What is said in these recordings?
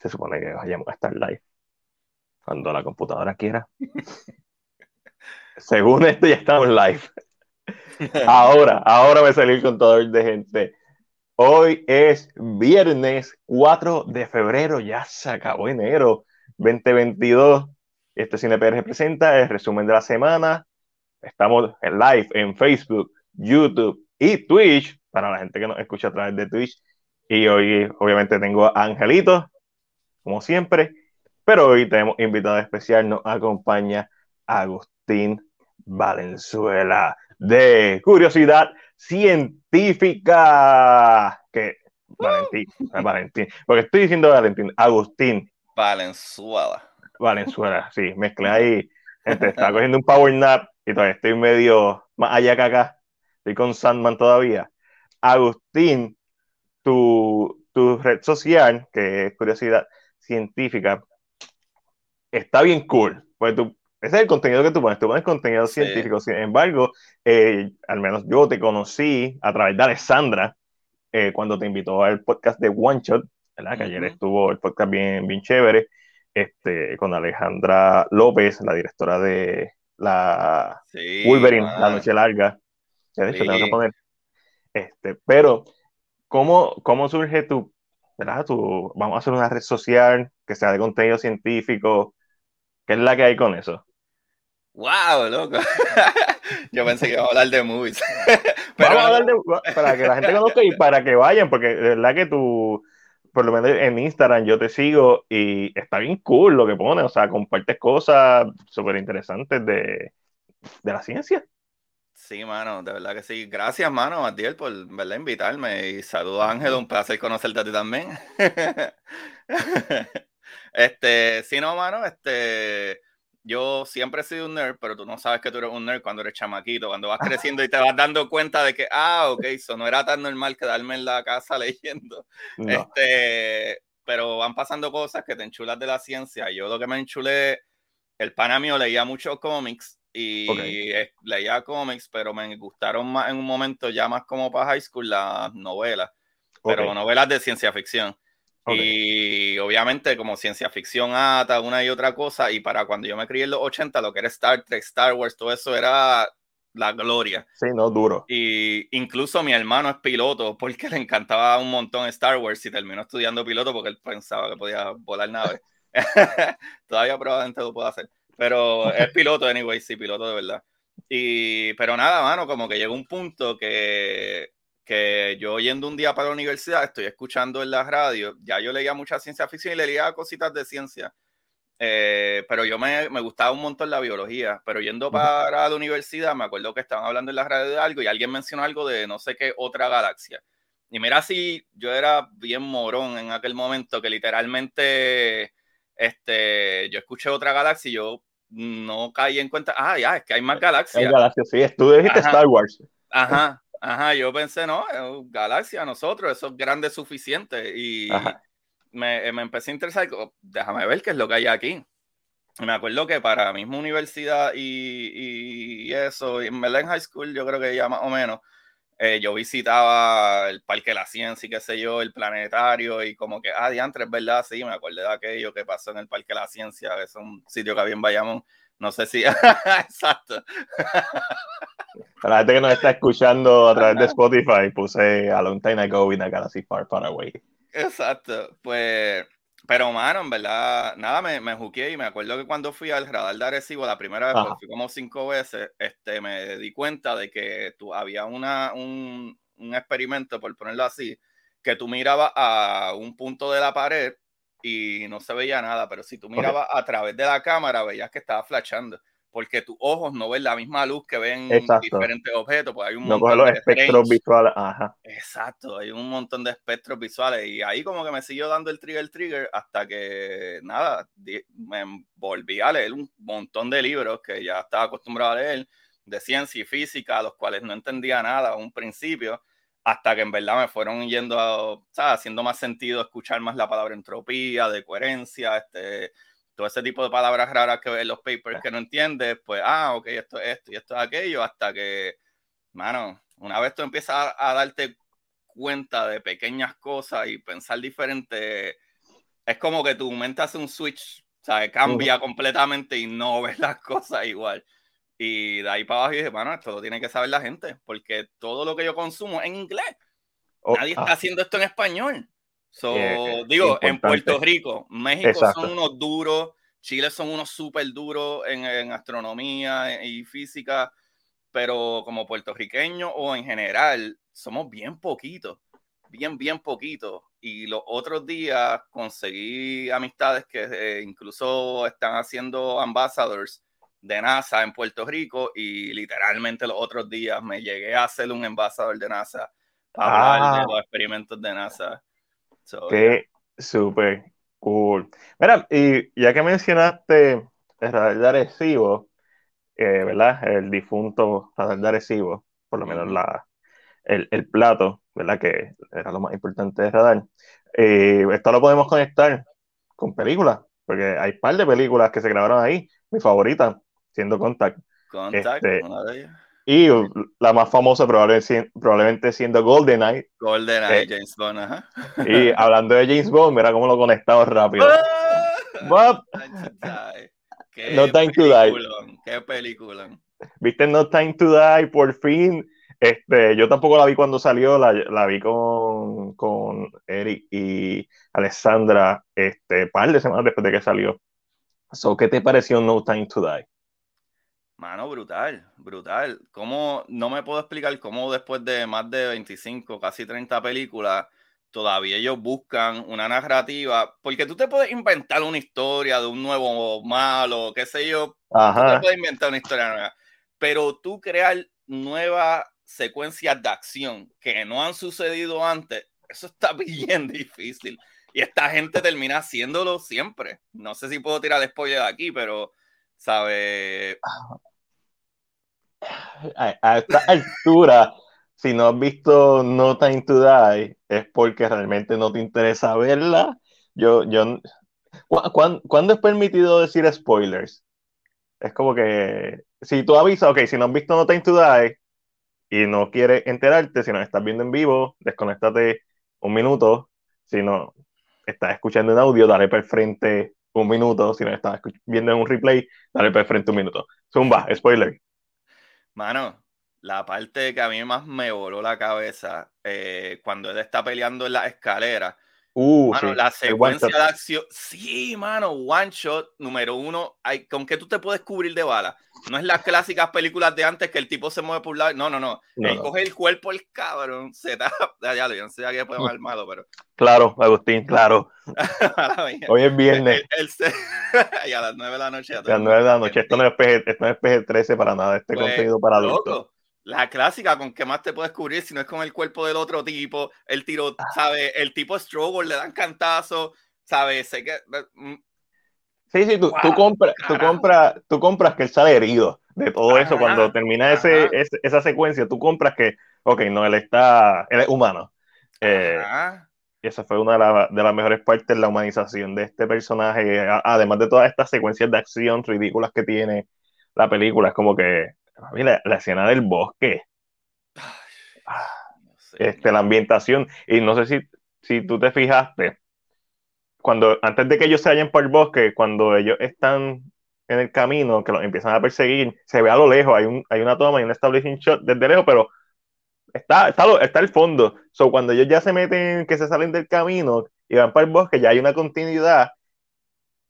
se supone que vayamos a estar live cuando la computadora quiera. Según esto, ya estamos live. Ahora, ahora voy a salir con todo el de gente. Hoy es viernes 4 de febrero, ya se acabó enero 2022. Este Cine PR presenta el resumen de la semana. Estamos en live en Facebook, YouTube y Twitch, para la gente que nos escucha a través de Twitch. Y hoy, obviamente, tengo a Angelito, como siempre, pero hoy tenemos invitado especial, nos acompaña Agustín Valenzuela de Curiosidad Científica. Que Valentín, Valentín, porque estoy diciendo Valentín, Agustín. Valenzuela. Valenzuela, sí, mezclé ahí. Gente, está cogiendo un power nap y todavía estoy medio más allá que acá. Estoy con Sandman todavía. Agustín, tu, tu red social, que es Curiosidad Científica, está bien cool. Pues tú, ese es el contenido que tú pones, tú pones contenido científico. Sin embargo, eh, al menos yo te conocí a través de Alessandra eh, cuando te invitó al podcast de One Shot, ¿verdad? Que ayer estuvo el podcast bien, bien chévere, este, con Alejandra López, la directora de la Wolverine, La Noche Larga. De hecho tengo que poner. Este, pero, ¿cómo, cómo surge tu, ¿verdad? Tu, vamos a hacer una red social que sea de contenido científico, ¿Qué es la que hay con eso? ¡Wow, loco! Yo pensé que iba a hablar de movies. Pero... Vamos a hablar de, para que la gente conozca y para que vayan, porque de verdad que tú, por lo menos en Instagram, yo te sigo y está bien cool lo que pones, o sea, compartes cosas súper interesantes de, de, la ciencia. Sí, mano, de verdad que sí. Gracias, mano, Matiel, por verla invitarme. Y saludo a Ángel, un placer conocerte a ti también. Este, sí, no, mano, este, yo siempre he sido un nerd, pero tú no sabes que tú eres un nerd cuando eres chamaquito, cuando vas creciendo y te vas dando cuenta de que, ah, ok, eso no era tan normal quedarme en la casa leyendo. Este, pero van pasando cosas que te enchulas de la ciencia. Yo lo que me enchulé, el pana mío leía muchos cómics y leía cómics, pero me gustaron más en un momento ya más como para high school las novelas, pero novelas de ciencia ficción. Y obviamente como ciencia ficción ata una y otra cosa, y para cuando yo me crié en los 80, lo que era Star Trek, Star Wars, todo eso era la gloria. Sí, no, duro. Y incluso mi hermano es piloto porque le encantaba un montón Star Wars y terminó estudiando piloto porque él pensaba que podía volar naves. Todavía probablemente lo puedo hacer. Pero es piloto, anyway, sí, piloto de verdad. Y, pero nada, mano, como que llegó un punto que que yo yendo un día para la universidad, estoy escuchando en la radio, ya yo leía mucha ciencia ficción y leía cositas de ciencia, eh, pero yo me, me, gustaba un montón la biología, pero yendo para la universidad me acuerdo que estaban hablando en la radio de algo y alguien mencionó algo de no sé qué otra galaxia. Y mira si yo era bien morón en aquel momento que literalmente este, yo escuché otra galaxia y yo no caí en cuenta, ah, ya, es que hay más galaxias. Hay galaxias, sí, tú dijiste Star Wars. Ajá, Ajá, yo pensé, no, galaxia, nosotros, eso es grande suficiente. Y me, me, empecé a interesar, déjame ver qué es lo que hay aquí. Me acuerdo que para la misma universidad y, y eso, en Belén High School, yo creo que ya más o menos, eh, yo visitaba el Parque de la Ciencia y qué sé yo, el planetario, y como que, ah, diantre, es verdad, sí, me acordé de aquello que pasó en el Parque de la Ciencia, es un sitio que había en Bayamón. No sé si. Exacto. Para la gente que nos está escuchando a través de Spotify, puse A Long Time Ago in a Galaxy Far, Far Away. Exacto. Pues. Pero, mano, en verdad, nada, me, me juqué y me acuerdo que cuando fui al radar de Arecibo la primera vez, porque fui como cinco veces, este, me di cuenta de que tú, había una, un, un experimento, por ponerlo así, que tú mirabas a un punto de la pared y no se veía nada, pero si tú mirabas a través de la cámara, veías que estaba flashando, porque tus ojos no ven la misma luz que ven diferentes objetos, pues hay un montón de espectros visuales, Exacto, hay un montón de espectros visuales y ahí como que me siguió dando el trigger, el trigger, hasta que nada, me volví a leer un montón de libros que ya estaba acostumbrado a leer de ciencia y física, a los cuales no entendía nada a un principio hasta que en verdad me fueron yendo a, haciendo más sentido escuchar más la palabra entropía, de coherencia, este, todo ese tipo de palabras raras que ves en los papers que no entiendes, pues, ah, ok, esto es esto y esto es aquello, hasta que, mano, una vez tú empiezas a, darte cuenta de pequeñas cosas y pensar diferente, es como que tu mente hace un switch, ¿sabes? Cambia completamente y no ves las cosas igual. Y de ahí para abajo dije, bueno, esto lo tiene que saber la gente, porque todo lo que yo consumo es en inglés. Oh, Nadie está ah. haciendo esto en español. So, digo, en Puerto Rico, México son unos duros, Chile son unos súper duros en, en, astronomía y física, pero como puertorriqueño o en general, somos bien poquitos, bien, bien poquitos. Y los otros días conseguí amistades que eh, incluso están haciendo ambassadors de NASA en Puerto Rico y literalmente los otros días me llegué a ser un embajador de NASA para hablar de ah. los experimentos de NASA. Qué súper cool. Mira, y ya que mencionaste el radar de Arecibo, eh, ¿verdad? El difunto radar de Arecibo, por lo menos la, el, el, plato, ¿verdad? Que era lo más importante de radar. Eh, esto lo podemos conectar con películas, porque hay un par de películas que se grabaron ahí. Mi favorita, siendo Contact. Contact, este, Y la más famosa probablemente, probablemente siendo GoldenEye. GoldenEye, eh, James Bond, ajá. Y hablando de James Bond, mira cómo lo conectamos rápido. ¡Ah! no Time to Die. Qué película. ¿Viste No Time to Die? Por fin. Este, yo tampoco la vi cuando salió, la, la vi con, con, Eric y Alessandra este par de semanas después de que salió. So, ¿Qué te pareció No Time to Die? Mano, brutal, brutal. ¿Cómo, no me puedo explicar cómo después de más de 25, casi 30 películas, todavía ellos buscan una narrativa, porque tú te puedes inventar una historia de un nuevo malo, qué sé yo, tú te puedes inventar una historia nueva, pero tú crear nuevas secuencias de acción que no han sucedido antes, eso está bien difícil. Y esta gente termina haciéndolo siempre. No sé si puedo tirar spoiler aquí, pero, ¿sabe? a, esta altura, si no has visto No Time to Die, es porque realmente no te interesa verla. Yo, yo, ¿cuándo, es permitido decir spoilers? Es como que, si tú avisas, ok, si no has visto No Time to Die y no quieres enterarte, si no estás viendo en vivo, desconéctate un minuto. Si no estás escuchando en audio, dale para el frente un minuto. Si no estás viendo en un replay, dale para frente un minuto. Zumba, spoiler. Mano, la parte que a mí más me voló la cabeza eh, cuando él está peleando en la escalera. Uh, la secuencia de acción. Sí, mano, one shot número uno. Hay, ¿Con qué tú te puedes cubrir de bala? No es las clásicas películas de antes que el tipo se mueve por un lado. No, no, no. él coge el cuerpo, el cabrón. Se da. Ya, lo no sé ya que puede mal malo, pero. Claro, Agustín, claro. Hoy es viernes. y a las nueve de la noche. A las nueve de la noche. Esto no es PG, esto no es PG 13 para nada. Este pues, contenido para adultos. La clásica, ¿con qué más te puedes cubrir si no es con el cuerpo del otro tipo? El tiro, ah. ¿sabes? El tipo struggle, le dan cantazo, ¿sabes? Sé que. Mm. Sí, sí, tú, tú, compras, tú, compras, tú compras que él sale herido de todo eso. Cuando termina ese, esa secuencia, tú compras que, ok, no, él está, él es humano. Eh, y esa fue una de, de, las mejores partes de la humanización de este personaje, además de todas estas secuencias de acción ridículas que tiene la película. Es como que la, la escena del bosque. este, la ambientación. Y no sé si, si tú te fijaste, cuando antes de que ellos se vayan por el bosque, cuando ellos están en el camino, que los empiezan a perseguir, se ve a lo lejos, hay, un, hay una toma y un establishing shot desde lejos, pero está, está, está el fondo. So, cuando ellos ya se meten, que se salen del camino y van para el bosque, ya hay una continuidad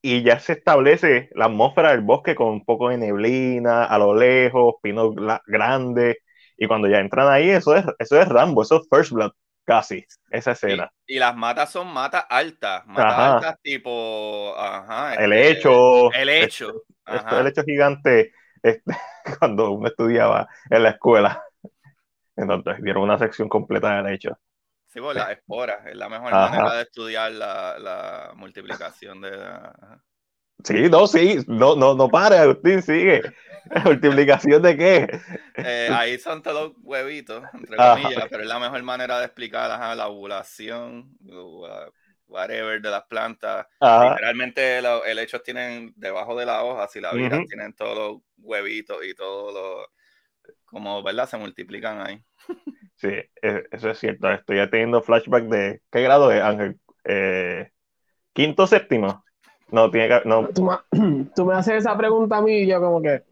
y ya se establece la atmósfera del bosque con un poco de neblina a lo lejos, pinos grandes, y cuando ya entran ahí, eso es, eso es Rambo, eso es First Blood, casi, esa escena. Y, las matas son matas altas, matas altas tipo, ajá, el este, hecho. El hecho. el hecho gigante, este, cuando uno estudiaba en la escuela, entonces vieron una sección completa del hecho. Sí, pues la esporas es la mejor manera de estudiar la, la multiplicación de. Sí, no, sí, no, no, no para, Agustín, sigue. ¿Multiplicación de qué? Eh, ahí son todos huevitos, entre comillas, pero es la mejor manera de explicar la ovulación, whatever, de las plantas. Literalmente los helechos tienen debajo de la hoja, si la vida tienen todos los huevitos y todos los, como, ¿verdad? Se multiplican ahí. Sí, e, eso es cierto. Estoy teniendo flashback de. ¿Qué grado es, Ángel? Eh, quinto, séptimo. No, tiene que. No, Tú, me, tú me haces esa pregunta a mí y yo, como que.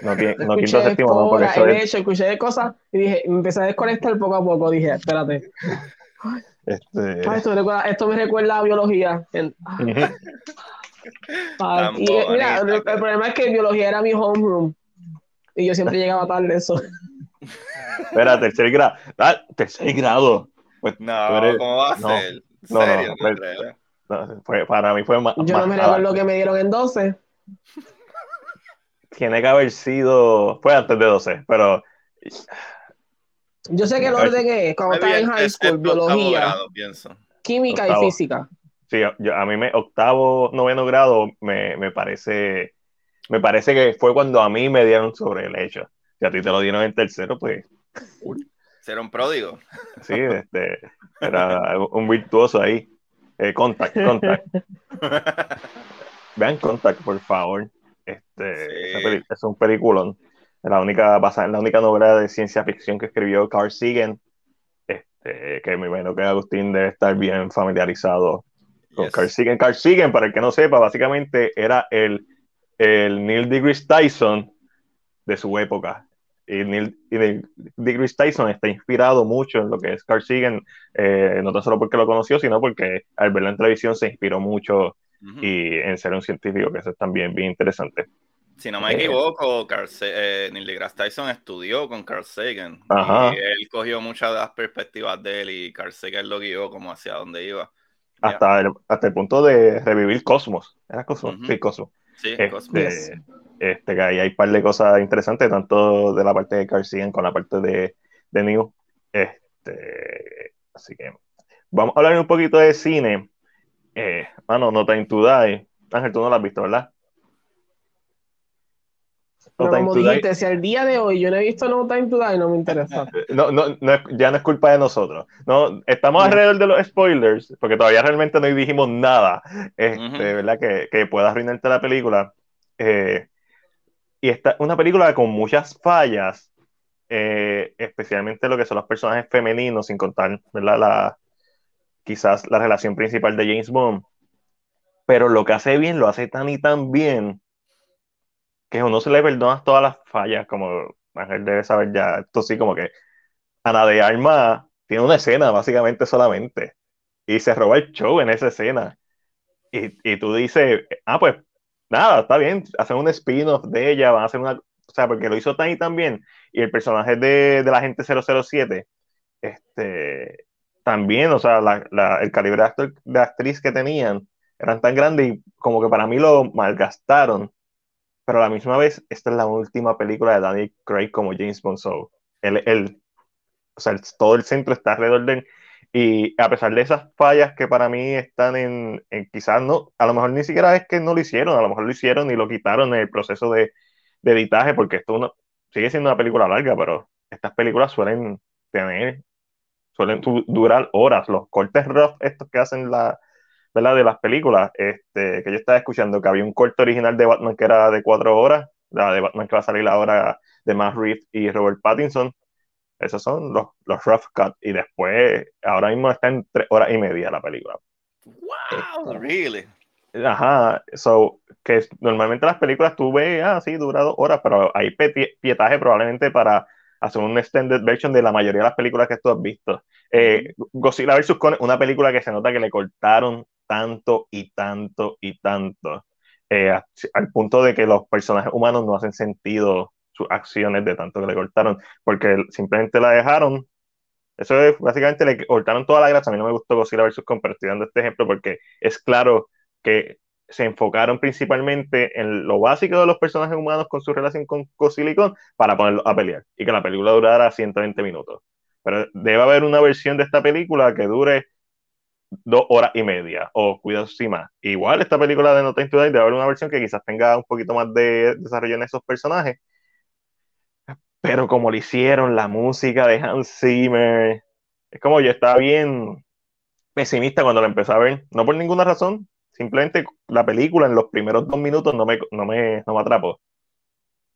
no, tiene, no quinto, séptimo, no, porque eso es. hecho, escuché cosas y dije, me empecé a desconectar poco a poco. Dije, espérate. Este, Ah, esto, me recuerda, esto me recuerda a biología. En- ah, y, mira, el, el problema es que biología era mi homeroom. Y yo siempre llegaba tarde eso. Espera, tercer grado. Ah, tercer grado. Pues, tú No, eres- ¿cómo va a no, ser? ¿En no, no, serio? pues, no, fue- para mí fue más. Yo no me recuerdo que me dieron en 12. Tiene que haber sido. Fue antes de 12, pero. Yo sé que el orden es, cuando estaba en high school, biología, grado, pienso. química Octavo. y física. Sí, yo, a mí me octavo, noveno grado me, me parece. Me parece que fue cuando a mí me dieron sobre el hecho. Si a ti te lo dieron en tercero, pues Ser un pródigo. sí, este, era un virtuoso ahí. Eh, contact, contact. Vean Contact, por favor. Este, Sí. es un peliculón. La única, basada la única novela de ciencia ficción que escribió Carl Sagan. Este, que me imagino que Agustín debe estar bien familiarizado con Yes. Carl Sagan. Carl Sagan, para el que no sepa, básicamente era el, el Neil deGrasse Tyson de su época. Y Neil, y Tyson está inspirado mucho en lo que es Carl Sagan, eh, no tan solo porque lo conoció, sino porque al verlo en televisión se inspiró mucho Ujú. y en ser un científico, que eso es también bien interesante. Si no me Eh. equivoco, Carl eh, Neil deGrasse Tyson estudió con Carl Sagan. Ajá. Y él cogió muchas de las perspectivas de él y Carl Sagan lo guió como hacia dónde iba. Hasta, el, hasta el punto de revivir Cosmos. ¿Era Cosmos? Ujú. Sí, Cosmos. Sí, Este. Yes. este, que ahí hay un par de cosas interesantes, tanto de la parte de Carl Sagan con la parte de, de New. Este, así que vamos a hablar un poquito de cine. Eh, mano, No Time to Die. Ángel, tú no la has visto, ¿verdad? No Pero como dijiste, si al día de hoy yo no he visto No Time to Die, no me interesa. No, no, no es- ya no es culpa de nosotros. No, estamos No. alrededor de los spoilers, porque todavía realmente no dijimos nada, este, Ujú. ¿verdad? Que, que pueda arruinarte la película. Eh, y esta una película con muchas fallas, eh, especialmente lo que son los personajes femeninos, sin contar, ¿verdad? La, quizás la relación principal de James Bond. Pero lo que hace bien, lo hace tan y tan bien que uno se le perdona todas las fallas, como Ángel debe saber ya, esto sí, como que Ana de Armas tiene una escena básicamente solamente y se roba el show en esa escena. Y, y tú dices, ah, pues nada, está bien, hacen un spin-off de ella, van a hacer una, o sea, porque lo hizo tan y tan bien. Y el personaje de, de la gente 007, este, también, o sea, la- la- el calibre de, de actriz que tenían eran tan grandes y como que para mí lo malgastaron. Pero a la misma vez, esta es la última película de Daniel Craig como James Bond. So, él, él- o sea, todo el centro está alrededor de él. Y a pesar de esas fallas que para mí están en, en quizás no, a lo mejor ni siquiera es que no lo hicieron, a lo mejor lo hicieron y lo quitaron en el proceso de, de editaje, porque esto uno, sigue siendo una película larga, pero estas películas suelen tener, suelen du- durar horas. Los cortes rough, estos que hacen la, ¿verdad? de las películas, este, que yo estaba escuchando que había un corte original de Batman que era de cuatro horas, la de Batman que va a salir ahora de Matt Reeves y Robert Pattinson. Esos son los, los rough cut. Y después, ahora mismo está en tres horas y media la película. Wow, really? Ajá, so, que normalmente las películas tú ves, ah, sí, dura dos horas, pero hay peti- pietaje probablemente para hacer un extended version de la mayoría de las películas que tú has visto. Eh, Godzilla vs. Kong, una película que se nota que le cortaron tanto y tanto y tanto, eh, al punto de que los personajes humanos no hacen sentido sus acciones de tanto que le cortaron, porque simplemente la dejaron. Eso es, básicamente le cortaron toda la grasa. A mí no me gustó Godzilla vs. Kong, estoy dando este ejemplo porque es claro que se enfocaron principalmente en lo básico de los personajes humanos con su relación con Godzilla para ponerlos a pelear y que la película durara 120 minutos. Pero debe haber una versión de esta película que dure dos horas y media, o cuidado si más. Igual esta película de No Time to debe haber una versión que quizás tenga un poquito más de desarrollo en esos personajes, pero como lo hicieron, la música de Hans Zimmer, es como yo estaba bien pesimista cuando la empecé a ver, no por ninguna razón, simplemente la película en los primeros dos minutos no me, no me, no me atrapó.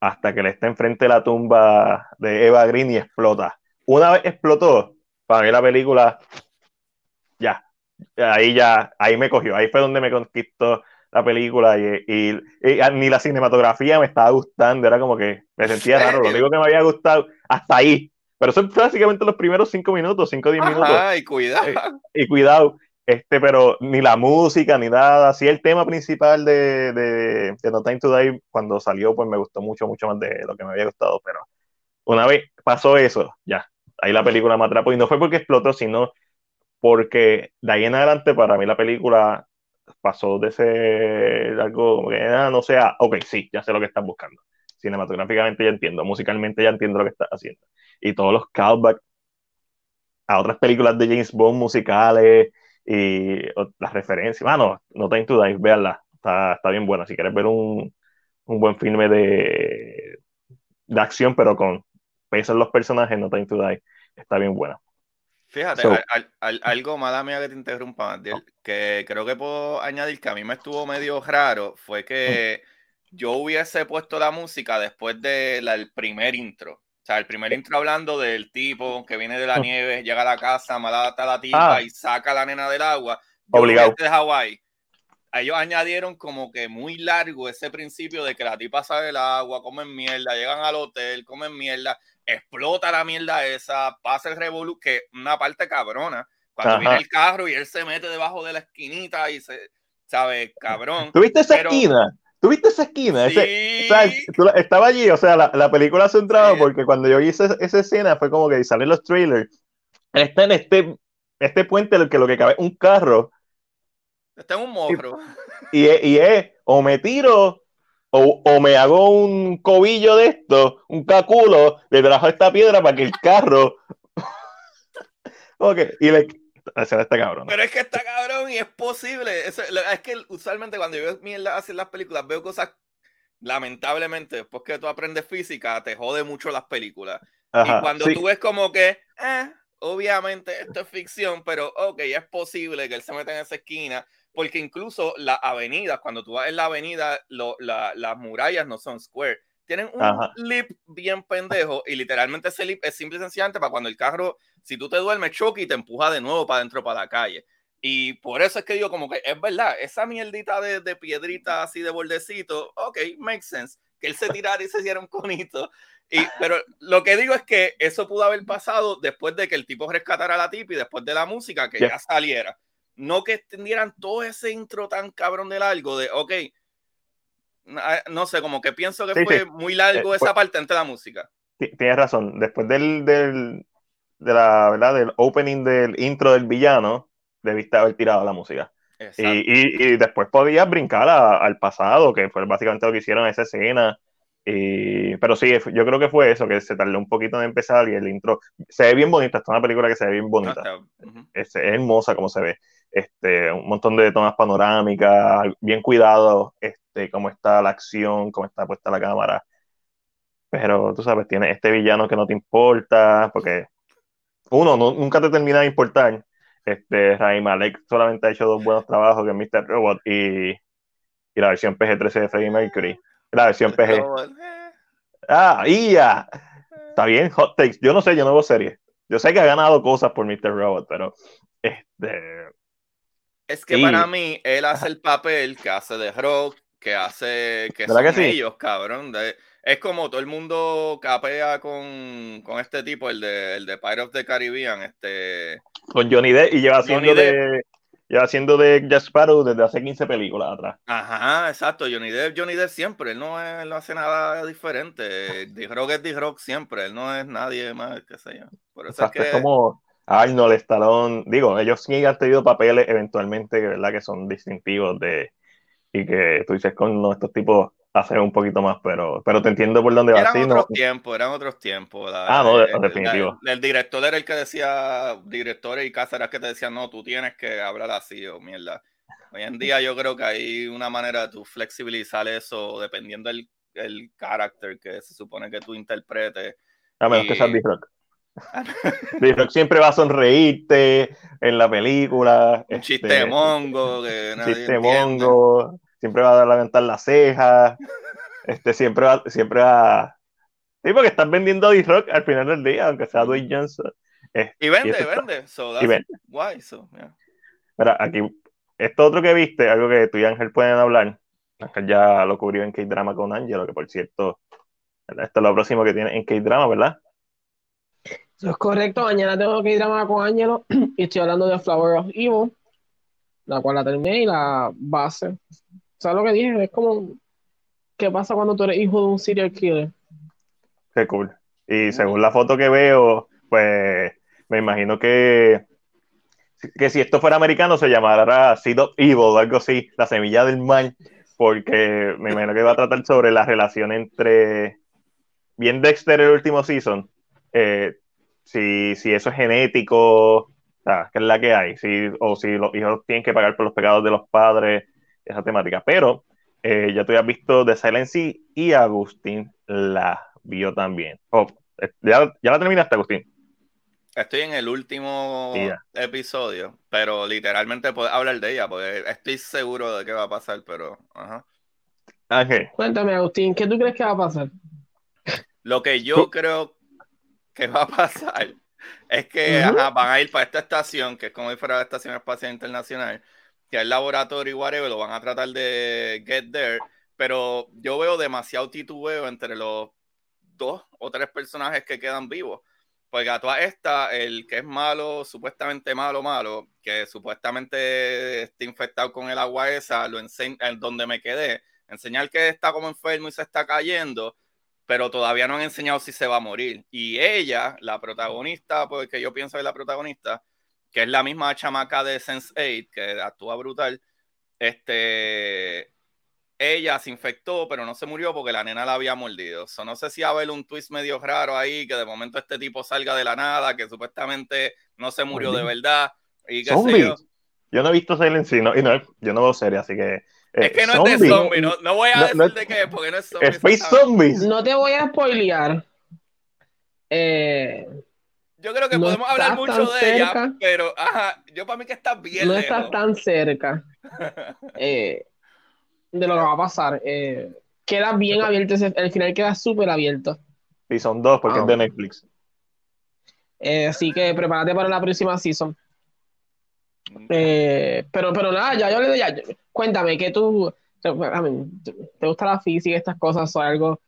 Hasta que le está enfrente de la tumba de Eva Green y explota. Una vez explotó, para mí la película, ya, ahí ya, ahí me cogió, ahí fue donde me conquistó la película y, y, ni la cinematografía me estaba gustando, era como que me sentía raro, lo único que me había gustado hasta ahí, pero son básicamente los primeros cinco minutos, cinco o diez minutos. y cuidado. Eh, y cuidado, este, pero ni la música ni nada, sí el tema principal de, de, de No Time to Die cuando salió, pues me gustó mucho, mucho más de lo que me había gustado, pero una vez pasó eso, ya, ahí la película me atrapó y no fue porque explotó, sino porque de ahí en adelante para mí la película pasó de ser algo que ah, no sea, ok, sí, ya sé lo que estás buscando. Cinematográficamente ya entiendo, musicalmente ya entiendo lo que estás haciendo. Y todos los callbacks a otras películas de James Bond musicales y las referencias. Mano, no Time to Die, véanla, está, está bien buena. Si quieres ver un, un buen filme de, de acción, pero con peso en los personajes, No Time to Die, está bien buena. Fíjate, algo, mala mía que te interrumpa, que creo que puedo añadir que a mí me estuvo medio raro, fue que yo hubiese puesto la música después del primer intro. O sea, el primer intro hablando del tipo que viene de la nieve, llega a la casa, malata a la tipa ah. y saca a la nena del agua. Obligado. De Hawái. Ellos añadieron como que muy largo ese principio de que la tipa sale del agua, comen mierda, llegan al hotel, comen mierda explota la mierda esa, pasa el revolu, que una parte cabrona. Cuando viene el carro y él se mete debajo de la esquinita y se, ¿sabes? Cabrón. ¿Tuviste esa esquina? ¿Tuviste esa esquina? Sí. estaba allí, o sea, la, la película se entraba porque cuando yo hice esa escena fue como que salen los trailers. Está en este, este puente el que lo que cabe un carro. Está en un morro. Y, y, es, o me tiro o, me hago un cobillo de esto, un caculo detrás de esta piedra para que el carro. ok, y le. Está cabrón. Pero es que está cabrón y es posible. Es, es que usualmente cuando yo veo mierda en las películas, veo cosas. Lamentablemente, después que tú aprendes física, te jode mucho las películas. y cuando tú ves como que, eh, obviamente esto es ficción, pero ok, es posible que él se meta en esa esquina porque incluso las avenidas, cuando tú vas en la avenida, las murallas no son square. Tienen un lip bien pendejo y literalmente ese lip es simple y sencillamente para cuando el carro, si tú te duermes, choque y te empuja de nuevo para adentro, para la calle. Y por eso es que digo, como que es verdad, esa mierdita de, de piedrita así de bordecito, ok, makes sense. Que él se tirara y se hiciera un conito. Y, pero lo que digo es que eso pudo haber pasado después de que el tipo rescatara a la tip y después de la música que ya saliera no que extendieran todo ese intro tan cabrón de largo, de, ok, ah, no sé, como que pienso que fue muy largo eh, esa parte entre la música. Tienes razón, después del, del, de la, ¿verdad? del opening del intro del villano, debiste haber tirado la música. Y, y, y, después podías brincar al pasado, que fue básicamente lo que hicieron en esa escena. Y, pero sí, yo creo que fue eso, que se tardó un poquito en empezar y el intro se ve bien bonita. Esta es una película que se ve bien bonita. es, hermosa como se ve este, un montón de tomas panorámicas, bien cuidado, este, cómo está la acción, cómo está puesta la cámara. Pero tú sabes, tiene este villano que no te importa, porque uno, nunca te termina de importar. Este, Ray Malek solamente ha hecho dos buenos trabajos, que es Mr. Robot y, y la versión PG-13 de Freddie Mercury. La versión PG. Ah, y ya. Está bien, hot takes. Yo no sé, yo no veo serie. Yo sé que ha ganado cosas por Mr. Robot, pero este, es que para mí, él hace el papel que hace de rock, que hace que son ellos, cabrón. es como todo el mundo capea con, con este tipo, el de, el de Pirate of the Caribbean, este... Con Johnny Depp y lleva haciendo de... Lleva haciendo de Jack Sparrow desde hace 15 películas atrás. Ajá, exacto. Johnny Depp, Johnny Depp siempre. Él no, es, no hace nada diferente. D-Rock es D-Rock siempre. Él no es nadie más, qué sé yo. Por eso es que... como Arnold, Stallone, digo, ellos sí han tenido papeles eventualmente, ¿verdad? Que son distintivos de, y que tú dices con estos tipos hacen un poquito más, pero, pero te entiendo por dónde vas. Eran otros tiempos, eran otros tiempos. ah, no, definitivo. el director era el que decía, directores y cáceres que te decían, no, tú tienes que hablar así o mierda. Hoy en día yo creo que hay una manera de tú flexibilizar eso dependiendo del el carácter que se supone que tú interpretes. A menos que sea rock siempre va a sonreírte en la película. Un chiste este, mongo. Que chiste mongo. Siempre va a levantar las cejas. Este, siempre va, siempre va. Sí, porque estás vendiendo a D-Rock al final del día, aunque sea Dwayne Johnson. y vende, vende. y vende. Guay, so, Mira, aquí, esto otro que viste, algo que tú y Ángel pueden hablar. Ángel ya lo cubrió en K-Drama con Ángelo, que por cierto, esto es lo próximo que tiene en K-Drama, ¿verdad? Eso es correcto. Mañana tengo que ir a con Ángelo y estoy hablando de Flower of Evil, la cual la terminé y la base. ¿Sabes lo que dije? Es como, ¿qué pasa cuando tú eres hijo de un serial killer? Qué cool. Y según la foto que veo, pues me imagino que, que si esto fuera americano se llamara Seed of Evil o algo así, la semilla del mal, porque me imagino que va a tratar sobre la relación entre bien Dexter el último season, eh, si, si eso es genético, o sea, que es la que hay, si, o si los hijos tienen que pagar por los pecados de los padres, esa temática. Pero eh, ya tú has visto The Silence y Agustín la vio también. Oh, eh, ¿ya, ¿Ya la terminaste, Agustín? Estoy en el último episodio, pero literalmente puedo hablar de ella, porque estoy seguro de qué va a pasar, pero... Ajá. Cuéntame, Agustín, ¿qué tú crees que va a pasar? Lo que yo creo que va a pasar es que van a ir para esta estación, que es como si fuera la Estación Espacial Internacional, que es el laboratorio y whatever, lo van a tratar de get there, pero yo veo demasiado titubeo entre los dos o tres personajes que quedan vivos. Porque a toda esta, el que es malo, supuestamente malo, malo, que supuestamente está infectado con el agua esa, lo enseña, donde me quedé, enseñar que está como enfermo y se está cayendo, pero todavía no han enseñado si se va a morir. Y ella, la protagonista, porque yo pienso que es la protagonista, que es la misma chamaca de Sense8, que actúa brutal, este, ella se infectó, pero no se murió porque la nena la había mordido. So, no sé si va a haber un twist medio raro ahí, que de momento este tipo salga de la nada, que supuestamente no se murió de verdad. Y qué sé yo. yo. no he visto Silent Hill, y no, yo no veo serie, así que es que no es de zombie, no, no voy a decir de qué, porque no es zombie. Space Zombies. No te voy a spoilear. Eh, yo creo que podemos hablar mucho de ella, pero ajá, yo para mí que está bien. No está tan cerca eh, de lo que va a pasar. Eh, queda bien abierto, el final queda súper abierto. Season 2, porque es de ah. Netflix. así que prepárate para la próxima season. Eh, pero, pero nada, ya yo le ya, cuéntame, que tú, te gusta la física, estas cosas o algo?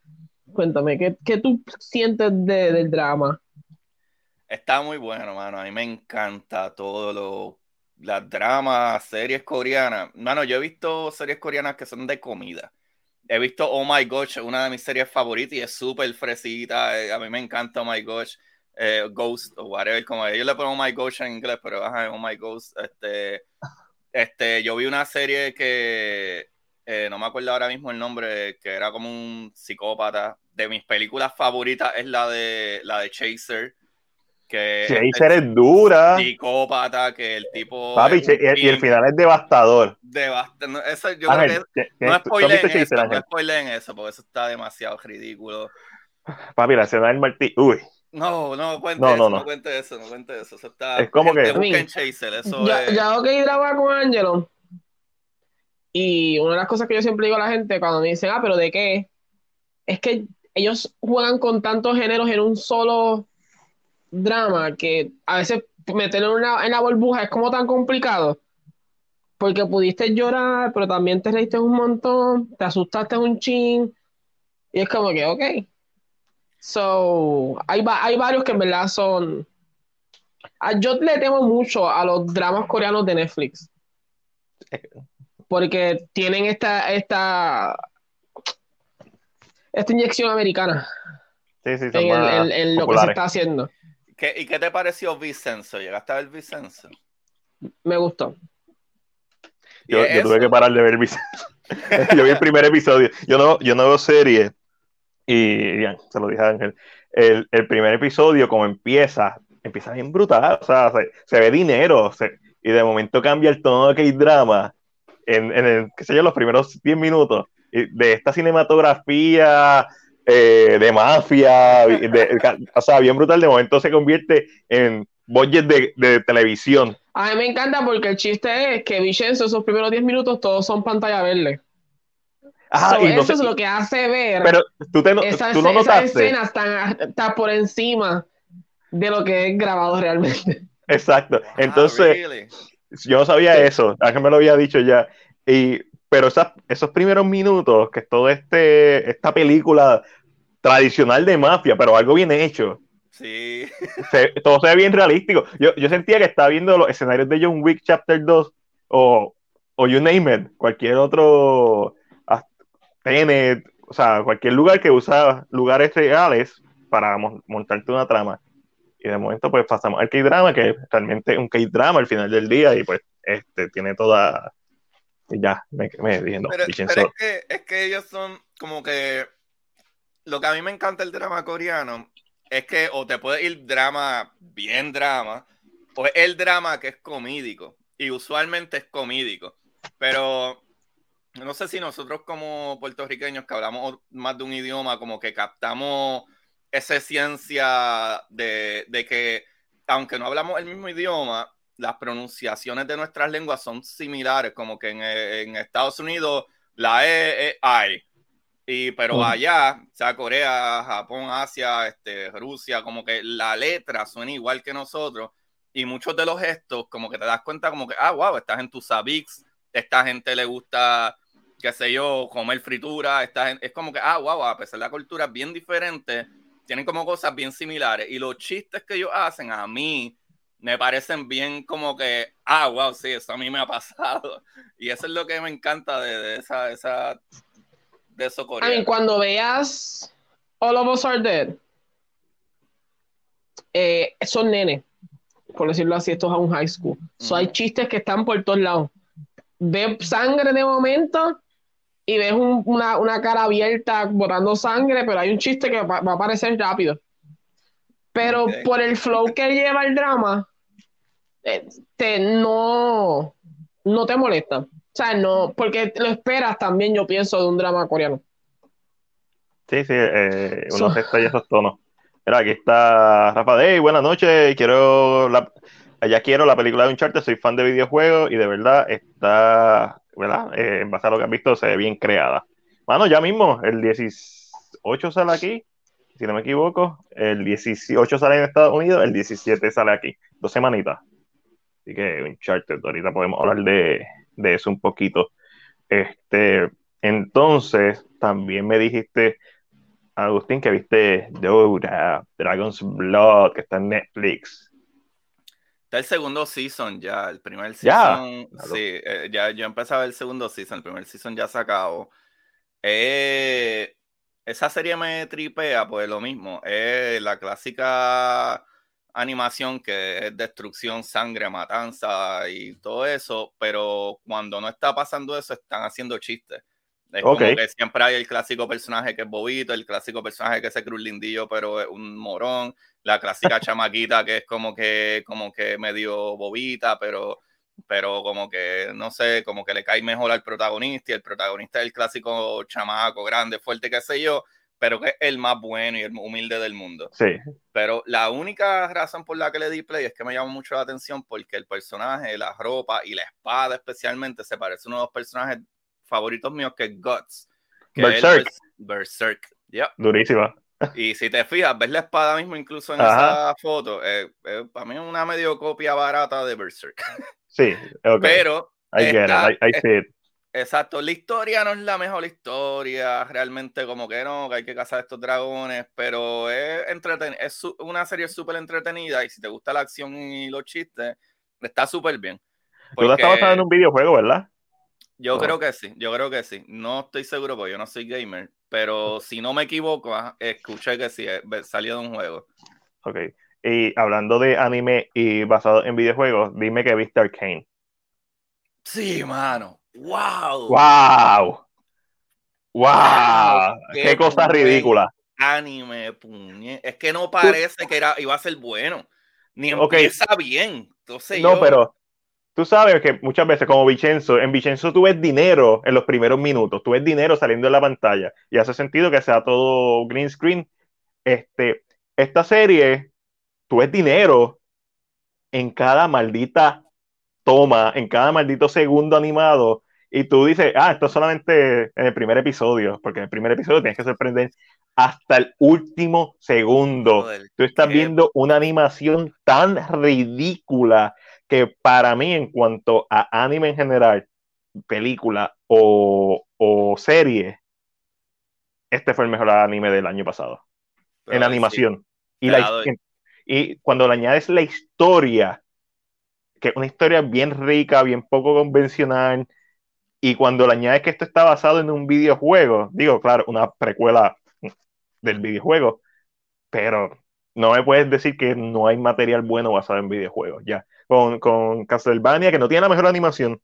Cuéntame, ¿qué, qué tú sientes de, del drama? Está muy bueno, mano. A mí me encanta todo lo, las dramas, series coreanas. Mano, yo he visto series coreanas que son de comida. He visto Oh My Gosh, una de mis series favoritas y es súper fresita. Eh, a mí me encanta Oh My Gosh. Eh, Ghost o whatever, como ellos le ponen Oh My Ghost en inglés, pero ajá, Oh My Ghost, este, este, yo vi una serie que eh, no me acuerdo ahora mismo el nombre, que era como un psicópata. De mis películas favoritas es la de la de Chaser. Que Chaser es, dura. Psicópata, que el tipo. Papi, y, el final es devastador. Devastador. Eso, yo creo que, no spoilen eso, no spoilen eso, porque eso está demasiado ridículo. Papi, la escena del martillo. Uy. No, no cuente eso, no. no. cuente eso, no cuente eso. eso está, es como que. Chaser, eso ya, es... ya ok, graba con Angelo. Y una de las cosas que yo siempre digo a la gente cuando me dicen, ah, pero ¿de qué? Es que ellos juegan con tantos géneros en un solo drama que a veces meterlo en, en la burbuja es como tan complicado. Porque pudiste llorar, pero también te reíste un montón, te asustaste un chin. Y es como que, ok, So, hay, hay varios que en verdad son. Ah, yo le temo mucho a los dramas coreanos de Netflix. Porque tienen esta, esta, esta inyección americana. Sí, sí, en, lo que se está haciendo. ¿Y qué te pareció Vicenzo? ¿Llegaste a ver Vicenzo? Me gustó. Yo, tuve que parar de ver Vicenzo. yo vi el primer episodio. Yo no, yo no veo series y bien, se lo dije a Ángel. El, primer episodio, como empieza, empieza bien brutal. O sea, se, ve dinero. y de momento cambia el tono de K-drama en, en el, qué sé yo, los primeros 10 minutos. de esta cinematografía eh, de mafia, o sea, bien brutal. De momento se convierte en budget de, de, televisión. A mí me encanta porque el chiste es que Vicenzo, esos primeros 10 minutos, todos son pantalla verde. Ah, eso es lo que hace ver. Pero tú, te, esa, tú no notaste. escena está, por encima de lo que es grabado realmente. Exacto. Ah, Entonces, Yo no sabía eso, Ángel me lo había dicho ya. Y, pero esos primeros minutos, que es todo este, esta película tradicional de mafia, pero algo bien hecho. Sí. todo se ve bien realístico. Yo, yo sentía que estaba viendo los escenarios de John Wick Chapter 2 o, o You Name It, cualquier otro Tenet, o sea, cualquier lugar que usa lugares reales para montarte una trama. Y de momento, pues pasamos al K-drama, que realmente es un K-drama al final del día, y pues este tiene toda. Y ya, me, me dije, pero, es, que, es que ellos son como que. Lo que a mí me encanta el drama coreano es que o te puede ir drama, bien drama, o el drama que es comídico. Y usualmente es comídico. Pero no sé si nosotros como puertorriqueños que hablamos más de un idioma, como que captamos esa ciencia de, que, aunque no hablamos el mismo idioma, las pronunciaciones de nuestras lenguas son similares, como que en, Estados Unidos la E es I, y, pero allá, o sea, Corea, Japón, Asia, este, Rusia, como que la letra suena igual que nosotros, y muchos de los gestos, como que te das cuenta, como que, ah, wow, estás en tu Sabix, esta gente le gusta qué sé yo, comer fritura, esta, es como que, ah, wow, a pesar de la cultura bien diferente, tienen como cosas bien similares. Y los chistes que ellos hacen a mí me parecen bien como que, ah, wow, sí, eso a mí me ha pasado. Y eso es lo que me encanta de, esa, esa, de eso coreano. I cuando veas All of Us Are Dead, eh, son nenes, por decirlo así, esto es a un high school. hay chistes que están por todos lados. Ve sangre de momento y ves una, cara abierta botando sangre, pero hay un chiste que va, a aparecer rápido. Pero por el flow que lleva el drama, eh, te, no, no te molesta. O sea, no, porque lo esperas también, yo pienso, de un drama coreano. Sí, sí, eh, uno so... esos tonos. Mira, aquí está Rafa Hey, buenas noches. Quiero la, allá quiero la película de Uncharted, soy fan de videojuegos y de verdad está ¿verdad? Eh, en base a lo que han visto, se ve bien creada. Bueno, ya mismo, el 18 sale aquí, si no me equivoco, el 18 sale en Estados Unidos, el 17 sale aquí, dos semanitas. Así que Uncharted, ahorita podemos hablar de, de eso un poquito. Este, entonces, también me dijiste, Agustín, que viste Dora, Dragon's Blood, que está en Netflix. Está el segundo season ya, el primer season. Sí, eh, ya yo empezaba el segundo season, el primer season ya se acabó. Eh, esa serie me tripea, pues lo mismo. Es la clásica animación que es destrucción, sangre, matanza y todo eso, pero cuando no está pasando eso, están haciendo chistes. Es como que siempre hay el clásico personaje que es bobito, el clásico personaje que se cree un lindillo, pero es un morón, la clásica chamaquita que es como que, como que medio bobita, pero, pero como que, no sé, como que le cae mejor al protagonista, y el protagonista es el clásico chamaco, grande, fuerte, qué sé yo, pero que es el más bueno y el humilde del mundo. Sí. Pero la única razón por la que le di play es que me llama mucho la atención porque el personaje, la ropa y la espada especialmente se parece a uno de los personajes favoritos míos que es Guts. Berserk. Berserk. Yeah. Durísima. Y si te fijas, ves la espada mismo incluso en esa foto. Eh, eh, para mí es una medio copia barata de Berserk. Sí, okay. Pero. I get it. I, see it. Exacto, la historia no es la mejor historia, realmente como que no, que hay que cazar estos dragones, pero es, entreten es una serie súper entretenida y si te gusta la acción y los chistes, está súper bien. Tú la estabas en un videojuego, ¿verdad? Yo creo que sí, yo creo que sí. No estoy seguro porque yo no soy gamer, pero si no me equivoco, ah, escuché que sí, eh, salió de un juego. Ok. Y hablando de anime y basado en videojuegos, dime que viste Arcane. Sí, mano. ¡Wow! ¡Wow! ¡Wow! ¡Qué, cosa ridícula! Anime, puñe. Es que no parece que era, iba a ser bueno. Ni empieza bien. Entonces no, pero tú sabes que muchas veces, como Vicenzo, en Vicenzo tú ves dinero en los primeros minutos, tú ves dinero saliendo de la pantalla y hace sentido que sea todo green screen. Este, esta serie, tú ves dinero en cada maldita toma, en cada maldito segundo animado y tú dices, ah, esto es solamente en el primer episodio, porque en el primer episodio tienes que sorprender hasta el último segundo. tú estás viendo una animación tan ridícula que para mí, en cuanto a anime en general, película o, o serie, este fue el mejor anime del año pasado. en animación. Y, la, y cuando le añades la historia, que es una historia bien rica, bien poco convencional, y cuando le añades que esto está basado en un videojuego, digo, claro, una precuela del videojuego, pero no me puedes decir que no hay material bueno basado en videojuegos, ya. Con, con Castlevania, que no tiene la mejor animación,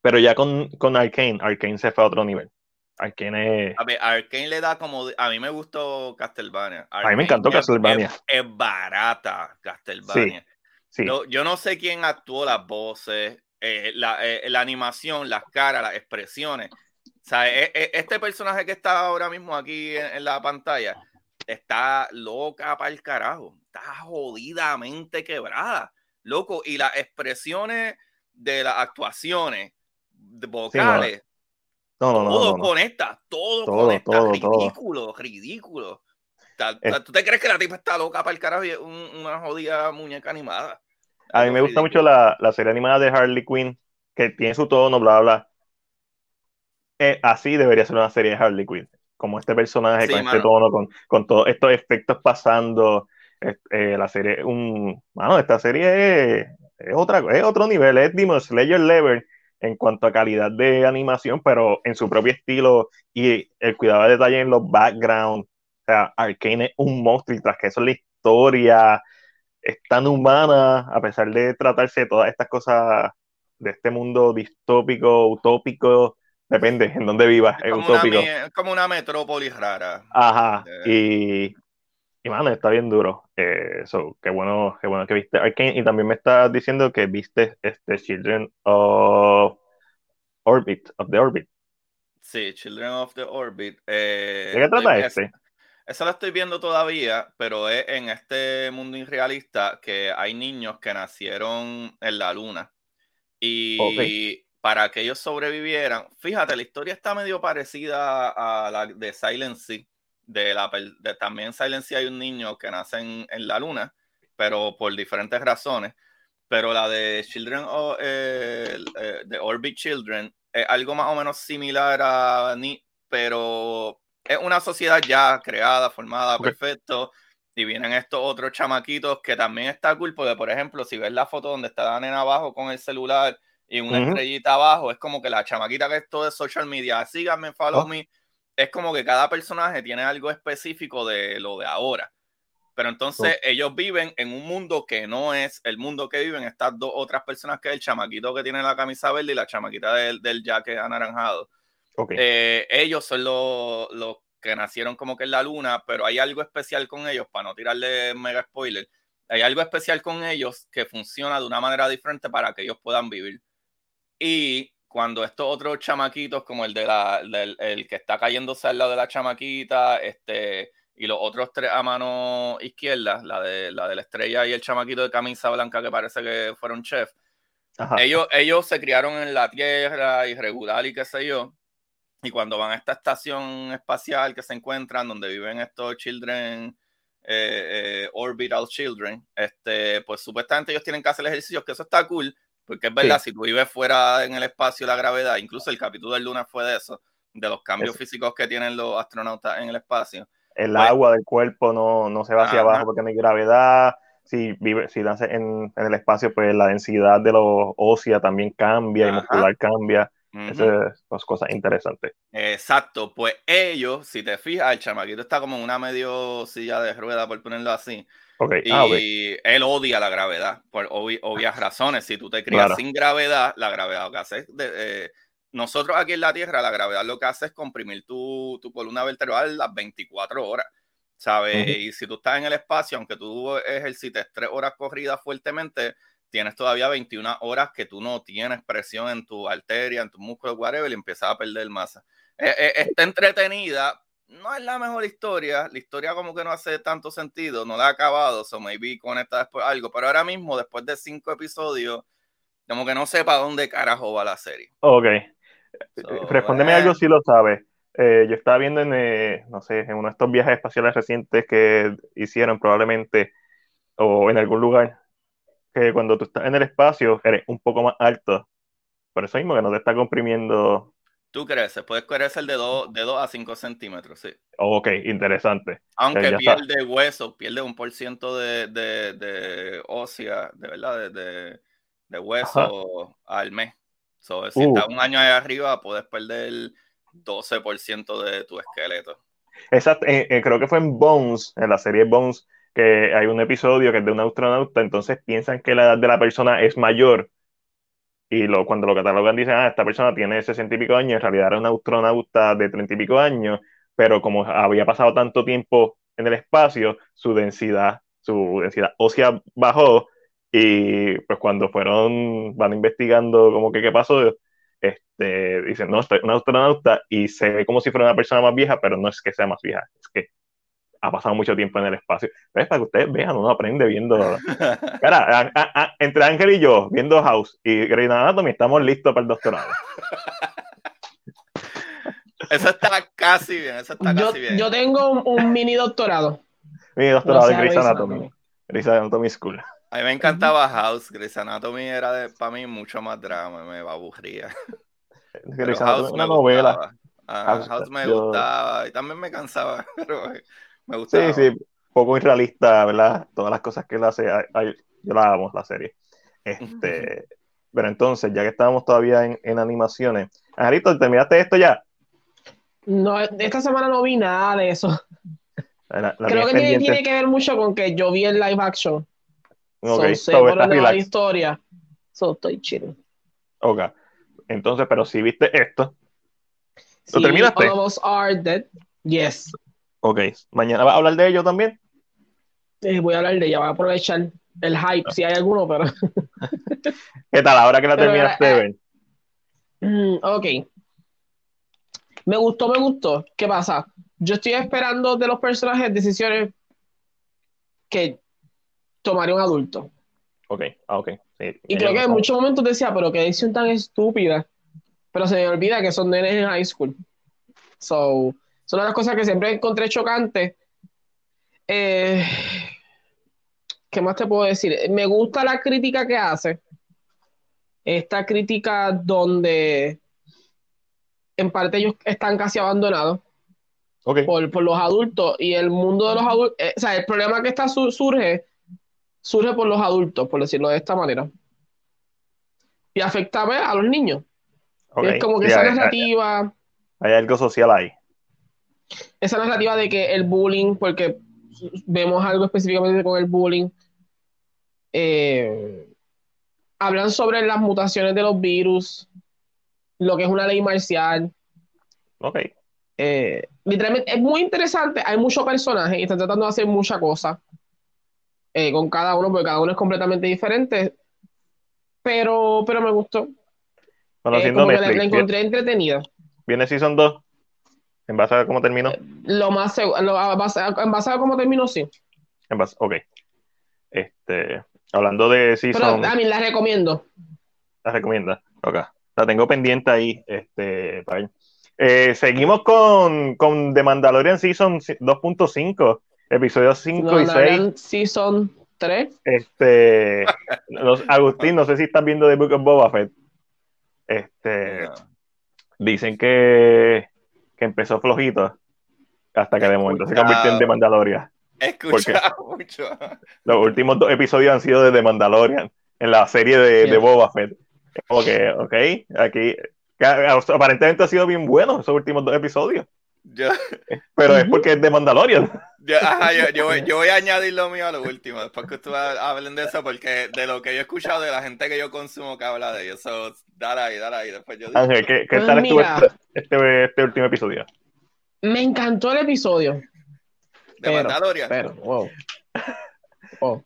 pero ya con, con Arkane, Arkane se fue a otro nivel. Arkane es... A ver, Arkane le da como... A mí me gustó Castlevania. a mí me encantó Castlevania. Es, barata Castlevania. Sí, Yo, no sé quién actuó las voces, eh, la, eh, la, animación, las caras, las expresiones. O sea, e, e, este personaje que está ahora mismo aquí en, la pantalla está loca para el carajo. Está jodidamente quebrada. Loco. Y las expresiones de las actuaciones vocales. todo conecta, todo, conecta. ridículo, ridículo. ¿Tú te crees que la tipa está loca para el carajo y una jodida muñeca animada? A mí me gusta mucho la, la, serie animada de Harley Quinn, que tiene su tono, bla, bla. Eh, así debería ser una serie de Harley Quinn. Como este personaje, con este tono, con, con todos estos efectos pasando. Eh, la serie, un. Mano, esta serie es, es, otra, es otro nivel, es Demon Slayer Level en cuanto a calidad de animación, pero en su propio estilo y el cuidado de detalle en los backgrounds. O sea, Arkane es un monstruo y tras que eso es la historia, es tan humana, a pesar de tratarse de todas estas cosas de este mundo distópico, utópico, depende en dónde vivas, es, como utópico. Una, como una metrópolis rara. Ajá, y, y mano, está bien duro. Eh, qué bueno, qué bueno que viste Arkane. Y también me estás diciendo que viste este Children of Orbit, of the Orbit. Sí, Children of the Orbit. Eh, ¿De qué trata este? Esa la estoy viendo todavía, pero es en este mundo irrealista que hay niños que nacieron en la luna. Y para que ellos sobrevivieran, fíjate, la historia está medio parecida a la de Silent Sea de la de, también Silence hay un niño que nace en, la luna, pero por diferentes razones. Pero la de Children of, eh, eh, de Orbit Children es algo más o menos similar a Ni, pero es una sociedad ya creada, formada, perfecto. Y vienen estos otros chamaquitos que también está cool, porque por ejemplo, si ves la foto donde está la nena abajo con el celular y una estrellita abajo, es como que la chamaquita que es todo de social media, síganme, follow oh. me es como que cada personaje tiene algo específico de lo de ahora. Pero entonces ellos viven en un mundo que no es el mundo que viven estas dos otras personas que es el chamaquito que tiene la camisa verde y la chamaquita del, del jacket anaranjado. Eh, ellos son los, que nacieron como que en la luna, pero hay algo especial con ellos, para no tirarle mega spoiler, hay algo especial con ellos que funciona de una manera diferente para que ellos puedan vivir. Y cuando estos otros chamaquitos, como el de la, del, el que está cayéndose al lado de la chamaquita, este, y los otros tres a mano izquierda, la de la, de la estrella y el chamaquito de camisa blanca que parece que fueron chef, ellos, ellos se criaron en la Tierra irregular y qué sé yo, y cuando van a esta estación espacial que se encuentran, donde viven estos children, eh, eh, orbital children, este, pues supuestamente ellos tienen que hacer ejercicios, que eso está cool, porque es verdad, si tú vives fuera en el espacio, la gravedad, incluso el capítulo del Luna fue de eso, de los cambios físicos que tienen los astronautas en el espacio. El pues agua del cuerpo no, no se va hacia abajo porque no hay gravedad. Si vive, si nace en, en, el espacio, pues la densidad de los ósea también cambia y muscular cambia. Esas son cosas interesantes. Exacto, pues ellos, si te fijas, el chamaquito está como en una medio silla de rueda, por ponerlo así. Ah, y él odia la gravedad por obvias razones. Si tú te crías sin gravedad, la gravedad lo que hace es eh, nosotros aquí en la Tierra, la gravedad lo que hace es comprimir tu, tu columna vertebral las 24 horas, ¿sabes? Y si tú estás en el espacio, aunque tú ejercites tres horas corridas fuertemente, tienes todavía 21 horas que tú no tienes presión en tu arteria, en tu músculo, whatever, y empiezas a perder masa. Eh, eh, está entretenida, no es la mejor historia, la historia como que no hace tanto sentido, no la ha acabado, so maybe conecta después algo, pero ahora mismo, después de cinco episodios, como que no sé para dónde carajo va la serie. Ok, So, Respóndeme eh, algo si lo sabes. Eh, yo estaba viendo en, eh, no sé, en uno de estos viajes espaciales recientes que hicieron probablemente, o en algún lugar, que cuando tú estás en el espacio eres un poco más alto. Por eso mismo que no te está comprimiendo. Tú creces, puedes crecer de 2 de a 5 centímetros, sí. Ok, interesante. Aunque ya pierde hueso, pierde un por ciento de, de, de ósea, de verdad, de, de, de hueso al mes. So, si Uh. estás un año ahí arriba, puedes perder 12% de tu esqueleto. Exacto, eh, eh, creo que fue en Bones, en la serie Bones, que hay un episodio que es de un astronauta, entonces piensan que la edad de la persona es mayor y lo, cuando lo catalogan dicen, ah, esta persona tiene sesenta y pico años, en realidad era un astronauta de treinta y pico años, pero como había pasado tanto tiempo en el espacio, su densidad, su densidad ósea bajó y pues cuando fueron, van investigando como que qué pasó, este, dicen, no, estoy un astronauta y se ve como si fuera una persona más vieja, pero no es que sea más vieja, es que ha pasado mucho tiempo en el espacio. Es para que ustedes vean, uno aprende viendo. Cara, a- a- a- entre Ángel y yo, viendo House y Grey's Anatomy, estamos listos para el doctorado. Eso está casi bien, eso está Yo, casi bien. yo tengo un, un mini doctorado. Mi doctorado en Grey's Anatomy. Anatomy. Grey's Anatomy School. A mí me encantaba House, Grey's Anatomy era de, para mí mucho más drama, me aburría. Grey's Anatomy House una novela. gustaba. Ah, House- House me yo- gustaba y también me cansaba, pero me gustaba. Sí, sí, poco irrealista, ¿verdad? Todas las cosas que él hace, yo la amo, la serie. Este, pero entonces, ya que estábamos todavía en, en animaciones, Angelito, ¿terminaste esto ya? No, esta semana no vi nada de eso. La, la Creo que tiene, pendiente. tiene que ver mucho con que yo vi el live action. Ok, so, sé so, va la historia. So, estoy chill. Ok. Entonces, pero si viste esto, ¿Lo Sí, terminaste? All of Us Are Dead. Yes. Ok, mañana vas a hablar de ello también. Eh, voy a hablar de ella, voy a aprovechar el hype, si hay alguno, pero. ¿Qué tal ahora que la terminaste de ver? Mm, ok. Me gustó, me gustó. ¿Qué pasa? Yo estoy esperando de los personajes decisiones que tomaría un adulto. Ok, ah, ok. sí, Y creo que en muchos momentos decía, pero qué decisión tan estúpida. Pero se me olvida que son nenes en high school. So, son las cosas que siempre encontré chocantes. Eh, ¿qué más te puedo decir? Me gusta la crítica que hace. Esta crítica donde en parte ellos están casi abandonados por, por los adultos y el mundo de los adultos, o sea, el problema que está su- surge, surge por los adultos, por decirlo de esta manera. Y afecta pues, a los niños. ok. Es como que esa hay, hay- narrativa, hay algo social ahí. Esa narrativa de que el bullying, porque vemos algo específicamente con el bullying, eh, hablan sobre las mutaciones de los virus, lo que es una ley marcial. Ok, Eh, literalmente es muy interesante, hay muchos personajes y están tratando de hacer muchas cosas eh, con cada uno, porque cada uno es completamente diferente, pero, pero me gustó. Eh, como que la, la ¿viene, encontré entretenida. viene Season 2? ¿En base a cómo terminó? Lo más lo, a base- en base a cómo terminó, sí. En base, ok. Este, hablando de Pero Season, a mí la recomiendo. la recomienda. Ok, la tengo pendiente ahí. Este, para. Eh, seguimos con, con The Mandalorian Season 2.5, episodios 5 y 6. Mandalorian Season 3. Este, los- Agustín, no sé si estás viendo The Book of Boba Fett. Este, No. dicen que, que empezó flojito hasta que de momento se convirtió en The Mandalorian. He escuchado mucho. Los últimos dos episodios han sido de The Mandalorian en la serie de, de. Boba Fett. Como que, ok, aquí aparentemente ha sido bien bueno esos últimos dos episodios, Yo, pero es porque es de Mandalorian. Yo, ajá, yo, yo voy, yo voy a añadir lo mío a lo último, después que ustedes hablen de eso, porque de lo que yo he escuchado de la gente que yo consumo que habla de ellos, so, dale ahí, dale ahí, después yo digo. Ángel, ¿qué, qué Pues tal estuvo este, este, este último episodio? Me encantó el episodio. de pero, Mandalorian. Pero, wow. Wow.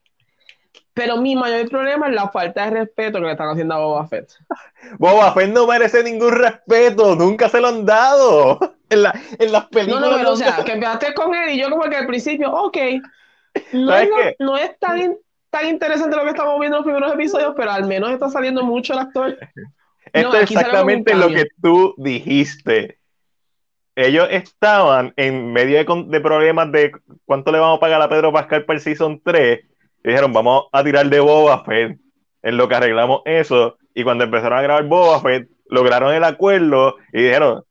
Pero mi mayor problema es la falta de respeto que le están haciendo a Boba Fett. Boba Fett no merece ningún respeto, nunca se lo han dado. En, la- en las No, películas. no, pero o sea, que empezaste con él y yo como que al principio, ok, no ¿Sabes es, qué? no es tan, tan interesante lo que estamos viendo en los primeros episodios, pero al menos está saliendo mucho el actor. Esto No, es exactamente lo que tú dijiste. Ellos estaban en medio de, de problemas de cuánto le vamos a pagar a Pedro Pascal para el Season 3. Y dijeron, vamos a tirar de Boba Fett. En lo que arreglamos eso. Y cuando empezaron a grabar Boba Fett, lograron el acuerdo y dijeron,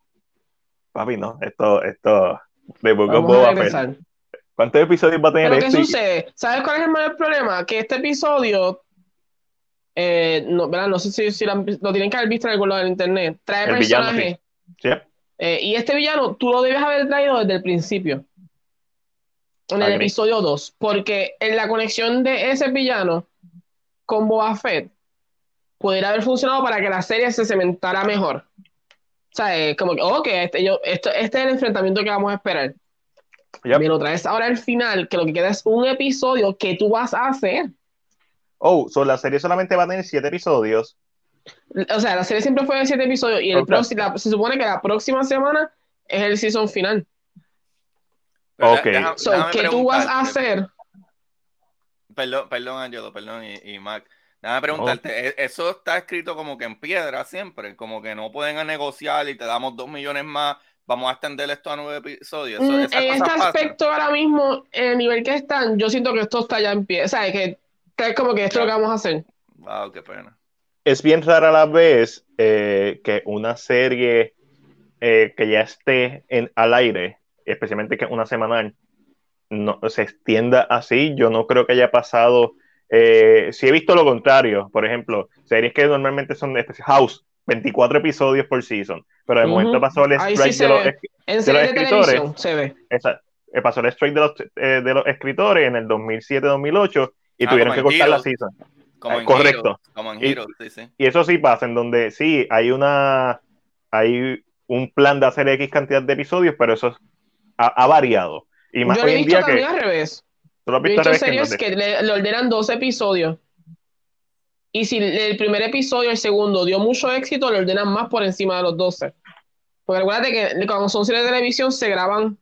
papi, no, esto, esto, de a Boba Fett. ¿Cuántos episodios va a tener Pero ¿qué esto? Y- sucede? ¿Sabes cuál es el mayor problema? Que este episodio, eh, no, ¿verdad? no sé si, si lo, han- lo tienen que haber visto en algún lado del internet, trae El villano, personajes. Sí. eh, y este villano, tú lo debes haber traído desde el principio. En el episodio 2. Porque en la conexión de ese villano con Boba Fett pudiera haber funcionado para que la serie se cementara mejor. O sea, eh, como que, ok, este, yo, esto, este es el enfrentamiento que vamos a esperar. Yep. Lo traes ahora al final, que lo que queda es un episodio que tú vas a hacer. Oh, so la serie solamente va a tener siete episodios. O sea, la serie siempre fue de siete episodios y el Ok. próximo- la- se supone que la próxima semana es el season final. Pero Ok. deja- So, déjame ¿qué tú vas a preguntarte. hacer? Perdón, perdón, Angelo, perdón, y, y Mac. Déjame preguntarte, ¿e- ¿eso está escrito como que en piedra siempre? Como que no pueden negociar y te damos dos millones más, vamos a extender esto a nueve episodios. Eso- Mm, en este aspecto ahora mismo, en el nivel que están, yo siento que esto está ya en pie. O sea, que, que es como que esto es lo que vamos a hacer. Wow, qué pena. Es bien rara la vez eh, que una serie eh, que ya esté en, al aire, especialmente que una semanal, no, se extienda así. Yo no creo que haya pasado. Eh, sí he visto lo contrario. Por ejemplo, series que normalmente son de House, 24 episodios por season. Pero de Ujú. momento pasó el strike sí se de los, En los de escritores. televisión se ve. esa- eh, pasó el strike de los, eh, de los escritores en el 2007-2008 y Ah, tuvieron que cortar la season. Como Eh, en correcto. Como en Y- sí, sí. Y eso sí pasa, en donde sí hay una hay un plan de hacer X cantidad de episodios, pero eso ha, ha variado. Y más Yo lo he visto también que al revés. tú lo has Yo he visto visto que series que le, le ordenan 12 episodios. Y si el primer episodio, el segundo, dio mucho éxito, le ordenan más por encima de los 12. Porque recuérdate que cuando son series de televisión se graban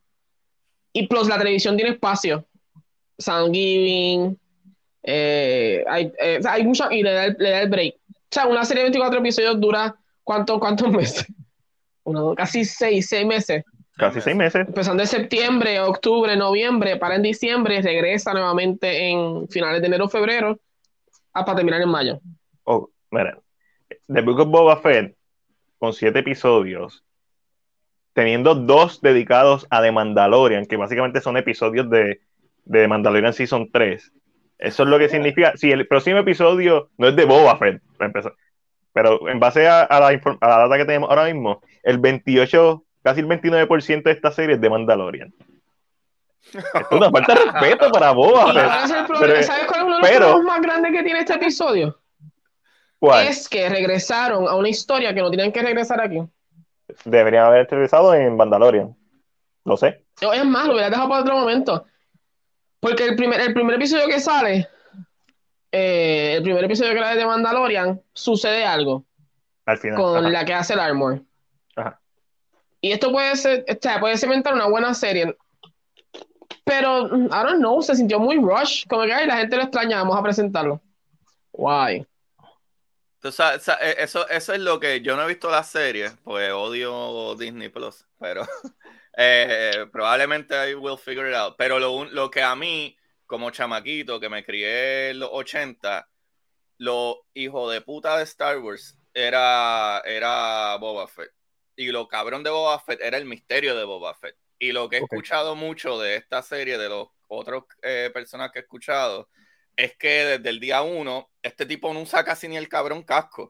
y plus la televisión tiene espacio. Soundgiving, eh, hay, eh, hay mucha, y le da, el, le da el break. O sea, una serie de 24 episodios dura ¿cuánto, cuántos meses? Uno, casi 6, 6 meses. Casi seis meses. Empezando en septiembre, octubre, noviembre, para en diciembre, regresa nuevamente en finales de enero, febrero, hasta terminar en mayo. Oh, mira, The Book of Boba Fett, con siete episodios, teniendo dos dedicados a The Mandalorian, que básicamente son episodios de, de Mandalorian Season 3. Eso es lo que significa. Si el próximo episodio no es de Boba Fett, para empezar, pero en base a, a la, a la data que tenemos ahora mismo, el 28, casi el 29% de esta serie es de Mandalorian. Esto es una falta de respeto para Boba Y cuál es el Fett. problema- Pero- ¿Sabes cuál es uno de los pero- problemas más grandes que tiene este episodio? ¿Cuál? Es que regresaron a una historia que no tenían que regresar aquí. Deberían haber televisado en Mandalorian. Lo sé. Es más, lo hubiera dejado para otro momento. Porque el primer, el primer episodio que sale, eh, el primer episodio que era de Mandalorian, sucede algo Al final. con Ajá. la que hace el armor. Y esto puede ser, o sea, puede cementar una buena serie. Pero, mm, I don't know, se sintió muy rush. Como que ay, la gente lo extraña, vamos a presentarlo. Sabes, sa- eh, eso, eso es lo que yo no he visto la serie, pues odio Disney Plus, pero eh, probablemente I will figure it out. Pero lo, lo que a mí, como chamaquito, que me crié en los 80, lo hijo de puta de Star Wars era, era Boba Fett. Y lo cabrón de Boba Fett era el misterio de Boba Fett. Y lo que he escuchado mucho de esta serie, de los otros eh, personas que he escuchado, es que desde el día uno, este tipo no usa casi ni el cabrón casco.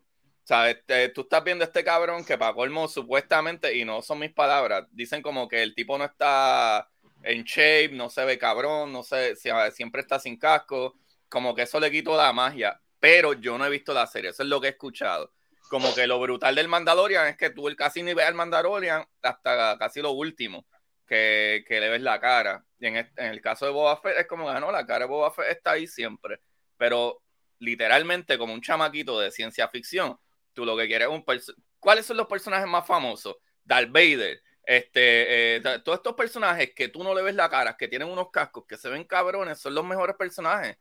O sea, este, tú estás viendo este cabrón que para colmo supuestamente, y no son mis palabras, dicen como que el tipo no está en shape, no se ve cabrón, no sé, si- siempre está sin casco, como que eso le quitó la magia. Pero yo no he visto la serie, eso es lo que he escuchado. Como que lo brutal del Mandalorian es que tú casi ni ves al Mandalorian hasta casi lo último que, que le ves la cara. Y en, este- en el caso de Boba Fett es como que no, la cara de Boba Fett está ahí siempre. Pero literalmente como un chamaquito de ciencia ficción, tú lo que quieres es un ¿Cuáles son los personajes más famosos? Darth Vader. Este, eh, todos estos personajes que tú no le ves la cara, que tienen unos cascos, que se ven cabrones, son los mejores personajes.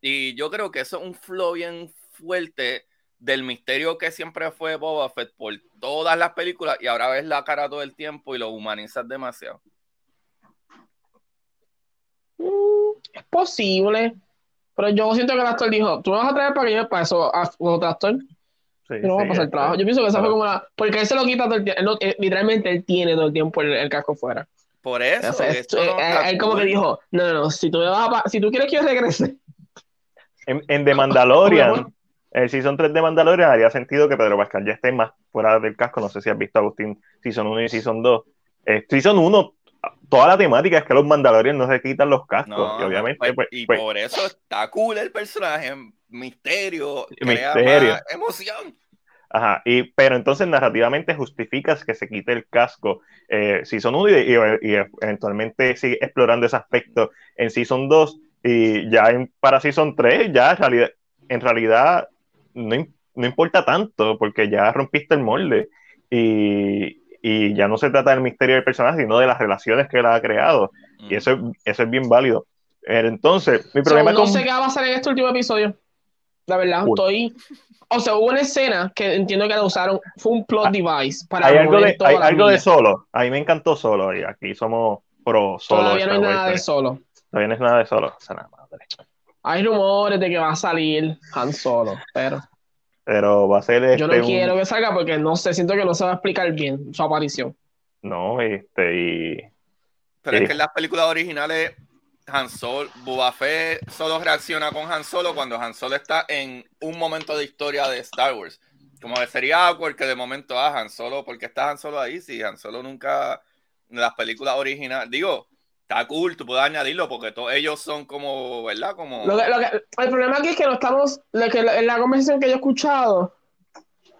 Y yo creo que eso es un flow bien fuerte del misterio que siempre fue Boba Fett por todas las películas y ahora ves la cara todo el tiempo y lo humanizas demasiado. Mm, es posible. Pero yo siento que el actor dijo, tú me vas a traer para que yo para eso a otro actor. Sí, Y no va a sí, pasar el trabajo. Yo pienso que esa fue como la. Porque él se lo quita todo el tiempo. Él no- él- literalmente él tiene todo el tiempo el, el casco fuera. Por eso, O sea, no eh, él como que dijo: No, no, no. Si tú, me vas a si tú quieres que yo regrese, En, en The Mandalorian. El Season 3 de Mandalorian haría sentido que Pedro Pascal ya esté más fuera del casco. No sé si has visto Agustín Season 1 y Season 2. Eh, season 1, toda la temática es que los Mandalorians no se quitan los cascos. No, y obviamente, pues, pues, y pues, por eso está cool el personaje, misterio, crea Misterio. más emoción. Ajá, y, pero entonces narrativamente justificas que se quite el casco eh, Season 1 y, y- y eventualmente sigue explorando ese aspecto en Season 2 y ya en, para Season 3 ya en realidad, en realidad no, no importa tanto porque ya rompiste el molde y, y ya no se trata del misterio del personaje sino de las relaciones que él ha creado y eso, es- eso es bien válido. Eh, Entonces, mi so, problema no con... sé qué va a pasar en este último episodio. La verdad, Cool. estoy. O sea, hubo una escena que entiendo que la usaron. Fue un plot device para Hay algo, de, hay algo de solo, a mí me encantó solo y aquí somos pro solo. Todavía no hay nada de pero- solo. Todavía no es nada de solo. O sea, nada, madre. Hay rumores de que va a salir Han Solo, pero Pero va a ser este yo no un- quiero que salga porque no sé, siento que no se va a explicar bien su aparición. No, este, y Pero Sí. es que en las películas originales, Han Solo, Boba Fett solo reacciona con Han Solo cuando Han Solo está en un momento de historia de Star Wars. Como que sería awkward que de momento, ah, Han Solo, ¿por qué está Han Solo ahí? Si Han Solo nunca, en las películas originales, digo, está cool, tú puedes añadirlo porque todos ellos son como, ¿verdad? Como... Lo que- lo que- el problema aquí es que no estamos, lo que, en la conversación que yo he escuchado,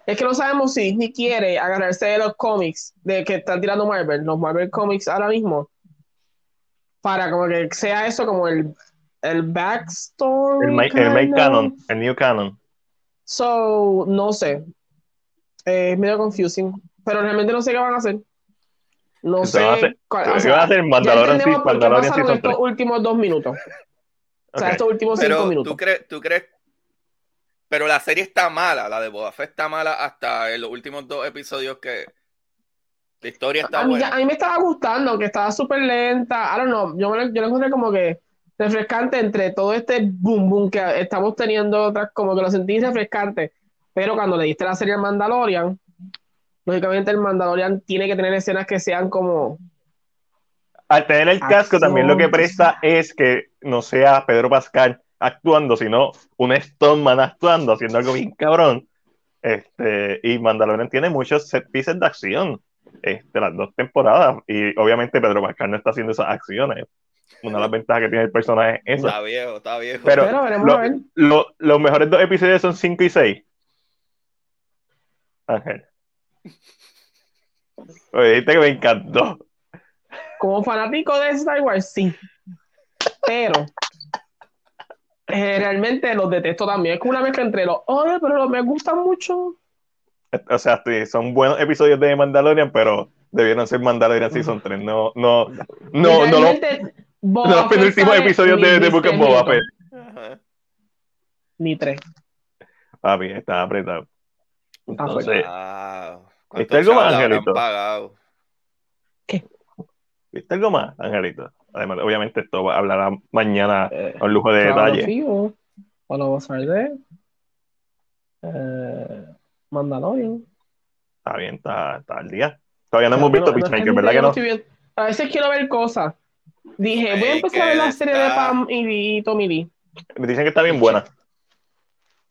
es que no sabemos si Disney quiere agarrarse de los cómics de que están tirando Marvel, los Marvel Comics ahora mismo, para como que sea eso como el, el backstory. el, ma- el main kinda. canon, el new canon. So, no sé. Eh, Es medio confusing. Pero realmente no sé qué van a hacer. No Entonces, sé. van a cuál- o ¿Qué sea, van a hacer? ya Mandalorian, sí, Mandalorian Season estos 3. últimos dos minutos. O sea, estos últimos cinco Pero minutos. ¿tú crees, tú crees, pero la serie está mala, la de Boba Fett está mala hasta en los últimos dos episodios que la historia está a, mí, a mí me estaba gustando, aunque estaba súper lenta. I don't know. Yo, me lo- yo lo encontré como que refrescante entre todo este boom boom que estamos teniendo. otras- Como que lo sentí refrescante. Pero cuando le diste la serie al Mandalorian, lógicamente el Mandalorian tiene que tener escenas que sean como. Al tener el casco, Acción. también lo que presta es que no sea Pedro Pascal actuando, sino un Stoneman actuando, haciendo algo bien cabrón. Este, y Mandalorian tiene muchos set pieces de acción, este, las dos temporadas. Y obviamente Pedro Pascal no está haciendo esas acciones. Una de las ventajas que tiene el personaje es eso. Está viejo, está viejo. Pero- Pero veremos lo- a ver. Lo- los mejores dos episodios son 5 y 6. Ángel. Oye, dijiste que me encantó. Como fanático de Star Wars, sí. Pero eh, realmente los detesto también. Es como una mezcla entre los odio, pero los me gustan mucho. O sea, sí, son buenos episodios de Mandalorian, pero debieron ser Mandalorian Season 3. No, no, no, no, Boba no los penúltimos episodios de, de Book of. Boba Fett. Ni tres. Papi, está apretado. Entonces. Wow. ¿Viste algo más, Angelito? pagado? ¿Viste algo más, Angelito? Además, obviamente esto va- hablará mañana Eh, con lujo de Claro, detalle. fijo. Bueno, vamos a ver de eh, Mandalorian. Está bien, está, está al día. Todavía no O sea, hemos visto no- no Peacemaker, ¿verdad que no? estoy A veces quiero ver cosas. Dije, voy a empezar a ver la serie de Pam y, y Tommy Lee. Me dicen que está bien buena.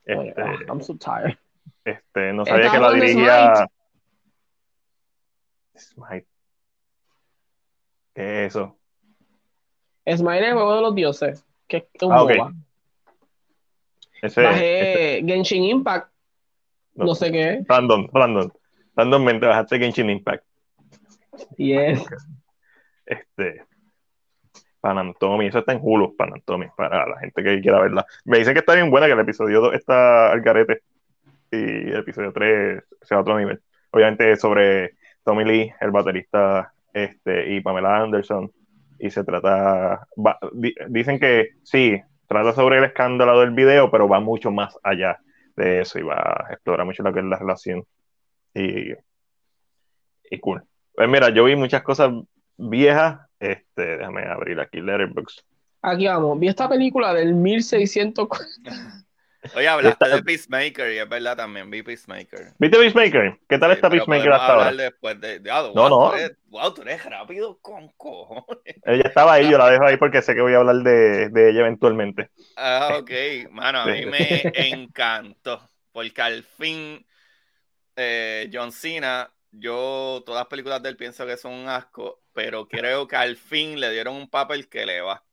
Oye, Este, ah, I'm so tired. este, no sabía Estaba que la dirigía. Smite. ¿Qué es eso? Smile el juego de los dioses. Que es un Ah, ok. boba. Ese, ese- Bajé Genshin Impact. no, No sé qué es. Random, random. Randommente bajaste Genshin Impact. Yes. Este. Panantomi, eso está en Hulu, Panantomi, para la gente que quiera verla. Me dicen que está bien buena, que el episodio 2 está al garete y el episodio 3 sea a otro nivel. Obviamente es sobre Tommy Lee, el baterista, este, y Pamela Anderson, y se trata, va- di- dicen que sí, trata sobre el escándalo del video, pero va mucho más allá. de eso y va a explorar mucho lo que es la relación. Y, y cool. Pues mira, yo vi muchas cosas viejas. Este, déjame abrir aquí Letterboxd. Aquí vamos. Vi esta película del 1600. Oye, hablaste de Peacemaker y es verdad también, vi Peacemaker. ¿Viste Peacemaker? ¿Qué tal está Peacemaker hasta ahora? Después de, no, no. Tú eres, wow, tú eres rápido con cojones. Ella estaba ahí, yo la dejo ahí porque sé que voy a hablar de, de ella eventualmente. Ah, ok. Mano, a mí me encantó. Porque al fin, eh, John Cena, yo todas las películas de él pienso que son un asco, pero creo que al fin le dieron un papel que le va.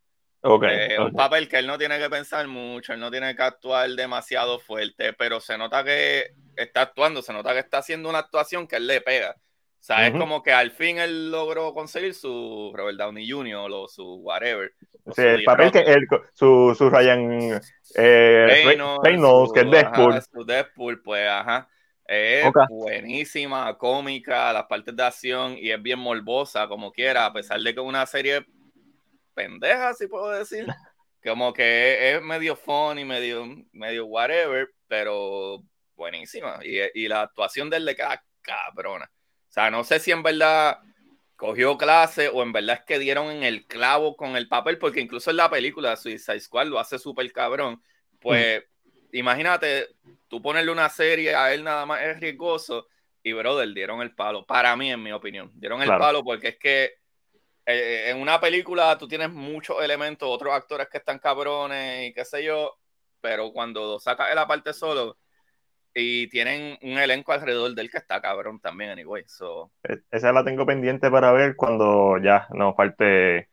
Okay, Un papel que él no tiene que pensar mucho, él no tiene que actuar demasiado fuerte, pero se nota que está actuando, se nota que está haciendo una actuación que él le pega. O sea, es como que al fin él logró conseguir su Robert Downey Jr. o su whatever. sí, el papel que él, su, su Ryan eh, Reynolds, que es Deadpool. su Deadpool, pues, ajá. Es buenísima, cómica, las partes de acción y es bien morbosa, como quiera, a pesar de que es una serie pendeja, si puedo decir. Como que es medio funny, medio, medio whatever, pero buenísima. Y, y la actuación del de queda cabrona. O sea, no sé si en verdad cogió clase o en verdad es que dieron en el clavo con el papel, porque incluso en la película Suicide Squad lo hace súper cabrón. Pues imagínate, tú ponerle una serie a él nada más es riesgoso y brother, dieron el palo. Para mí, en mi opinión, dieron el palo porque es que eh, en una película tú tienes muchos elementos, otros actores que están cabrones y qué sé yo, pero cuando sacas la parte solo y tienen un elenco alrededor del que está cabrón también, anyway. So. E, esa la tengo pendiente para ver cuando ya nos falte.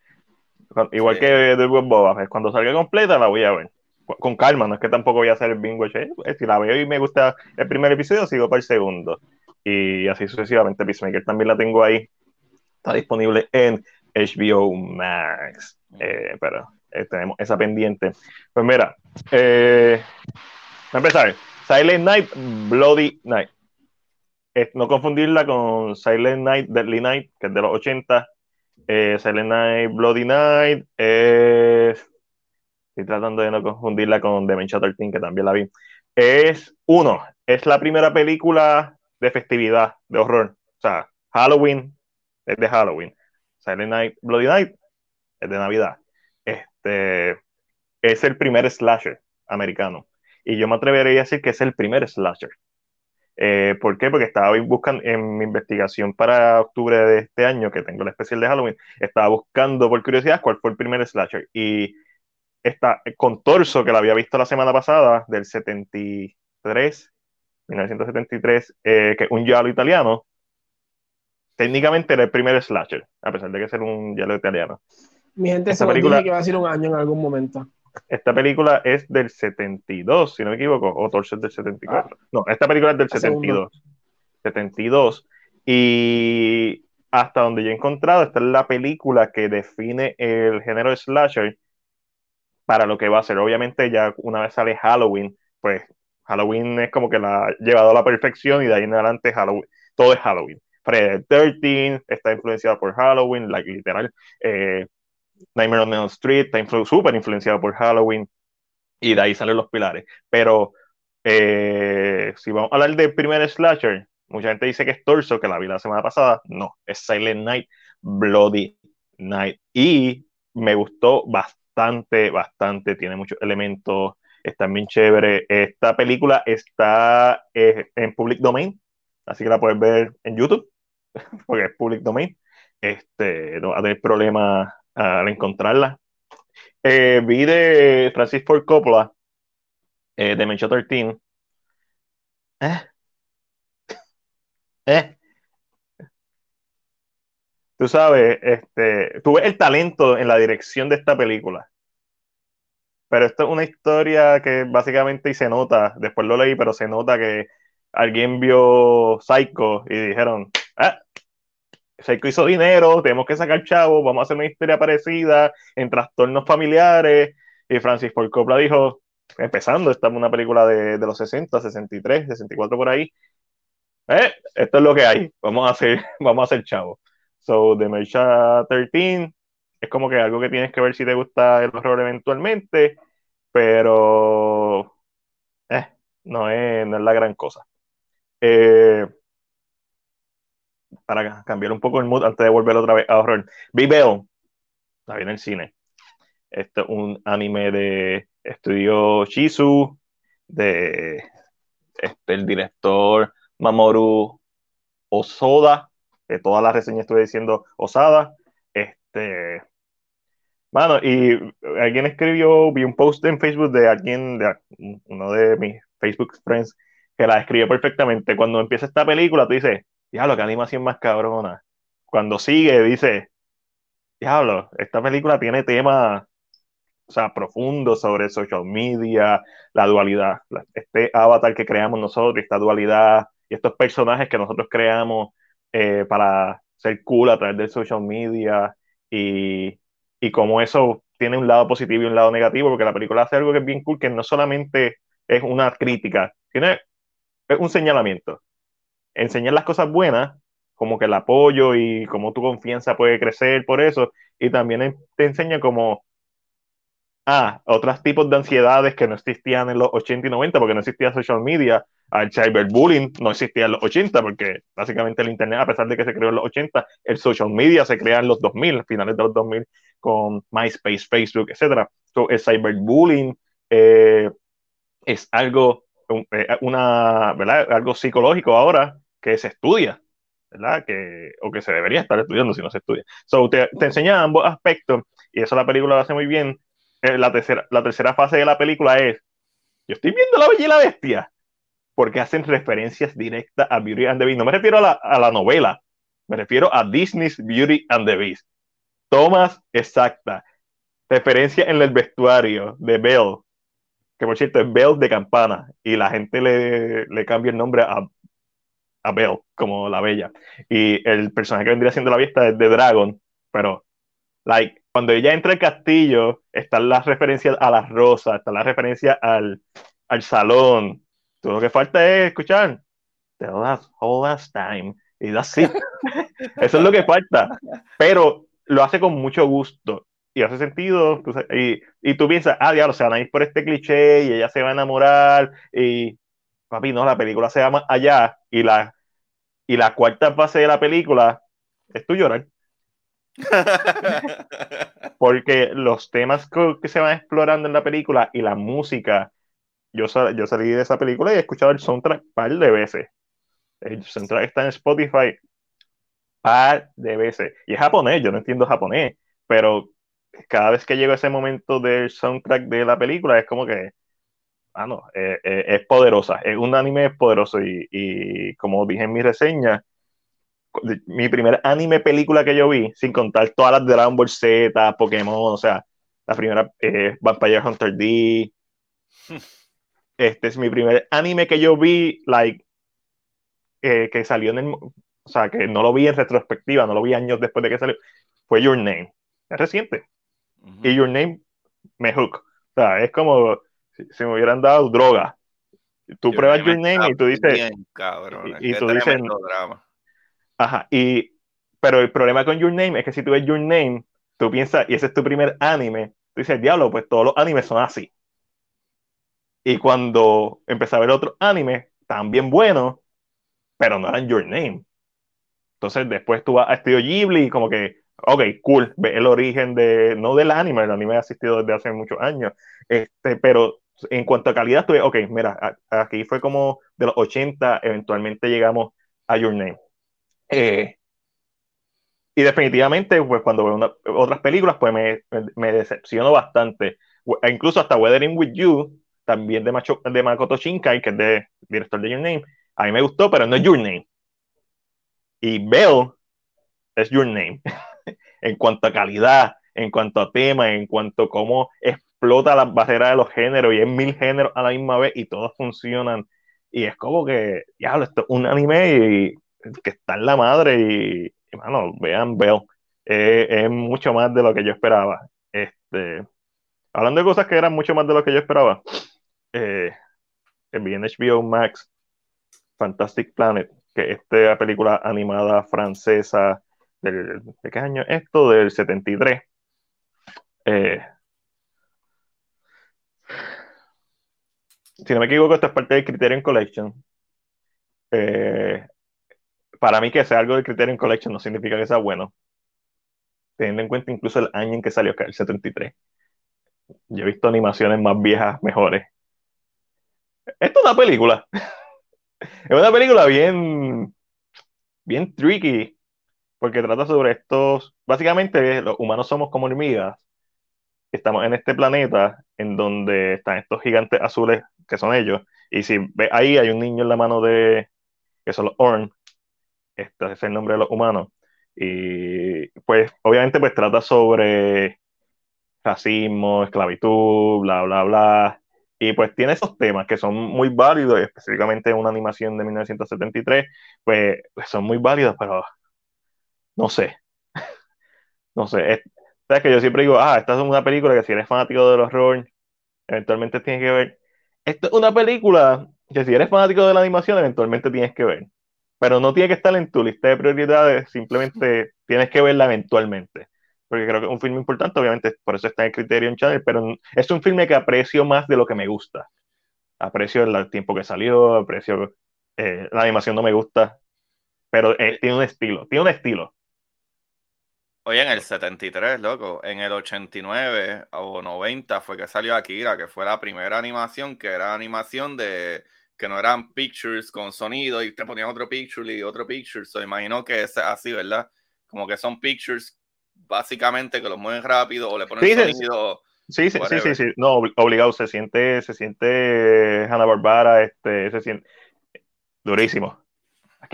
Igual que de Boba, pues, cuando salga completa la voy a ver. Con calma, no es que tampoco voy a hacer el bingo. Pues, si la veo y me gusta el primer episodio, sigo para el segundo. Y así sucesivamente. Peacemaker también la tengo ahí. Está disponible en HBO Max. Eh, pero eh, tenemos esa pendiente. Pues mira, eh, empezar. Silent Night, Bloody Night. no confundirla con Silent Night, Deadly Night, que es de los 80. Silent Night, Bloody Night. estoy tratando de no confundirla con Dementia 13, que también la vi. Es uno, es la primera película de festividad, de horror. O sea, Halloween, es de Halloween. Silent Night, Bloody Night, es de Navidad. Este, es el primer slasher americano. Y yo me atrevería a decir que es el primer slasher. Eh, ¿Por qué? Porque estaba buscando en mi investigación para octubre de este año, que tengo el especial de Halloween, estaba buscando por curiosidad cuál fue el primer slasher. Y está con Torso, que lo había visto la semana pasada, del 73, 1973, eh, que un giallo italiano, técnicamente era el primer slasher, a pesar de que ser un giallo italiano. Mi gente se película, que va a ser un año en algún momento. Esta película es del 72, si no me equivoco, o Torso es del 74. Ah. no, esta película es del 72. 72. Y hasta donde yo he encontrado, esta es la película que define el género de slasher para lo que va a ser. Obviamente, ya una vez sale Halloween, pues Halloween es como que la ha llevado a la perfección y de ahí en adelante Halloween, todo es Halloween. Friday 13 está influenciado por Halloween, like, literal. Eh, Nightmare on Elm Street está súper influenciado por Halloween y de ahí salen los pilares. Pero eh, si vamos a hablar del primer slasher, mucha gente dice que es Torso, que la vi la semana pasada. No, es Silent Night, Bloody Night. Y me gustó bastante, bastante. Tiene muchos elementos, está bien chévere. Esta película está eh, en public domain, así que la puedes ver en YouTube. porque es public domain, este, no va a tener problema al encontrarla. Eh, vi de Francis Ford Coppola, eh, de Mencho 13. ¿Eh? ¿Eh? Tú sabes, este, tuve el talento en la dirección de esta película. Pero esto es una historia que básicamente y se nota, después lo leí, pero se nota que alguien vio Psycho y dijeron, ah, Seiko hizo dinero, tenemos que sacar chavo, vamos a hacer una historia parecida en trastornos familiares. Y Francis Ford Coppola dijo, empezando, esta es una película de, los 60, 63, 64 por ahí. Eh, esto es lo que hay, vamos a hacer, vamos a hacer chavo. So, The Mecha 13 es como que algo que tienes que ver si te gusta el horror eventualmente, pero eh, no es, no es la gran cosa. Eh, para cambiar un poco el mood antes de volver otra vez a horror. Vi Bell, la vi en cine. Este es un anime de estudio Shizu, de este, el director Mamoru Osoda, todas las reseñas estuve diciendo Osada. Este, bueno, y alguien escribió, vi un post en Facebook de alguien, de uno de mis Facebook friends, que la escribió perfectamente. Cuando empieza esta película, tú dices, diablo, qué animación más cabrona. Cuando sigue, dice, diablo, esta película tiene temas, o sea, profundos sobre social media, la dualidad, este avatar que creamos nosotros, esta dualidad y estos personajes que nosotros creamos eh, para ser cool a través del social media y, y como eso tiene un lado positivo y un lado negativo, porque la película hace algo que es bien cool, que no solamente es una crítica, tiene es un señalamiento. Enseñar las cosas buenas, como que el apoyo y cómo tu confianza puede crecer por eso, y también te enseña como, ah, otros tipos de ansiedades que no existían en los 80 y 90 porque no existía social media, el cyberbullying no existía en los 80 porque básicamente el internet, a pesar de que se creó en los 80, el social media se crea en los 2000, finales de los 2000 con MySpace, Facebook, etc. So, el cyberbullying eh, es algo, eh, una, ¿verdad? algo psicológico ahora que se estudia, ¿verdad? Que, o que se debería estar estudiando si no se estudia. So, te, te enseña ambos aspectos y eso la película lo hace muy bien. Eh, la, tercera, la tercera fase de la película es, yo estoy viendo La Bella y la Bestia, porque hacen referencias directas a Beauty and the Beast. No me refiero a la, a la novela, me refiero a Disney's Beauty and the Beast. Tomas exacta. Referencia en el vestuario de Belle, que por cierto es Belle de campana, y la gente le, le cambia el nombre a, a Belle, como la bella. Y el personaje que vendría siendo la fiesta es de Dragon, pero, like, cuando ella entra al castillo, están las referencias a las rosas, están las referencias al, al salón, todo lo que falta es escuchar. The last, whole last time. Y that's it. Eso es lo que falta. Pero lo hace con mucho gusto. Y hace sentido. y, y, tú piensas, ah, diablo, se van a ir por este cliché y ella se va a enamorar. Y, papi, no, la película se llama allá. Y la, y la cuarta fase de la película es tu llorar. Porque los temas que se van explorando en la película y la música yo, yo salí de esa película y he escuchado el soundtrack un par de veces. El soundtrack está en Spotify par de veces. Y es japonés, yo no entiendo japonés, pero cada vez que llego a ese momento del soundtrack de la película es como que, ah, no, eh, eh, es poderosa. Es un anime poderoso y, y, como dije en mi reseña, mi primer anime película que yo vi, sin contar todas las de Dragon Ball Z, Pokémon, o sea, la primera eh, Vampire Hunter D. Este es mi primer anime que yo vi, like, eh, que salió en el. O sea, que no lo vi en retrospectiva, no lo vi años después de que salió. Fue Your Name. Es reciente. Y Your Name me hook. O sea, es como si, me hubieran dado droga. Tú pruebas Your Name y tú dices. y, tú dices. Drama. Ajá. Y, pero el problema con Your Name es que si tú ves Your Name, tú piensas, y ese es tu primer anime, tú dices, diablo, pues todos los animes son así. Y cuando empecé a ver otros animes, también buenos, pero no eran Your Name. Entonces después tú vas a Estudio Ghibli y como que, ok, cool, ve el origen de, no del anime, el anime ha existido desde hace muchos años, este, pero en cuanto a calidad, tuve, ok, mira, aquí fue como de los 80, eventualmente llegamos a Your Name. Eh, y definitivamente, pues cuando veo otras películas, pues me, me, decepciono bastante. Incluso hasta Weathering with You, también de, Macho, de Makoto Shinkai, que es de director de Your Name. A mí me gustó, pero no es Your Name. Y Bell es Your Name. en cuanto a calidad, en cuanto a tema, en cuanto a cómo explota la barrera de los géneros y es mil géneros a la misma vez y todos funcionan. Y es como que, diablo, esto es un anime que está en la madre y, hermano, vean Bell. es mucho más de lo que yo esperaba. Este, hablando de cosas que eran mucho más de lo que yo esperaba, eh, en HBO Max Fantastic Planet, que es esta película animada francesa del, ¿de qué año esto? Del 73. Eh, si no me equivoco, esto es parte del Criterion Collection. Eh, para mí que sea algo del Criterion Collection no significa que sea bueno. Teniendo en cuenta incluso el año en que salió, el 73. Yo he visto animaciones más viejas, mejores. Esto es una película. es una película bien, bien tricky, porque trata sobre estos, básicamente los humanos somos como hormigas, estamos en este planeta en donde están estos gigantes azules que son ellos, y si ve ahí hay un niño en la mano de, que son los Orn, este es el nombre de los humanos, y pues obviamente pues trata sobre racismo, esclavitud, bla, bla, bla, y pues tiene esos temas que son muy válidos, específicamente en una animación de 1973, pues, son muy válidos, pero no sé. no sé. Es, ¿Sabes que yo siempre digo, ah, esta es una película que si eres fanático del horror, eventualmente tienes que ver. Esta es una película que si eres fanático de la animación, eventualmente tienes que ver. Pero no tiene que estar en tu lista de prioridades, simplemente tienes que verla eventualmente porque creo que es un filme importante, obviamente por eso está en el Criterion Channel, pero es un filme que aprecio más de lo que me gusta. Aprecio el tiempo que salió, aprecio eh, la animación no me gusta, pero eh, tiene un estilo, tiene un estilo. Oye, en el 73, loco, en el 89 o 90 fue que salió Akira, que fue la primera animación, que era animación de que no eran pictures con sonido y te ponían otro picture y otro picture. So, imagino que es así, ¿verdad? Como que son pictures básicamente que los mueven rápido o le ponen sí, sonido. Sí, sí, sí, sí, sí, no, obligado, se siente, se siente Hanna Barbara, este, se siente durísimo.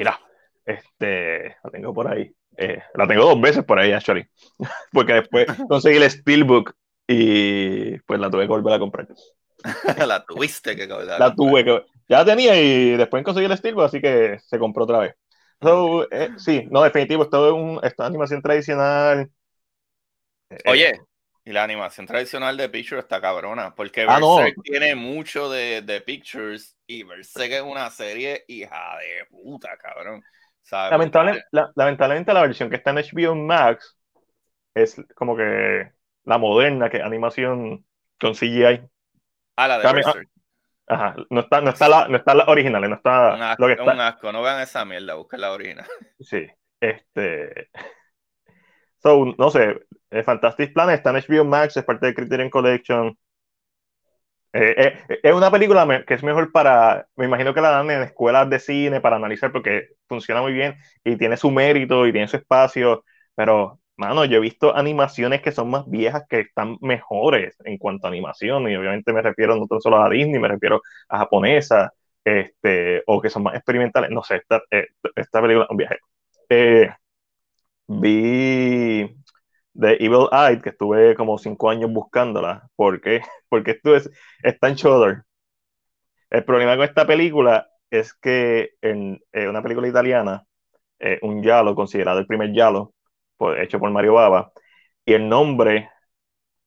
No, este, la tengo por ahí. Eh, la tengo dos veces por ahí, actually. Porque después conseguí el Steelbook y pues la tuve que volver a comprar. la tuviste que comprar. La tuve que. Ya la tenía y después conseguí el Steelbook, así que se compró otra vez. So, eh, sí, no, definitivo, esto es un, esta animación tradicional Oye, y la animación tradicional de Pictures está cabrona, porque ah, Berserk tiene mucho de, de, Pictures y Berserk es una serie hija de puta, cabrón. Lamentablemente la versión que está en HBO Max es como que la moderna, que animación con CGI. Ah, la de Berserk. Ajá, no está, no está la, no está la original, no está un asco, lo que está. Un asco, no vean esa mierda, busquen la original. Sí, este. So, no sé, eh, Fantastic Planet está en HBO Max, es parte de Criterion Collection. Eh, eh, es una película que es mejor para, me imagino que la dan en escuelas de cine para analizar porque funciona muy bien y tiene su mérito y tiene su espacio, pero, mano, yo he visto animaciones que son más viejas que están mejores en cuanto a animación y obviamente me refiero no tan solo a Disney, me refiero a japonesa, este, o que son más experimentales, no sé, esta, esta película un viaje. vi de Evil Eye, que estuve como cinco años buscándola. ¿Por qué? Porque esto es, está en Shudder. El problema con esta película es que en una película italiana, eh, un Yalo, considerado el primer Yalo, hecho por Mario Baba, y el nombre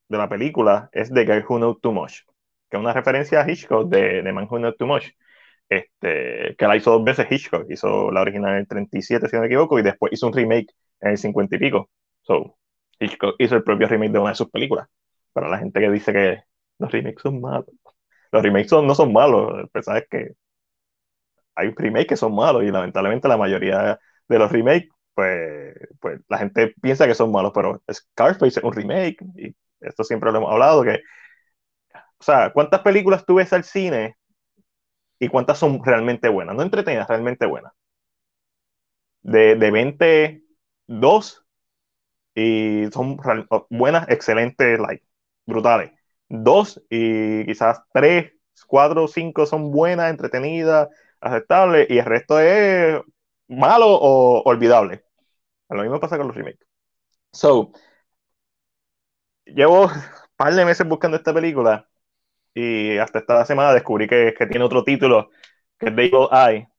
de la película es The Guy Who Knows Too Much, que es una referencia a Hitchcock de The Man Who Knows Too Much, este, que la hizo dos veces Hitchcock, hizo la original en el 37, si no me equivoco, y después hizo un remake en el 50 y pico. So, hizo el propio remake de una de sus películas. Para la gente que dice que los remakes son malos. Los remakes no son malos. El pensar es que hay remakes que son malos y lamentablemente la mayoría de los remakes, pues, pues la gente piensa que son malos, pero Scarface es un remake y esto siempre lo hemos hablado, que, o sea, ¿cuántas películas tú ves al cine y cuántas son realmente buenas? No entretenidas, realmente buenas. De, de 22, y son buenas, excelentes, like, brutales. Dos y quizás tres, cuatro, cinco son buenas, entretenidas, aceptables y el resto es malo o olvidable. Lo mismo pasa con los remakes. So, llevo un par de meses buscando esta película y hasta esta semana descubrí que, que tiene otro título que es The Evil Eye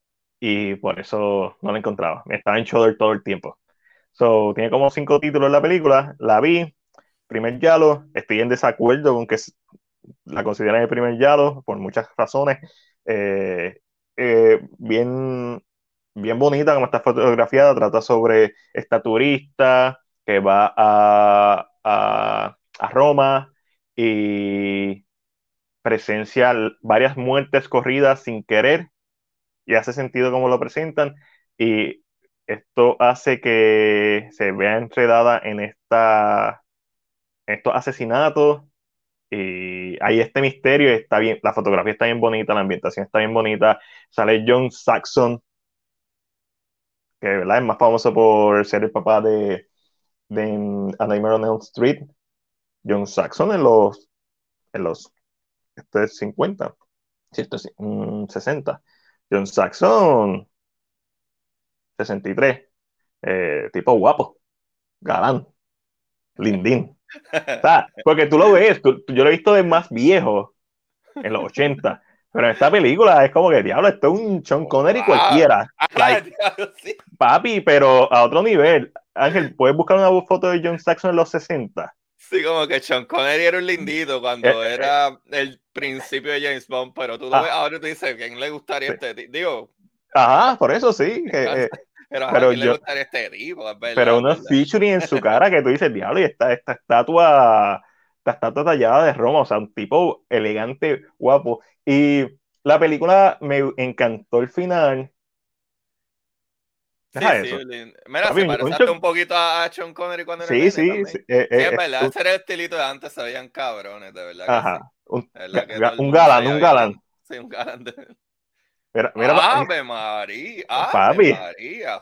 y por eso no la encontraba. Me estaba en Shudder todo el tiempo. So, tiene como cinco títulos la película, la vi, primer Yalo, estoy en desacuerdo con que la consideran el primer Yalo por muchas razones. Eh, eh, bien, bien bonita como está fotografiada, trata sobre esta turista que va a, a, a Roma y presencia varias muertes corridas sin querer y hace sentido como lo presentan y esto hace que se vea enredada en esta estos asesinatos y hay este misterio está bien, la fotografía está bien bonita, la ambientación está bien bonita, sale John Saxon que ¿verdad? es más famoso por ser el papá de, de A Nightmare on Street, John Saxon en los en los esto es 50, ¿cierto? 60. John Saxon 63. Eh, tipo guapo, galán, lindín. porque tú lo ves, yo lo he visto de más viejo, en los 80, pero en esta película es como que, diablo, esto es un Sean Connery cualquiera. Ah, papi, pero a otro nivel. Ángel, ¿puedes buscar una foto de John Saxon en los 60? Sí, como que Sean Connery era un lindito cuando eh, era el principio de James Bond, pero tú lo ah. ves ahora y tú dices, ¿quién le gustaría este? Digo, Ajá, por eso sí. Eh, pero, pero yo, este tipo, pero unos featuring en su cara que tú dices, diablo, y esta, esta estatua, esta estatua tallada de Roma, o sea, un tipo elegante, guapo. Y la película me encantó el final. Sí, sí, Mira, se parece un poquito a Sean Connery cuando era Sí, sí, sí, eh, eh, es verdad, ese era el estilito de antes, se veían cabrones, de verdad. Ajá, un, un galán, un galán. Sí, un galán. De... Mira, mira, Ave María, Ave María.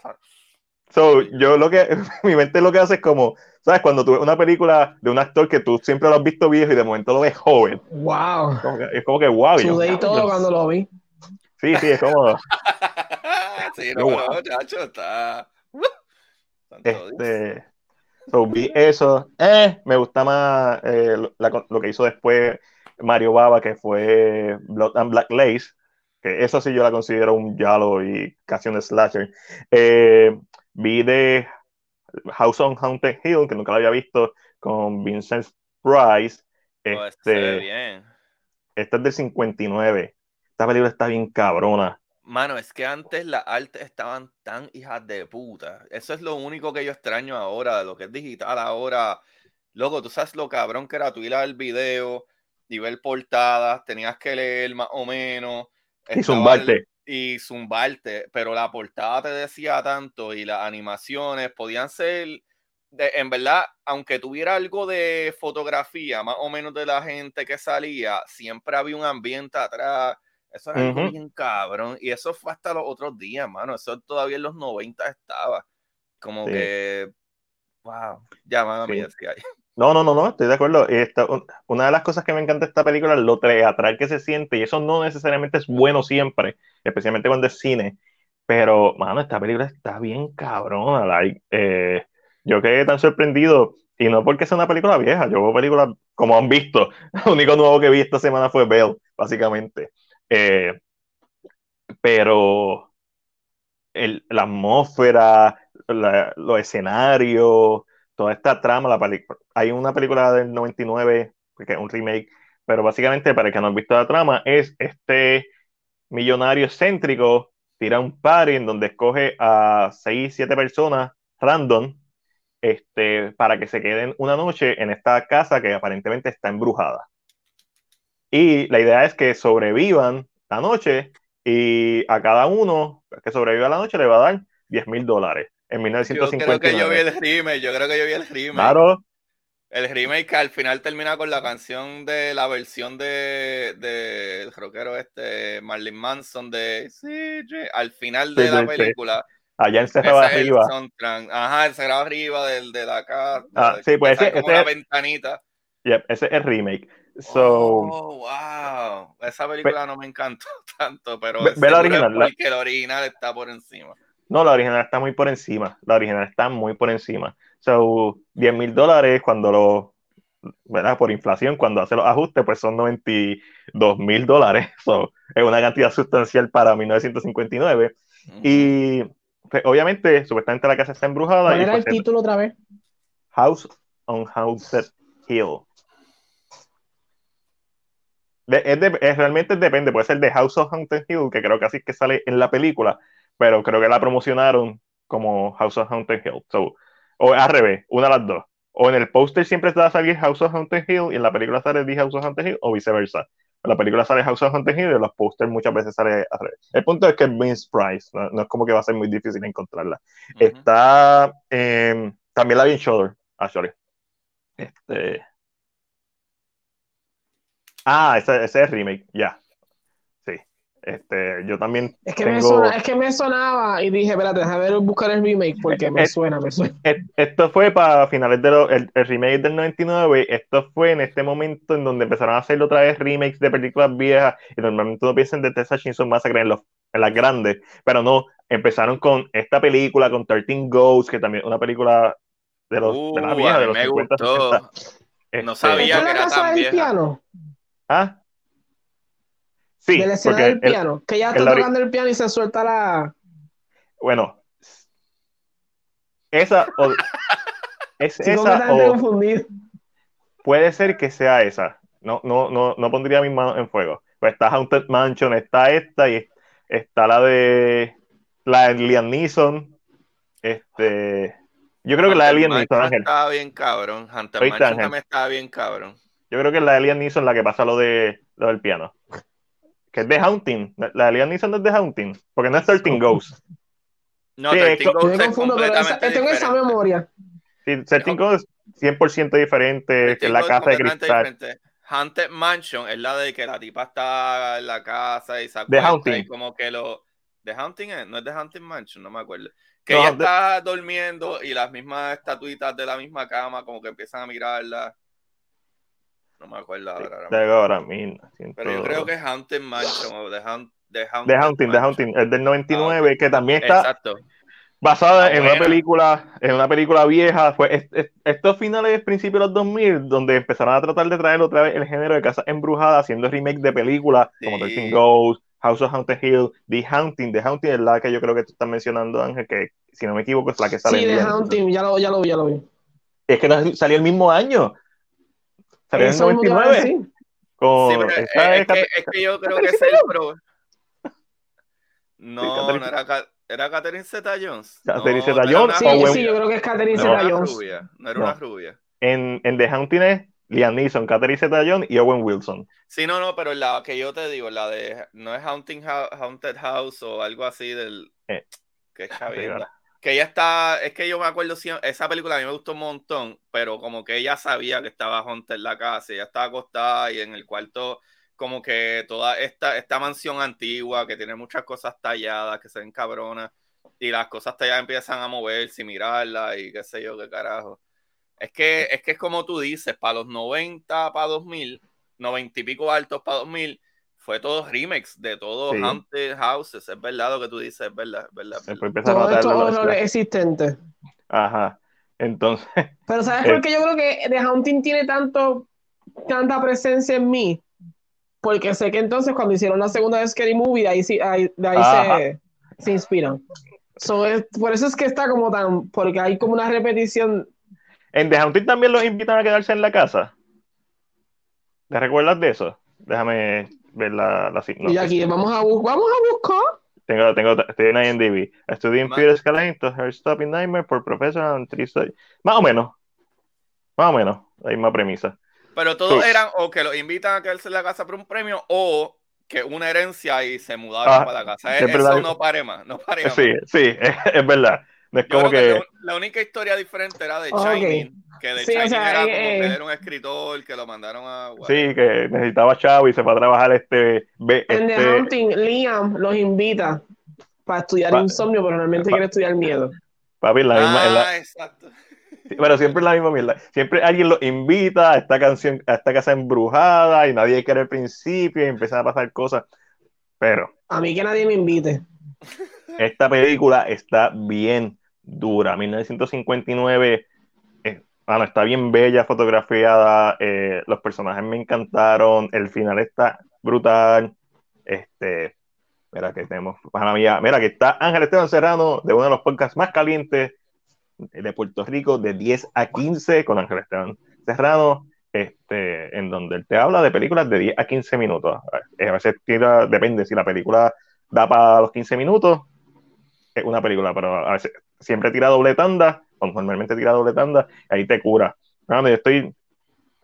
So, yo lo que, mi mente lo que hace es como, ¿sabes? Cuando tú ves una película de un actor que tú siempre lo has visto viejo y de momento lo ves joven. Wow. es como que wow. Sudé y todo cuando lo vi. Sí, sí, es como. sí, no, no, chacho, está. Este. So, vi eso. Eh, me gusta más eh, lo que hizo después Mario Baba, que fue Blood and Black Lace que eso sí yo la considero un yalo y casi un slasher. Eh, vi de House on Haunted Hill, que nunca lo había visto, con Vincent Price. Oh, este, bien. Esta es del 59. Esta película está bien cabrona. Mano, es que antes las artes estaban tan hijas de puta. Eso es lo único que yo extraño ahora, de lo que es digital ahora. Loco, tú sabes lo cabrón que era tú ir al video y ver portadas, tenías que leer más o menos y zumbarte. Y zumbarte, pero la portada te decía tanto y las animaciones podían ser, en verdad, aunque tuviera algo de fotografía, más o menos de la gente que salía, siempre había un ambiente atrás. Eso era algo bien cabrón. Y eso fue hasta los otros días, mano. Eso todavía en los 90 estaba. Como que, wow, ya, mano, sí. decía. No, no, no, no, estoy de acuerdo. Esta, una de las cosas que me encanta de esta película es lo teatral que se siente, y eso no necesariamente es bueno siempre, especialmente cuando es cine. Pero, mano, esta película está bien cabrona. Like, eh, yo quedé tan sorprendido, y no porque sea una película vieja, yo veo películas como han visto. Lo único nuevo que vi esta semana fue Belle, básicamente. Eh, pero el, la atmósfera, los escenarios toda esta trama, la hay una película del 99, que es un remake, pero básicamente para el que no ha visto la trama, es este millonario excéntrico tira un party en donde escoge a 6, 7 personas random este, para que se queden una noche en esta casa que aparentemente está embrujada. Y la idea es que sobrevivan la noche y a cada uno que sobreviva la noche le va a dar 10 mil dólares en 1950. Yo creo que yo vi el remake, yo creo que yo vi el remake. Claro. El remake que al final termina con la canción de la versión de, de el rockero este Marlon Manson de CJ, al final de la película. Allá en Cerrado Arriba. Ajá, el Cerrado Arriba del, de la casa. Ah, sí, pues ese, ese una ventanita. Yep, ese es el remake. So, oh, wow. Esa película no me encantó tanto, pero ve, la original, porque el original está por encima. No, la original está muy por encima. La original está muy por encima. So, 10 mil dólares cuando lo, ¿verdad? Por inflación, cuando hace los ajustes, pues son 92 mil dólares. So, es una cantidad sustancial para 1959. Y pues, obviamente, supuestamente la casa está embrujada. ¿Cuál era pues, el título otra vez? House on Haunted Hill. Es realmente depende, puede ser de House of Haunted Hill, que creo que así es que sale en la película, pero creo que la promocionaron como House of Haunted Hill. o al revés, una de las dos. O en el póster siempre está a salir House of Haunted Hill y en la película sale The House of Haunted Hill o viceversa. en la película sale House of Haunted Hill y en los pósters muchas veces sale El punto es que es Vince Price, no, es como que va a ser muy difícil encontrarla. Está eh, también la vi en Shudder, sorry. Este. Ah, ese, ese es remake, ya. Este, yo también. Es que, me es que me sonaba y dije, espérate, déjame ver buscar el remake porque me suena, me suena. Esto fue para finales de los. El, remake del 99. Esto fue en este momento en donde empezaron a hacer otra vez remakes de películas viejas. Y normalmente uno piensa en The Texas Chainsaw Massacre en, los, en las grandes, pero no. Empezaron con esta película, con 13 Ghosts, que también es una película de, los, de la uh, vieja, de los me 50, gustó. no este, sabía que era tan vieja. Piano? ¿Ah? Sí, de la escena del piano, que ya está tocando el piano y se suelta la. Bueno, esa o, es esa o puede ser que sea esa. No, no, no, no pondría mis manos en fuego. Pues está Haunted Mansion, está esta y está la de la de Liam Neeson. Este, yo creo que la de Liam Neeson, Ángel. Estaba bien cabrón. Hunter Mansion también estaba bien cabrón. Yo creo que la de Liam Neeson la que pasa lo de lo del piano que es The Haunting. La de Liam Neeson es The Haunting, porque no es 13 Ghosts. No, sí, 13 Ghosts es completamente Tengo esa memoria. Sí, 13 Ghosts es 100% diferente, que es la casa de cristal. Haunted Mansion es la de que la tipa está en la casa y se The Haunting. y como que lo... The Haunting es, no es The Haunted Mansion, no me acuerdo. Que ella está durmiendo y las mismas estatuitas de la misma cama como que empiezan a mirarla. No me acuerdo ahora. ahora Pero yo creo que es Haunted Mansion o The, Haunting. The Haunting, The Haunting, es del 99, ah, que también está basada ah, en una película, en una película vieja. Fue estos finales, principios de los 2000, donde empezaron a tratar de traer otra vez el género de casa embrujada, haciendo remake de películas como The Ghosts, House of Haunted Hill, The Haunting. The Haunting es la que yo creo que tú estás mencionando, Ángel, que si no me equivoco es la que sale. Sí, The Haunting, ya lo, ya lo vi, ya lo vi. Es que salió el mismo año. Salió en 99. Sí, pero es, que, es, que, yo creo que es el pro. No, no era, era Catherine Zeta Jones. Catherine no, Zeta Jones. Sí, sí, yo creo que es Catherine Zeta Jones. Rubia, no era una rubia. En, en The Haunting es Liam Neeson, Catherine Zeta Jones y Owen Wilson. Sí, no, no, pero la que yo te digo, la de no es Haunting Haunted House o algo así del. Eh, que es que ella está, es que yo me acuerdo, esa película a mí me gustó un montón, pero como que ella sabía que estaba Hunter en la casa, ella estaba acostada y en el cuarto, como que toda esta, esta mansión antigua que tiene muchas cosas talladas, que se ven cabronas, y las cosas talladas empiezan a moverse y mirarla y qué sé yo, qué carajo. Es que, es que es como tú dices, para los 90, para 2000, 90 y pico altos para 2000, fue todo remix de todos Haunted Houses, es verdad lo que tú dices, es verdad, es verdad. Todos estos horrores existentes. Ajá, entonces... Pero ¿sabes por eh, qué yo creo que The Haunting tiene tanto, tanta presencia en mí? Porque sé que entonces cuando hicieron la segunda de Scary Movie, ahí, ahí, de ahí se, se, inspiran. por eso es que está como tan, porque hay como una repetición. ¿En The Haunting también los invitan a quedarse en la casa? ¿Te recuerdas de eso? Déjame ver la, la Y aquí vamos a, vamos a buscar. Tengo, tengo, estoy en IMDb. Estudié en Peter Scalene to Her Stopping Nightmare por Professor and Más o menos. Más o menos. La misma premisa. Pero todos eran o que los invitan a quedarse en la casa por un premio o que una herencia y se mudaron ah, para la casa. Eso no pare más. No pare más. Sí, sí, es, verdad. Es como que... la única historia diferente era de Shining que de sí, era como que eh, era un escritor que lo mandaron a. Sí, que necesitaba chavo y se fue a trabajar este. En The este Hunting, Liam los invita para estudiar insomnio, pero realmente quiere estudiar miedo. Papi, la misma. Ah, exacto. Pero siempre es la misma mierda. Siempre alguien lo invita a esta canción, a esta casa embrujada y nadie quiere al principio y empiezan a pasar cosas. Pero. A mí que nadie me invite. Esta película está bien dura. 1959 Ah, está bien bella, fotografiada, eh, los personajes me encantaron, el final está brutal. Este, mira que tenemos, mira que está Ángel Esteban Serrano de uno de los podcasts más calientes de Puerto Rico, de 10 a 15, con Ángel Esteban Serrano, este, en donde él te habla de películas de 10 a 15 minutos. Eh, a veces depende, si la película da para los 15 minutos, es una película, pero a veces siempre tira doble tanda normalmente tira doble tanda, ahí te cura. yo estoy,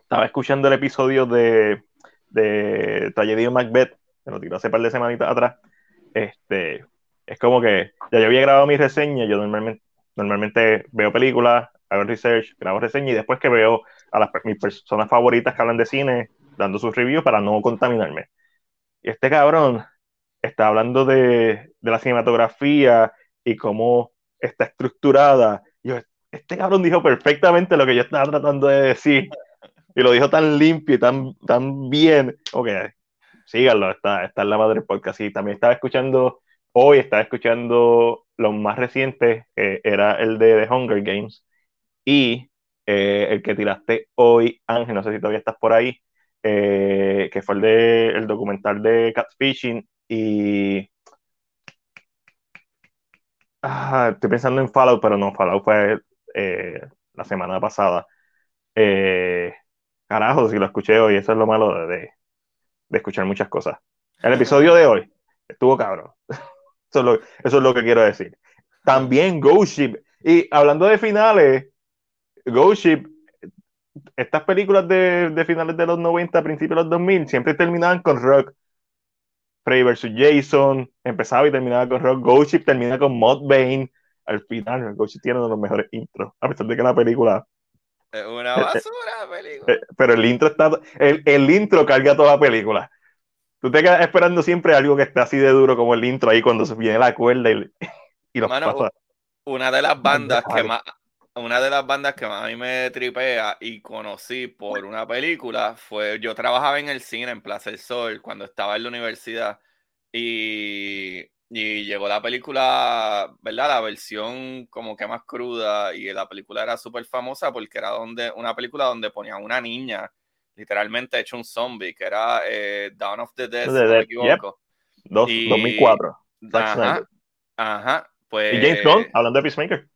estaba escuchando el episodio de, de Tragedy Macbeth, que lo tiró hace par de semanitas atrás, este, es como que ya yo había grabado mi reseña, yo normalmente, normalmente veo películas, hago research, grabo reseña y después que veo a las, mis personas favoritas que hablan de cine dando sus reviews para no contaminarme. Y este cabrón está hablando de, de la cinematografía y cómo está estructurada. Yo, este cabrón dijo perfectamente lo que yo estaba tratando de decir. Y lo dijo tan limpio y tan, tan bien. Ok, síganlo, está, está en la madre podcast. Y también estaba escuchando, hoy estaba escuchando los más recientes, que era el de The Hunger Games. Y eh, el que tiraste hoy, Ángel, no sé si todavía estás por ahí, eh, que fue el, de, el documental de Catfishing. Y Ah, estoy pensando en Fallout, pero no, Fallout fue eh, la semana pasada. Eh, carajo, si lo escuché hoy, eso es lo malo de, escuchar muchas cosas. El episodio de hoy estuvo cabrón. Eso es lo, eso es lo que quiero decir. También Ghost Ship. Y hablando de finales, Ghost Ship, estas películas de, de finales de los 90, principios de los 2000, siempre terminaban con rock. Freddy vs. Jason, empezaba y terminaba con Rock. Ghost Ship termina con Mod Bane. Al final, Ghost Ship tiene uno de los mejores intros, a pesar de que la película. Es una basura película. Eh, pero el intro está. El, el, intro carga toda la película. Tú te quedas esperando siempre algo que esté así de duro como el intro ahí cuando se viene la cuerda y, y los pasa. Una de las bandas que más. Una de las bandas que más a mí me tripea y conocí por una película fue. Yo trabajaba en el cine en Plaza del Sol cuando estaba en la universidad y, llegó la película, ¿verdad? La versión como que más cruda y la película era súper famosa porque era donde, una película donde ponían una niña literalmente hecho un zombie, que era eh, Dawn of the Dead, si no me equivoco. 2004. Ajá, ajá, pues... Y James Gunn, hablando de Peacemaker.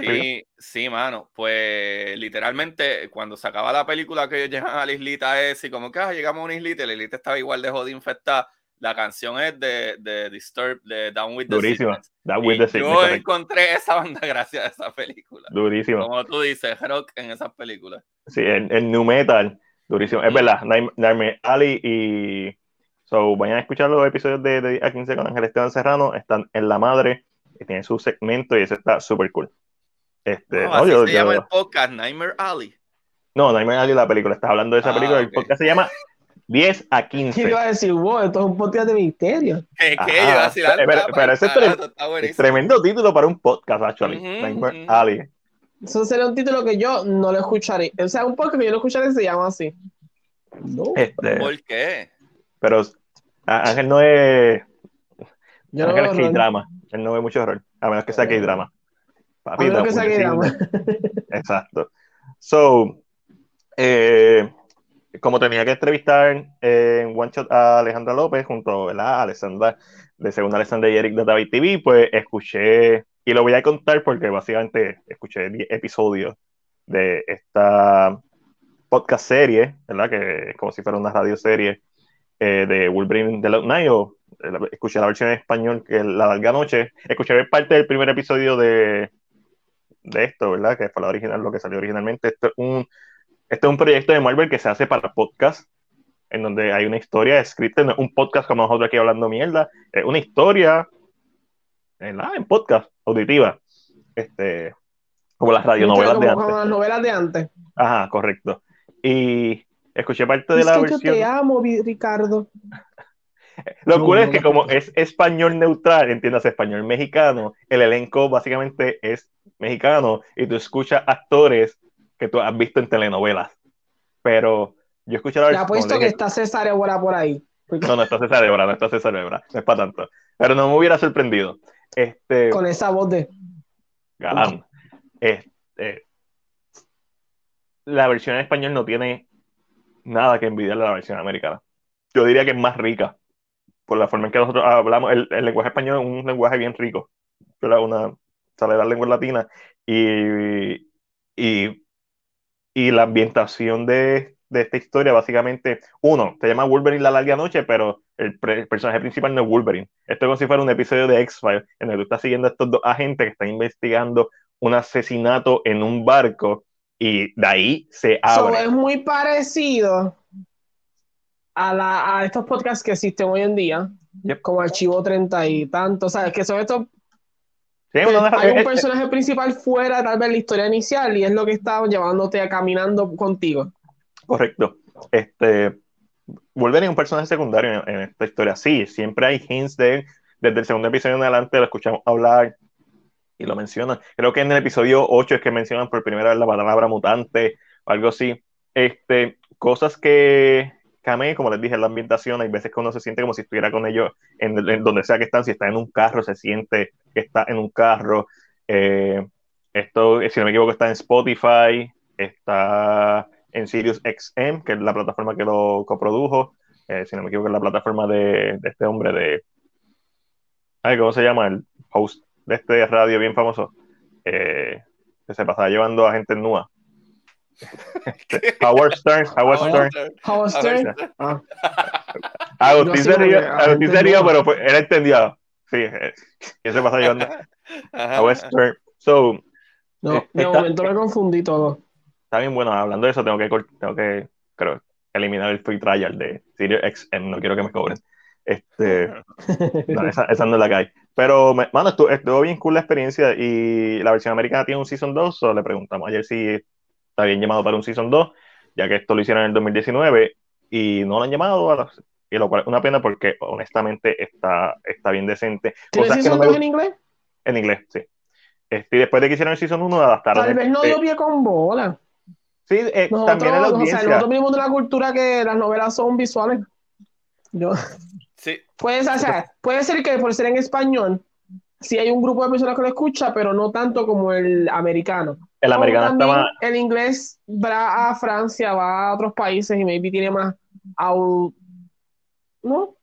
sí, sí, mano. Pues literalmente cuando se acaba la película que ellos llegan a la islita esa y como que ah, llegamos a una islita y la islita estaba igual de jodida infectada la canción es de, de Disturbed, de Down with the Durísima. Down with the Yo encontré esa banda gracias a esa película. Durísima. Como tú dices, rock en esas películas. Sí, el, el new metal, durísimo. Es verdad, Nightmare Ali y. So, vayan a escuchar los episodios de, de A 15 con Ángel Esteban Serrano. Están en La Madre, que tiene su segmento y ese está súper cool. Este, no, así se llama el podcast, Nightmare Ali. No, Nightmare Ali, la película. Estás hablando de esa ah, película. El podcast se llama 10 a 15. ¿Qué iba a decir? Wow, esto es un podcast de misterio. ¿Qué? ¿Qué? Iba a decir, pero, pero, pero ese es tremendo título para un podcast, actually. Uh -huh, Ali. Eso sería un título que yo no lo escucharé. O sea, un podcast que yo no escucharé se llama así. No. Este, ¿Por qué? Pero Ángel no es. Yo Ángel no es que drama. Él no ve mucho horror. A menos que sea que drama. Papi, a menos que sea que drama. Exacto. So, eh, como tenía que entrevistar en One Shot a Alejandra López junto a Alessandra, de Segunda Alessandra y Eric de David TV, pues escuché, y lo voy a contar porque básicamente escuché 10 episodios de esta podcast serie, ¿verdad? Que es como si fuera una radio serie eh, de Wolverine de Night, o eh, escuché la versión en español que es La Larga Noche, escuché parte del primer episodio de, de esto, ¿verdad? Que fue la original, lo que salió originalmente. Esto es un este es un proyecto de Marvel que se hace para podcast, en donde hay una historia escrita, no un podcast como nosotros aquí hablando mierda, es una historia en, en podcast, auditiva, este, como las radionovelas de antes. Como las novelas de antes. Ajá, correcto. Y escuché parte de la que versión. Yo te amo, Ricardo. Lo cool es que como es español neutral, entiendas español mexicano, el elenco básicamente es mexicano y tú escuchas actores que tú has visto en telenovelas. Pero yo escuché la versión. Te apuesto que está César Évora por ahí. No, no está César Évora, no está César Évora, no es para tanto. Pero no me hubiera sorprendido. Este... Con esa voz de. Galán. Este... La versión en español no tiene nada que envidiarle a la versión americana. Yo diría que es más rica por la forma en que nosotros hablamos. El, lenguaje español es un lenguaje bien rico. Una, sale de la lengua latina y, y y la ambientación de, de, esta historia, básicamente, uno, se llama Wolverine la larga noche, pero el, personaje principal no es Wolverine. Esto es como si fuera un episodio de X-Files, en el que tú estás siguiendo a estos dos agentes que están investigando un asesinato en un barco y de ahí se abre. es muy parecido a, la, a estos podcasts que existen hoy en día, Yep. como Archivo 30 y tanto, ¿sabes? Que son estos Sí, deja- hay un eh, eh, personaje principal fuera tal vez la historia inicial y es lo que está llevándote a caminando contigo. Correcto. Este, Wolverine es un personaje secundario en, en esta historia. Sí, siempre hay hints de él. Desde el segundo episodio en adelante lo escuchamos hablar y lo mencionan. Creo que en el episodio 8 es que mencionan por primera vez la palabra mutante o algo así. Este, cosas que como les dije, la ambientación. Hay veces que uno se siente como si estuviera con ellos en, en donde sea que están. Si está en un carro, se siente que está en un carro. Eh, esto, si no me equivoco, está en Spotify, está en Sirius XM, que es la plataforma que lo coprodujo. Eh, si no me equivoco, es la plataforma de, este hombre de. Ay, ¿Cómo se llama? El host de este radio bien famoso. Eh, que se pasaba llevando a gente nua. Howard Stern. Howard Stern. Howard Stern. Stern. Ah, Agustín Yo se sé rió, porque a Agustín gente se rió, nua. pero fue- él entendió. Sí, eh, que se pasa llevando. Howard Stern. So, no, Eh, de está- momento me confundí todo. Está bien bueno, hablando de eso, tengo que, tengo que creo, eliminar el free trial de Sirius XM, no quiero que me cobren. Este, no, esa, esa no es la que hay. Pero, me- mano, estuvo, estuvo bien cool la experiencia y la versión americana tiene un Season 2, so le preguntamos ayer si está bien llamado para un Season 2, ya que esto lo hicieron en el 2019 y no lo han llamado, a y lo cual es una pena porque honestamente está, está bien decente. ¿Tienes Cosas que no Season me 2 gust- en inglés? en inglés, sí. Este, y después de que hicieron el Season 1, adaptaron. Tal vez no este- dio pie con bola. Sí, eh, Nosotros, también en la o sea, audiencia. nosotros venimos de la cultura que las novelas son visuales. Yo, Sí, puede, ser, o sea, puede ser que por ser en español, sí hay un grupo de personas que lo escucha, pero no tanto como el americano. El americano está más. El inglés va a Francia, va a otros países y maybe tiene más. au- ¿No?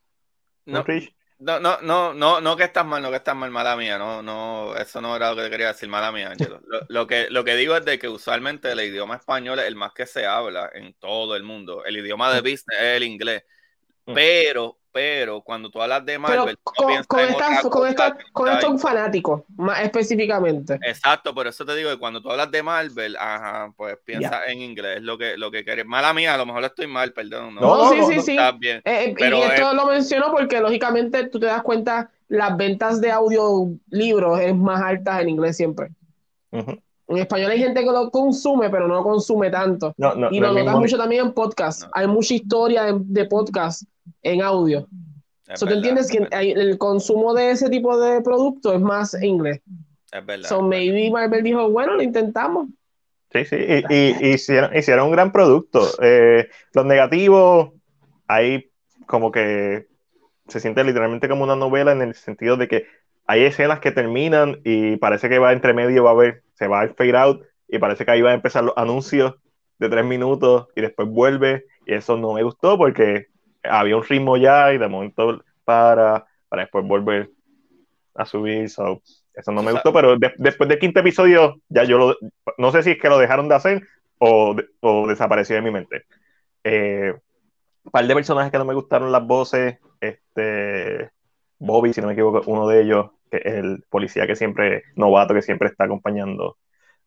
no, no, no, no, no, no que estás mal, no que estás mal, mala mía, no, no, eso no era lo que quería decir, mala mía, Angelo. Lo, lo que, lo que digo es de que usualmente el idioma español es el más que se habla en todo el mundo. El idioma de business es el inglés. Mm. Pero, pero, cuando tú hablas de Marvel, tú no con, piensas con, con, estos, con fanáticos, más específicamente. Exacto, por eso te digo que cuando tú hablas de Marvel, ajá, pues piensa en inglés, lo que, lo que quieres. Mala mía, a lo mejor estoy mal, perdón. No, No, No, sí, no, sí, no, sí. Bien. Eh, eh, Pero, y esto eh, lo menciono porque lógicamente tú te das cuenta, las ventas de audiolibros es más altas en inglés siempre. Ujú. En español hay gente que lo consume, pero no lo consume tanto. No, no, Y lo notas mucho también en podcast. No. Hay mucha historia de, de podcast en audio. Es So, ¿Tú entiendes es que verdad, el consumo de ese tipo de productos es más en inglés? es verdad. So, maybe Marvel dijo, bueno, lo intentamos. Sí, sí, y, y- y hicieron, hicieron un gran producto. Eh, los negativos, hay como que se siente literalmente como una novela en el sentido de que hay escenas que terminan y parece que va entre medio, va a haber, se va a fade out y parece que ahí van a empezar los anuncios de tres minutos y después vuelve y eso no me gustó porque había un ritmo ya y de momento para, para después volver a subir. so, eso no me O sea- gustó, pero de- después del quinto episodio ya yo lo, no sé si es que lo dejaron de hacer o, o desapareció de mi mente. Eh, un par de personajes que no me gustaron las voces, este Bobby, si no me equivoco, uno de ellos, que es el policía que siempre, novato, que siempre está acompañando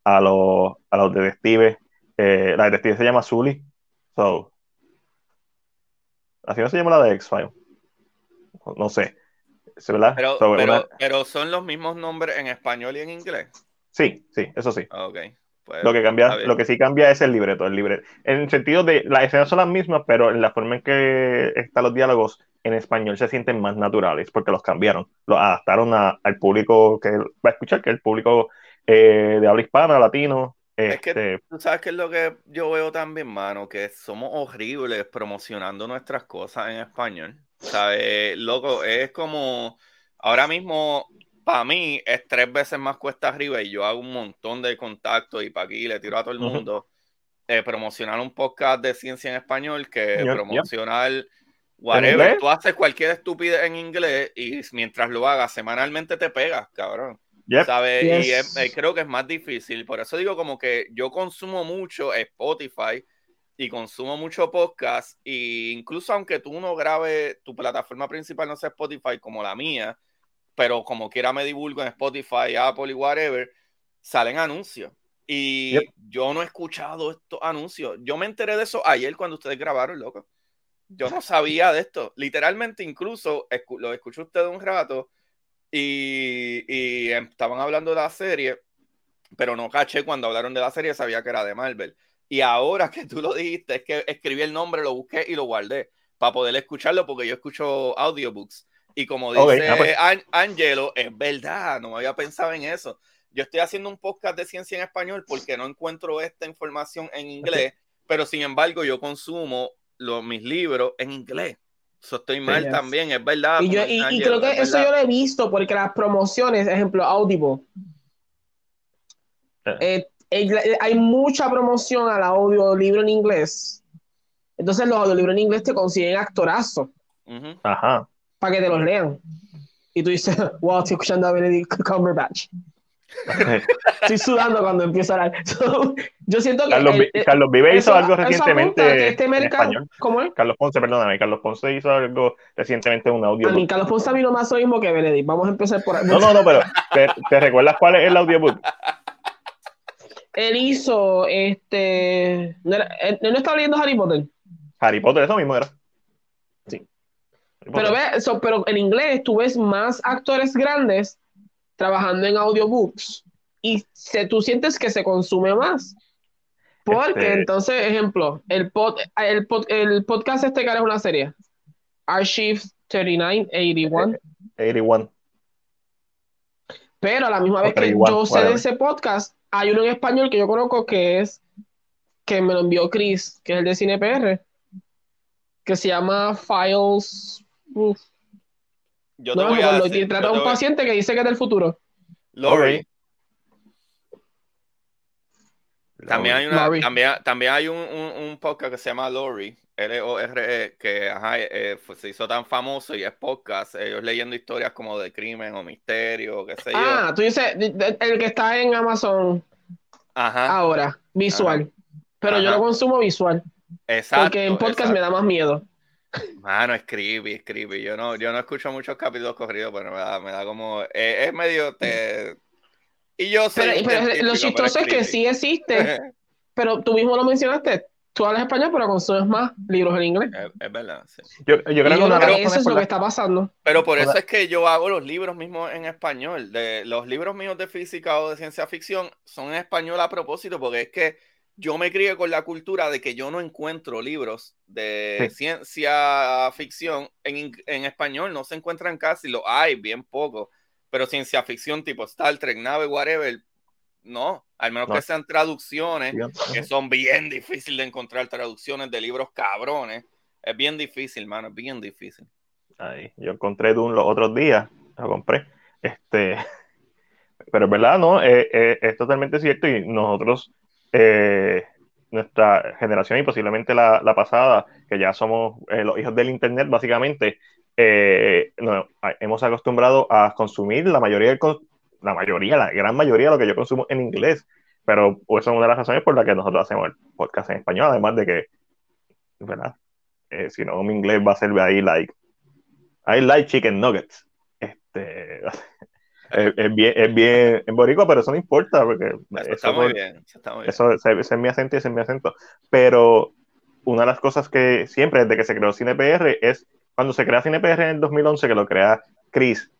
a los, a los detectives. Eh, la detective se llama Zully. So, así no se llama la de X-Files. No sé. ¿Sí, ¿Verdad? Pero, So, pero, una- pero son los mismos nombres en español y en inglés. Sí, sí, eso sí. Ah. Pues, Lo que cambia, lo que sí cambia es el libreto, el libreto. En el sentido de las escenas son las mismas, pero en la forma en que están los diálogos en español se sienten más naturales, porque los cambiaron, los adaptaron a- al público que va a escuchar, que es el público eh, de habla hispana, latino. Es que- Este, Tú sabes qué es lo que yo veo también, mano, que somos horribles promocionando nuestras cosas en español. ¿Sabes? Loco, es como ahora mismo, para mí, es tres veces más cuesta arriba y yo hago un montón de contactos y para aquí le tiro a todo el mundo eh, promocionar un podcast de ciencia en español que yep. promocionar? Whatever. Tú haces cualquier estupidez en inglés y mientras lo hagas semanalmente te pegas, cabrón. yep, ¿Sabes? Yes. Y es- eh, creo que es más difícil. Por eso digo como que yo consumo mucho Spotify y consumo mucho podcast. Y incluso aunque tú no grabes, tu plataforma principal no sea Spotify como la mía, pero como quiera me divulgo en Spotify, Apple y whatever, salen anuncios. Y Yep. yo no he escuchado estos anuncios. Yo me enteré de eso ayer cuando ustedes grabaron, loco. Yo no sabía de esto. Literalmente, incluso lo escuché usted un rato y, y estaban hablando de la serie, pero no caché cuando hablaron de la serie, sabía que era de Marvel. Y ahora que tú lo dijiste, es que escribí el nombre, lo busqué y lo guardé para poder escucharlo porque yo escucho audiobooks. Y como dice ah, pues. Angelo, es verdad, no me había pensado en eso. Yo estoy haciendo un podcast de ciencia en español porque no encuentro esta información en inglés, pero sin embargo yo consumo los, mis libros en inglés. Eso estoy mal también, es verdad. Y, yo, y, creo que eso yo lo he visto porque las promociones, ejemplo, Audible, eh, hay mucha promoción al audiolibro en inglés. Entonces los audiolibros en inglés te consiguen actorazo. Ajá. Para que te los lean. Y tú dices, wow, estoy escuchando a Benedict Cumberbatch. Estoy sudando cuando empiezo a hablar. yo siento que. Carlos, Carlos Vive hizo algo recientemente. Este mercado, ¿Cómo es? Carlos Ponce, perdóname. Carlos Ponce hizo algo recientemente un audio. A mí, Carlos Ponce a mí no más lo mismo que Benedict. Vamos a empezar por. No, no, no, pero ¿te, recuerdas cuál es el audiobook? Él hizo este. ¿No, él, no estaba leyendo Harry Potter? Harry Potter, eso mismo era. Sí. Pero, ve, pero en inglés tú ves más actores grandes trabajando en audiobooks y se, tú sientes que se consume más. Porque este entonces, ejemplo, el, pod, el, el podcast este que es una serie, Archive 3981. 81. Pero a la misma vez que yo sé de ese podcast, hay uno en español que yo conozco que es que me lo envió Chris, que es el de CinePR, que se llama Files. Yo te voy a decir, trata a un paciente que dice que es del futuro. Lori. También hay, una, también, también, hay un, un, podcast que se llama Lori, L-O-R-E, que ajá, eh, se hizo tan famoso y es podcast, ellos leyendo historias como de crimen o misterio, qué sé yo. Ah, tú dices, el que está en Amazon ajá. ahora, visual. Pero yo lo consumo visual. Exacto. Porque en podcast me da más miedo. Mano, escribe, escribe. Yo no, yo no escucho muchos capítulos corridos, pero me da, me da como. Eh, es medio. Te... Y yo sé. Pero, lo chistoso es que sí existe. pero tú mismo lo mencionaste. Tú hablas español, pero consumes más libros en inglés. Es, verdad, sí. Yo, yo creo que, eso es lo que está pasando. Pero por eso es que yo hago los libros mismos en español. De, los libros míos de física o de ciencia ficción son en español a propósito, porque es que yo me crié con la cultura de que yo no encuentro libros de ciencia ficción en, en, español, no se encuentran casi, lo hay, bien poco, pero ciencia ficción tipo Star Trek, nave, whatever, no, al menos que sean traducciones, que son bien difíciles de encontrar traducciones de libros cabrones, es bien difícil, mano, es bien difícil. Ahí, yo encontré de un los otros días, lo compré, este, pero es verdad, ¿no? Eh, eh, es totalmente cierto y nosotros eh, nuestra generación y posiblemente la, pasada, que ya somos eh, los hijos del Internet, básicamente, eh, hemos acostumbrado a consumir la mayoría, la mayoría, la gran mayoría de lo que yo consumo en inglés. Pero esa es una de las razones por las que nosotros hacemos el podcast en español, además de que, ¿verdad? si no, mi inglés va a ser ahí like, I like chicken nuggets. Este, es, bien, es bien en boricua, pero eso no importa, porque eso, está muy bien, eso, es mi acento y ese es mi acento. Pero una de las cosas que siempre, desde que se creó CinePR, es cuando se crea CinePR en el 2011, que lo crea Chris,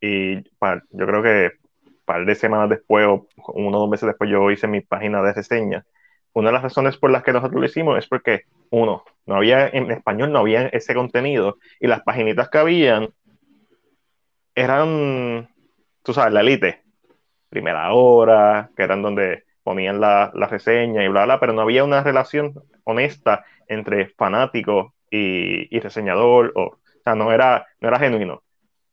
y yo creo que un par de semanas después, o uno o dos meses después, yo hice mi página de reseña. Una de las razones por las que nosotros lo hicimos es porque, uno, no había en español, no había ese contenido, y las paginitas que habían eran tú sabes, la elite, primera hora, que eran donde ponían la, la reseña y bla, bla, pero no había una relación honesta entre fanático y, y reseñador, o, o, sea, no era, no era genuino.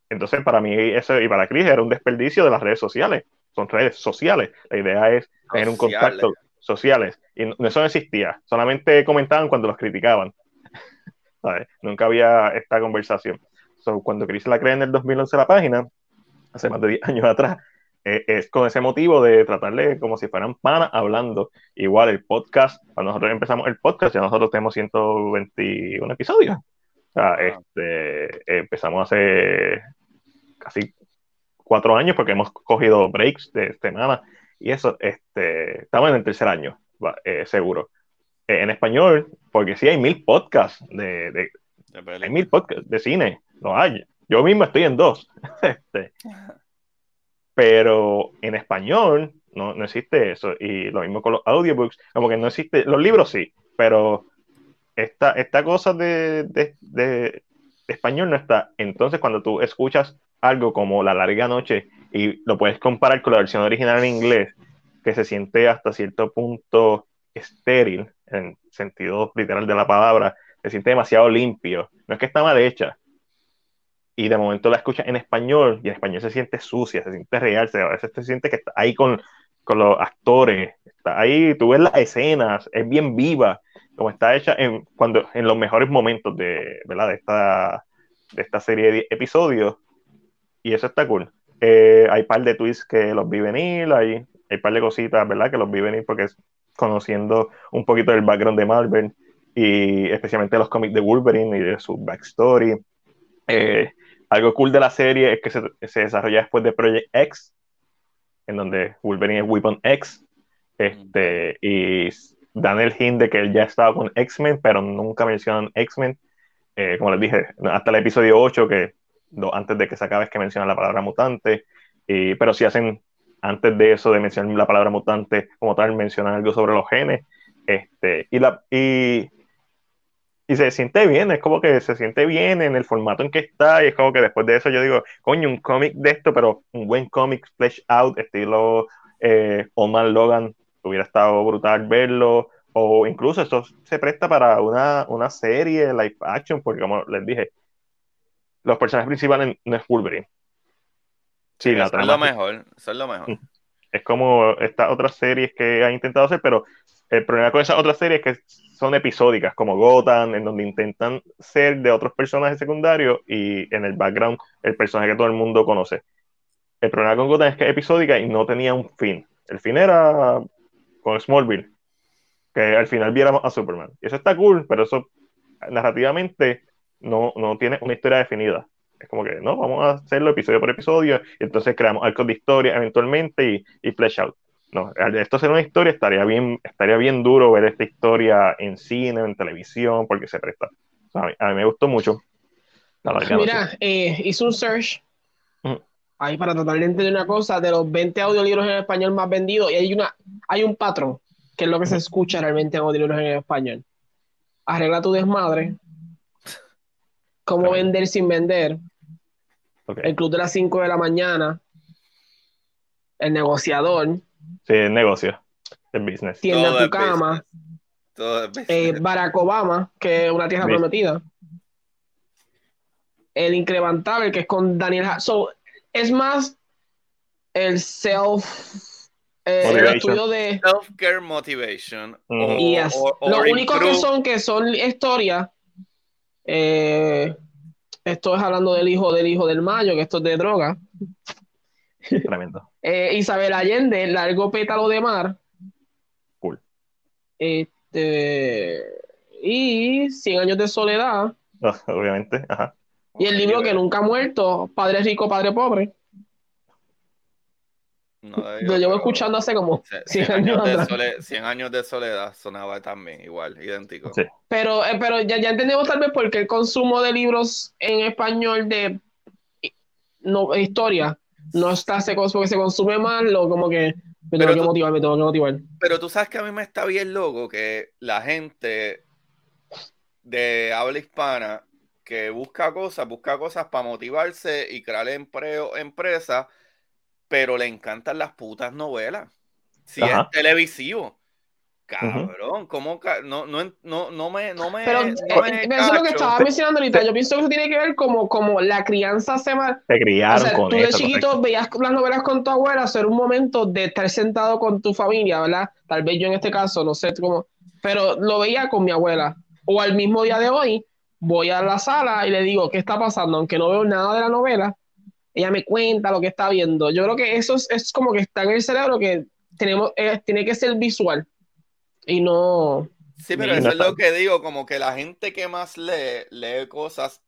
Entonces, para mí eso, y para Chris era un desperdicio de las redes sociales, son redes sociales. La idea es tener un contacto sociales, y eso no existía, solamente comentaban cuando los criticaban. ¿sabes? Nunca había esta conversación. cuando Chris la crea en el 2011 la página, hace más de 10 años atrás, eh, es con ese motivo de tratarle como si fueran panas hablando. Igual el podcast, cuando nosotros empezamos el podcast, ya nosotros tenemos 121 episodios. O sea, ah. este, empezamos hace casi cuatro años porque hemos cogido breaks de semana y eso, este, estamos en el tercer año, eh, seguro. eh, en español, porque sí hay mil podcasts de, de hay mil podcasts de cine, no hay. Yo mismo estoy en dos. Este, pero en español no, no, existe eso. Y lo mismo con los audiobooks, como que no existe, los libros sí, pero esta, esta cosa de, de, español no está. Entonces, cuando tú escuchas algo como La larga noche y lo puedes comparar con la versión original en inglés, que se siente hasta cierto punto estéril, en sentido literal de la palabra, se siente demasiado limpio. No es que está mal hecha. Y de momento la escuchas en español y en español se siente sucia, se siente real, a veces se siente que está ahí con, con los actores, está ahí, tú ves las escenas, es bien viva, como está hecha en, cuando, en los mejores momentos de, ¿verdad? de, esta, de esta serie de episodios. Y eso está cool. Eh, hay par de tweets que los vi venir, hay, hay par de cositas, ¿verdad? Que los vi venir porque es conociendo un poquito del background de Marvel y especialmente los cómics de Wolverine y de su backstory. Eh, algo cool de la serie es que se, desarrolla después de Project X, en donde Wolverine es Weapon X, este, y dan el hint de que él ya estaba con X-Men, pero nunca mencionan X-Men. Eh, como les dije, hasta el episodio 8, que antes de que se acabe es que mencionan la palabra mutante, y, pero si hacen antes de eso de mencionar la palabra mutante como tal, mencionan algo sobre los genes. Este, y, la, y, y se siente bien, es como que se siente bien en el formato en que está, y es como que después de eso yo digo, coño, un cómic de esto, pero un buen cómic flesh out, estilo eh, Oman Logan, hubiera estado brutal verlo, o incluso esto se presta para una, una serie live action, porque como les dije, los personajes principales no es Wolverine, Sí, la es lo mejor, es lo mejor. Es como estas otras series que han intentado hacer, pero el problema con esas otras series es que son episódicas, como Gotham, en donde intentan ser de otros personajes secundarios y en el background el personaje que todo el mundo conoce. El problema con Gotham es que es episódica y no tenía un fin. El fin era con Smallville, que al final viéramos a Superman. Y eso está cool, pero eso narrativamente no, no tiene una historia definida. Es como que, no, vamos a hacerlo episodio por episodio, y entonces creamos arcos de historia eventualmente y, y flesh out. No, esto ser una historia estaría bien, estaría bien duro ver esta historia en cine, en televisión, porque se presta. a, mí, me gustó mucho. Mira, eh, hice un search. Ahí para tratar de entender una cosa de los 20 audiolibros en español más vendidos y hay una hay un patrón que es lo que se escucha realmente en audiolibros en español. Arregla tu desmadre, cómo vender sin vender, el club de las 5 de la mañana, el negociador. Sí, el negocio, el business. Tienda tu cama. Eh, Barack Obama, que es una tierra prometida. El incrementable, que es con Daniel. So, es más el self. Eh, el estudio de self-care motivation. Lo único que son que son historias eh, esto es hablando del hijo del hijo del Mayo, que esto es de droga. Tremendo. Eh, Isabel Allende, largo pétalo de mar. Cool. Este, y Cien años de soledad. obviamente, ajá. Y el libro que nunca ha muerto, Padre rico, Padre pobre. lo llevo escuchando hace como 100, años, de soledad, 100 años de soledad sonaba también igual, idéntico. Pero, eh, pero ya, ya entendemos tal vez por qué el consumo de libros en español de no, historia no está se, porque se consume mal o como que me tengo que motivar, me tengo que motivar. Pero tú sabes que a mí me está bien loco que la gente de habla hispana que busca cosas, busca cosas para motivarse y crear empleo, empresas pero le encantan las putas novelas. Si es televisivo. Cabrón, ¿cómo? No, no, no, no me. No me pero no eh, eso es lo que estaba mencionando ahorita. Yo pienso que eso tiene que ver como, como la crianza se va. Te criaron con Tú de chiquito veías las novelas con tu abuela, ser un momento de estar sentado con tu familia, ¿verdad? Tal vez yo en este caso, no sé cómo. Pero lo veía con mi abuela. O al mismo día de hoy, voy a la sala y le digo, ¿qué está pasando? Aunque no veo nada de la novela, ella me cuenta lo que está viendo. Yo creo que eso es, como que está en el cerebro que tenemos, eh, tiene que ser visual y no... Sí, pero eso es lo que digo, como que la gente que más lee, lee cosas,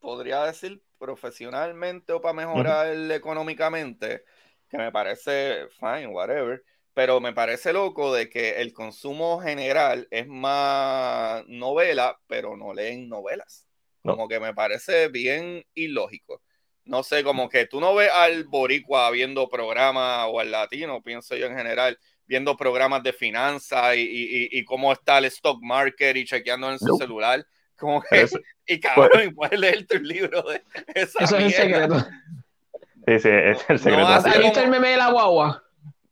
podría decir profesionalmente o para mejorar económicamente, que me parece fine, whatever, pero me parece loco de que el consumo general es más novela, pero no leen novelas. Como que me parece bien ilógico. No sé, como que tú no ves al boricua viendo programas o al latino, pienso yo en general, viendo programas de finanzas y, cómo está el stock market y chequeando en su celular. Como que, y cabrón, pues, puedes leer tu libro de esa Eso es el secreto. Sí, sí, es el secreto. No, ¿Has visto el meme de la guagua?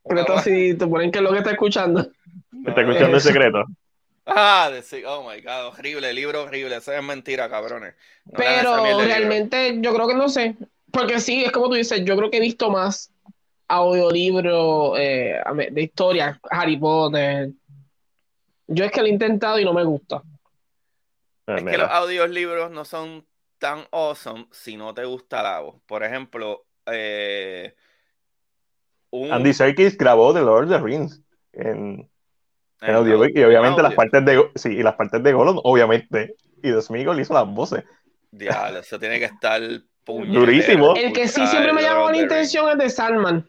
Secreto si te ponen que es lo que está escuchando. está escuchando el secreto. Ah, de, oh my god, horrible, libro horrible, eso es mentira, cabrones. Pero realmente yo creo que no sé, porque sí, es como tú dices, yo creo que he visto más audiolibros eh, de historia, Harry Potter. Yo es que lo he intentado y no me gusta. Es que los audiolibros no son tan awesome si no te gusta la voz. Por ejemplo, eh, Andy Serkis grabó The Lord of the Rings en, en audiobook y obviamente las partes de sí, y las partes de Gollum, obviamente. Y de Smigol hizo las voces. Diablo, eso tiene que estar durísimo. El que sí siempre me llamó la intención es de Salman.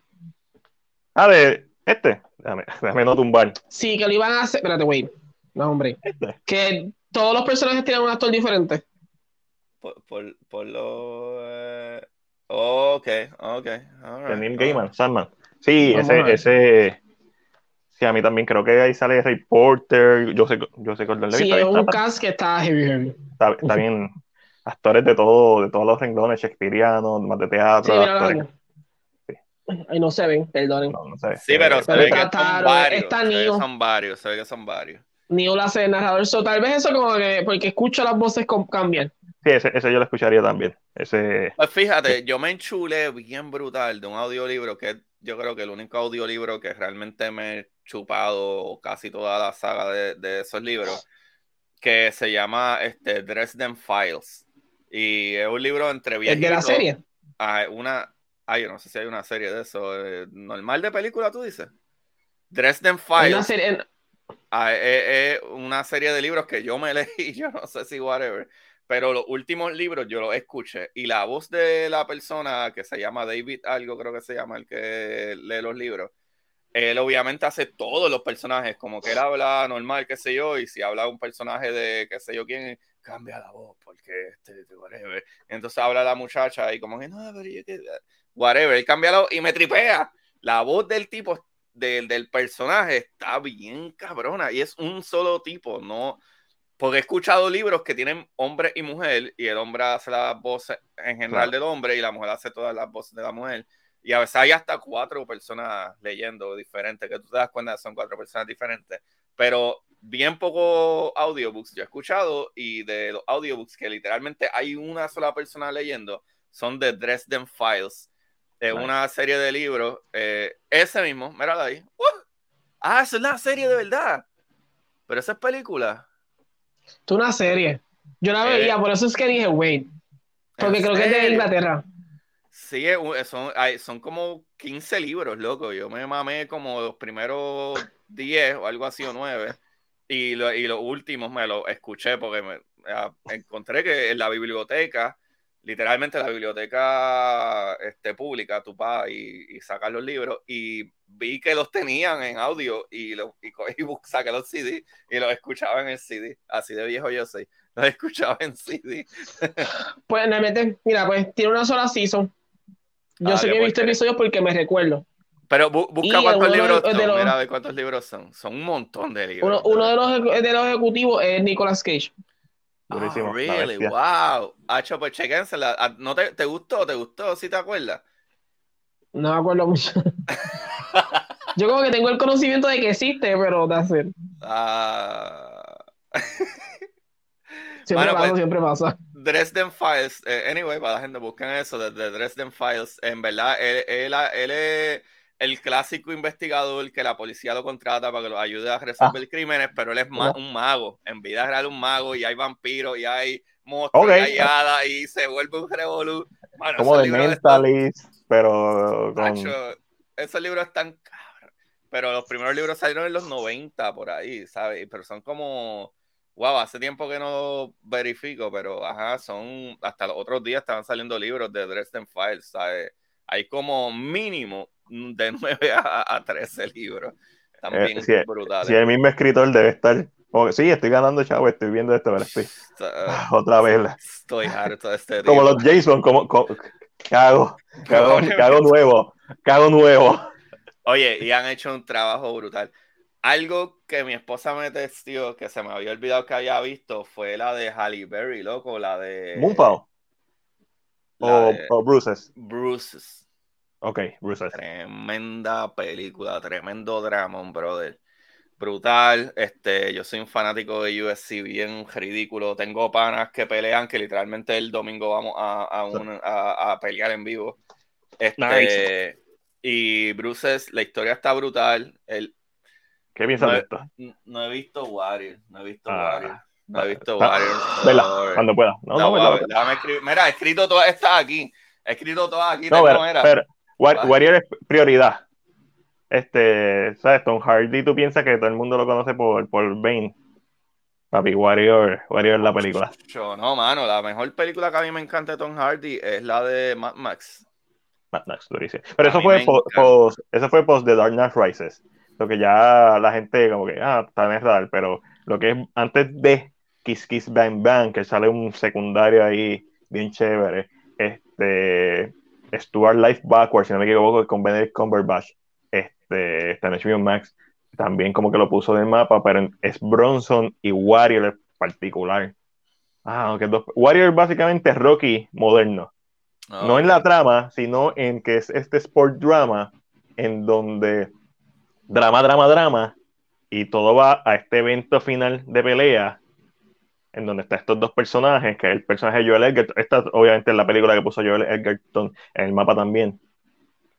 Ah, de este. Déjame, déjame no tumbar. Sí, que lo iban a hacer. Espérate, güey. No, hombre. Este. Que todos los personajes tienen un actor diferente. Por, por, por lo. Eh... ok, ok. Right. Neil Gaiman, Salman. Sí, ese, ese Sí, a mí también creo que ahí sale Reporter, yo sé, yo sé Gordon Sí, es un cast que está heavy, heavy. Está, bien, actores de todo, de todos los renglones, shakespearianos, más de teatro. Sí, actores. Ahí no se ven, perdonen. No, no se Sí, pero, se ve que son varios. Está se ve que son varios, se ve que son varios. Neo hace narrador, so, tal vez eso como que, porque escucho las voces cambian. Sí, ese, ese, yo lo escucharía también. Ese... Pues fíjate, yo me enchulé bien brutal de un audiolibro que yo creo que el único audiolibro que realmente me he chupado casi toda la saga de, esos libros, que se llama este, Dresden Files. Y es un libro entre. ¿Es de la serie? Ah, una, ay, yo no sé si hay una serie de eso. Eh, ¿Normal de película, tú dices? Dresden Files. Una serie... Ah, es, una serie de libros que yo me leí, yo no sé si whatever pero los últimos libros yo los escuché y la voz de la persona que se llama David algo creo que se llama el que lee los libros él obviamente hace todos los personajes como que él habla normal qué sé yo y si habla un personaje de qué sé yo quién cambia la voz porque este whatever entonces habla la muchacha y como que no pero yo que whatever él voz y me tripea la voz del tipo del, del personaje está bien cabrona y es un solo tipo no porque he escuchado libros que tienen hombre y mujer, y el hombre hace las voces en general del hombre y la mujer hace todas las voces de la mujer. Y a veces hay hasta cuatro personas leyendo diferentes, que tú te das cuenta que son cuatro personas diferentes. Pero bien poco audiobooks yo he escuchado, y de los audiobooks que literalmente hay una sola persona leyendo, son de Dresden Files. Es una serie de libros. Eh, ese mismo, míralo ahí. Ah, es una serie de verdad. Pero esa es película. Es una serie. Yo la veía, eh, por eso es que dije, wait. Porque creo que es de Inglaterra. Sí, son, son como 15 libros, loco. Yo me mamé como los primeros 10 o algo así o 9. Y, y los últimos me los escuché porque me, encontré que en la biblioteca, literalmente la biblioteca este, pública, tú vas y, y sacas los libros. Y vi que los tenían en audio y, lo, y, y saqué los CD y los escuchaba en el CD. Así de viejo yo soy. Los escuchaba en CD. pues realmente, mira, pues tiene una sola season. Yo sé que he visto episodios porque me recuerdo. Pero busca cuántos libros son. Mira, de cuántos libros son. Son un montón de libros. Uno, de, los, de los ejecutivos es Nicolas Cage. Oh, really? Wow. Hacho, pues chequénsela. Ah, ¿No te, te gustó? ¿Te gustó? ¿Sí te acuerdas? No me acuerdo mucho. Yo como que tengo el conocimiento de que existe, pero that's it. Ah. siempre pasa, pues, siempre pasa. Dresden Files, eh, anyway, para la gente busquen eso, de, Dresden Files, en verdad, él, él, es el clásico investigador que la policía lo contrata para que lo ayude a resolver ah. crímenes, pero él es un mago, en vida real un mago, y hay vampiros, y hay monstruos, y hay hadas, y se vuelve un revolú. Como de Mentalist, pero con... esos libros están pero los primeros libros salieron en los 90 por ahí, ¿sabes? Pero son como, wow, hace tiempo que no verifico, pero ajá, son, hasta los otros días estaban saliendo libros de Dresden Files, ¿sabes? Hay como mínimo de 9 a, a 13 libros. También Eh, si, brutales. si el mismo escritor debe estar. sí, estoy ganando, chavo, estoy viendo esto, pero estoy. Está- Otra vez. Estoy harto de este Como los Jason, como, como- ¿qué hago? ¿Qué hago, qué hago nuevo? ¿Qué hago nuevo? Oye, y han hecho un trabajo brutal. Algo que mi esposa me testió, que se me había olvidado que había visto, fue la de Halle Berry, loco, la de... Moonfall la o, de o Bruces. Bruces. Ok, Bruces. Tremenda película, tremendo drama, brother. Brutal. Este, yo soy un fanático de USC bien ridículo. Tengo panas que pelean, que literalmente el domingo vamos a, a, un- a- a pelear en vivo. Este, Nice. Y Bruces, la historia está brutal. El, ¿Qué piensas No, de esto? no he visto Warrior, no he visto Ah. Warrior. No he visto Ah, Warrior. Vela, cuando pueda. No, no, vela, vela. escribir. Mira, he escrito todas estas aquí. He escrito todas aquí. No, pero War-. Warrior es prioridad. Este, ¿sabes? Tom Hardy, tú piensas que todo el mundo lo conoce por, por Bane. Papi, Warrior, Warrior es la película. Yo, no, mano, la mejor película que a mí me encanta de Tom Hardy es la de Mad Max. Mad Max, durísimo. Pero A eso fue, post, eso fue post The Dark Knight Rises. Lo que ya la gente como que, ah, está en el radar, pero lo que es antes de Kiss Kiss Bang Bang, que sale un secundario ahí bien chévere, este, Stuart Life Backwards, si no me equivoco, con Benedict Cumberbatch, este, está en HBO Max, también como que lo puso en el mapa, pero es Bronson y Warrior en particular. Ah, aunque Warrior básicamente es Rocky moderno. No en la trama, sino en que es este sport drama, en donde drama, drama, drama, y todo va a este evento final de pelea, en donde están estos dos personajes, que es el personaje de Joel Edgerton, esta obviamente es la película que puso Joel Edgerton en el mapa también.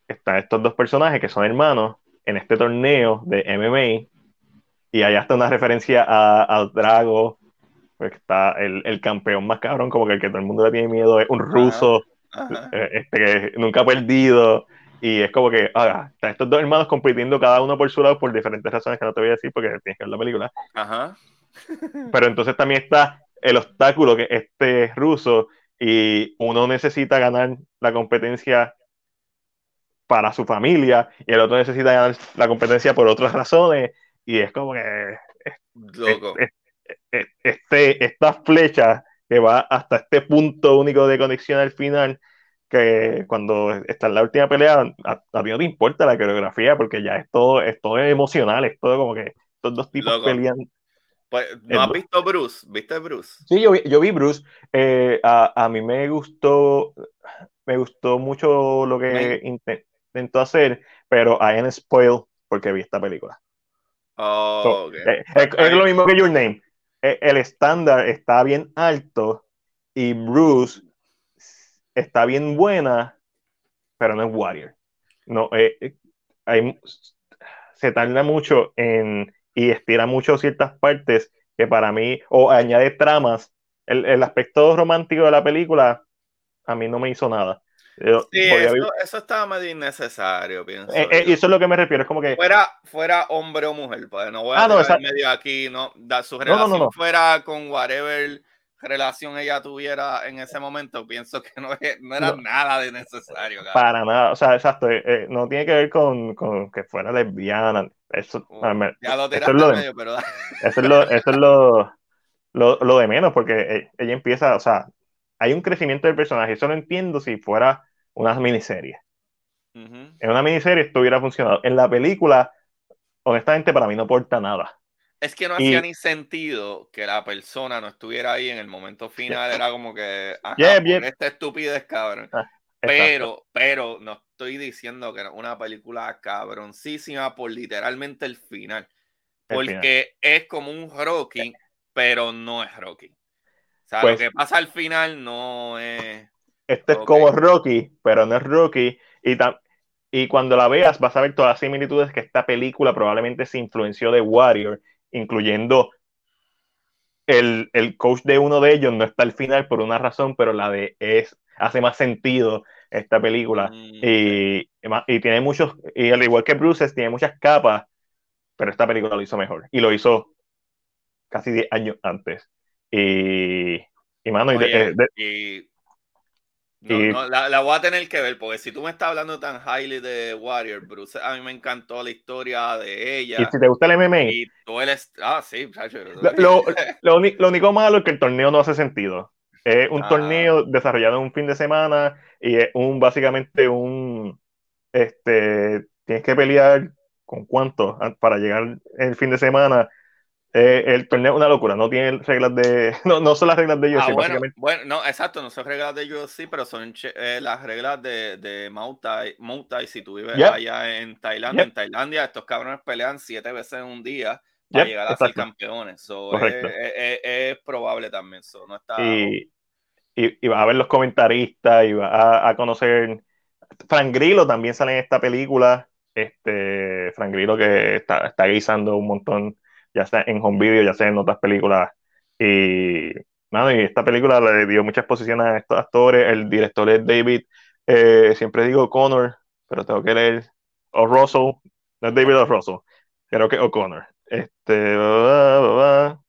Están estos dos personajes que son hermanos en este torneo de MMA, y allá está una referencia a, a Drago, porque está el, el campeón más cabrón, como que el que todo el mundo le tiene miedo, es un ruso Ajá. eh, este, que nunca ha perdido. Y es como que, ah, están estos dos hermanos compitiendo cada uno por su lado por diferentes razones que no te voy a decir porque tienes que ver la película. Ajá. Pero entonces también está el obstáculo que este es ruso y uno necesita ganar la competencia para su familia y el otro necesita ganar la competencia por otras razones. Y es como que Loco. es- es- este, esta flecha que va hasta este punto único de conexión al final, que cuando está en la última pelea, a, a ti no te importa la coreografía porque ya es todo, es todo emocional, es todo como que estos dos tipos Loco. pelean. Pues, ¿No has visto Bruce? ¿Viste Bruce? Sí, yo vi, yo vi Bruce, eh, a, a mí me gustó, me gustó mucho lo que intentó hacer, pero I am spoiled porque vi esta película. Oh, So. Eh, es, es lo mismo que Your Name. Eh, El estándar está bien alto y Bruce está bien buena, pero no es Warrior. No, eh, eh, hay, se tarda mucho en y estira mucho ciertas partes que para mí, o añade tramas. El, el aspecto romántico de la película a mí no me hizo nada. Yo Sí, eso, eso estaba medio innecesario, pienso. eh, eh, eso es lo que me refiero, es como que fuera, fuera hombre o mujer, pues no voy a Ah, no, esa- medio aquí, no, da, su relación no, no. fuera con whatever relación ella tuviera en ese momento, pienso que no, es- no era No. nada de necesario. Para nada, o sea, exacto, eh, eh, no tiene que ver con, con que fuera lesbiana, eso, Uh, a ver, ya lo eso tiraste es lo de, medio, pero eso es lo, eso es lo, lo, lo de menos, porque eh, ella empieza, o sea, hay un crecimiento del personaje, eso lo entiendo si fuera una miniserie, en una miniserie esto hubiera funcionado, en la película, honestamente para mí no aporta nada, Es que no Y- hacía ni sentido que la persona no estuviera ahí en el momento final, era como que, ajá, Yeah, esta estupidez, cabrón. Exacto. Pero, pero no estoy diciendo que era una película cabroncísima por literalmente el final. El Porque es como un Rocky, pero no es Rocky. O sea, Pues- lo que pasa al final no es. Este es como Rocky, pero no es Rocky. Y, y cuando la veas vas a ver todas las similitudes que esta película probablemente se influenció de Warrior, incluyendo el, el coach de uno de ellos no está al final por una razón, pero la de es hace más sentido esta película. Mm, Y, y tiene muchos, y al igual que Bruces, tiene muchas capas, pero esta película lo hizo mejor. Y lo hizo casi 10 años antes. Y, y mano, y de- Oye, de- y No, Y- no, la, la voy a tener que ver, porque si tú me estás hablando tan highly de Warrior, Bruce, a mí me encantó la historia de ella. Y si te gusta el MMA, Y tú eres. Ah, sí, lo, lo- lo único malo es que el torneo no hace sentido. Es un Ah. torneo desarrollado en un fin de semana y es un básicamente un este tienes que pelear con cuánto Ah, para llegar el fin de semana. Eh, el torneo es una locura, no tiene reglas de no, no son las reglas de ellos, Ah, bueno, básicamente. bueno, no, exacto, no son reglas de UFC, pero son eh, las reglas de, de Thai, si tú vives Yep. allá en Tailandia. Yep. En Tailandia, estos cabrones pelean siete veces en un día para Yep, llegar a ser exacto. campeones. So, Correcto. es, es- es- es probable también. So, no está. y, y, y vas a ver los comentaristas y vas a, a conocer Frank Grillo también sale en esta película este Frank Grillo que está, está guisando un montón ya sea en home video ya sea en otras películas. Y mano, y esta película le dio mucha exposición a estos actores. El director es David eh, siempre digo Connor pero tengo que leer o Russell no es David o Russell creo que O'Connor. Este bla, bla, bla,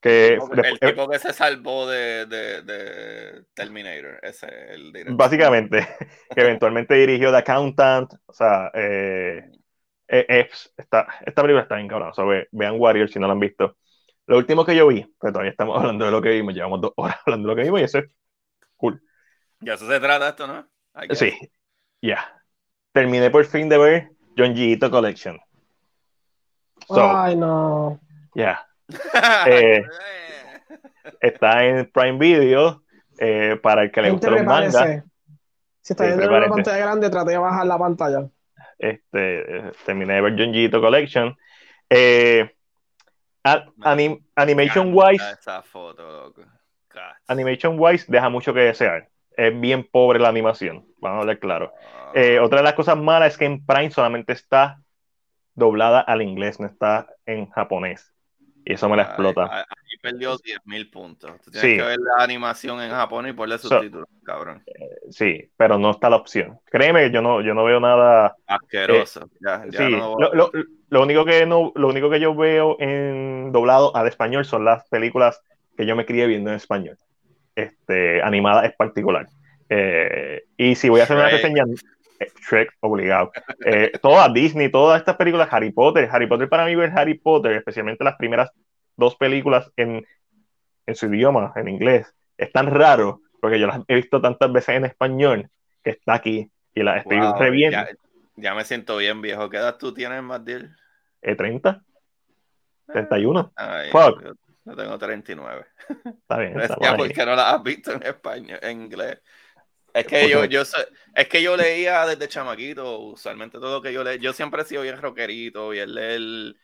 que el, tipo, después- el tipo que se salvó de, de, de Terminator, ese es el director. Básicamente, que eventualmente dirigió The Accountant, o sea, eh, eh, es- está, esta película está bien cabrón, so, ve- vean Warrior si no la han visto. Lo último que yo vi, pero todavía estamos hablando de lo que vimos, llevamos dos horas hablando de lo que vimos y eso es cool. Ya eso se trata esto, ¿no? Sí, ya. Terminé por fin de ver John Gito Collection. So, Ay, no. ya. Eh, Está en Prime Video eh, para el que le guste los mangas. Si está viendo en una pantalla grande, trate de bajar la pantalla. Este, terminé de ver Junjito Collection. Eh, anim- animation wise, Esa foto, loco. God. animation wise deja mucho que desear. Es bien pobre la animación, vamos a hablar claro. Ah, Eh, otra de las cosas malas es que en Prime solamente está doblada al inglés, no está en japonés. Y eso me la explota. Perdió 10 mil puntos. Tú tienes Sí. que ver la animación en Japón y So- subtítulos, cabrón. Sí, pero no está la opción. Créeme, yo no, yo no veo nada Asqueroso. ya, ya Sí, no lo, lo- lo único que no, lo único que yo veo en doblado al español son las películas que yo me crié viendo en español. Este, animadas es particular. Eh, y si voy a hacer una reseña, eh, Shrek, obligado. Eh, todas Disney, todas estas películas, Harry Potter, Harry Potter para mí ver Harry Potter, especialmente las primeras dos películas en, en su idioma, en inglés, es tan raro, porque yo las he visto tantas veces en español, que está aquí y las estoy Wow, reviendo. ya, ya me siento bien viejo. ¿Qué edad tú tienes, Matil? Eh, 30, 31. Ay, Fuck. yo, yo tengo 39. Está bien, Decía, estamos ahí. ¿por qué no la has visto en español, en inglés? Es que yo, yo es que yo leía desde chamaquito, usualmente todo lo que yo leía, yo siempre he sido bien rockerito, bien leer,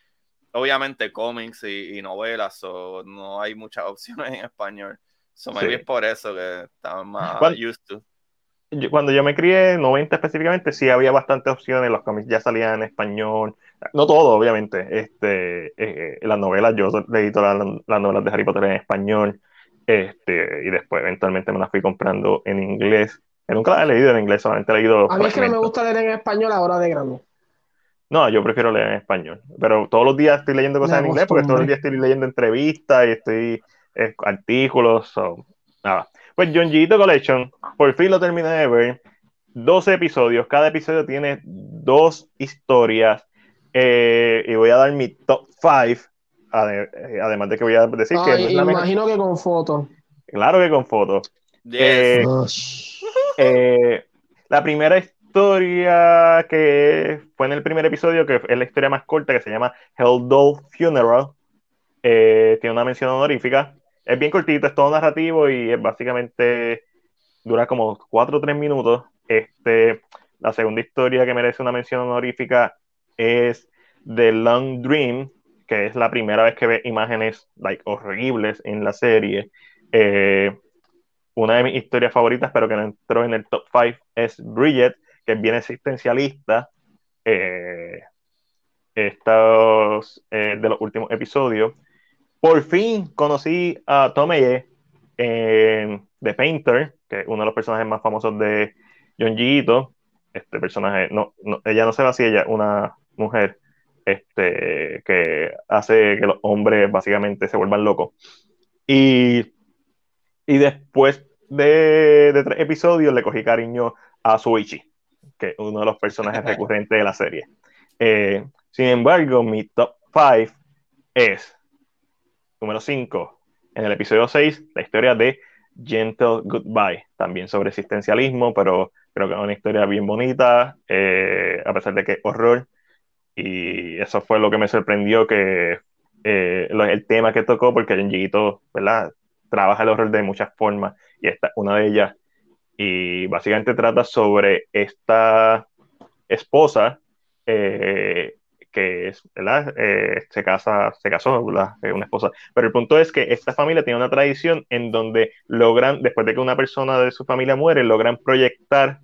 obviamente cómics y, y novelas, o no hay muchas opciones en español. So maybe Sí. es por eso que estaba más ¿Cuál- used to. Yo- cuando yo me crié, 90 específicamente, sí había bastantes opciones, los cómics ya salían en español, no todo, obviamente, este, eh, las novelas, yo leí todas las, las novelas de Harry Potter en español, este, y después eventualmente me las fui comprando en inglés, yo nunca las he leído en inglés, solamente he leído A mí es que no me gusta leer en español ahora de grande. No, yo prefiero leer en español, pero todos los días estoy leyendo cosas La en inglés porque todos los días estoy leyendo entrevistas y estoy eh, artículos, so, nada. Pues John Gito Collection, por fin lo terminé de ver, 12 episodios, cada episodio tiene dos historias eh, y voy a dar mi top 5, además de que voy a decir que no Ay, es la mejor, imagino que con fotos. claro que con fotos. Yes. Eh, eh, la primera historia que fue en el primer episodio, que es la historia más corta, que se llama Helldoll Funeral, eh, tiene una mención honorífica. Es bien cortito, es todo narrativo y es básicamente dura como 4 o 3 minutos. Este, la segunda historia que merece una mención honorífica es The Long Dream, que es la primera vez que ve imágenes like, horribles en la serie. Eh, una de mis historias favoritas, pero que no entró en el top 5, es Bridget, que es bien existencialista. Eh, estos eh, de los últimos episodios. Por fin conocí a Tomeye en The Painter, que es uno de los personajes más famosos de John Ito. Este personaje, no, no, ella no se va así, ella una mujer este, que hace que los hombres básicamente se vuelvan locos. Y, y después de, de tres episodios le cogí cariño a Suichi, que uno de los personajes recurrentes de la serie. Eh, sin embargo, mi top 5 es número 5, en el episodio 6, la historia de Gentle Goodbye, también sobre existencialismo, pero creo que es una historia bien bonita, eh, a pesar de que es horror. Y eso fue lo que me sorprendió, que eh, el tema que tocó, porque Genjito, ¿verdad? Trabaja el horror de muchas formas, y esta es una de ellas. Y básicamente trata sobre esta esposa eh, que es. Eh, se casa, se casó, ¿verdad? una esposa. Pero el punto es que esta familia tiene una tradición en donde logran, después de que una persona de su familia muere, logran proyectar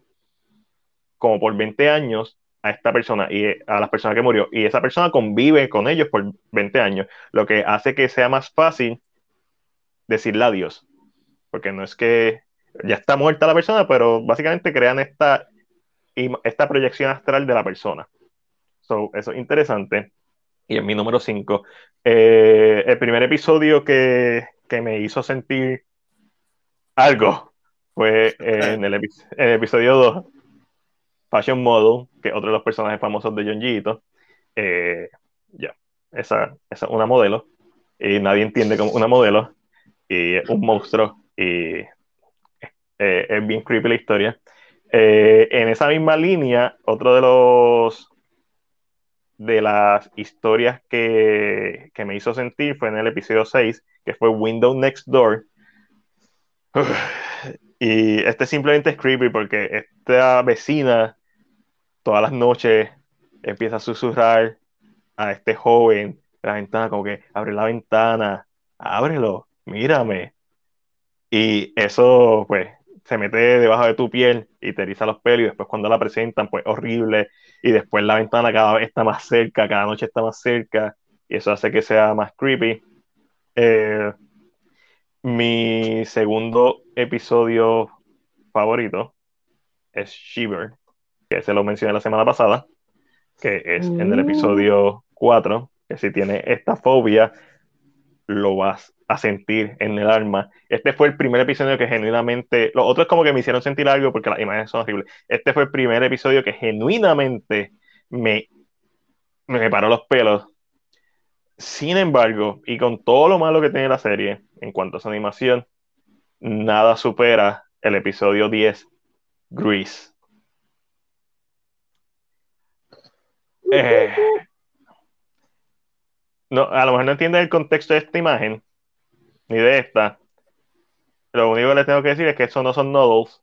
como por 20 años a esta persona y a la persona que murió. Y esa persona convive con ellos por 20 años, lo que hace que sea más fácil decirle adiós. Porque no es que ya está muerta la persona, pero básicamente crean esta, esta proyección astral de la persona. So, eso es interesante. Y en mi número 5, eh, el primer episodio que, me hizo sentir algo fue en el, episodio 2, Fashion Model, que es otro de los personajes famosos de John eh, ya, esa, es una modelo, y nadie entiende como una modelo, y es un monstruo, y eh, es bien creepy la historia. en esa misma línea, otro de los de las historias que, me hizo sentir fue en el episodio 6, que fue Window Next Door. Y este simplemente es creepy porque esta vecina todas las noches empieza a susurrar a este joven la ventana, como que abre la ventana, ábrelo, mírame. Y eso, pues, se mete debajo de tu piel y te eriza los pelos y después cuando la presentan, pues horrible. Y después la ventana cada vez está más cerca, cada noche está más cerca. Y eso hace que sea más creepy. Eh, mi segundo episodio favorito es Shiver, que se lo mencioné la semana pasada, que es en el episodio 4, que si tiene esta fobia, lo vas a sentir en el alma. Este fue el primer episodio que genuinamente, los otros como que me hicieron sentir algo porque las imágenes son horribles. Este fue el primer episodio que genuinamente me, me paró los pelos. Sin embargo, y con todo lo malo que tiene la serie en cuanto a su animación, nada supera el episodio 10, Grease. Eh, no, a lo mejor no entiendes el contexto de esta imagen, ni de esta. Lo único que les tengo que decir es que esos no son noodles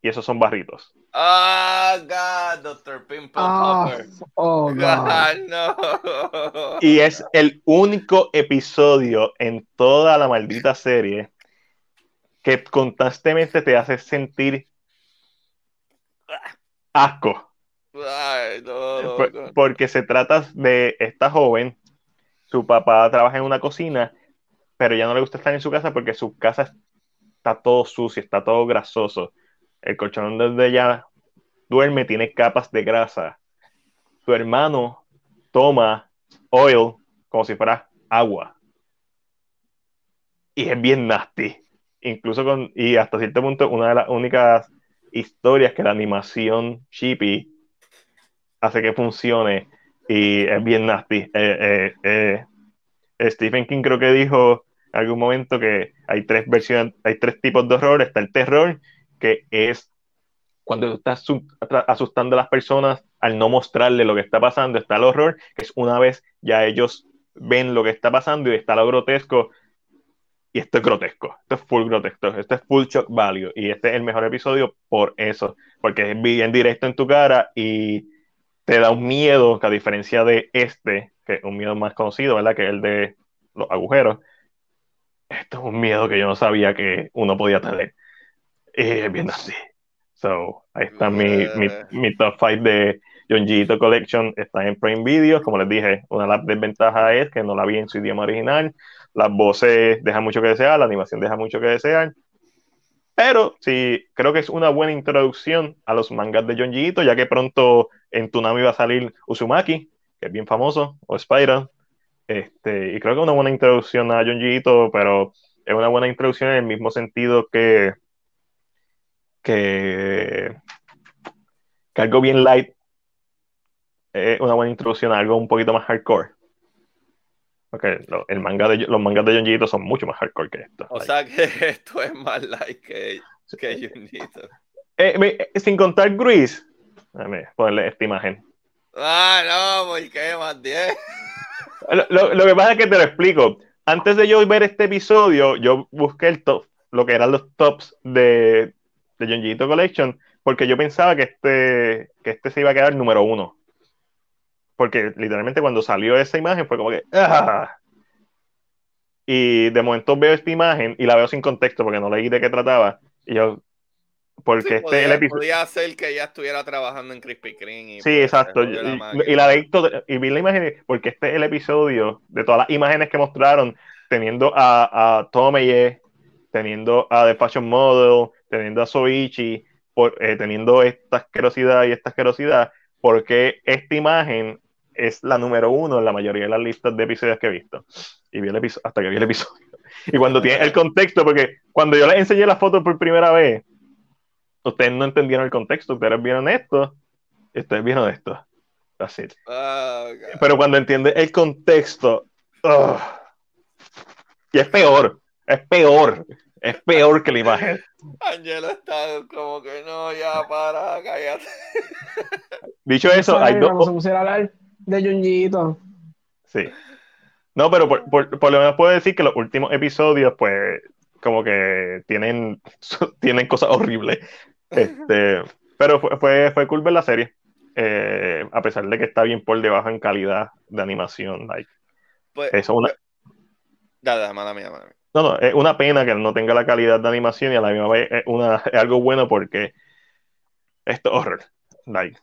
y esos son barritos. Ah, God, Dr. Pimple ah, Oh, God. no. Y es el único episodio en toda la maldita serie que constantemente te hace sentir asco. Ay, no, Porque se trata de esta joven, su papá trabaja en una cocina pero ya no le gusta estar en su casa porque su casa está todo sucio, está todo grasoso. El colchón donde ella duerme tiene capas de grasa. Su hermano toma oil como si fuera agua. Y es bien nasty. Incluso con, y hasta cierto punto, una de las únicas historias que la animación Chippy hace que funcione y es bien nasty. Eh, eh, eh, Stephen King creo que dijo algún momento que hay tres versiones, hay tres tipos de horror. Está el terror, que es cuando estás asustando a las personas al no mostrarle lo que está pasando. Está el horror, que es una vez ya ellos ven lo que está pasando y está lo grotesco. Y esto es grotesco, esto es full grotesco, esto es full shock value. Y este es el mejor episodio por eso, porque es bien directo en tu cara y te da un miedo que a diferencia de este, que es un miedo más conocido, ¿verdad? Que es el de los agujeros, esto es un miedo que yo no sabía que uno podía tener. Y viendo así. So, ahí está mi, mi, top 5 de John Gito Collection. Está en Prime Video. Como les dije, una de las desventajas es que no la vi en su idioma original. Las voces dejan mucho que desear, la animación deja mucho que desear. Pero sí, creo que es una buena introducción a los mangas de John Gito, ya que pronto en Tunami va a salir Uzumaki, que es bien famoso, o Spider. Este, y creo que es una buena introducción a John pero es una buena introducción en el mismo sentido que, que, que algo bien light es una buena introducción a algo un poquito más hardcore. Porque el manga de, los mangas de Junjito son mucho más hardcore que esto. O sea que esto es más light que, que Junjito. Eh, sin contar Grease, déjame ponerle esta imagen. Ah, no, ¿por qué más 10? Lo, que pasa es que te lo explico. Antes de yo ver este episodio, yo busqué el top, lo que eran los tops de, de Junjito Collection, porque yo pensaba que este, que este se iba a quedar número uno porque literalmente cuando salió esa imagen fue como que... ¡ah! Y de momento veo esta imagen y la veo sin contexto porque no leí de qué trataba. Y yo, porque este el episodio. Podía ser que ella estuviera trabajando en Krispy Kreme. Y sí, exacto. Y, la leí y vi la imagen porque este es el episodio de todas las imágenes que mostraron, teniendo a, a Tomeye, teniendo a The Fashion Model, teniendo a Soichi, por, eh, teniendo esta asquerosidad y esta asquerosidad, porque esta imagen es la número uno en la mayoría de las listas de episodios que he visto. Y vi el episodio, hasta que vi el episodio. Y cuando tiene el contexto, porque cuando yo les enseñé la foto por primera vez, ustedes no entendieron el contexto, ustedes vieron esto, ustedes vieron esto. Así. Oh, Pero cuando entiende el contexto, y es peor, es peor, es peor que la imagen. Angelo está como que no, ya para, cállate. Dicho eso, hay dos de Junjito. Sí. No, pero por, por, lo menos puedo decir que los últimos episodios, pues, como que tienen, tienen cosas horribles. Este, pero fue, fue, cool ver la serie. Eh, a pesar de que está bien por debajo en calidad de animación. Like. Pues, Eso es una. Dale, mala mía, mala mía. No, no, es una pena que no tenga la calidad de animación y a la misma vez es, una, es algo bueno porque esto es horror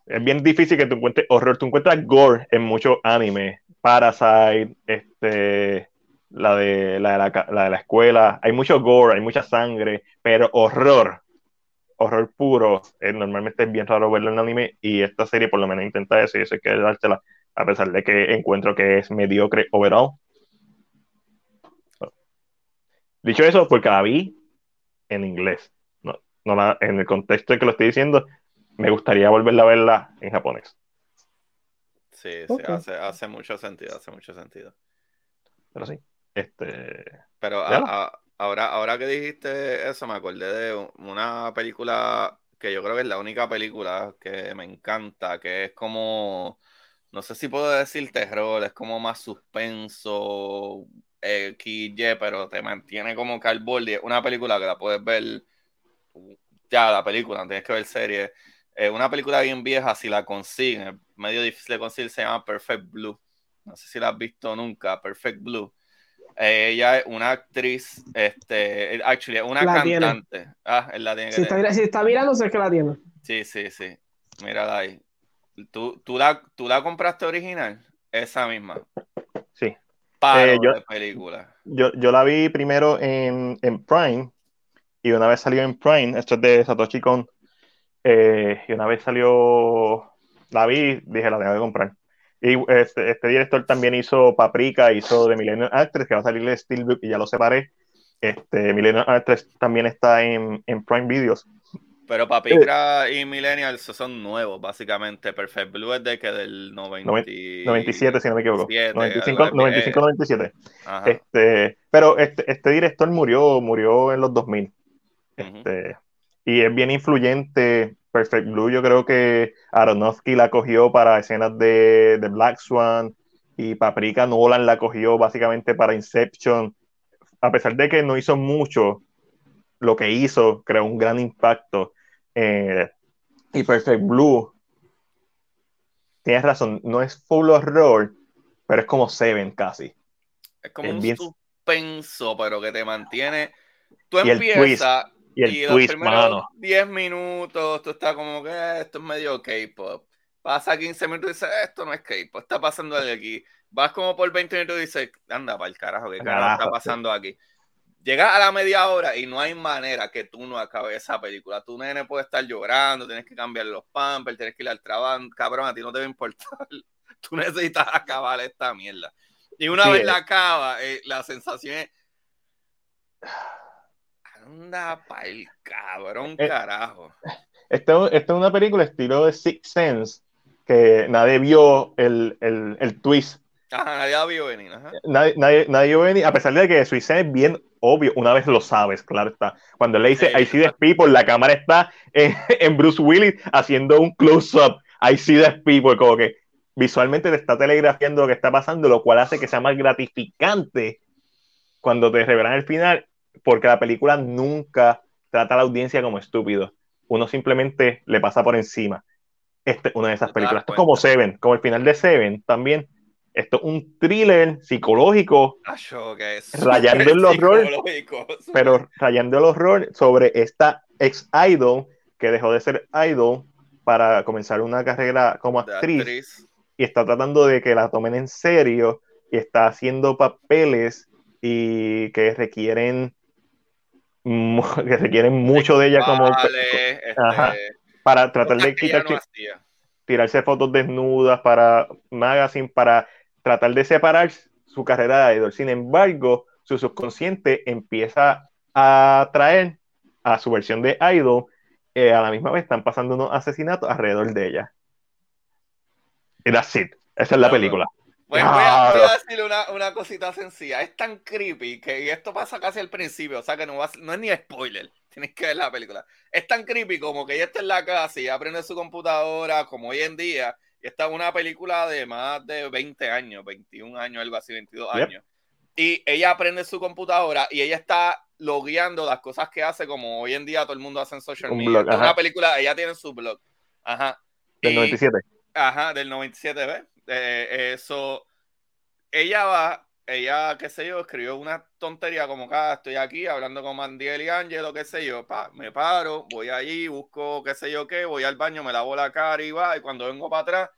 es bien difícil que tú encuentres horror. Tú encuentras gore en muchos animes. Parasite, este, la de la, de la, escuela. Hay mucho gore, hay mucha sangre, pero horror, horror puro, eh, normalmente es bien raro verlo en anime y esta serie por lo menos intenta eso y eso hay que dártela, a pesar de que encuentro que es mediocre overall. Dicho eso, porque la vi en inglés, no, no en el contexto en que lo estoy diciendo, me gustaría volverla a verla en japonés. Sí, sí, hace, hace, mucho sentido, hace mucho sentido. Pero sí, este... Pero ahora, ahora que dijiste eso, me acordé de una película que yo creo que es la única película que me encanta, que es como, no sé si puedo decir terror, es como más suspenso, XY, pero te mantiene como que Una película que la puedes ver, ya la película, tienes que ver serie eh, una película bien vieja, si la consiguen, medio difícil de conseguir, se llama Perfect Blue. No sé si la has visto nunca, Perfect Blue. Ella es una actriz, este, actually, una cantante. Ah, él la tiene si, está, si está mirando, sé que la tiene. Sí, sí, sí. Mírala ahí. ¿Tú, tú, la, ¿Tú la compraste original? Esa misma. Sí. Para eh, de película. Yo, yo la vi primero en, en Prime y una vez salió en Prime, esto es de Satoshi Kon, eh, y una vez salió, la vi, dije, la tengo que comprar. Y este, este, director también hizo Paprika, hizo de Millennium Actress, que va a salir de Steelbook y ya lo separé. Este, Millennium Actress también está en, en Prime Videos. Pero Paprika y Millennials son nuevos, básicamente. Perfect Blue es de que del 97, si no me equivoco. 95, 95 97. Este, pero este, este director murió, murió en los 2000. Este, y es bien influyente. Perfect Blue, yo creo que Aronofsky la cogió para escenas de, de Black Swan y Paprika Nolan la cogió básicamente para Inception. A pesar de que no hizo mucho, lo que hizo creó un gran impacto. Eh, y Perfect Blue, tienes razón, no es full horror, pero es como Seven casi. Es como un suspenso, pero que te mantiene. Tú empiezas y el twist, mano. 10 minutos, tú estás como que esto es medio K-pop. Pasa 15 minutos y dices, esto no es K-pop, está pasando aquí. Vas como por 20 minutos y dices, anda para el carajo, ¿qué carajo está pasando aquí? Llegas a la media hora y no hay manera que tú no acabes esa película. Tu nene puede estar llorando, tienes que cambiar los pampers, tienes que ir al trabajo. Cabrón, a ti no te va a importar. Tú necesitas acabar esta mierda. Y una vez la acaba, eh, la sensación es Anda pa'l cabrón, Eh, carajo. Esta esta es una película estilo de Six Sense, que nadie vio el, el, el twist. Ajá, nadie la vio venir, ajá. Nadie, nadie, nadie vio venir, a pesar de que Six Sense es bien obvio, una vez lo sabes, claro está. Cuando le dice. I see the people, la cámara está en, en Bruce Willis haciendo un close-up. I see the people, como que visualmente te está telegrafiando lo que está pasando, lo cual hace que sea más gratificante cuando te revelan el final, porque la película nunca trata a la audiencia como estúpido. Uno simplemente le pasa por encima. Este es una de esas películas. Esto es como Seven, como el final de Seven también. Esto es un thriller psicológico, Acho, que es Rayando el horror, pero rayando el horror sobre esta ex idol que dejó de ser idol para comenzar una carrera como actriz actriz. y está tratando de que la tomen en serio y está haciendo papeles y que requieren que requieren mucho de ella como Vale, este, Ajá. para tratar de quitar no tirarse fotos desnudas para magazine para tratar de separar su carrera de idol. Sin embargo, su subconsciente empieza a traer a su versión de idol. eh, a la misma vez están pasando unos asesinatos alrededor de ella. Y that's it. Esa es la película. Bueno, voy, a, voy a decirle una, una cosita sencilla. Es tan creepy que y esto pasa casi al principio, o sea que no, va no es ni spoiler. Tienes que ver la película. Es tan creepy como que ella está en la casa y ella prende su computadora, como hoy en día, y está en una película de más de 20 años, 21 años, algo así, 22 Yep. años. Y ella prende su computadora y ella está logueando las cosas que hace, como hoy en día todo el mundo hace en social Un media. blog, Esta es ajá. una película, ella tiene su blog. Ajá. Del Y- 97. Ajá, del 97, ¿ves? Eh, eso, ella va, ella, qué sé yo, escribió una tontería como que ah, estoy aquí hablando con Mandiel y Angelo, qué sé yo, pa, me paro, voy allí, busco qué sé yo qué, voy al baño, me lavo la cara y va, y cuando vengo para atrás,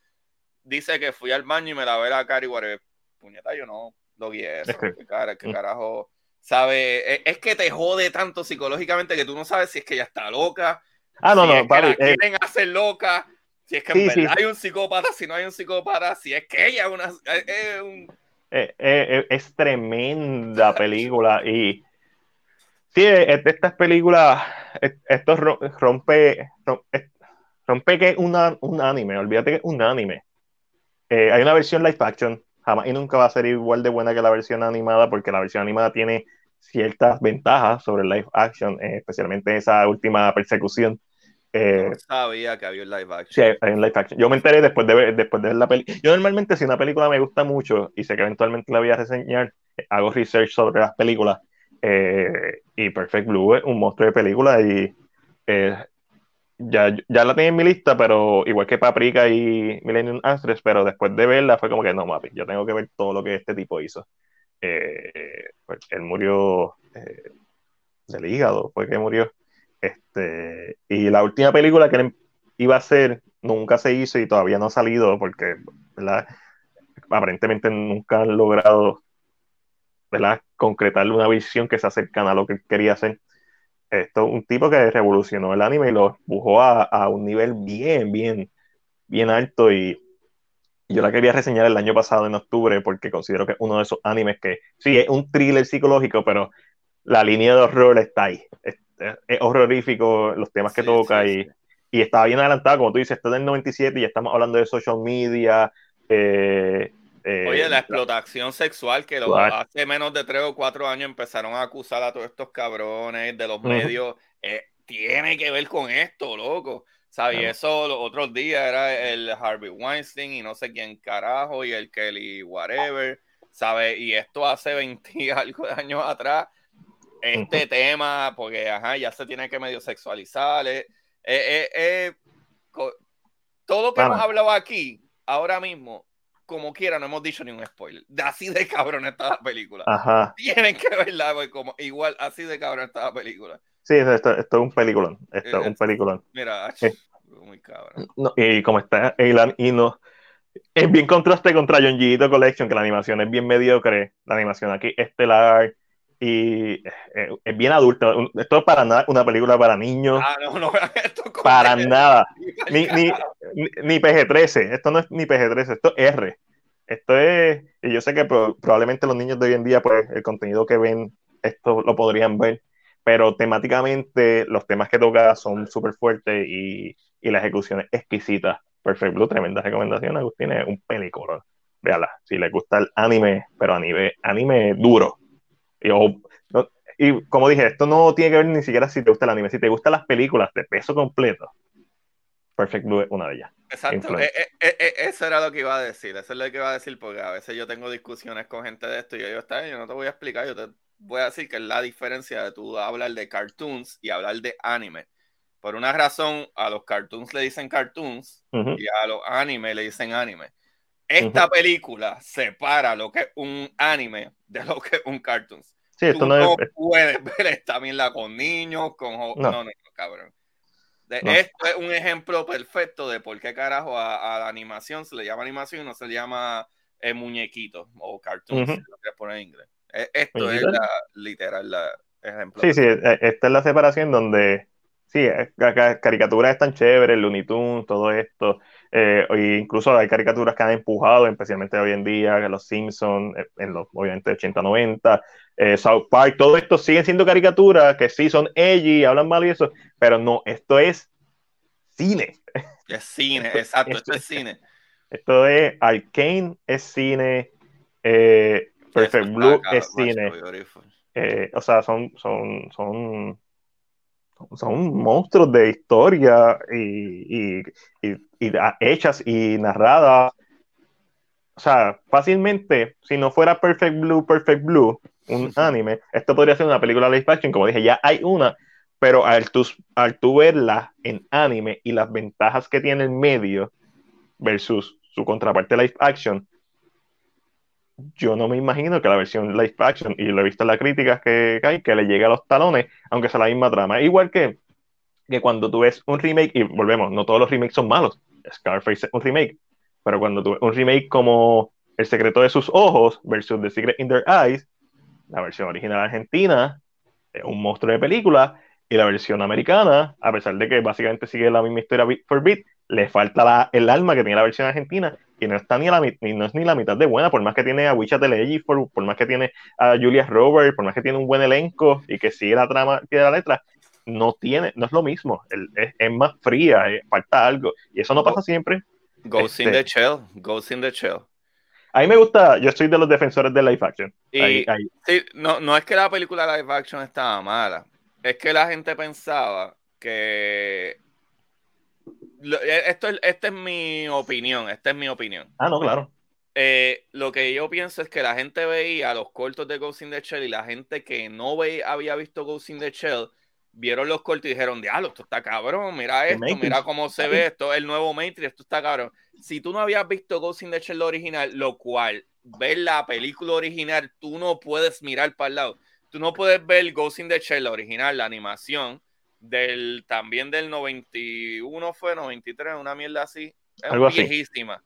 dice que fui al baño y me lavé la cara y whatever. Puñeta, yo no lo guié eso, qué cara, qué carajo, sabe, es, es que te jode tanto psicológicamente que tú no sabes si es que ella está loca, Ah, no, si es no, que la eh, quieren hacer loca, si es que Sí, en sí, verdad sí. hay un psicópata, si no hay un psicópata, si es que ella es una es- es un eh, eh, es tremenda película y sí, eh, es de estas películas, eh, esto ro- rompe, rom- eh, rompe que es una, un anime, olvídate que es un anime. Eh, hay una versión live action, jamás y nunca va a ser igual de buena que la versión animada porque la versión animada tiene ciertas ventajas sobre el live action, eh, especialmente esa última persecución. Eh, no sabía que había un live Sí, action. hay, hay un live action. Yo me enteré después de ver, después de ver la película. Yo normalmente si una película me gusta mucho y sé que eventualmente la voy a reseñar, eh, hago research sobre las películas. eh, y Perfect Blue es un monstruo de película y eh, ya, ya la tenía en mi lista, pero igual que Paprika y Millennium Actress, pero después de verla fue como que no, mapi, yo tengo que ver todo lo que este tipo hizo. Eh, pues, él murió del hígado, fue que murió. Este, y la última película que iba a hacer nunca se hizo y todavía no ha salido porque ¿verdad? aparentemente nunca han logrado ¿verdad? concretar una visión que se acercana a lo que quería hacer. Esto un tipo que revolucionó el anime y lo empujó a, un nivel bien, bien, bien alto y yo la quería reseñar el año pasado en octubre porque considero que uno de esos animes que sí es un thriller psicológico, pero la línea de horror está ahí. Es- horrorífico los temas que Sí, toca sí, y, sí. y estaba bien adelantado, como tú dices, está del 97 y ya estamos hablando de social media. eh, eh, Oye, la explotación sexual que hace menos de tres o cuatro años empezaron a acusar a todos estos cabrones de los medios. eh, tiene que ver con esto, loco. ¿Sabes? Claro. eso los otros días era el Harvey Weinstein y no sé quién carajo y el Kelly whatever, ¿sabes? Y esto hace 20 y algo de años atrás, este tema, porque ajá, ya se tiene que medio sexualizar. eh, eh, eh, todo lo que hemos hablado aquí, ahora mismo, como quiera, no hemos dicho ni un spoiler. Así de cabrón está la película. Ajá. Tienen que verla, güey, como igual así de cabrón está la película. Sí, esto, esto es un peliculón. Esto es un peliculón. Mira, muy cabrón. No, y como está Eilan y no. Es bien contraste contra Jonjito Collection, que la animación es bien mediocre. La animación aquí es estelar y eh, es bien adulta. Esto es para nada una película para niños. Ah, no, no esto para él. nada. Ni Ni, ni, carajo. ni, ni PG-13. Esto no es ni PG-13, esto es R. Esto es. Y yo sé que pro- probablemente los niños de hoy en día, pues el contenido que ven esto lo podrían ver, pero temáticamente los temas que toca son súper fuertes y, y, la ejecución es exquisita. Perfect Blue, tremenda recomendación, Agustín, es un película. Véala, si le gusta el anime, pero anime, anime duro. Y, y como dije, esto no tiene que ver ni siquiera si te gusta el anime, si te gustan las películas de peso completo, Perfect Blue es una de ellas. Exacto, eh, eh, eh, eso era lo que iba a decir, eso es lo que iba a decir, porque a veces yo tengo discusiones con gente de esto y yo digo, está yo no te voy a explicar, yo te voy a decir que es la diferencia de tú hablar de cartoons y hablar de anime. Por una razón, a los cartoons le dicen cartoons y a los anime le dicen anime. Esta película separa lo que es un anime de lo que es un cartoon. Sí, esto no, no puedes ver esta la con niños, con... No, no, no cabrón. Esto es un ejemplo perfecto de por qué carajo a, la animación se le llama animación y no se le llama eh, muñequito o cartoon, si lo quieres poner en inglés. E, esto es la, literal la ejemplo. Sí, sí, e, esta es la separación donde, sí, caricaturas están chéveres, Looney Tunes, todo esto. Eh, incluso hay caricaturas que han empujado, especialmente hoy en día, los Simpsons, eh, en los, obviamente, 80, 90, eh, South Park, todo esto siguen siendo caricaturas que sí son edgy, hablan mal y eso, pero no, esto es cine. Es cine, exacto, esto, es cine. Esto es Arcane, es cine, eh, Perfect Blue es cine. O sea, son, son, son, son monstruos de historia y, y, y hechas y narradas. O sea, fácilmente, si no fuera Perfect Blue, Perfect Blue, un anime, esto podría ser una película live action, como dije, ya hay una, pero al tú, al verla en anime y las ventajas que tiene el medio versus su contraparte live action, yo no me imagino que la versión live action, y lo he visto en las críticas que, hay, que le llegue a los talones, aunque sea la misma trama. Igual que, que cuando tú ves un remake, y volvemos, no todos los remakes son malos, Scarface es un remake, pero cuando tú ves un remake como El secreto de sus ojos versus The Secret in Their Eyes, la versión original argentina es un monstruo de película y la versión americana, a pesar de que básicamente sigue la misma historia bit for bit, le falta el alma que tiene la versión argentina y no está ni, la, ni, no es ni la mitad de buena, por más que tiene a Wichat por, por más que tiene a Julia Roberts, por más que tiene un buen elenco y que sigue la trama, tiene la letra, no tiene, no es lo mismo, es, es, más fría, eh, falta algo, y eso no pasa siempre. Ghost in the Shell, Ghost in the Shell. A mí me gusta, yo soy de los defensores de live action. Sí, no, no es que la película live action estaba mala, es que la gente pensaba que e, esto, esta es mi opinión, esta es mi opinión. Ah, no, claro. Eh, lo que yo pienso es que la gente veía los cortos de Ghost in the Shell y la gente que no veía, había visto Ghost in the Shell vieron los cortos y dijeron, diablo, esto está cabrón, mira esto, mira cómo se ve esto, el nuevo Matrix, esto está cabrón. Si tú no habías visto Ghost in the Shell original, lo cual, ver la película original, tú no puedes mirar para el lado. Tú no puedes ver Ghost in the Shell original, la animación, del también del 91 fue, 93, una mierda así, viejísima.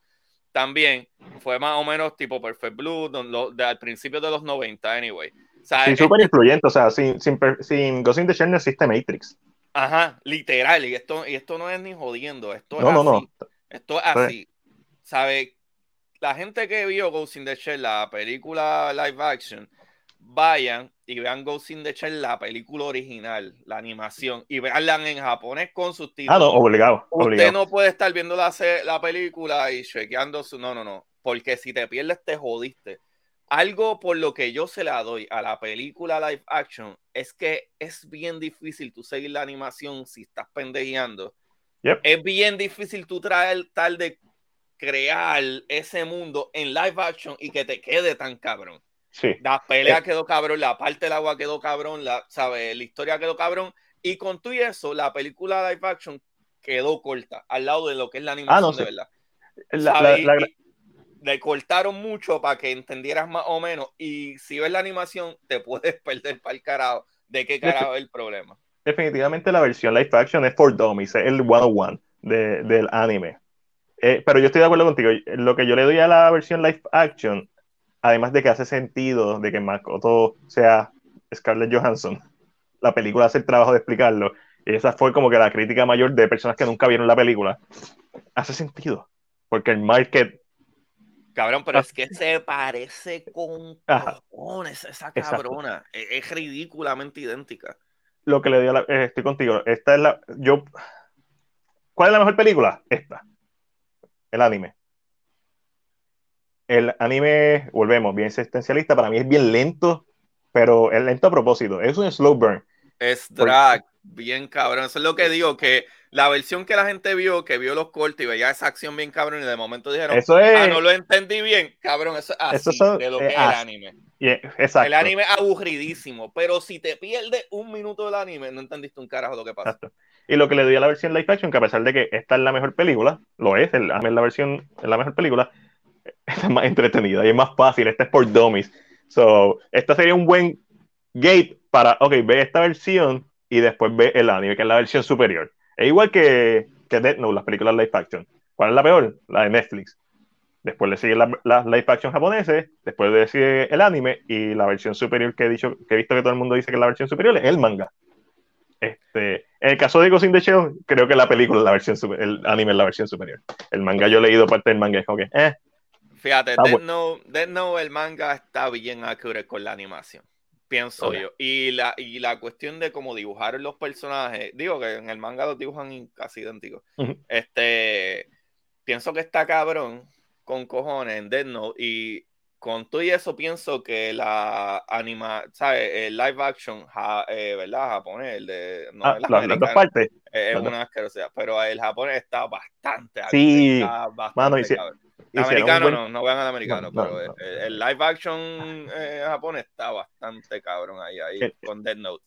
También fue más o menos tipo Perfect Blue, de, al principio de los 90, anyway sí, súper influyente, o sea, sin, sin, sin Ghost in the Shell no existe Matrix. Ajá, literal, y esto, y esto no es ni jodiendo, esto es no, así. No, no. Esto es así. ¿Sabe? La gente que vio Ghost in the Shell, la película live action, vayan y vean Ghost in the Shell, la película original, la animación, y veanla en japonés con sus títulos. Ah, no, obligado. Usted no puede estar viendo la, la película y chequeando su. No, no, no. Porque si te pierdes, te jodiste algo por lo que yo se la doy a la película live action es que es bien difícil tú seguir la animación si estás pendejeando. Es bien difícil tú traer tal de crear ese mundo en live action y que te quede tan cabrón. Sí. La pelea quedó cabrón, la parte del agua quedó cabrón, la, ¿sabe? la historia quedó cabrón. Y con tú y eso, la película live action quedó corta al lado de lo que es la ah, animación de verdad. La, le cortaron mucho para que entendieras más o menos. Y si ves la animación, te puedes perder para el carajo de qué carajo es el problema. Definitivamente la versión live action es for dummies, es el 101 de, del anime. Eh, pero yo estoy de acuerdo contigo. Lo que yo le doy a la versión live action, además de que hace sentido de que Makoto sea Scarlett Johansson, la película hace el trabajo de explicarlo. Y esa fue como que la crítica mayor de personas que nunca vieron la película. Hace sentido. Porque el market Cabrón, pero es que se parece con cojones esa cabrona. Es, es ridículamente idéntica. Lo que le dio a la, eh, estoy contigo. Esta es la. Yo. ¿Cuál es la mejor película? Esta. El anime. El anime, volvemos, bien existencialista, para mí es bien lento, pero es lento a propósito. Es un slow burn. Es drag, bien cabrón. Eso es lo que digo, que la versión que la gente vio, que vio los cortes y veía esa acción bien cabrón y de momento dijeron, Eso es. ah, no lo entendí bien, cabrón, eso es así Eso son- de lo eh, que es el anime. exacto. El anime es aburridísimo, pero si te pierdes un minuto del anime, no entendiste un carajo lo que pasa. Exacto. Y lo que le dio a la versión live action, que a pesar de que esta es la mejor película, lo es, el anime es la versión, es la mejor película, esta es más entretenida y es más fácil, esta es por dummies. So, esta sería un buen gate para, ok, ve esta versión y después ve el anime, que es la versión superior. Es igual que, que Death Note, las películas live action. ¿Cuál es la peor? La de Netflix. Después le siguen las las live action japoneses, después le sigue el anime y la versión superior que he dicho, que he visto que todo el mundo dice que es la versión superior es el manga. Este, en el caso de Ghost in the Shell, creo que la película es la versión el anime es la versión superior. El manga yo he leído parte del manga, es como que, eh, Fíjate, Death bueno. Note, Death Note, el manga está bien accurate con la animación, pienso yo. Y la, y la cuestión de cómo dibujaron los personajes, digo que en el manga los dibujan casi idénticos. Ujú. Este, pienso que está cabrón con cojones en Death Note y con todo y eso pienso que la anima, ¿sabes? El live action, ja- eh, ¿verdad? Japonés, el de... No, ah, las, las dos partes. es las dos. una asquerosidad, pero el japonés está bastante Sí, está bastante mano, hici- cabrón. Americano buen- no, no vean al americano, No, pero no. El, el live action eh, japonés está bastante cabrón ahí, ahí Eh, con Dead Note.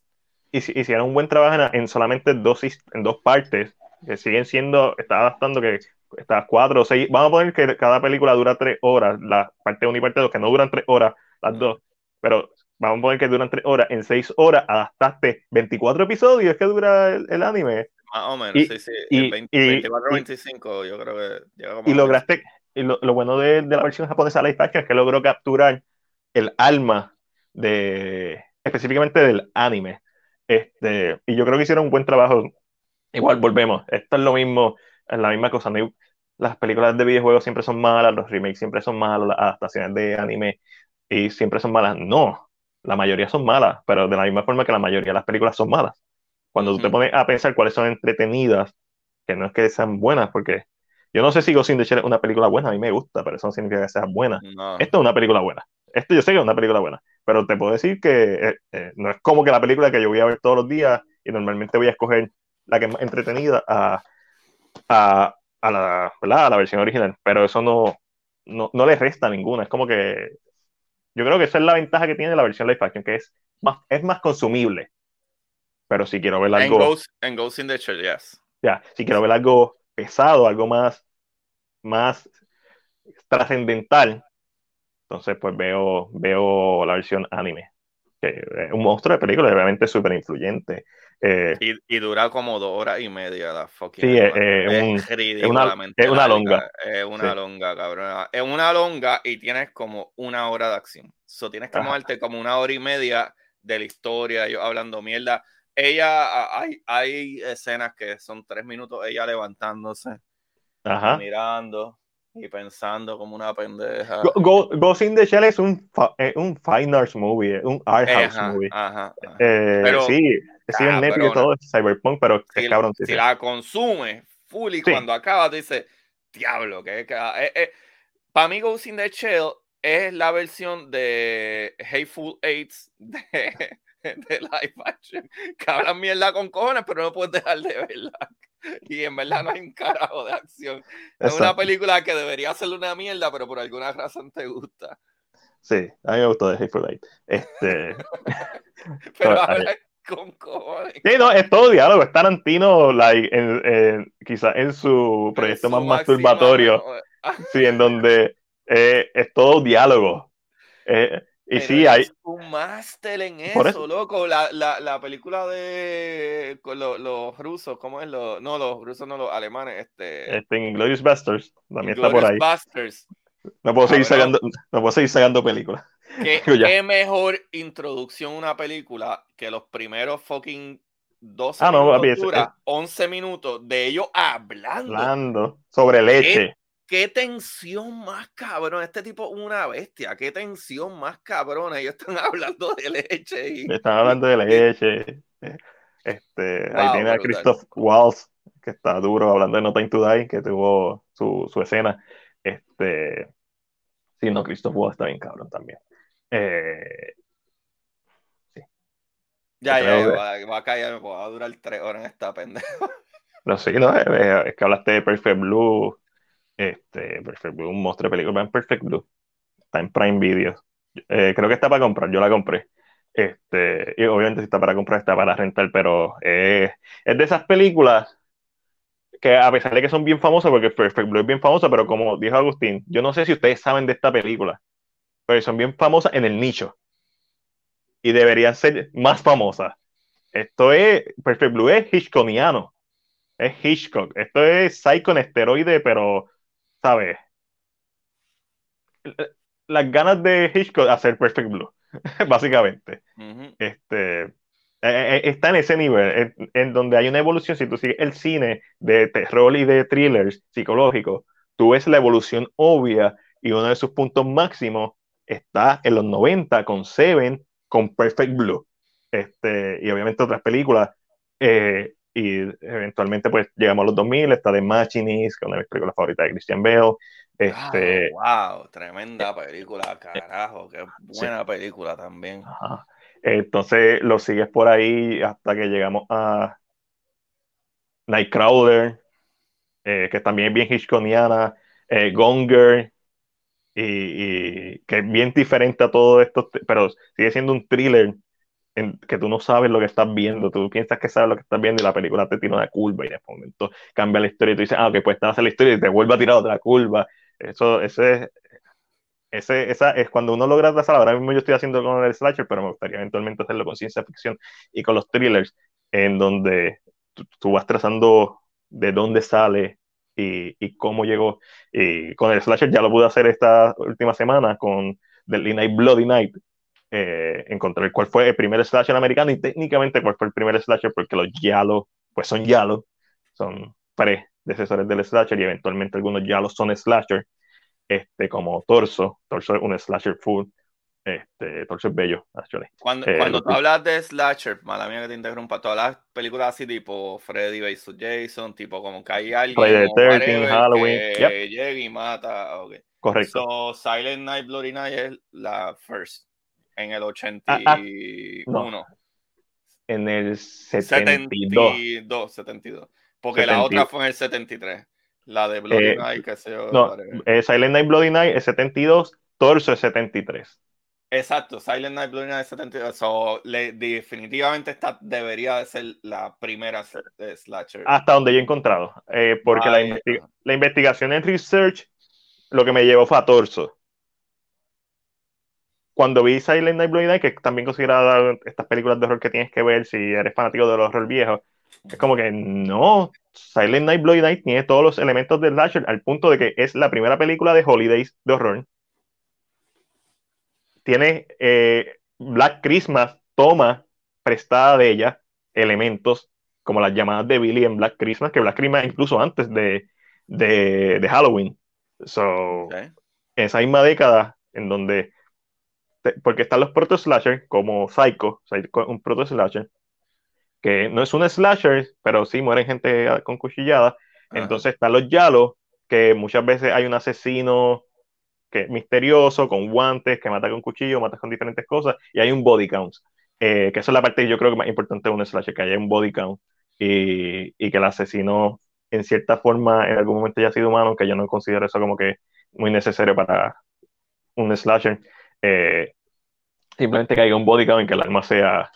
hici- hicieron un buen trabajo en, en solamente dos, en dos partes, que siguen siendo, está adaptando que está cuatro o seis, vamos a poner que cada película dura tres horas, la parte 1 y parte 2, que no duran tres horas, las dos, pero vamos a poner que duran tres horas, en seis horas adaptaste 24 episodios que dura el, el anime, Más o menos, y- sí, sí. y- el 20, y- 24 y- 25, yo creo que llega como y lograste, y lo, lo bueno de, de la versión japonesa live action es que logró capturar el alma de, específicamente del anime, este, y yo creo que hicieron un buen trabajo, igual volvemos, esto es lo mismo, es la misma cosa, no las películas de videojuegos siempre son malas, los remakes siempre son malos, las adaptaciones de anime y siempre son malas, no, la mayoría son malas, pero de la misma forma que la mayoría de las películas son malas. Cuando tú te pones a pensar cuáles son entretenidas, que no es que sean buenas, porque yo no sé si Ghost in the Shell es una película buena, a mí me gusta, pero eso no significa que sea buena. No. Esto es una película buena. Esto yo sé que es una película buena, pero te puedo decir que eh, eh, no es como que la película que yo voy a ver todos los días y normalmente voy a escoger la que es más entretenida a, a, a la, ¿verdad? a la versión original, pero eso no, no, no le resta ninguna. Es como que yo creo que esa es la ventaja que tiene la versión live action, que es más, es más consumible. Pero si quiero ver algo, en Ghost in the Shell, yes. ya, si quiero ver algo pesado, algo más, más trascendental, entonces pues veo, veo la versión anime. Que es un monstruo de película, obviamente súper influyente. Eh, Y, y dura como dos horas y media la fucking Sí, eh, eh, un- es ridículamente es una longa. Es una Sí. longa, cabrón. Es una longa y tienes como una hora de acción. So, tienes que moverte como una hora y media de la historia, ellos hablando mierda. Ella, hay, hay escenas que son tres minutos, ella levantándose, ajá. mirando y pensando como una pendeja. Go- Go- Ghost in the Shell es un, es un fine arts movie, un art house Ajá, movie. ajá, ajá. Eh, Pero, sí, sí, en Netflix y todo es cyberpunk, pero si, es cabrón. si sí. la consumes full y Sí. cuando acaba te dice, diablo, que, para mí Ghost in the Shell es la versión de Hateful Eights de, de live action, que hablan mierda con cojones, pero no puedes dejar de verla. Y en verdad no hay un carajo de acción. Es una película que debería ser una mierda, pero por alguna razón te gusta. Sí, a mí me gustó de Hateful Eight. Este, Pero Pero, habla con cojones. sí, no, es todo diálogo, es Tarantino, like, en, en- quizás en su proyecto En más su masturbatorio, sí, en donde eh, es todo diálogo. Eh, y Pero sí, hay, es un máster en eso, eso. loco. La, la, la película de lo- los rusos, ¿cómo es? Los, no, los rusos, no, los alemanes. Este, este, en Glorious Bastards, también está por ahí. Basterds. No puedo seguir sacando, no puedo seguir sacando películas. ¿Qué, qué mejor introducción a una película que los primeros fucking 12 Ah, no, minutos papi, es- dura, 11 minutos de ellos hablando. Hablando sobre leche. Qué tensión más cabrón. Este tipo es una bestia. Qué tensión más cabrón. Ellos están hablando de leche. Y... Están hablando de leche. Este, ahí tiene a Christoph Waltz, que está duro, hablando de No Time to Die, que tuvo su, su escena. Este, sí, no, Christoph Waltz está bien cabrón también. Eh, sí. Ya, ya, ya, va, va, a caer, va a durar tres horas en esta pendeja. No, sí, no, es, es que hablaste de Perfect Blue, este, Perfect Blue, un monstruo de película en Perfect Blue. Está en Prime Video. Eh, creo que está para comprar, yo la compré. Este, obviamente si está para comprar, está para rentar, pero eh, es de esas películas que a pesar de que son bien famosas, porque Perfect Blue es bien famosa, pero como dijo Agustín, yo no sé si ustedes saben de esta película, pero son bien famosas en el nicho. Y deberían ser más famosas. Esto es, Perfect Blue es Hitchcockiano. Es Hitchcock. Esto es Psycho en esteroide, pero, ¿sabes? Las ganas de Hitchcock hacer Perfect Blue. básicamente. Uh -huh. Este, eh, eh, está en ese nivel, en, en, donde hay una evolución. Si tú sigues el cine de terror y de thrillers psicológicos, tú ves la evolución obvia y uno de sus puntos máximos está en los 90 con Seven, con Perfect Blue. Este, y obviamente otras películas. Eh, y eventualmente pues llegamos a los 2000, está The Machinist, que es una de mis películas favoritas de Christian Bale. Este, wow, wow, tremenda película, carajo, qué buena sí. película también. Ajá. Entonces lo sigues por ahí hasta que llegamos a Nightcrawler, eh, que también es bien Hitchcockiana, eh, Gonger, y, y, que es bien diferente a todo esto, pero sigue siendo un thriller en, que tú no sabes lo que estás viendo, tú piensas que sabes lo que estás viendo y la película te tira una curva y ese momento cambia la historia y tú dices, ah, ok, pues te la historia y te vuelve a tirar otra curva. Eso, ese, ese, esa es cuando uno logra trazar, ahora mismo yo estoy haciendo con el slasher, pero me gustaría eventualmente hacerlo con ciencia ficción y con los thrillers, en donde tú, tú vas trazando de dónde sale y, y, cómo llegó. Y con el slasher ya lo pude hacer esta última semana con The Night Bloody Night. Eh, encontrar cuál fue el primer slasher americano y técnicamente cuál fue el primer slasher, porque los Yalo, pues son Yalo, son predecesores del slasher y eventualmente algunos Yalo son slasher este, como Torso. Torso es un slasher full. Este, Torso es bello, actually. Cuando, eh, cuando tú hablas de slasher, mala mía que te interrumpa, todas las películas así tipo Freddy vs. Jason, tipo como que hay alguien the 13, Halloween, que yep. llega y mata. Okay. Correcto. So, Silent Night, Bloody Night es la first, en el 81. Ah, ah, no. En el 72. 72, 72. Porque 70. la otra fue en el 73. La de Bloody eh, Night, que se No, eh, Silent Night Bloody Night es 72, Torso es 73. Exacto, Silent Night Bloody Night es 72. So, le, definitivamente esta debería de ser la primera de slasher. Hasta donde yo he encontrado. Eh, porque la, investi la, investigación en research lo que me llevó fue a Torso. Cuando vi Silent Night Bloody Night, que también considerada estas películas de horror que tienes que ver si eres fanático del horror viejo, es como que no, Silent Night Bloody Night tiene todos los elementos del slasher al punto de que es la primera película de Holidays de horror. Tiene eh, Black Christmas, toma prestada de ella elementos como las llamadas de Billy en Black Christmas, que Black Christmas incluso antes de, de, de Halloween. So, okay. En esa misma década, en donde, porque están los proto slasher como Psycho, un proto slasher, que no es un slasher, pero sí mueren gente con cuchillada. Ajá. Entonces están los yalos, que muchas veces hay un asesino que misterioso, con guantes, que mata con cuchillo, mata con diferentes cosas, y hay un body count. Eh, que esa es la parte que yo creo que más importante de un slasher, que haya un body count y, y, que el asesino en cierta forma en algún momento haya sido humano, que yo no considero eso como que muy necesario para un slasher. Eh, simplemente que haya un body count en que el alma sea,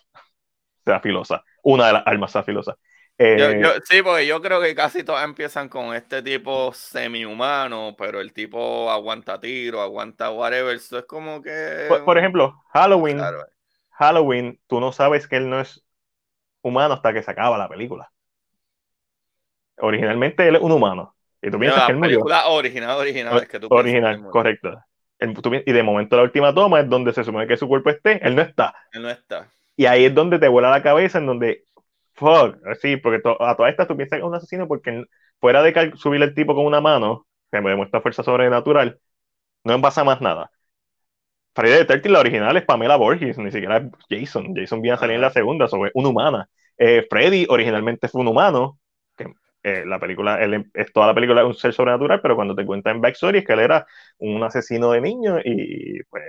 sea filosa una de las armas afilosas. Eh, yo, yo, sí, porque yo creo que casi todas empiezan con este tipo semi-humano, pero el tipo aguanta tiro, aguanta whatever. Eso es como que. Por, por ejemplo, Halloween. Claro. Halloween, tú no sabes que él no es humano hasta que se acaba la película. Originalmente él es un humano. Y tú piensas no, que él murió. película original, original. Es que tú original, correcto. El, tú, y de momento la última toma es donde se supone que su cuerpo esté, él no está. Él no está. Y ahí es donde te vuela la cabeza, en donde, fuck, así, porque to, a todas estas tú piensas que es un asesino porque fuera de subir el tipo con una mano, que me demuestra fuerza sobrenatural, no pasa más nada. Friday the 13, la original es Pamela Borges, ni siquiera es Jason. Jason viene a salir en la segunda, sobre una humana. Eh, Freddy originalmente fue un humano, eh, la película, él, es toda la película es un ser sobrenatural, pero cuando te cuentan en backstory es que él era un asesino de niños y pues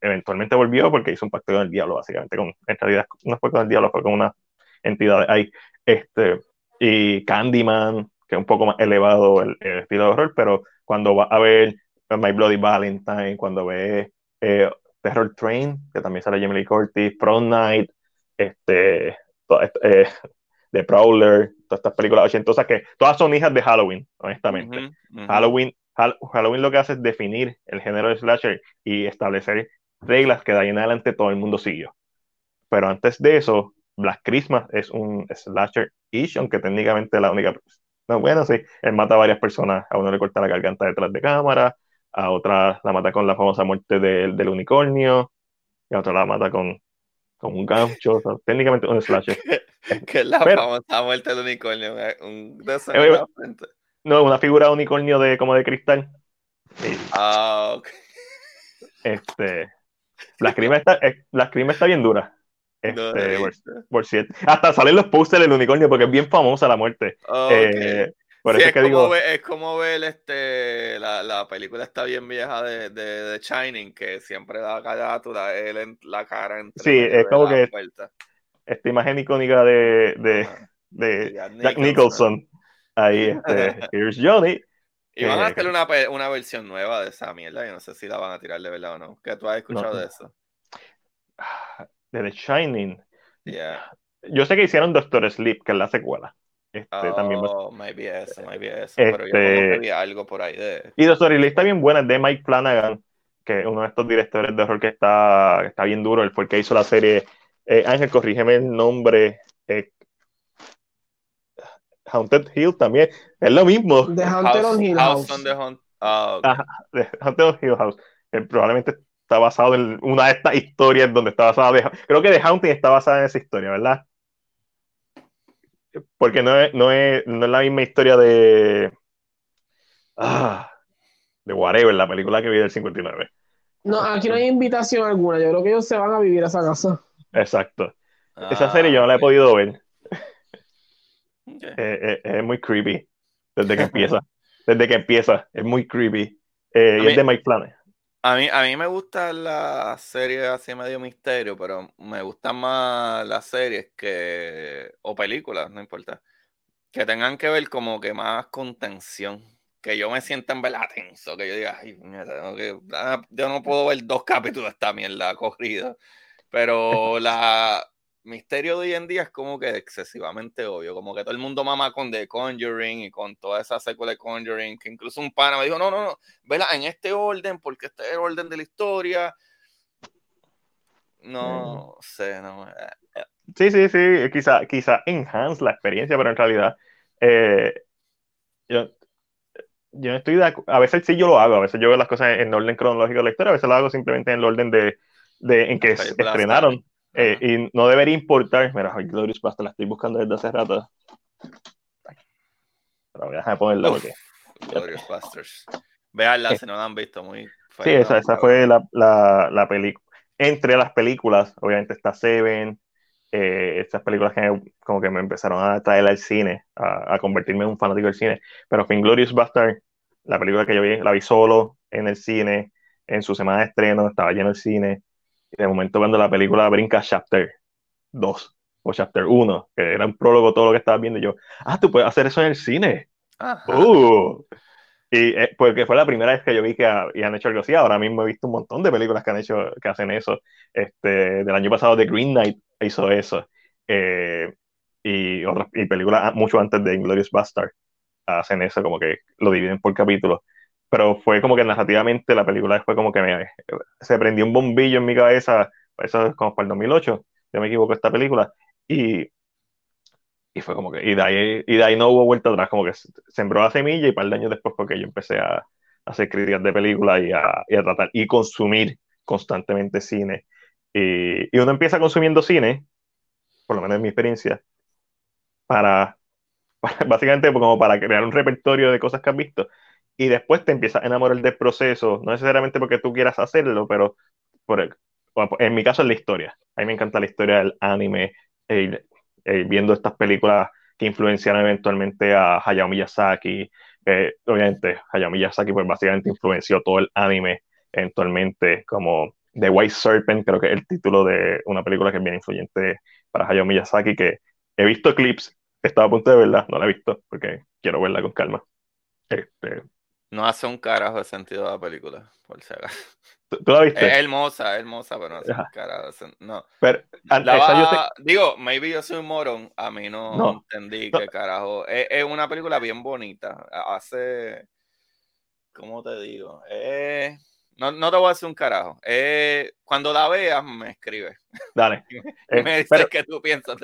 eventualmente volvió porque hizo un pacto con el diablo, básicamente, en realidad no fue con el diablo, fue con una entidad ahí. Este, y Candyman, que es un poco más elevado el, estilo de horror, pero cuando va a ver My Bloody Valentine, cuando ve eh, Terror Train, que también sale Jamie Lee Curtis, Prom Night, este, eh, The Prowler, todas estas películas ochentosas que todas son hijas de Halloween, honestamente. Halloween, Halloween lo que hace es definir el género de slasher y establecer reglas que de ahí en adelante todo el mundo siguió. Pero antes de eso, Black Christmas es un slasher-ish, aunque técnicamente la única... No, bueno, sí, él mata a varias personas, a uno le corta la garganta detrás de cámara, a otra la mata con la famosa muerte del, unicornio, y a otra la mata con, con un gancho, técnicamente un slasher. que es la famosa muerte del unicornio? Un eh, no, una figura de unicornio de, como de cristal. Ah, ok. Este, la crimen está, eh, la crimen está bien dura. Este, por, cierto. Hasta salen los posters del unicornio porque es bien famosa la muerte. Eh, es, como ver, es, como ver, este, la, la, película está bien vieja de, de, de Shining, que siempre da carátula, él en la cara entre Sí, es como que esta imagen icónica de, de, de Jack Nicholson. Ahí, este, here's Johnny. Y van a hacer una, una, versión nueva de esa mierda, yo no sé si la van a tirar de verdad o no. ¿Qué tú has escuchado de eso? De The Shining. Yo sé que hicieron Doctor Sleep, que es la secuela. Este, también maybe eso, maybe eso. pero yo vi algo por ahí de. Y Doctor Sleep está bien buena, es de Mike Flanagan, que es uno de estos directores de horror que está, está bien duro. Él fue el que hizo la serie. Eh, Ángel, corrígeme el nombre. Eh, Haunted Hill también. Es lo mismo. The Haunted on Hill House. Ah, Haunted on Hill House. probablemente está basado en una de estas historias donde está basada. creo que The Haunting está basada en esa historia, ¿verdad? Porque no es, no es, no es la misma historia de. Ah, de Whatever, la película que vi del 59. No, aquí no hay invitación alguna. Yo creo que ellos se van a vivir a esa casa. Exacto. esa serie yo no la he podido ver. Eh, eh, es muy creepy desde que empieza. desde que empieza, es muy creepy. Eh, y es de Mike Flanagan. A mí, a mí me gusta la serie así medio misterio, pero me gustan más las series que. o películas, no importa. Que tengan que ver como que más con tensión. Que yo me sienta en verdad tenso. Que yo diga, ay, ah, yo no puedo ver dos capítulos de esta mierda corrida. Pero la, misterio de hoy en día es como que excesivamente obvio, como que todo el mundo mama con The Conjuring y con toda esa secuela de Conjuring, que incluso un pana me dijo, no, no, no, vela en este orden, porque este es el orden de la historia. No sé, no. Eh, eh. Sí, sí, sí, quizá, quizá enhance la experiencia, pero en realidad eh, yo, yo estoy de a veces sí yo lo hago, a veces yo veo las cosas en orden cronológico de la historia, a veces lo hago simplemente en el orden de, de en que estrenaron. Eh, y no debería importar. Mira, Glorious Bastard la estoy buscando desde hace rato. Pero voy a dejar de ponerla porque. Glorious Bastards. Veanla si no la han visto, muy. Sí, esa, esa fue la, la, la película. Entre las películas, obviamente está Seven, eh, estas películas que como que me empezaron a traer al cine, a, a, convertirme en un fanático del cine. Pero Glorious Bastard, la película que yo vi, la vi solo en el cine, en su semana de estreno, estaba lleno el cine. Y de momento cuando la película brinca Chapter 2 o Chapter 1, que era un prólogo todo lo que estaba viendo, yo, ah, tú puedes hacer eso en el cine. Uh. Y eh, porque fue la primera vez que yo vi que han hecho algo así. Ahora mismo he visto un montón de películas que han hecho, que hacen eso. Este, del año pasado, The Green Knight hizo eso. Eh, y otras y películas mucho antes de Inglorious Bastard hacen eso, como que lo dividen por capítulos pero fue como que narrativamente la película fue como que me, se prendió un bombillo en mi cabeza, eso es como para el 2008, yo me equivoco esta película, y, y fue como que, y de, ahí, y de ahí no hubo vuelta atrás, como que sembró la semilla y un par de años después porque yo empecé a, hacer críticas de películas y a, y a, tratar y consumir constantemente cine. Y, y, uno empieza consumiendo cine, por lo menos en mi experiencia, para, para básicamente como para crear un repertorio de cosas que has visto y después te empiezas a enamorar del proceso, no necesariamente porque tú quieras hacerlo, pero por en mi caso es la historia. A mí me encanta la historia del anime, viendo estas películas que influenciaron eventualmente a Hayao Miyazaki. obviamente, Hayao Miyazaki pues básicamente influenció todo el anime eventualmente, como The White Serpent, creo que es el título de una película que es bien influyente para Hayao Miyazaki, que he visto clips, estaba a punto de verla, no la he visto porque quiero verla con calma. Este, no hace un carajo de sentido la película, por si acaso. ¿Tú, la viste? Es hermosa, es hermosa, pero no hace un carajo. No. Pero, Digo, maybe yo soy un morón, a mí no, entendí qué carajo. Es, una película bien bonita. Hace. ¿Cómo te digo? no, no, te voy a hacer un carajo. cuando la veas, me escribes. Dale. me dices qué tú piensas.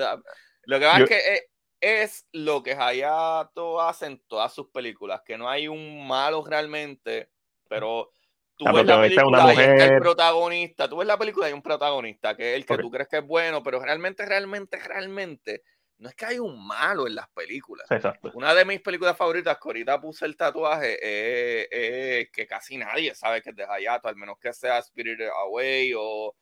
Lo que pasa es que es lo que Hayato hace en todas sus películas, que no hay un malo realmente, pero tú ves la película y el protagonista, tú ves la película y hay un protagonista, que es el que tú crees que es bueno, pero realmente, realmente, realmente, no es que hay un malo en las películas. Una de mis películas favoritas, que ahorita puse el tatuaje, es, que casi nadie sabe que es de Hayato, al menos que sea Spirit Away o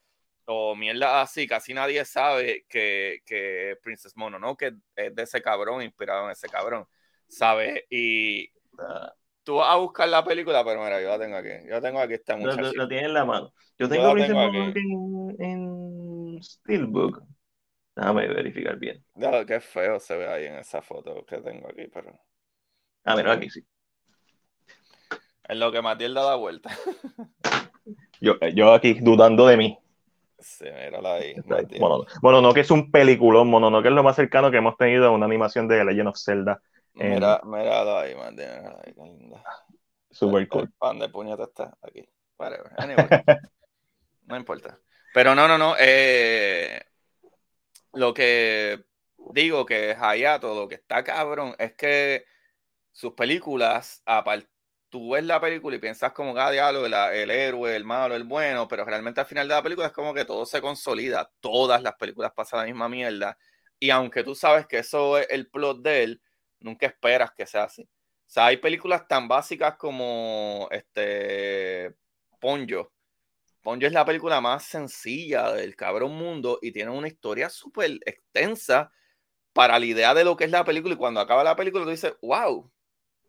o mierda así, casi nadie sabe que, que Princess Mono, ¿no? Que es de ese cabrón, inspirado en ese cabrón, ¿sabes? Y tú vas a buscar la película, pero mira, yo la tengo aquí. Yo tengo aquí esta muchacha. Lo, tiene en la mano. Yo tengo Princess Mono en, en Steelbook. Déjame verificar bien. No, qué feo se ve ahí en esa foto que tengo aquí, pero. Ah, mira, aquí sí. Es lo que Matilda da vuelta. yo, yo aquí dudando de mí. Sí, mírala ahí. Bueno, no que es un peliculón, no que es lo más cercano que hemos tenido a una animación de Legend of Zelda. Mira, míralo ahí, qué linda. Super cool. pan de puñeta está aquí. no importa. Pero no, no, no. Eh, lo que digo que Hayato, lo que está cabrón, es que sus películas, aparte tú ves la película y piensas como cada ah, diálogo, el, héroe, el malo, el bueno, pero realmente al final de la película es como que todo se consolida, todas las películas pasan la misma mierda, y aunque tú sabes que eso es el plot de él, nunca esperas que sea así. O sea, hay películas tan básicas como este Ponyo. Ponyo es la película más sencilla del cabrón mundo y tiene una historia súper extensa para la idea de lo que es la película y cuando acaba la película tú dices, wow,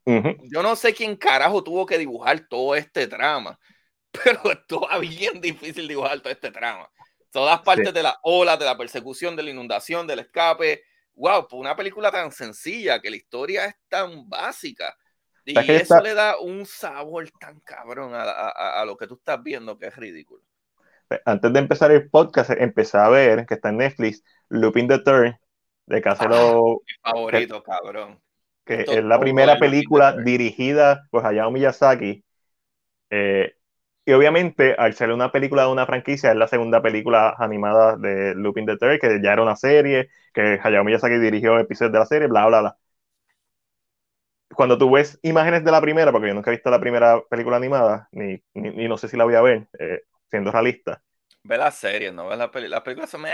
yo no sé quién carajo tuvo que dibujar todo este trama, pero estaba bien difícil dibujar todo este trama. Todas partes de la ola, de la persecución, de la inundación, del escape. Wow, pues una película tan sencilla que la historia es tan básica. Y eso le da un sabor tan cabrón a, lo que tú estás viendo que es ridículo. Antes de empezar el podcast, empecé a ver que está en Netflix, Looping the Turn, de Casero. Ah, mi favorito, cabrón que es la primera película dirigida por Hayao Miyazaki. Eh, y obviamente, al ser una película de una franquicia, es la segunda película animada de Lupin the Third, que ya era una serie, que Hayao Miyazaki dirigió episodios de la serie, bla, bla, bla. Cuando tú ves imágenes de la primera, porque yo nunca he visto la primera película animada, ni, ni, no sé si la voy a ver, eh, siendo realista. Ve la serie, no ve la película. La película se me...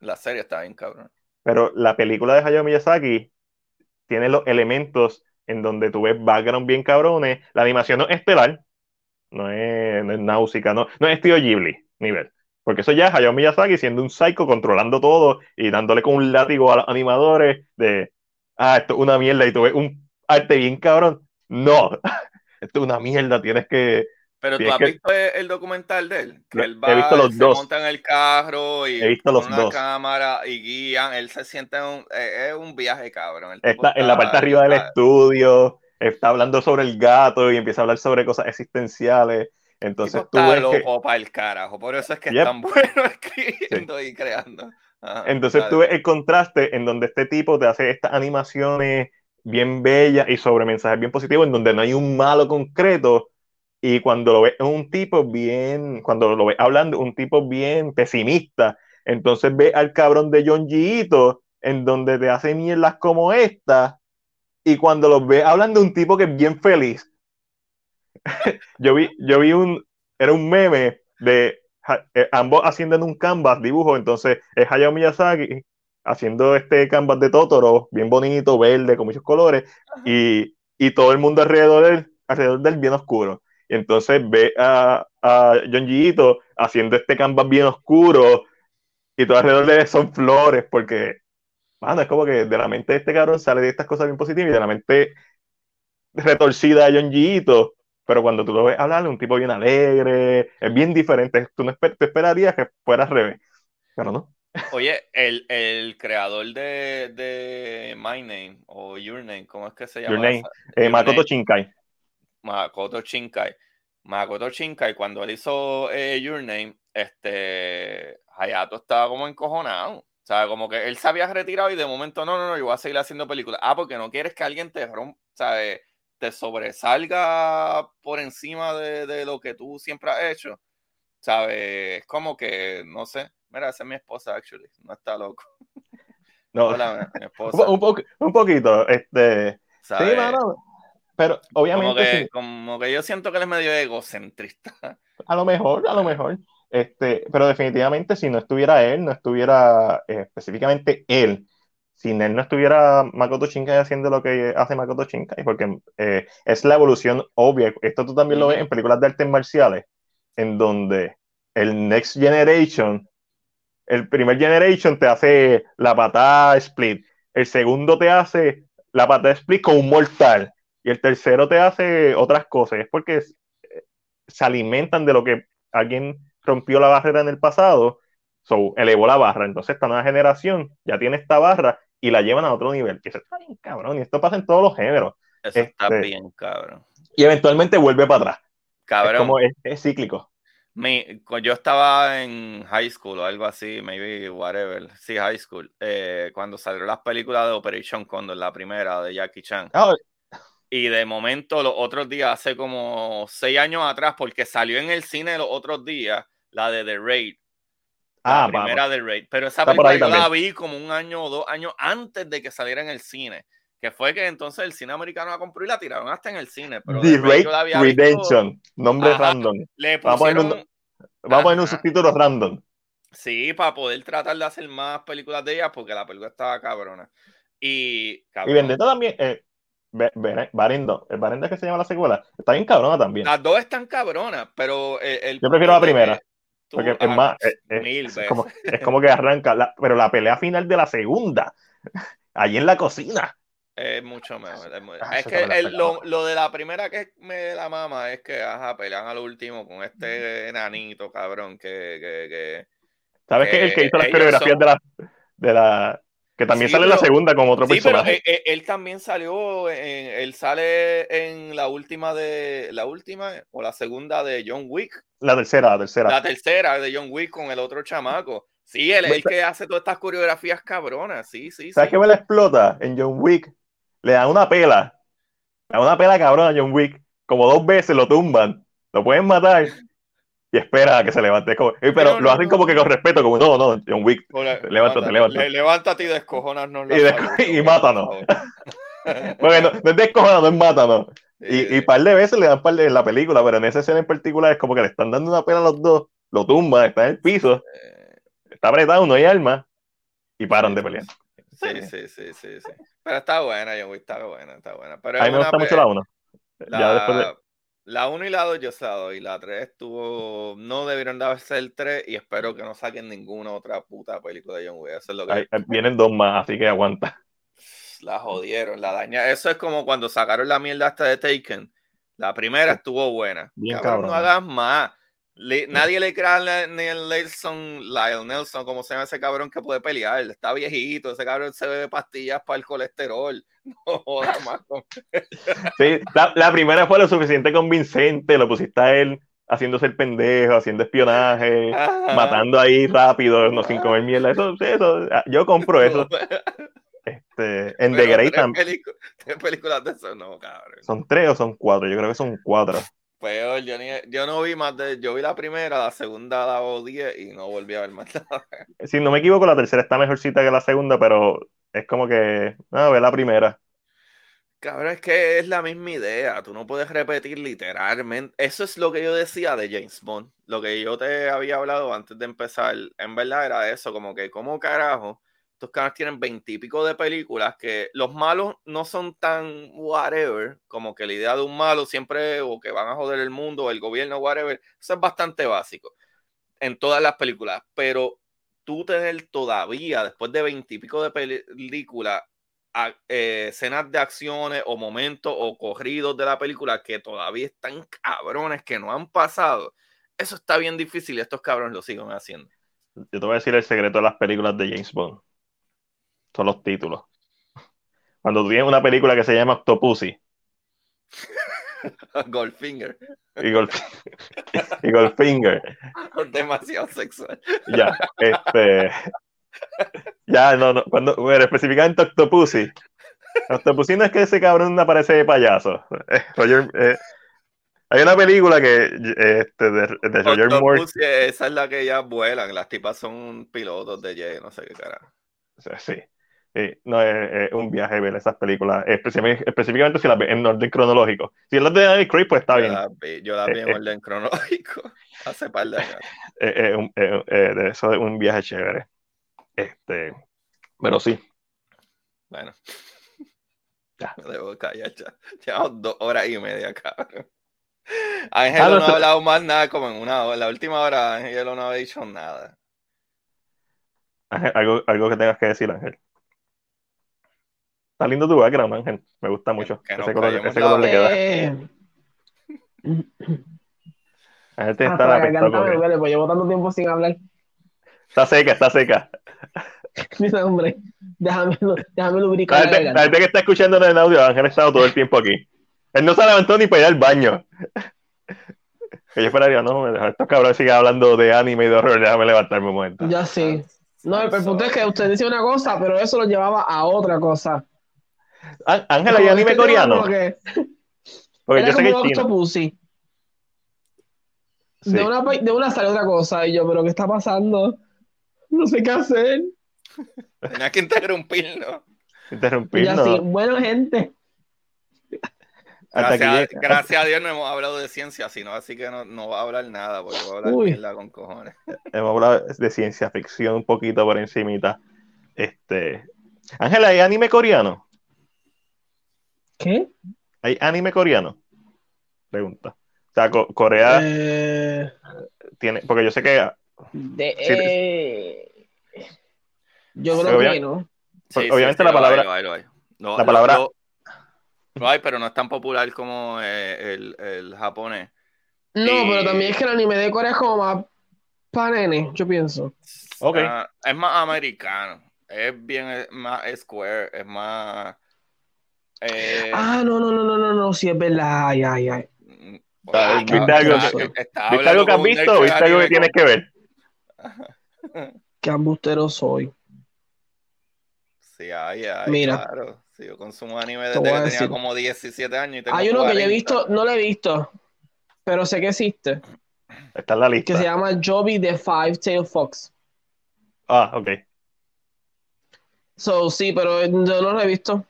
La serie está bien cabrón. Pero la película de Hayao Miyazaki tiene los elementos en donde tú ves background bien cabrones. La animación no es estelar, no es, no náusica, no, no es estilo Ghibli nivel. Porque eso ya es Hayao Miyazaki siendo un psycho, controlando todo y dándole con un látigo a los animadores de, ah, esto es una mierda y tú ves un arte bien cabrón. No, esto es una mierda, tienes que pero tú has visto el documental de él, que él va, he visto los se dos. monta en el carro y he visto los una cámara y guían, él se siente en un, eh, es un viaje cabrón. Está, en la parte arriba del estudio, está hablando sobre el gato y empieza a hablar sobre cosas existenciales. Entonces tú está loco para el carajo, por eso es que es tan bueno escribiendo y creando. Entonces tú ves el contraste en donde este tipo te hace estas animaciones bien bellas y sobre mensajes bien positivos, en donde no hay un malo concreto, y cuando lo ves un tipo bien, cuando lo ves hablando, un tipo bien pesimista, entonces ve al cabrón de John Gito, en donde te hace mierdas como esta, y cuando lo ves hablando un tipo que es bien feliz. yo vi, yo vi un, era un meme de eh, ambos haciendo en un canvas dibujo, entonces es Hayao Miyazaki haciendo este canvas de Totoro, bien bonito, verde, con muchos colores, y, y todo el mundo alrededor de él alrededor del bien oscuro. Y entonces ve a, a John Gito haciendo este canvas bien oscuro y todo alrededor de él son flores, porque, mano, es como que de la mente de este cabrón sale de estas cosas bien positivas y de la mente retorcida de John Gito, pero cuando tú lo ves hablar, un tipo bien alegre, es bien diferente, tú no esper tú esperarías que fuera al revés, pero no. Oye, el, el creador de, de, My Name o Your Name, ¿cómo es que se llama? Your Name, eh, Makoto Shinkai. Makoto Shinkai. Makoto Shinkai, cuando él hizo eh, Your Name, este, Hayato estaba como encojonado. O sea, como que él se había retirado y de momento, no, no, no, yo voy a seguir haciendo películas. Ah, porque no quieres que alguien te rompa, ¿sabes? te sobresalga por encima de, de, lo que tú siempre has hecho. ¿Sabes? Es como que, no sé, Mira, esa es mi esposa, actually. No está loco. No. Hola, mi esposa. Un, po un poquito, este. ¿Sabes? Sí, mano. Pero obviamente. Como que, sí. como que yo siento que él es medio egocentrista. A lo mejor, a lo mejor. Este, pero definitivamente si no estuviera él, no estuviera eh, específicamente él, sin él no estuviera Makoto Shinkai haciendo lo que hace Makoto Shinkai, porque eh, es la evolución obvia. Esto tú también lo ves en películas de artes marciales, en donde el Next Generation el primer generation te hace la patada split. El segundo te hace la patada split con un mortal. Y el tercero te hace otras cosas. Es porque se alimentan de lo que alguien rompió la barrera en el pasado. So, elevó la barra. Entonces, esta nueva generación ya tiene esta barra y la llevan a otro nivel. Que eso está bien cabrón. Y esto pasa en todos los géneros. Eso está este, bien cabrón. Y eventualmente vuelve para atrás. Cabrón. Es como es, es cíclico. Mi, yo estaba en high school o algo así, maybe whatever, sí, high school, eh, cuando salieron las películas de Operation Condor, la primera de Jackie Chan. Oh. Y de momento, los otros días, hace como seis años atrás, porque salió en el cine los otros días, la de The Raid. La Ah, primera vamos. de Raid. Pero esa Está película la vi como un año o dos años antes de que saliera en el cine. Que fue que entonces el cine americano la compró y la tiraron hasta en el cine. Pero The Raid la había visto- Redemption. Nombre Ajá. random. le pusieron Vamos a poner un subtítulo random. Sí, para poder tratar de hacer más películas de ella, porque la película estaba cabrona. Y, Y cabrón, Vendetta también. Eh, Barendo. El Barendo es que se llama la secuela. Está bien cabrona también. las dos están cabronas, pero el, el Yo prefiero la es primera, que tú- Porque es ah, más. eh, eh, mil es, como, es como que arranca. la- pero la pelea final de la segunda. Allí en la cocina. Es mucho mejor. Es, Ah, es que el- lo, lo de la primera que me la mama es que ajá, pelean al último con este enanito, cabrón, que, que, que- ¿Sabes qué? El que hizo las coreografías son- de la, de la. Que también Sí, sale en la segunda como otro Sí, personaje. él, él- él también salió, en- él sale en la última de, la última o la segunda de John Wick. La tercera, la tercera. La tercera de John Wick con el otro chamaco. Sí, él es el que hace todas estas coreografías cabronas. Sí, sí, ¿Sabes sí. qué me la explota? En John Wick. Le dan una pela. Le dan una pela cabrona a John Wick. Como dos veces lo tumban. Lo pueden matar. Y espera a que se levante. Como- eh, pero No, lo hacen no. como que con respeto. Como no, no, John Wick. Levántate, levántate. le- levántate y descojonas Y desco- y mátanos. Porque no, no es descojonado, no es mátano. Y, y par de veces le dan par de en la película, pero en esa escena en particular es como que le están dando una pela a los dos. Lo tumban, está en el piso. Está apretado, no hay arma. Y paran de pelear. Sí, sí, sí, sí, sí. Pero está buena, John Wick, está buena, está buena. Pero A mí me gusta pe- mucho la 1. La, Ya después de. La 1 y la 2 yo se la doy. La 3 estuvo. No debieron de el 3 y espero que no saquen ninguna otra puta película de John Wick. Eso es lo que vienen dos más, así que aguanta. la jodieron, la dañaron. Eso es como cuando sacaron la mierda hasta de Taken. La primera estuvo buena. Bien Cabrón, no cabrón. hagas más. Le- nadie le cree a Lionel Nelson, Lionel Nelson, como se llama ese cabrón que puede pelear. Está viejito, ese cabrón se bebe pastillas para el colesterol. No jodas más. Sí, la, la primera fue lo suficiente convincente, lo pusiste a él haciéndose el pendejo, haciendo espionaje, Ajá. matando ahí rápido, no sin comer mierda. Eso, eso, ah, yo compro eso. Este, en The Pero Great tres, tam- pelicu- tres películas de eso, no, cabrón. son tres o son cuatro, yo creo que son cuatro. Peor, yo, ni- yo no vi más de. Yo vi la primera, la segunda la odié y no volví a ver más nada. Si no me equivoco, la tercera está mejorcita que la segunda, pero es como que, no, ve la primera. Cabrón, es que es la misma idea. Tú no puedes repetir literalmente. Eso es lo que yo decía de James Bond. Lo que yo te había hablado antes de empezar. En verdad era eso, como que, ¿cómo carajo estos cabrones tienen veintipico de películas que los malos no son tan whatever, como que la idea de un malo siempre o que van a joder el mundo el gobierno, whatever, eso es bastante básico en todas las películas, pero tú tener todavía, después de veintipico de películas, eh, escenas de acciones o momentos o corridos de la película que todavía están cabrones que no han pasado, eso está bien difícil y estos cabrones lo siguen haciendo. Yo te voy a decir el secreto de las películas de James Bond. Son los títulos. Cuando tú tienes una película que se llama Octopussy. Goldfinger. Y, y Goldfinger. Demasiado sexual. Ya, este. Ya, no, no. Cuando, bueno, específicamente Octopussy. Octopussy no es que ese cabrón aparece de payaso. Eh, Roger, eh, hay una película que este, de, de Roger Moore. Esa es la que ellas vuelan. Las tipas son pilotos de J, no sé qué carajo. Sí. Sí. no, es, un viaje ver esas películas, específicamente, si las ves en orden cronológico. Si las de Danny Craig, pues está bien. yo las vi en eh, orden cronológico hace par de años. eso es un viaje chévere. Este, pero sí. Bueno. Ya. debo callar ya. Llevamos dos horas y media, cabrón. Ángel ah, no, ha hablado más nada como en una hora. La última hora Ángel no ha dicho nada. algo, algo que tengas que decir, Ángel. Está lindo tu background, Ángel. Me gusta mucho. ese color, ese color le queda. Ángel te está la me pues llevo tanto tiempo sin hablar. Está seca, está seca. Mira, hombre, déjame, déjame lubricar. La gente, que está escuchando en el audio, Ángel ha estado todo el tiempo aquí. Él no se levantó ni para ir al baño. Que yo esperaría, no, estos cabrones siguen hablando de anime y de horror, déjame levantarme un momento. Ya sí. No, el, punto es que usted dice una cosa, pero eso lo llevaba a otra cosa. Ángel, ¿hay anime coreano? Porque, porque yo sé que es chino. De, una, de una sale otra cosa, y yo, pero ¿qué está pasando? No sé qué hacer. Tenía que interrumpirlo. Interrumpirlo. Ya bueno, gente. Gracias, a Dios no hemos hablado de ciencia, sino así que no, no va a hablar nada, porque va a hablar mierda con cojones. Hemos hablado de ciencia ficción un poquito por encimita. Este. Ángela, ¿hay anime coreano? ¿Qué? ¿Hay anime coreano? Pregunta. O sea, Corea eh, tiene, porque yo sé que de, eh, yo creo que no. obviamente la palabra. la palabra. no hay, pero no es tan popular como eh, el, el, japonés. No, pero también es que el anime de Corea es como más para yo pienso. Okay. Ah, es más americano. Es bien más square, es más. Eh, ah, no, no, no, no, no, no, sí es verdad. Ay, ay, ay. ¿Viste algo, ¿Viste algo que has visto o viste algo que tienes que ver? Qué ambustero soy. Sí, ay, ay, Mira, claro. Sí, yo consumo anime desde que tenía como 17 años. Hay uno que yo he visto, no lo he visto, pero sé que existe. Está en la lista. Que se llama Joby the Five Tail Fox. Ah, ok. So, sí, pero yo no lo he visto.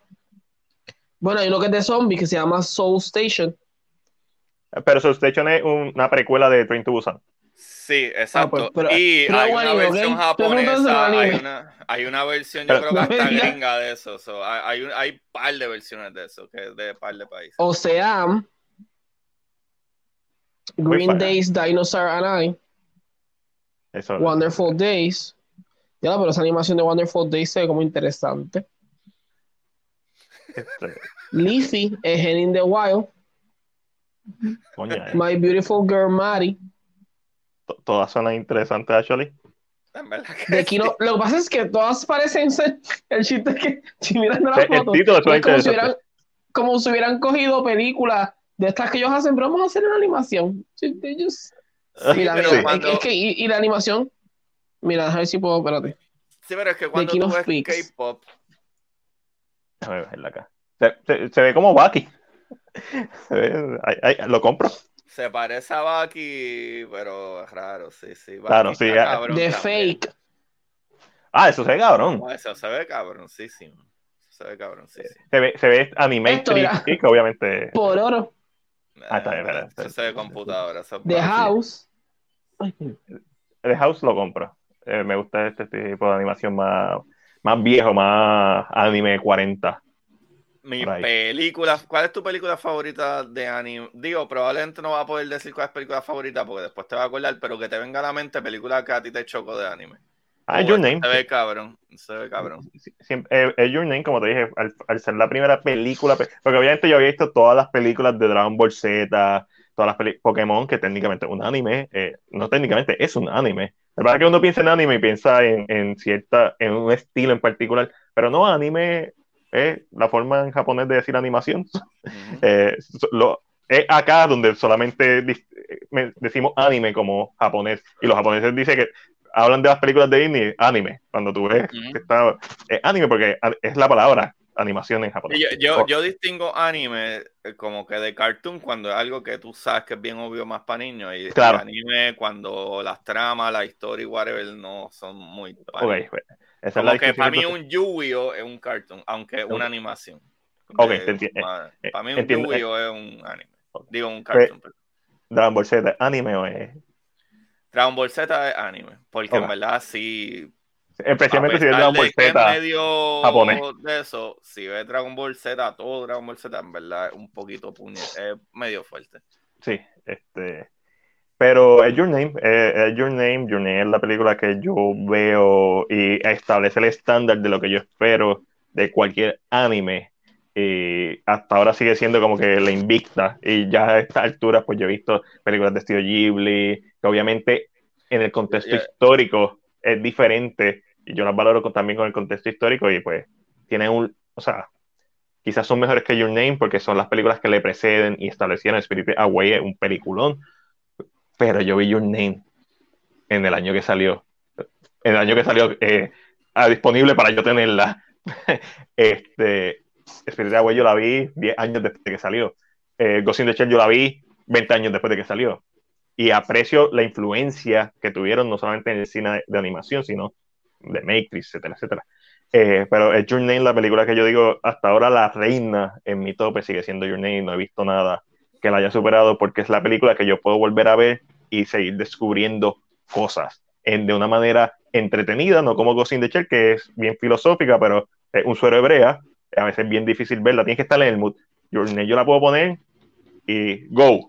Bueno, hay uno que es de zombies que se llama Soul Station. Pero Soul Station es una precuela de Train to Busan. Sí, ah, exacto. Pues, y hay una versión japonesa, hay una, hay una, versión, yo creo que hasta gringa de eso. hay, un, hay par de versiones de eso, que es de par de países. O sea, Green Days, Dinosaur and I. Wonderful Days. Ya, pero esa animación de Wonderful Days se ve como interesante. Este. Leafy es in the Wild. My Beautiful Girl Maddie todas son interesantes, actually. De lo que pasa es que todas parecen ser el chiste es que si miran la foto, es como, si hubieran, como si hubieran cogido películas de estas que ellos hacen, pero vamos a hacer una animación. Ellos, y, la, es, que, y, la animación, mira, a ver si puedo, espérate. Sí, pero es que cuando tú ves K-pop. Déjame verla acá. Se, se, ve como Baki. lo compro. Se parece a Baki, pero es raro, sí, sí. claro, sí. de fake. Ah, eso se ve cabrón. eso se ve sí. Se ve cabrón, sí, sí. Se ve, se ve animatrix, que obviamente. Por oro. Ah, está bien, verdad. Eso se ve computadora. The House. The House lo compro. Eh, me gusta este tipo de animación más, más viejo, más anime 40. Mi Por ahí. película, ¿cuál es tu película favorita de anime? Digo, probablemente no vas a poder decir cuál es película favorita porque después te va a acordar, pero que te venga a la mente película que a ti te chocó de anime. Ah, Oh, Your Name. Se ve cabrón, se ve cabrón. Eh, eh, Your Name, como te dije, al, al ser la primera película, pe- porque obviamente yo había visto todas las películas de Dragon Ball Z, todas las películas Pokémon, que técnicamente es un anime, eh, no técnicamente es un anime. La verdad que uno piensa en anime y piensa en, en cierta, en un estilo en particular, pero no anime es la forma en japonés de decir animación. Ujú. Eh, so- lo- es acá donde solamente eh, decimos anime como japonés, y los japoneses dicen que hablan de las películas de Disney, anime, cuando tú ves Ujú. que está, es anime porque es la palabra animación en Y japonés. Yo, yo, yo distingo anime eh, como que de cartoon cuando es algo que tú sabes que es bien obvio más para niños y, Claro. anime cuando las tramas, la historia y whatever no son muy pa' ok, niños. pues, esa es la que para mí un Yu-Gi-Oh es un cartoon, aunque es una animación. Ok, te enti- eh, para mí un entiendo. Yu-Gi-Oh es un anime. Digo, un cartoon. perdón. Dragon Ball Z, anime o es... Dragon Ball Z es anime, porque en verdad sí. Especialmente si es pesar Dragon Ball Z. medio japonés. de eso, si ves Dragon Ball Z, todo Dragon Ball Z, en verdad es un poquito puñet, es medio fuerte. Sí, este. Pero es Your Name, eh, es Your Name, Your Name es la película que yo veo y establece el estándar de lo que yo espero de cualquier anime. Y hasta ahora sigue siendo como que la invicta. Y ya a esta altura, pues yo he visto películas de estilo Ghibli, que obviamente en el contexto Yeah. histórico es diferente. Yo las valoro con- también con el contexto histórico. Y pues tienen un. O sea, quizás son mejores que Your Name porque son las películas que le preceden y establecieron Spirited Away, un peliculón. Pero yo vi Your Name en el año que salió. En el año que salió eh, ah, disponible para yo tenerla. este, Spirited Away yo la vi 10 años después de que salió. Eh, Ghost in the Shell yo la vi 20 años después de que salió. Y aprecio la influencia que tuvieron no solamente en el cine de, de animación, sino de Matrix, etcétera, etcétera. Eh, pero es Your Name, la película que yo digo hasta ahora la reina en mi tope sigue siendo Your Name. No he visto nada que la haya superado porque es la película que yo puedo volver a ver y seguir descubriendo cosas en, de una manera entretenida, no como Ghost in the Shell, que es bien filosófica, pero es un suero hebrea, a veces es bien difícil verla, tienes que estar en el mood. Your Name yo la puedo poner y go.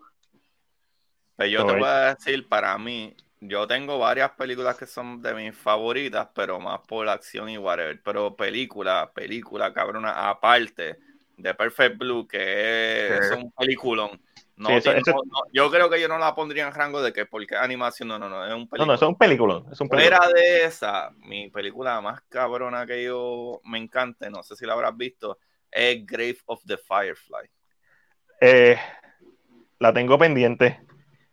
Pero yo te Alright. voy a decir, para mí, yo tengo varias películas que son de mis favoritas, pero más por la acción y whatever. Pero película, película, cabrona, aparte de Perfect Blue, que es, Sí. un peliculón. No, Sí, eso- tiene- eso- no- no, yo creo que yo no la pondría en rango de que porque es animación, no, no, no, es un No, película. no, eso es un peliculón. Es un peliculón. Fuera de esa, mi película más cabrona que yo me encanta, no sé si la habrás visto, es Grave of the Firefly. Eh, la tengo pendiente.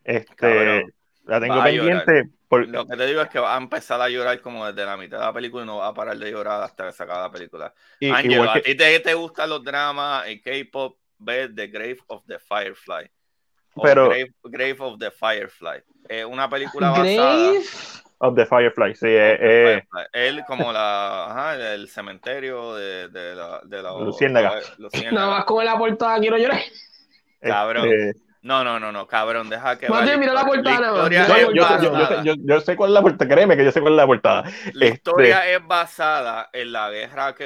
Este, Cabrón. La tengo pendiente. por- Lo que te digo es que va a empezar a llorar como desde la mitad de la película y no va a parar de llorar hasta que se acabe la película. y- igual a ti te, te gustan los dramas y K-pop, ve The Grave of the Firefly. O Pero- Grave, Grave of the Firefly. Es una película basada. Grave. of the Firefly, sí, eh, eh, Firefly. Él como la, ajá, el cementerio de, de la de la- Luciérnaga. Nada más con la portada quiero llorar. Cabrón. este, No, no, no, no, cabrón, deja que Más vaya. bien, mira la portada, no, es yo, yo- yo- yo basada- sé- yo- yo sé cuál es la portada, créeme que yo sé cuál es la portada. La Este- historia es basada en la guerra que,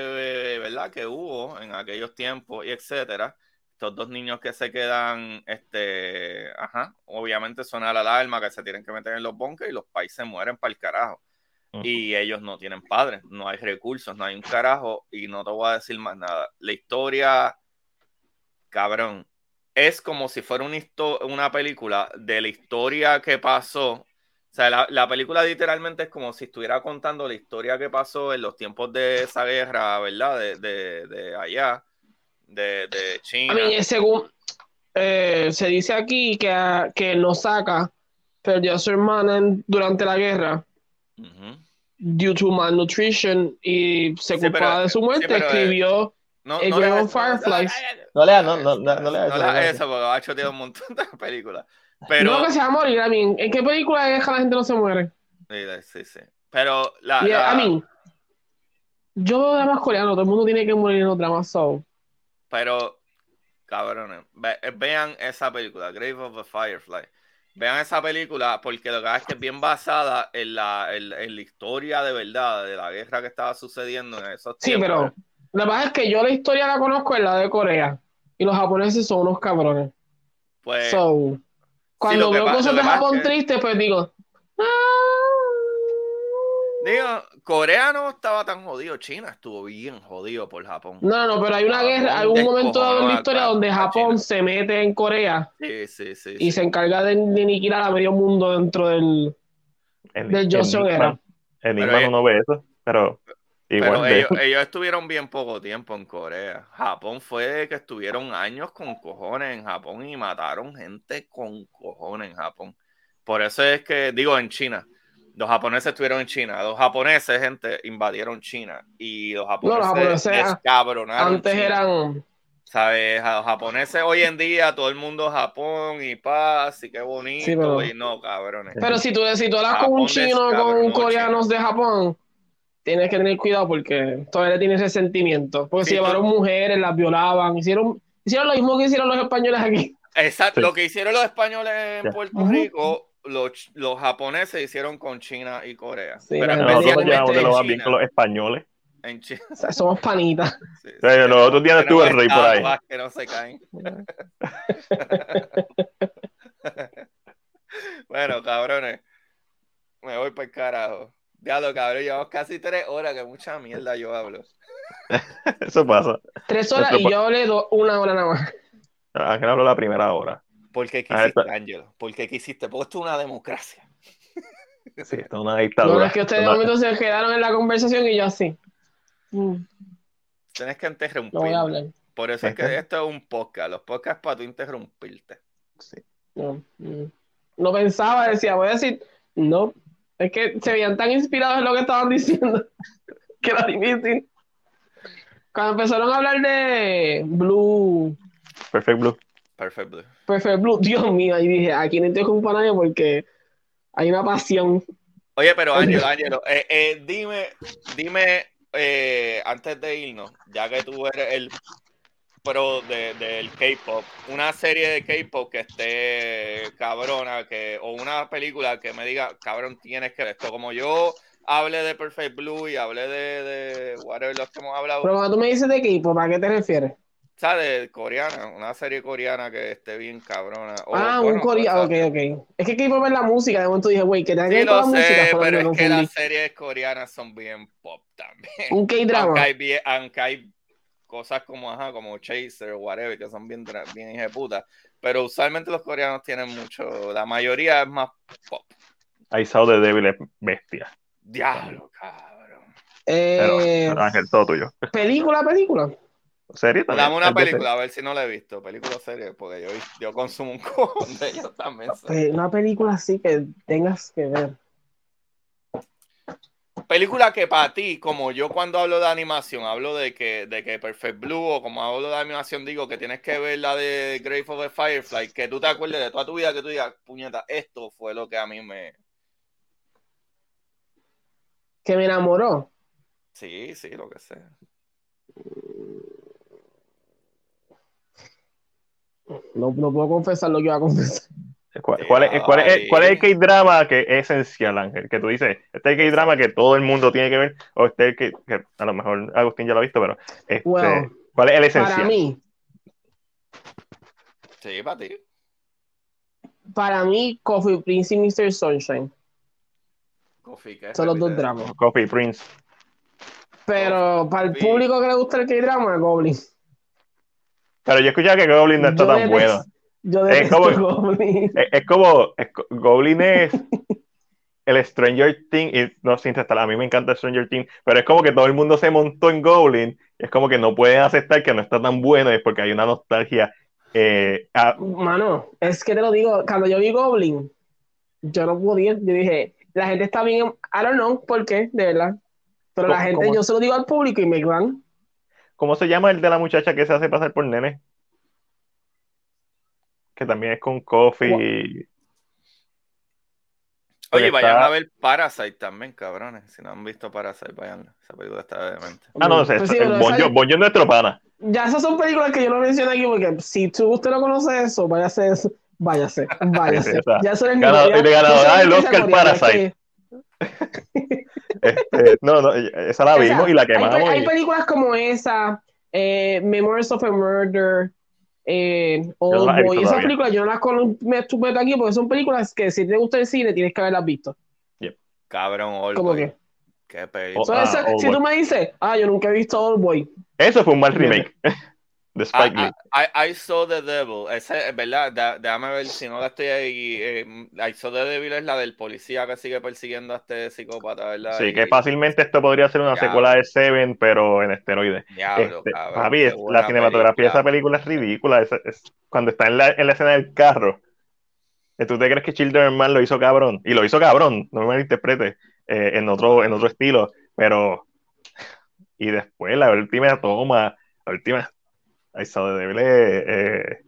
¿verdad? que hubo en aquellos tiempos y etcétera. Estos dos niños que se quedan, este, ajá, obviamente suena la alarma que se tienen que meter en los bunkers y los países mueren para el carajo. Y ellos no tienen padres, no hay recursos, no hay un carajo y no te voy a decir más nada. La historia, cabrón, es como si fuera una, una película de la historia que pasó. O sea, la, la película literalmente es como si estuviera contando la historia que pasó en los tiempos de esa guerra, ¿verdad? De, de, de allá, de, de China. A mí, según eh, se dice aquí que, ah, que Nosaka perdió a su hermana en- durante la guerra due to malnutrition y se Sí, culpaba pero- de su muerte. sí, eh, escribió No, no le hagas- Fireflies. No lea, no, no, no, no No le no hagas lea eso porque va a chotear un montón de películas. Pero, no que se va a morir. A mí, ¿en qué película de guerra la gente no se muere? sí, sí, sí. Pero la, a mí, yo veo dramas coreanos, todo el mundo tiene que morir en los dramas so. Pero, cabrones, ve- vean esa película, Grave of the Firefly. Vean esa película porque lo que es que es bien basada en la, en, en la historia de verdad de la guerra que estaba sucediendo en esos Sí, tiempos. Pero la verdad es que yo la historia la conozco en la de Corea. Y los japoneses son unos cabrones. Pues, So, cuando lo que veo cosas lo de que pasa Japón es que- tristes, pues digo. "Ah". digo, Corea no estaba tan jodido, China estuvo bien jodido por Japón. No, no, pero hay una Japón guerra, hay un momento dado en la historia a- donde Japón se mete en Corea Sí, sí, sí. y sí. se encarga de, de aniquilar a medio mundo dentro del, del Joseon Nisman- era. Pero Nisman ellos- uno ve eso, pero Pero de ellos, ellos estuvieron bien poco tiempo en Corea. Japón fue que estuvieron años con cojones en Japón y mataron gente con cojones en Japón. Por eso es que, digo, en China. Los japoneses estuvieron en China. Los japoneses, gente, invadieron China. Y los japoneses, japoneses, ah, descabronaron Antes China. eran. ¿Sabes? A Los japoneses hoy en día, todo el mundo Japón y paz y qué bonito. Sí, pero- Y no, cabrones. Pero si tú, si tú hablas con Japón un chino o con descabronó coreanos de Japón, tienes que tener cuidado porque todavía le tienes resentimiento. Porque Sí, se llevaron mujeres, las violaban, hicieron, hicieron lo mismo que hicieron los españoles aquí. Exacto, Sí. lo que hicieron los españoles en. Puerto. Rico, los, los japoneses hicieron con China y Corea. Sí, Pero especialmente en China. con los españoles. En China. O sea, somos panitas. los otros días estuvo el rey por ahí. que no se caen. bueno, cabrones, me voy para el carajo. Diablo, cabrón, llevamos casi tres horas, que mucha mierda yo hablo. Eso pasa. Tres horas Nuestro y yo hablé do- una hora nada más. Ángel habló la primera hora. ¿Por qué Ah, quisiste, Ángelo? ¿Por qué quisiste? Porque esto es una democracia. Sí, esto es una No, dictadura. es que ustedes de Una- momento se quedaron en la conversación y yo así. Mm, Tienes que interrumpir. no voy a hablar. Por eso es que esto es un podcast. Los podcasts para tú interrumpirte. sí. No, mm. no pensaba, decía, voy a decir, no. Es que se veían tan inspirados en lo que estaban diciendo que era difícil. Cuando empezaron a hablar de Blue, Perfect Blue. Perfect Blue. Perfect Blue, Dios mío, ahí dije, aquí no interrumpa a nadie porque hay una pasión. Oye, pero. Ángelo, Ángelo, eh, eh, dime, dime, eh, antes de irnos, ya que tú eres el pro de- del K-pop, una serie de K-pop que esté cabrona, que, o una película que me diga, cabrón, tienes que ver esto. Como yo hablé de Perfect Blue y hablé de, de whatever los que hemos hablado, Pero cuando tú me dices de equipo, ¿para qué te refieres? ¿sabes? Coreana, una serie coreana que esté bien cabrona. O, ah, bueno, un coreano, ok, ok. Es que K-pop es la música, de momento dije, güey, que tenga que Sí, ver con lo la música, sé, lo pero es que las series coreanas son bien pop también. Un Aunque K-drama. hay, aunque hay cosas como, ajá, como Chaser o whatever, que son bien, bien ejecutas. Pero usualmente los coreanos tienen mucho, la mayoría es más pop. I saw the devil es bestia. Diablo, cabrón. Eh, pero, Ángel, todo tuyo. película, película. ¿Serie también? Dame una película, a ver si no la he visto. Película o serie, porque yo, yo consumo un cojón de ellos también. Pues, una película así que tengas que ver. Película que para ti, como yo cuando hablo de animación, hablo de que, de que Perfect Blue, o como hablo de animación, digo que tienes que ver la de Grave of the Firefly, que tú te acuerdes de toda tu vida, que tú digas, puñeta, esto fue lo que a mí me... Que me enamoró. Sí, sí, lo que sea. No, no puedo confesar lo que iba a confesar. ¿Cuál, cuál es, cuál, es, cuál es el K-drama que es esencial, Ángel? Que tú dices, este es el K-drama que todo el mundo tiene que ver, o este es el que, que a lo mejor Agustín ya lo ha visto, pero este, Well, ¿cuál es el Para esencial? mí, Sí, para ti. para mí, Coffee Prince y Mr. Sunshine Coffee, ¿qué? son los dos dramas. Coffee Prince. Pero para el público que le gusta el K-drama, Goblin. Pero yo escuchaba que Goblin no está Yo tan bueno. Yo Es detesto como- Goblin. Es, es como, es Goblin es el Stranger Things, y no sin restar, a mí me encanta Stranger Things, pero es como que todo el mundo se montó en Goblin, es como que no pueden aceptar que no está tan bueno, es porque hay una nostalgia. eh, a- Mano, es que te lo digo, cuando yo vi Goblin, yo no podía, yo dije, la gente está bien, I don't know por qué, de verdad. Pero la ¿Cómo- gente, cómo? yo se lo digo al público y me van. ¿Cómo se llama el de la muchacha que se hace pasar por nene? Que también es con Coffee. Oye, vayan está- a ver Parasite también, cabrones. Si no han visto Parasite, vayan. Esa película está demente. Ah, no, sé, Pues sí, el pero Bon esa- Jo- Bon Jo es nuestro pana. Ya esas son películas que yo no menciono aquí porque si tú usted no conoce eso, vaya a hacer eso. Váyase, váyase. Ya eso es ganado- ya- de ganadora del Oscar Parasite. es Este, no, no, esa la que- o sea, vimos y la quemamos. hay películas como esa, eh, Memories of a Murder, eh, no Old Boy. visto Esas películas yo no las meto aquí porque son películas que si te gusta el cine tienes que haberlas visto. Cabrón, Old ¿Cómo Boy. que? Qué película. So, Ah, esa- Old si Boy. tú me dices, ah, yo nunca he visto Old Boy. Eso fue un mal remake de Spike Lee. I, I- I saw the devil. Esa es verdad. Da- déjame ver si no la estoy ahí. eh, I saw the devil es la del policía que sigue persiguiendo a este psicópata, ¿verdad? Sí, Y- que fácilmente esto podría ser una Diablo. secuela de Seven, pero en esteroides. Diablo, Este, cabrón, papi, es- la cinematografía de esa película es ridícula. Es, es- cuando está en la, en la escena del carro, eh, ¿tú te crees que Children Man lo hizo cabrón? Y lo hizo cabrón, no me malinterprete, eh, en, otro, en otro estilo, pero. Y después la última toma, la última. Ahí está de Devil, eh, eh,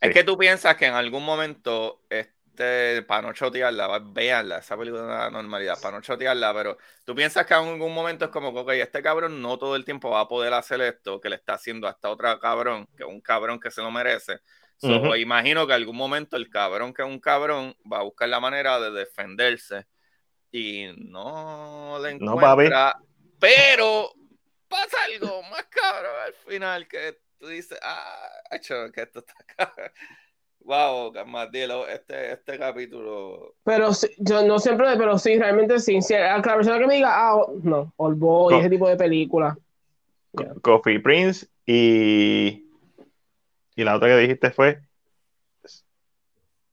Es Sí. que tú piensas que en algún momento, este, para no chotearla, véanla, esa película es una normalidad, para no chotearla, pero tú piensas que en algún momento es como que, ok, este cabrón no todo el tiempo va a poder hacer esto que le está haciendo a esta otra cabrón, que es un cabrón que se lo merece. So, Ujú. Imagino que en algún momento el cabrón que es un cabrón va a buscar la manera de defenderse y no le No, encuentra, pero pasa algo más cabrón al final que tú dices, ah, acho, que esto está cabrón. Wow, Camadilo, este, este capítulo. Pero sí, yo no siempre, pero sí, realmente sí. Si a la persona que me diga, ah, no, Old Boy, No. ese tipo de película. Co- Coffee Prince y. Y la otra que dijiste fue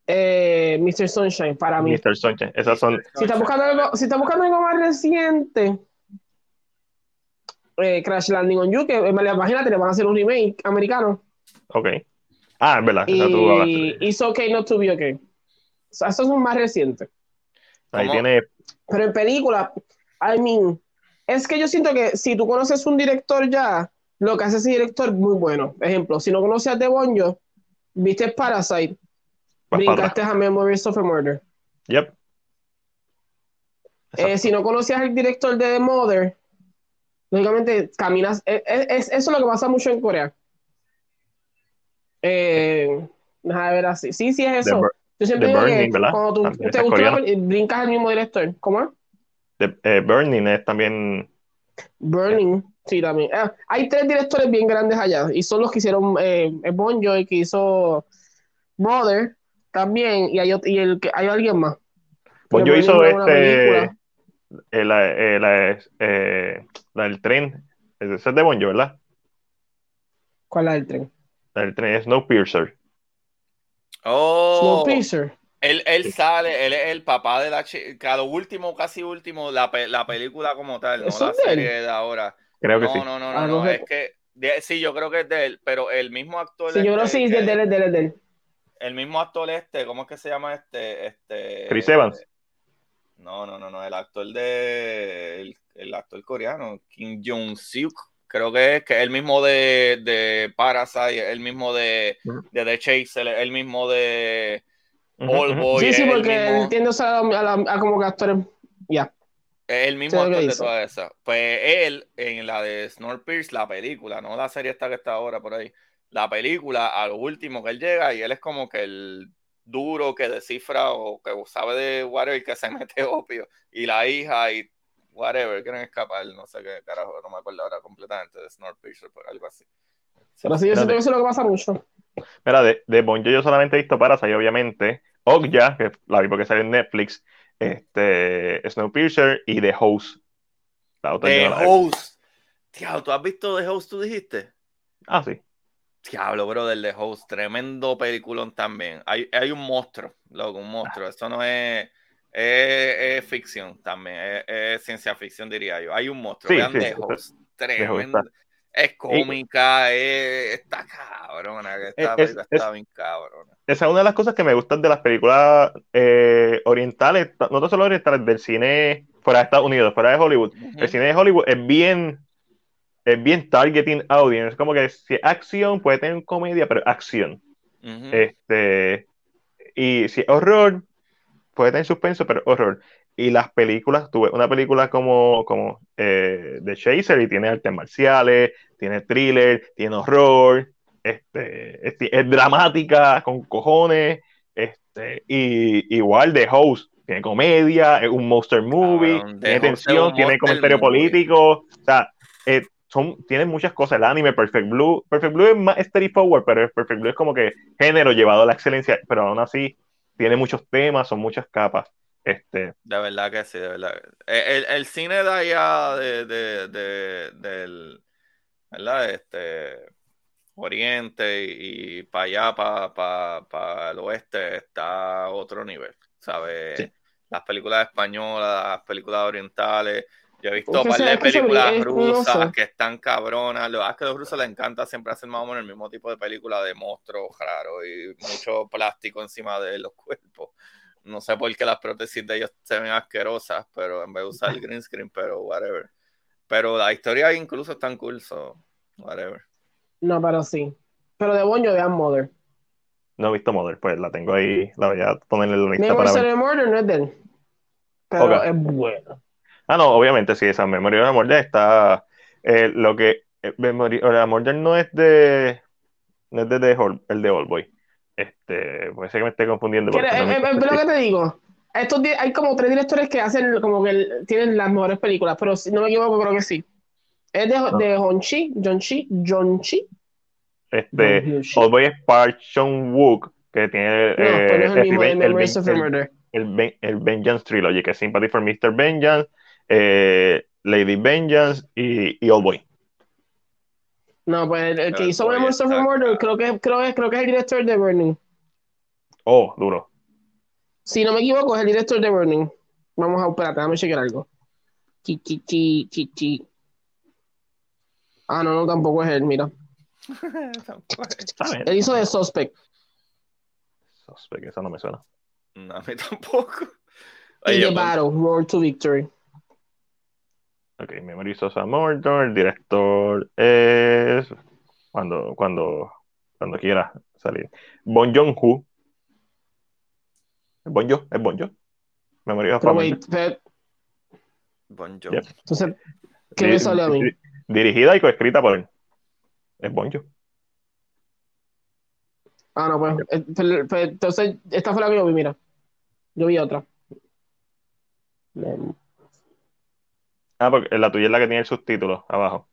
Eh, Mr. Sunshine, para mí. Mr. Sunshine. Esas son. Si estás buscando algo, si estás buscando algo más reciente, eh, Crash Landing on You, que eh, imagínate, le van a hacer un remake americano. Ok. Ah, es verdad. Y de- It's Okay Not to Be Okay. O sea, esos son más recientes. Ahí ¿Cómo? tiene. Pero en película, I mean, es que yo siento que si tú conoces un director ya, lo que hace ese director es muy bueno. Ejemplo, si no conoces a The Bonjo, viste Parasite, para brincaste a Memories of a Murder. Yep. Eh, si no conocías al director de The Mother, lógicamente caminas. eh, eh, es, eso es lo que pasa mucho en Corea. Eh, déjame ver así. Sí, sí es The eso. Yo siempre The digo Burning, que ¿verdad? cuando tú También te gusta brincas al mismo director. ¿Cómo es? de- eh, Burning es también. Burning, sí, también. Ah, hay tres directores bien grandes allá y son los que hicieron eh, Bon Jovi, que hizo Brother también, y hay, y el, que, hay alguien más. Pero yo hizo este. Eh, la, eh, la, eh, la del tren. Ese es de Bonjo, ¿verdad? ¿Cuál es el tren? La del tren es Snowpiercer. Oh, Snowpiercer. él, él sale, él es el papá de la chica, lo último, casi último, la, pe- la película como tal, no ¿Eso la es de él? serie de ahora. Creo que no, sí. no, no, no, Ah, no, es que de- sí, yo creo que es de él, pero el mismo actor Sí, yo creo que este sí, que- es de él, es de él, es de él. el mismo actor este, ¿cómo es que se llama este? este Chris Evans. No, no, no, no, el actor de el, el actor coreano, Kim Jong Suk, creo que es que es el mismo de, de Parasite, el mismo de, de The Chaser, el mismo de. Boy, sí, sí, porque mismo- entiendo a, la- a la- a como que actores. Ya. Es el mismo Sí, actor de hizo. toda esa. Pues él, en la de Snowpiercer, la película, no la serie esta que está ahora por ahí, la película, a lo último que él llega y él es como que el duro que descifra o que sabe de whatever que se mete opio y la hija y whatever quieren escapar, no sé qué carajo, no me acuerdo ahora completamente de Snowpiercer, pero algo así. Pero sí, yo siento que eso es lo que pasa mucho. Mira, de, de Bon Jovi yo solamente he visto Parasite, obviamente. Okja, que la vi porque sale en Netflix. Este, Snowpiercer y The Host. La otra The Host. Diablo, ¿tú has visto The Host, tú dijiste? Ah, sí. Diablo, bro, del The Host, tremendo peliculón también. Hay, hay un monstruo, loco, un monstruo. Eso no es, es, es ficción también, es, es ciencia ficción, diría yo. Hay un monstruo, Sí, vean sí, The Host, tremendo. Es cómica, es, está cabrona, esta Es- es- está bien cabrona. Esa es una de las cosas que me gustan de las películas eh, orientales, no solo orientales, del cine fuera de Estados Unidos, fuera de Hollywood. El cine de Hollywood es bien, es bien targeting audience. Es como que si es acción, puede tener comedia, pero acción. Este, y si es horror, puede tener suspenso, pero horror. Y las películas, tuve una película como, como eh, The Chaser y tiene artes marciales, tiene thriller, tiene horror. este, es, es dramática, con cojones, este, y igual de Host, tiene comedia, es un monster movie, tiene The tensión, tiene comentario político, o sea, eh, son, tienen muchas cosas, el anime, Perfect Blue, Perfect Blue es más straightforward, pero Perfect Blue es como que género llevado a la excelencia, pero aún así tiene muchos temas, son muchas capas, este, De verdad que sí, de verdad. El, el- el cine de allá de, de, de- del, ¿verdad? Este, Oriente y, para allá, para el oeste, está a otro nivel, ¿sabes? Sí. Las películas españolas, las películas orientales. Yo he visto un par de películas rusas que están cabronas. Lo que es que a los rusos les encanta siempre hacer más o menos el mismo tipo de película de monstruos raros y mucho plástico encima de los cuerpos. No sé por qué las prótesis de ellos se ven asquerosas, pero en vez de usar el green screen, pero whatever. Pero la historia incluso es tan cool, so whatever. No, pero sí. Pero de Bonjo vean Mother. no he visto Mother, pues la tengo ahí, la voy a ponerle en la lista Memory para ver. Murder no es de él. Pero es bueno. Ah, no, obviamente sí, esa Memory of the Murder está. eh, lo que. eh, Memory of the Murder no es de. No es de, The Hol- el de All Boy. Este, puede ser que me esté confundiendo. Porque eh, no eh, eh, lo que te digo. Estos hay como tres directores que hacen como que tienen las mejores películas, pero si no me equivoco, creo que sí. Es de, de Honchi, Jonchi, Jonchi. Este, Don Hyushi. All Boy es Park Chung-wook, que tiene. No, pues no eh, de el, the el- Murder. el Ven- el Vengeance Trilogy, que es Sympathy for Mr. Vengeance, eh, Lady Vengeance y, y All Boy. No, pues el, el que El hizo the está Murder, creo que, creo, que, creo que es el director de Burning. Oh, duro. Si no me equivoco, es el director de Burning. Vamos a, espérate, déjame chequear algo. Chi, chi, chi, chi, chi. Ah, no, no, tampoco es él, mira. Él hizo de Suspect. Suspect, esa no me suena. No, a mí tampoco. Y Oye, The pues, Battle, Road to Victory. Ok, Memory Sosa Mordor, el director es cuando, cuando, cuando quiera salir. Bon Joon-ho. ¿Es Bon Jo? ¿Es Bon Jo? Memory of a Murder. Bon Yep. Jovi. entonces, ¿qué me sale a mí? di- Dirigida y coescrita por él. Es Bon Jo. Ah, no, pues, eh, pues, pues, entonces, esta fue la que yo vi, mira. Yo vi otra. Ah, porque la tuya es la que tiene el subtítulo abajo.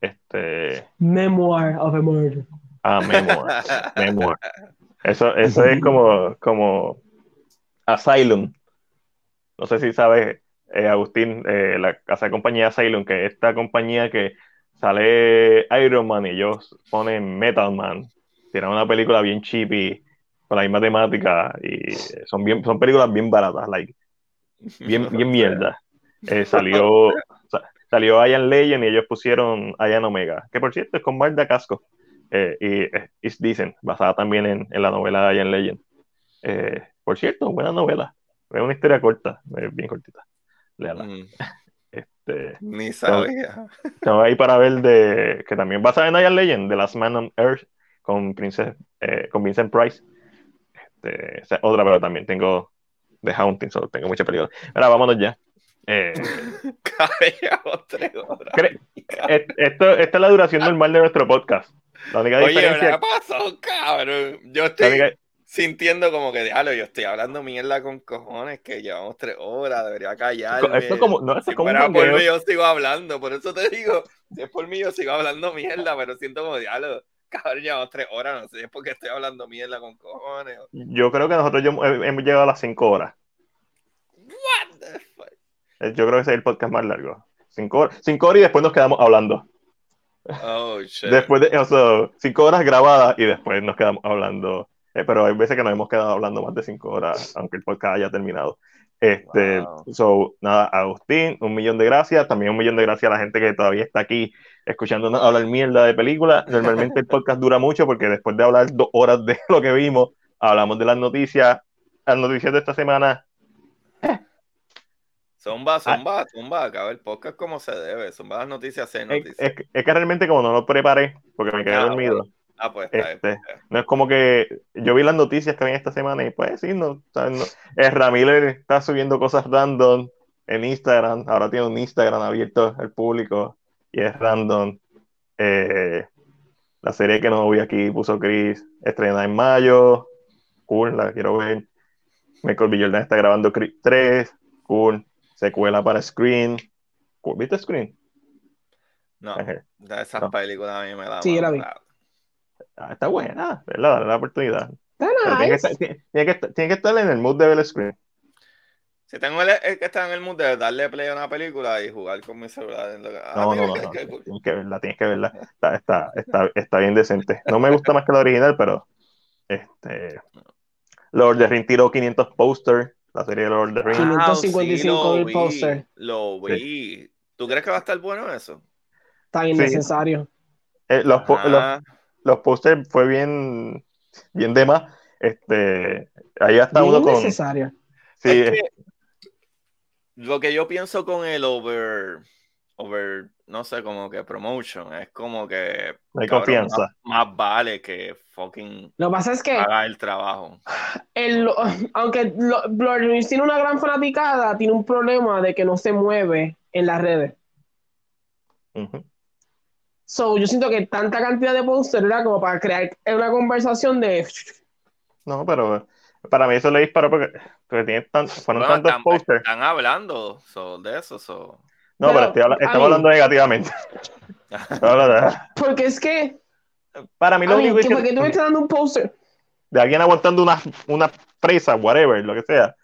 Este. Memoir of a Murder. Ah, Memoir. Memoir. Eso, eso es como, como Asylum. No sé si sabes, eh, Agustín, eh, la casa de compañía Asylum, que es esta compañía que sale Iron Man y ellos ponen Metal Man. Tienen una película bien cheapy, con la misma temática, y son bien, son películas bien baratas, like, bien, bien mierda. Eh, salió, sa- salió Ian Legend y ellos pusieron Ian Omega, que por cierto es con Marta Casco. Eh, y eh, It's Decent, basada también en, en la novela de Ian Legend. Eh, por cierto, buena novela. Es una historia corta, es bien cortita. Léala. Mm, Este, Ni sabía. estamos ahí para ver de que también basada en Ian Legend, The Last Man on Earth, con, Princess, eh, con Vincent Price. Este, es otra, pero también tengo The Haunting, solo tengo mucha película. Ahora vámonos ya. Eh, tres horas. esto, esta es la duración normal de nuestro podcast. La única Oye, diferencia. ¿qué pasó, cabrón? Yo estoy única- sintiendo como que, diablo, yo estoy hablando mierda con cojones, que llevamos tres horas, debería callarme. esto es como, no, esto Si como fuera por mí, yo sigo hablando, por eso te digo, si es por mí, yo sigo hablando mierda, pero siento como, diablo, cabrón, llevamos tres horas, no sé si es porque estoy hablando mierda con cojones. Yo creo que nosotros hemos llegado a las 5 horas. What the fuck? Yo creo que ese es el podcast más largo. 5 horas, cinco horas y después nos quedamos hablando. Oh, shit. Después de eso, 5 horas grabadas y después nos quedamos hablando. Eh, pero hay veces que nos hemos quedado hablando más de 5 horas, aunque el podcast haya terminado. Este, Wow. so, nada, Agustín, un millón de gracias. También un millón de gracias a la gente que todavía está aquí escuchándonos hablar mierda de películas. Normalmente el podcast dura mucho porque después de hablar dos horas de lo que vimos, hablamos de las noticias. Las noticias de esta semana Zumba, Ah. zumba, zumba, acaba el podcast como se debe. Zumba las noticias, Es, noticias. es que- es que realmente como no lo preparé, porque me quedé Ah, dormido, ah, pues está este, bien. no es como que yo vi las noticias que había esta semana y pues sí, no. Eh, Ramírez está subiendo cosas random en Instagram, ahora tiene un Instagram abierto al público y es random. Eh, La serie que no vi aquí puso Chris, estrena en mayo. Cool, la quiero ver. Michael B. Jordan está grabando Creed 3. Cool. Secuela para Screen. ¿Viste Screen? No, de esas No. películas a mí me da Sí, la vi. Ah, está buena, ¿verdad? Dale la oportunidad. Está Pero tiene, que nice. estar, tiene- tiene que estar- tiene que estar en el mood de ver Screen. Si tengo el, el que está en el mood de darle play a una película y jugar con mi celular. en lo que- ah, No, no, no, no. Tienes que verla, tienes que verla. Está, está, está, está bien decente. No me gusta más que la original, pero este Lord of the Ring tiró 500 posters, la serie de Lord of the Ring. Wow. Ah, 555 lo mil. Lo vi. ¿Tú crees que va a estar bueno eso? Tan innecesario. Eh, los, po- los, Ah, los posters fue bien, bien de más. Este, ahí hasta Bien uno con. innecesario. Sí, es que lo que yo pienso con el over, over, no sé, como que promotion, es como que no hay cabrón, confianza. Más, más vale que fucking Lo que pasa es que haga el trabajo. el, aunque Rings tiene una gran fanaticada, tiene un problema de que no se mueve en las redes. So, yo siento que tanta cantidad de póster era como para crear una conversación de No, pero para mí eso le disparó porque, porque tiene tan- fueron Bueno, tantos están, posters. están hablando so, de eso. so. No, pero, Pero, estoy habla- a estamos mí- hablando negativamente. Hablando- porque es que Para mí lo único que, porque tú me estás dando un póster. de alguien aguantando una, una presa, whatever, lo que sea.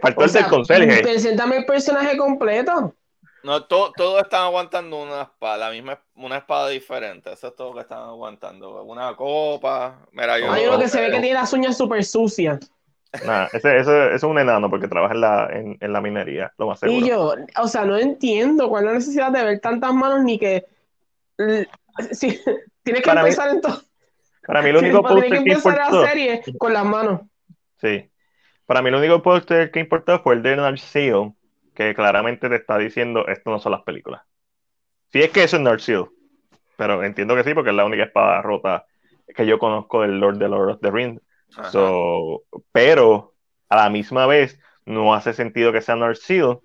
Faltó O el del conserje. preséntame el personaje completo. No, to- todos están aguantando una espada, la misma, una espada diferente. Eso es todo lo que están aguantando. Una copa. Mira, yo. Hay uno que se ve que tiene las uñas súper sucias. Nada, ese, ese- es un enano porque trabaja en la, en, en la minería, lo más seguro. Y yo, o sea, no entiendo cuál es la necesidad de ver tantas manos ni que. Sí, tienes que Para mí- empezar entonces. Para mí el único Tienes que póster que empezar importó, la serie con las manos. sí, para mí el único póster que importó fue el de Narceo, que claramente te está diciendo esto no son las películas. Si es que eso es Narceo, pero entiendo que sí porque es la única espada rota que yo conozco del Lord de Lord of the Rings. So, pero a la misma vez no hace sentido que sea Narsil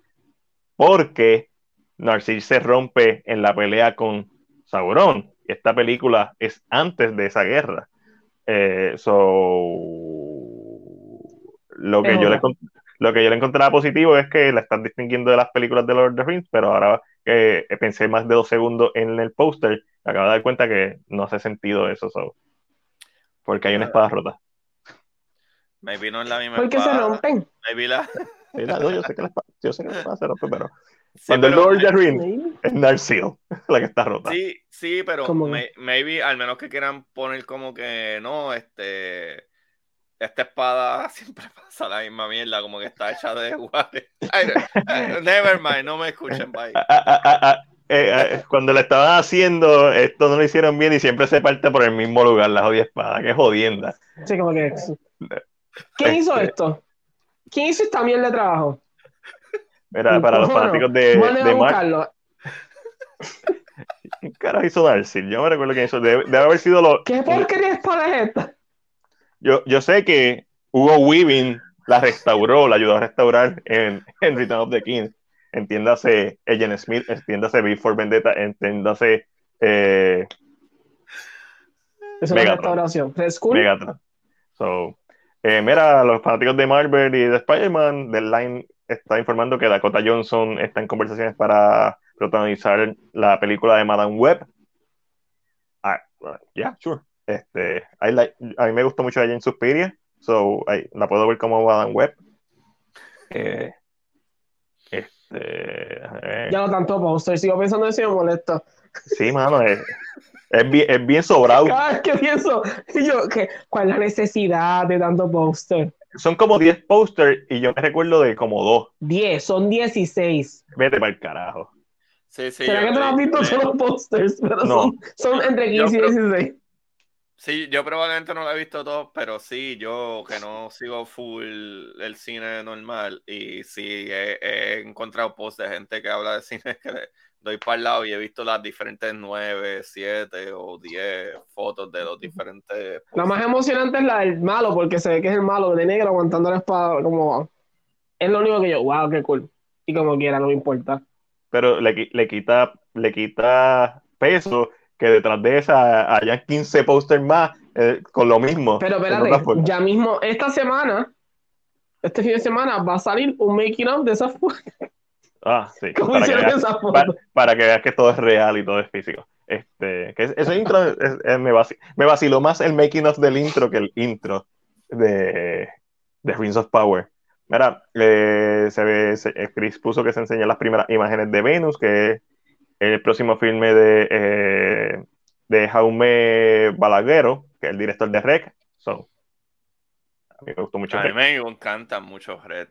porque Narsil se rompe en la pelea con Sauron. Esta película es antes de esa guerra. Eh, so, lo que, yo le, lo que yo le encontraba positivo es que la están distinguiendo de las películas de Lord of the Rings, pero ahora que pensé más de dos segundos en el póster, acabo de dar cuenta que no hace sentido eso. so, porque hay una espada rota. Maybe no es la misma ¿Por qué se espada. rompen? Maybe la. Mira, no, yo sé que la espada, yo sé que la espada se rompe, pero Sí, cuando el pero- Lord Maybe. es Narsil, la que está rota. Sí, sí, pero ¿Cómo? may- maybe al menos que quieran poner como que no, este. Esta espada siempre pasa la misma mierda, como que está hecha de no, never mind, no me escuchen, bye. Ah, ah, ah, ah, eh, eh, cuando la estaban haciendo, esto no lo hicieron bien y siempre se parte por el mismo lugar, la jodida espada, que jodienda. Sí, como que. ¿Quién hizo Este- esto? ¿Quién hizo esta mierda de trabajo? Mira, para los fanáticos de, de. ¿quién carajo hizo Narsil? Yo no me recuerdo quién hizo. Debe, debe haber sido los. ¿Qué porquería es esta? Yo, yo sé que Hugo Weaving la restauró, la ayudó a restaurar en, en Return of the King. Entiéndase Agent Smith, entiéndase Before Vendetta, entiéndase eh, Es una Megatron. restauración. Megatron. So, eh, mira, los fanáticos de Marvel y de Spider-Man, Deadline está informando que Dakota Johnson está en conversaciones para protagonizar la película de Madame Web. Ah, yeah, sure. Este, I like- a mí me gustó mucho ella en Suspiria, so I- la puedo ver como Madame Web. Eh, este, eh, Ya no tanto póster. Sigo pensando en y me molesto. sí, mano, es, es bien, es bien sobrado. Cada que pienso, y yo, ¿qué? ¿cuál es la necesidad de tanto póster? Son como 10 posters y yo me recuerdo de como dos. 10, son 16. Vete para el carajo. Sí, sí. ¿Será que tú no has visto solo pósters? Pero No. son, son entre Yo 15 y creo- 16. Sí, yo probablemente no lo he visto todo, pero sí, yo que no sigo full el cine normal y sí he, he encontrado posts de gente que habla de cine que doy para el lado y he visto las diferentes 9, 7 o 10 fotos de los diferentes. La más emocionante es la del malo, porque se ve que es el malo de negro aguantando la espada. Como, es lo único que yo, wow, qué cool. Y como quiera, no me importa. Pero le, le quita, le quita peso que detrás de esa haya 15 pósters más eh, con lo mismo. Pero espérate, ya mismo, esta semana, este fin de semana, va a salir un making of de esas fotos. Ah, sí. Para que, veas, para, que, veas, que todo es real y todo es físico. Este, que ese intro me, vaciló, más el making of del intro que el intro de, de Rings of Power. Mira, eh, se ve, Chris puso que se enseñan las primeras imágenes de Venus, que es el próximo filme de, eh, de Jaume Balaguero, que es el director de Rec. So, a mí me gustó mucho. A mí me encanta mucho Red.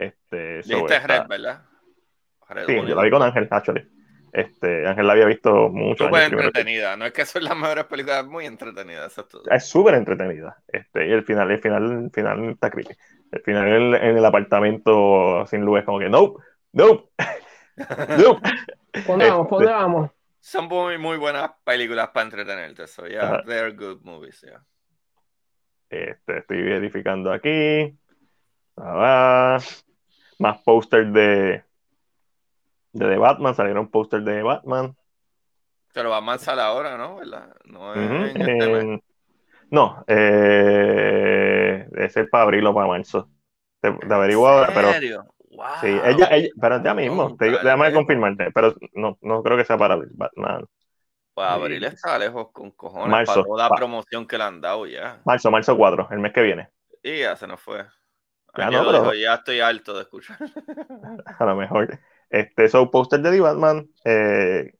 Este, Red, ¿verdad? sí, yo la vi con Ángel, actually. Este, Ángel la había visto mucho. Súper entretenida, no es que son las mejores películas, muy entretenidas. Es súper entretenida. Este, y el final, el final, el final está creepy. El final en, el apartamento sin luz es como que, nope, nope, nope. ¿Dónde vamos? ¿Dónde este, vamos? Son muy, muy buenas películas para entretenerte. So, yeah, they're good movies, yeah. Este, estoy verificando aquí. Más póster de, de Batman. Salieron póster de Batman. Pero Batman sale ahora, ¿no? No, es este no eh, es el para abril o para marzo. Te, te averiguo ahora, pero. Sí, ella, ella, pero ya mismo, te déjame confirmarte, pero no, no creo que sea para Batman. Pues abril está lejos con cojones marzo, para toda la promoción que le han dado ya. Marzo, marzo 4, el mes que viene. Y ya se nos fue. Ya, no, pero... ya estoy alto de escuchar. A lo mejor. Este, son póster de The Batman, eh,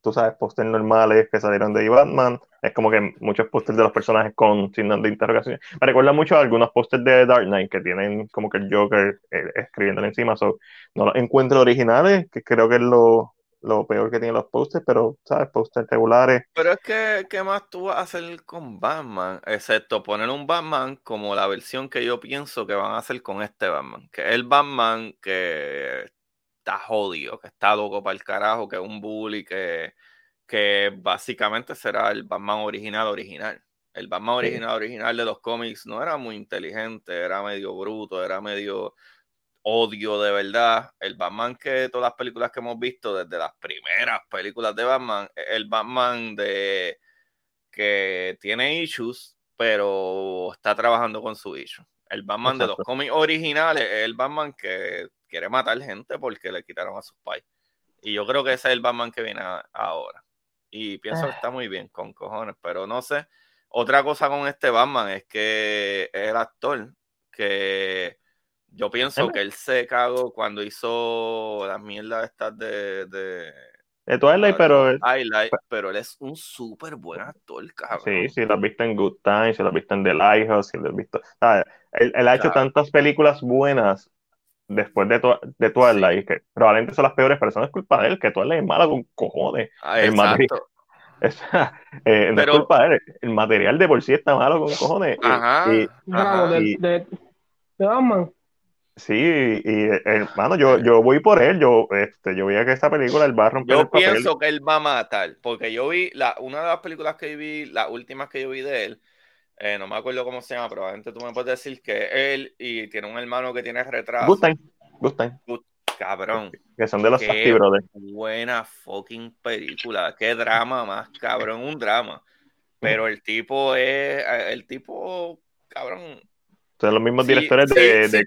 tú sabes, póster normales que salieron de The Batman, es como que muchos pósters de los personajes con signos de interrogación. Me recuerda mucho a algunos pósters de Dark Knight que tienen como que el Joker eh, escribiendo encima. So, no los encuentro originales, que creo que es lo, lo peor que tienen los pósters, pero, ¿sabes? Pósters regulares. Pero es que, ¿qué más tú vas a hacer con Batman? Excepto poner un Batman como la versión que yo pienso que van a hacer con este Batman. Que es el Batman que está jodido, que está loco para el carajo, que es un bully, que que básicamente será el Batman original original. El Batman original original de los cómics no era muy inteligente, era medio bruto, era medio odio de verdad. El Batman que todas las películas que hemos visto, desde las primeras películas de Batman, e, el Batman de que tiene issues, pero está trabajando con su issue. El Batman de los cómics originales es el Batman que quiere matar gente porque le quitaron a sus pais. Y yo creo que ese es el Batman que viene ahora. Y pienso que ah. está muy bien, con cojones, pero no sé. Otra cosa con este Batman es que es el actor que yo pienso que él se cagó cuando hizo las mierdas estas de, de de Twilight, pero. pero él es un súper buen actor, cabrón. Sí, sí, lo has visto en Good Times, si lo has visto en The Lighthouse, si lo has visto. Él, él, ha hecho tantas películas buenas después de, de Twilight, que probablemente son las peores, pero eso no es culpa de él, que Twilight es mala con cojones. Ah, el material, eh, no es culpa de él, el material de por sí está malo con cojones. Ajá. Y, De, de, Batman. Sí, y hermano, yo, yo voy por él, yo, este, yo veía que esta película él va a romper Yo pienso que él va a matar, porque yo vi, la, una de las películas que vi, las últimas que yo vi de él, eh, no me acuerdo cómo se llama, probablemente tú me puedes decir que él y tiene un hermano que tiene retraso. Good Time. cabrón. Que son de los Qué Brothers. Buena fucking película. Qué drama más, cabrón. Un drama. Pero el tipo es. Eh, el tipo, cabrón. Son los mismos directores de, de,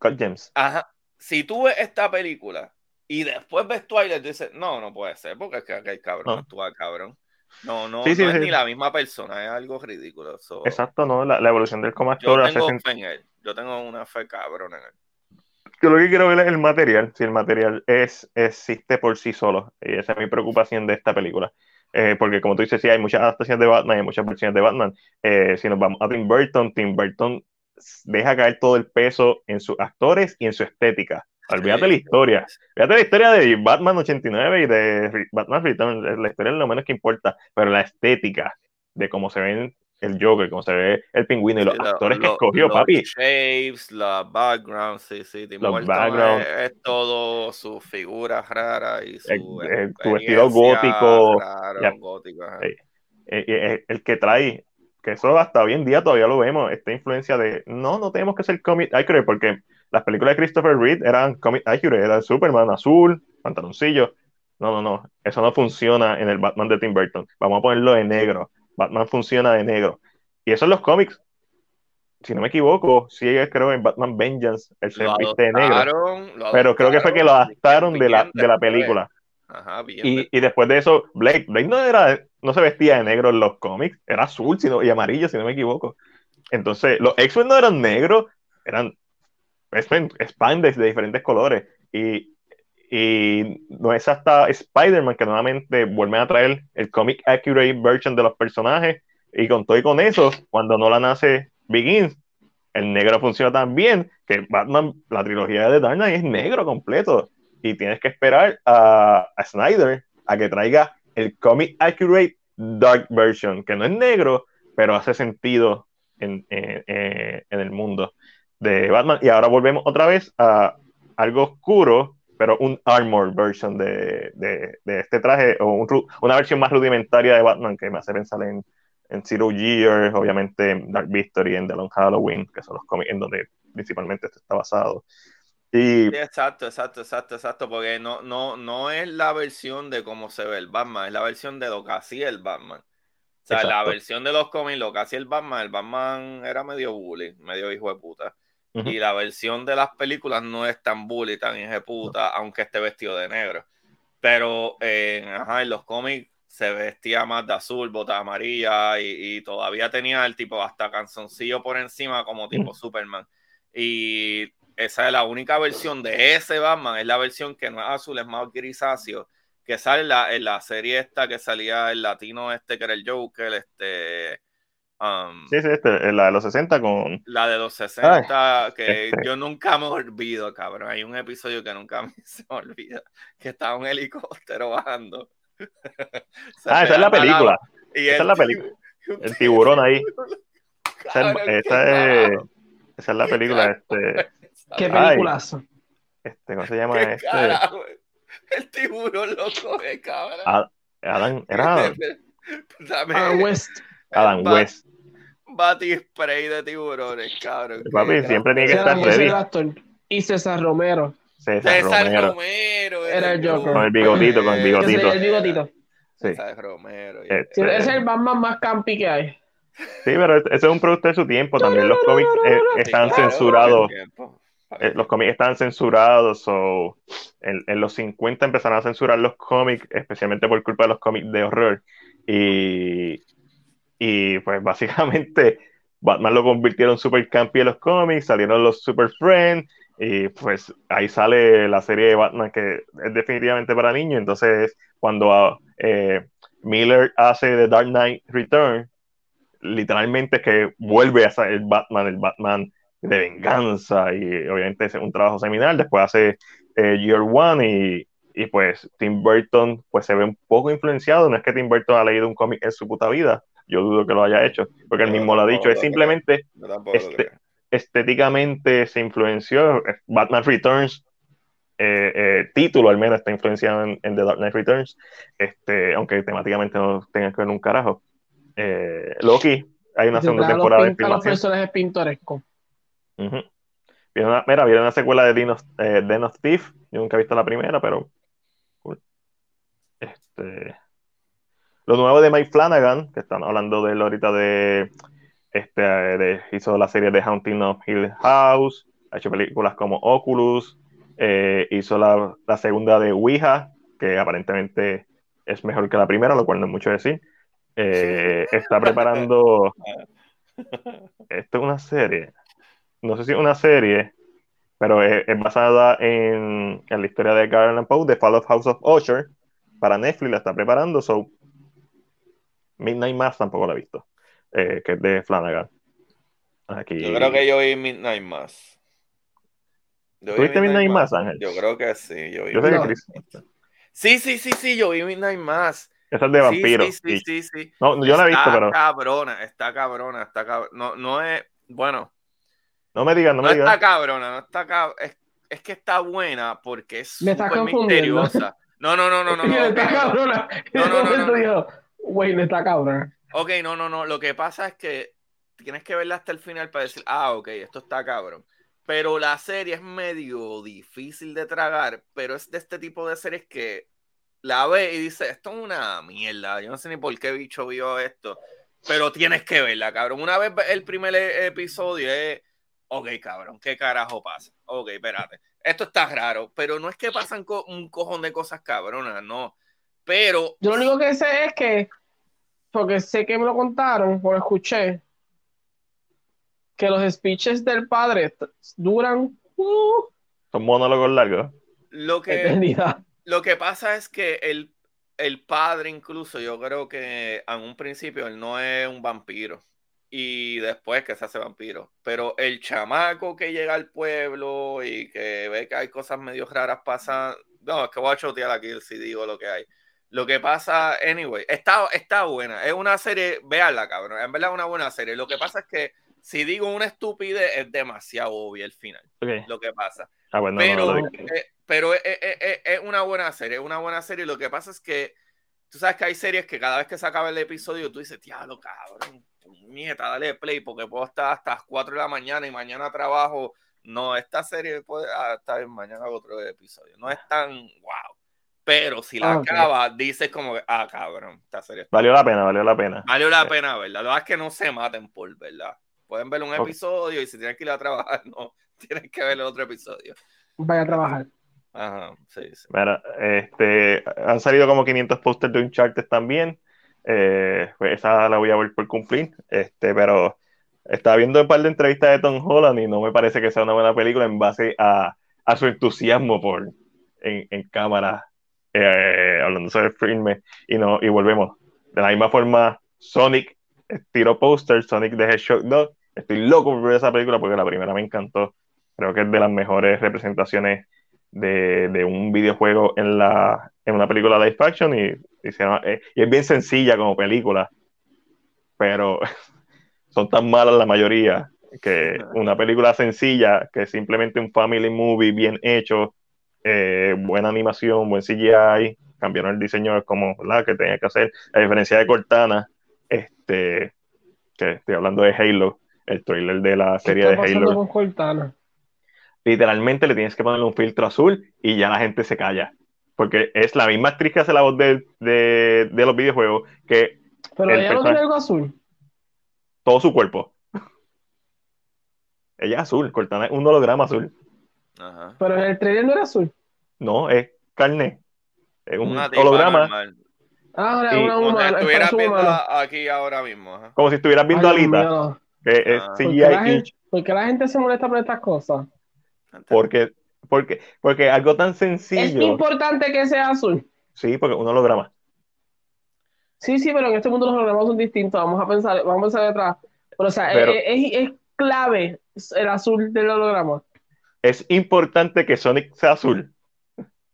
James. Ajá. Si tú ves esta película y después ves Twilight, dices, no, no puede ser, porque es que aquel cabrón actúa cabrón. No, no, no es ni la misma persona, es algo ridículo. Exacto, no, la, evolución del como actor. Yo tengo fe en él, yo tengo una fe cabrón en él. Yo lo que quiero ver es el material, si el material es, existe por sí solo. Y esa es mi preocupación de esta película. Eh, porque como tú dices, sí, hay muchas adaptaciones de Batman, hay muchas versiones de Batman. Eh, si nos vamos a Tim Burton, Tim Burton deja caer todo el peso en sus actores y en su estética. Olvídate la historia. Olvídate la historia de Batman 89 y de Batman Return. La historia es lo menos que importa, pero la estética de cómo se ven el Joker, cómo se ve el pingüino y los actores que escogió, papi. Los shapes, la background, sí, sí. los background. Es, todo su figura rara y su. El, tu vestido gótico. gótico el que trae que eso hasta hoy en día todavía lo vemos, esta influencia de no, no tenemos que ser comic accurate, porque las películas de Christopher Reed eran comic accurate, era Superman azul, pantaloncillo, no, no, no, eso no funciona en el Batman de Tim Burton. Vamos a ponerlo de negro. Batman funciona de negro. Y eso en los cómics, si no me equivoco, sí creo en Batman Vengeance, el se viste de negro. Pero creo que fue que lo adaptaron de la, de la película. Ajá, y, y, después de eso, Blake, Blake no, era, no se vestía de negro en los cómics, era azul sino, y amarillo, si no me equivoco. Entonces, los X-Men no eran negros, eran spandex de diferentes colores. Y, y no es hasta Spider-Man que nuevamente vuelven a traer el comic accurate version de los personajes. Y con todo y con eso, cuando no la nace Begins, el negro funciona tan bien que Batman, la trilogía de Dark Knight es negro completo. Y tienes que esperar a, Snyder a que traiga el comic accurate dark version, que no es negro, pero hace sentido en, en, el mundo de Batman. Y ahora volvemos otra vez a algo oscuro, pero un armor version de, de, este traje, o un, una versión más rudimentaria de Batman que me hace pensar en, en Zero Year, obviamente en Dark Victory, en The Long Halloween, que son los cómics en donde principalmente esto está basado. Exacto, exacto, exacto, exacto, porque no, no, no es la versión de cómo se ve el Batman, es la versión de lo que hacía el Batman. O sea, la versión de los cómics, lo que hacía el Batman, el Batman era medio bully, medio hijo de puta. Y la versión de las películas no es tan bully, tan hijo de puta, aunque esté vestido de negro. Pero en los cómics se vestía más de azul, bota amarilla y, todavía tenía el tipo hasta canzoncillo por encima como tipo Superman. Y esa es la única versión de ese Batman, es la versión que no es azul, es más grisáceo, que sale en la, en la serie esta que salía el latino este que era el Joker, este... Um, sí, sí, este, la de los 60 con... La de los 60, que este. yo nunca me olvido, cabrón. Hay un episodio que nunca me se me olvida, que está un helicóptero bajando. ah, esa es la película. esa es la película. El tiburón ahí. esa, es, esa es la película. Este, ¿Qué peliculazo? Este, ¿Cómo se llama este? el tiburón loco de cabra. Adam, era Adam. Adam West. Adam West. Bati spray de tiburones, cabrón. Papi, siempre tiene que estar ready. Y César Romero. César, Romero. Romero. Era el Joker. Con el bigotito, con el bigotito. El bigotito. Sí. César Romero. Este... Ese es el Batman más campi que hay. Sí, pero ese es un producto de su tiempo. También los cómics eh, están censurados. Eh, los cómics están censurados, o en, los 50 empezaron a censurar los cómics, especialmente por culpa de los cómics de horror. Y, y pues básicamente Batman lo convirtieron super campi en los cómics, salieron los Super Friends, y pues ahí sale la serie de Batman que es definitivamente para niños. Entonces, cuando eh, Miller hace The Dark Knight Return, literalmente es que vuelve a ser el Batman, el Batman de venganza y obviamente es un trabajo seminal. Después hace eh, Year One y, y, pues Tim Burton pues se ve un poco influenciado. No es que Tim Burton ha leído un cómic en su puta vida, yo dudo que lo haya hecho, porque él mismo lo ha dicho, es simplemente este, estéticamente se influenció. Batman Returns, eh, eh, título al menos está influenciado en, The Dark Knight Returns, este, aunque temáticamente no tenga que ver un carajo. Loki, hay una segunda temporada de filmación. Los personajes pintorescos. Uh una, mira, viene una secuela de Dino, eh, Den of Thief. Yo nunca he visto la primera, pero. Este. Lo nuevo de Mike Flanagan, que están hablando de él ahorita de. Este, de, hizo la serie de Haunting of Hill House. Ha hecho películas como Oculus. Eh, hizo la, la, segunda de Ouija, que aparentemente es mejor que la primera, lo cual no es mucho decir. Eh, está preparando. Esto es una serie no sé si es una serie, pero es, basada en, la historia de Garland Poe, The Fall of House of Usher, para Netflix, la está preparando, so Midnight Mass tampoco la he visto, eh, que es de Flanagan. Aquí. Yo creo que yo vi Midnight Mass. ¿Tuviste Midnight, Mass, Ángel? Yo creo que sí. Yo, vi yo sé Sí, sí, sí, sí, yo vi Midnight Mass. Esa es de vampiros. Sí, sí, sí, sí, No, yo la he visto, pero. Está cabrona, está cabrona, está cabrona. No, no es. Bueno, no me digas, no, me digas. No está cabrona, no está cabrona. Es, es, que está buena porque es súper misteriosa. No, no, no, no, no. no está cabrona. No, no, no. no, Güey, no está cabrona. Ok, no, no, no. Lo que pasa es que tienes que verla hasta el final para decir, ah, ok, esto está cabrón. Pero la serie es medio difícil de tragar, pero es de este tipo de series que la ve y dice, esto es una mierda, yo no sé ni por qué bicho vio esto, pero tienes que verla, cabrón. Una vez el primer e, episodio es, ok, cabrón, ¿qué carajo pasa? Ok, espérate, esto está raro, pero no es que pasan un cojón de cosas cabronas, no. Pero... Yo lo único que sé es que, porque sé que me lo contaron, o escuché, que los speeches del padre duran... Uh, Son monólogos largos. Lo que, lo que pasa es que el, el padre incluso, yo creo que en un principio él no es un vampiro y después que se hace vampiro. Pero el chamaco que llega al pueblo y que ve que hay cosas medio raras pasando. No, es que voy a chotear aquí si digo lo que hay. Lo que pasa, anyway, está, está buena. Es una serie, véanla, cabrón. En verdad es una buena serie. Lo que pasa es que si digo una estupidez, es demasiado obvio el final. Lo que pasa. Ah, bueno, pero eh, pero es, una buena serie, es una buena serie. Lo que pasa es que tú sabes que hay series que cada vez que se acaba el episodio tú dices, diablo, cabrón, nieta, dale play porque puedo estar hasta las 4 de la mañana y mañana trabajo. No, esta serie puede ah, estar mañana otro episodio. No es tan wow. Pero si la acaba, dices como que, ah, cabrón, esta serie. Valió la pena, valió la pena. Valió la pena, ¿verdad? Lo que es que no se maten por, ¿verdad? Pueden ver un episodio y si tienen que ir a trabajar, no, tienen que ver el otro episodio. Vaya a trabajar. Ajá, sí, sí. Mira, este, han salido como 500 posters de Uncharted también. Eh, pues esa la voy a ver por cumplir. Este, pero estaba viendo un par de entrevistas de Tom Holland y no me parece que sea una buena película en base a, a su entusiasmo por en, en cámara, eh, hablando sobre el filme. Y, no, y volvemos. De la misma forma, Sonic tiro póster, Sonic the Hedgehog 2. Estoy loco por ver esa película porque la primera me encantó. Creo que es de las mejores representaciones de, de un videojuego en, la, en una película de action y, eh, y, es bien sencilla como película, pero son tan malas la mayoría que una película sencilla, que es simplemente un family movie bien hecho, eh, buena animación, buen CGI, cambiaron el diseño como la que tenía que hacer, a diferencia de Cortana, este, que estoy hablando de Halo, el trailer de la serie de Halo. Literalmente le tienes que poner un filtro azul y ya la gente se calla. Porque es la misma actriz que hace la voz de, de, los videojuegos que. Pero ella no tiene algo azul. Todo su cuerpo. ella es azul, Cortana es un holograma azul. Pero en el trailer no era azul. No, es carne. Es un holograma. Ah, como si estuvieras viendo aquí ahora mismo. Como si estuvieras viendo a Alita. Que es CGI ¿Por qué la gente se molesta por estas cosas? Porque, porque, porque algo tan sencillo. Es importante que sea azul. Sí, porque uno holograma. Sí, sí, pero en este mundo los hologramas son distintos. Vamos a pensar, vamos a pensar detrás. Pero, o sea, es, es, clave el azul del holograma. Es importante que Sonic sea azul.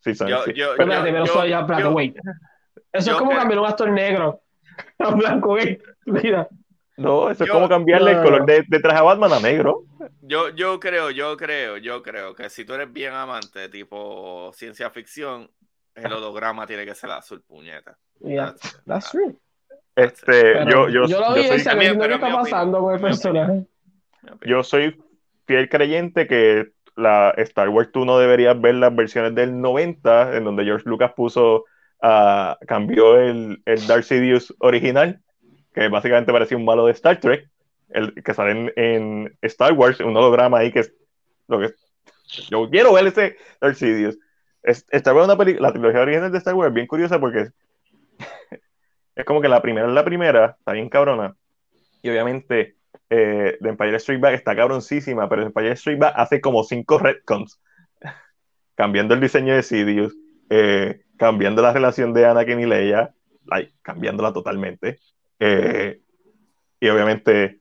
Sí, Sonic. Yo, yo, pero, espérate, pero soy ya, plata, wait. Eso es como cambiar un actor negro a blanco, Mira. No, eso es como cambiarle el color de, de, traje a Batman a negro. Yo, yo creo, yo creo, yo creo que si tú eres bien amante, tipo ciencia ficción, el holograma tiene que ser azul, puñeta. Yeah, that's, true. Este, yo, yo, yo, lo vi yo soy, ¿qué está pasando con el personaje? Yo soy fiel creyente que la Star Wars tú no deberías ver las versiones del 90, en donde George Lucas puso uh, cambió el, el Darth Sidious original, que básicamente parecía un malo de Star Trek, el que sale en, Star Wars, un holograma ahí que es lo que yo quiero ver ese Darth Sidious. Star Wars, una la trilogía original de Star Wars es bien curiosa porque es, como que la primera es la primera, está bien cabrona, y obviamente eh, The Empire Strike Back está cabroncísima, pero The Empire Strike Back hace como cinco retcons, cambiando el diseño de Sidious, eh, cambiando la relación de Anakin y Leia, cambiándola totalmente. Eh, y obviamente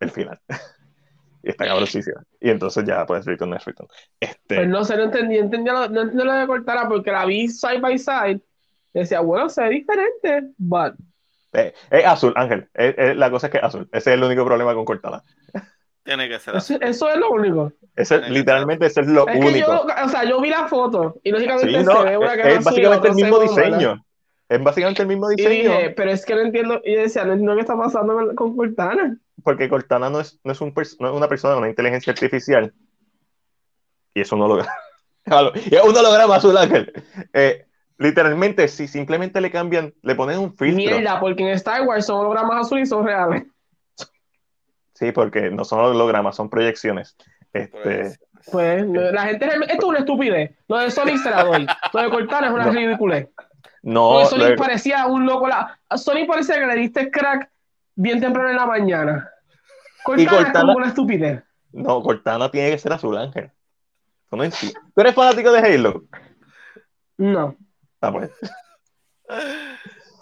el final. y está cabrosísima. Y entonces ya puedes ir con Netflix. Este... Pues no sé, no entendí, entendí lo, no entendí lo de Cortana porque la vi side by side. Decía, bueno, se ve diferente, but... Eh, es azul, Ángel. la cosa es que es azul. Ese es el único problema con Cortana. Tiene que ser Eso, eso es lo único. Eso, literalmente, eso es lo es único. Que yo, o sea, yo vi la foto y lógicamente sí, no, se ve una es, es básicamente el mismo diseño. Es básicamente el mismo diseño. pero es que no entiendo. Y decía, no entiendo qué está pasando con, Cortana. Porque Cortana no es, no es, un, no es una persona, una inteligencia artificial. Y eso no lo. es un holograma azul, Ángel. Eh, literalmente, si simplemente le cambian, le ponen un filtro. Mierda, porque en Star Wars son hologramas azules y son reales. Sí, porque no son hologramas, son proyecciones. Este, Pues, Pues la gente, esto es una estupidez. Lo de Sonic se la doy. Lo de Cortana es una No. ridiculez. No, Sonic lo- parecía un loco. La... Sonic parecía que le diste crack bien temprano en la mañana. Cortana, es Cortana- como una estupidez. no, Cortana tiene que ser azul, Ángel. Tú no entiendes. ¿Tú eres fanático de Halo? No. Ah, pues.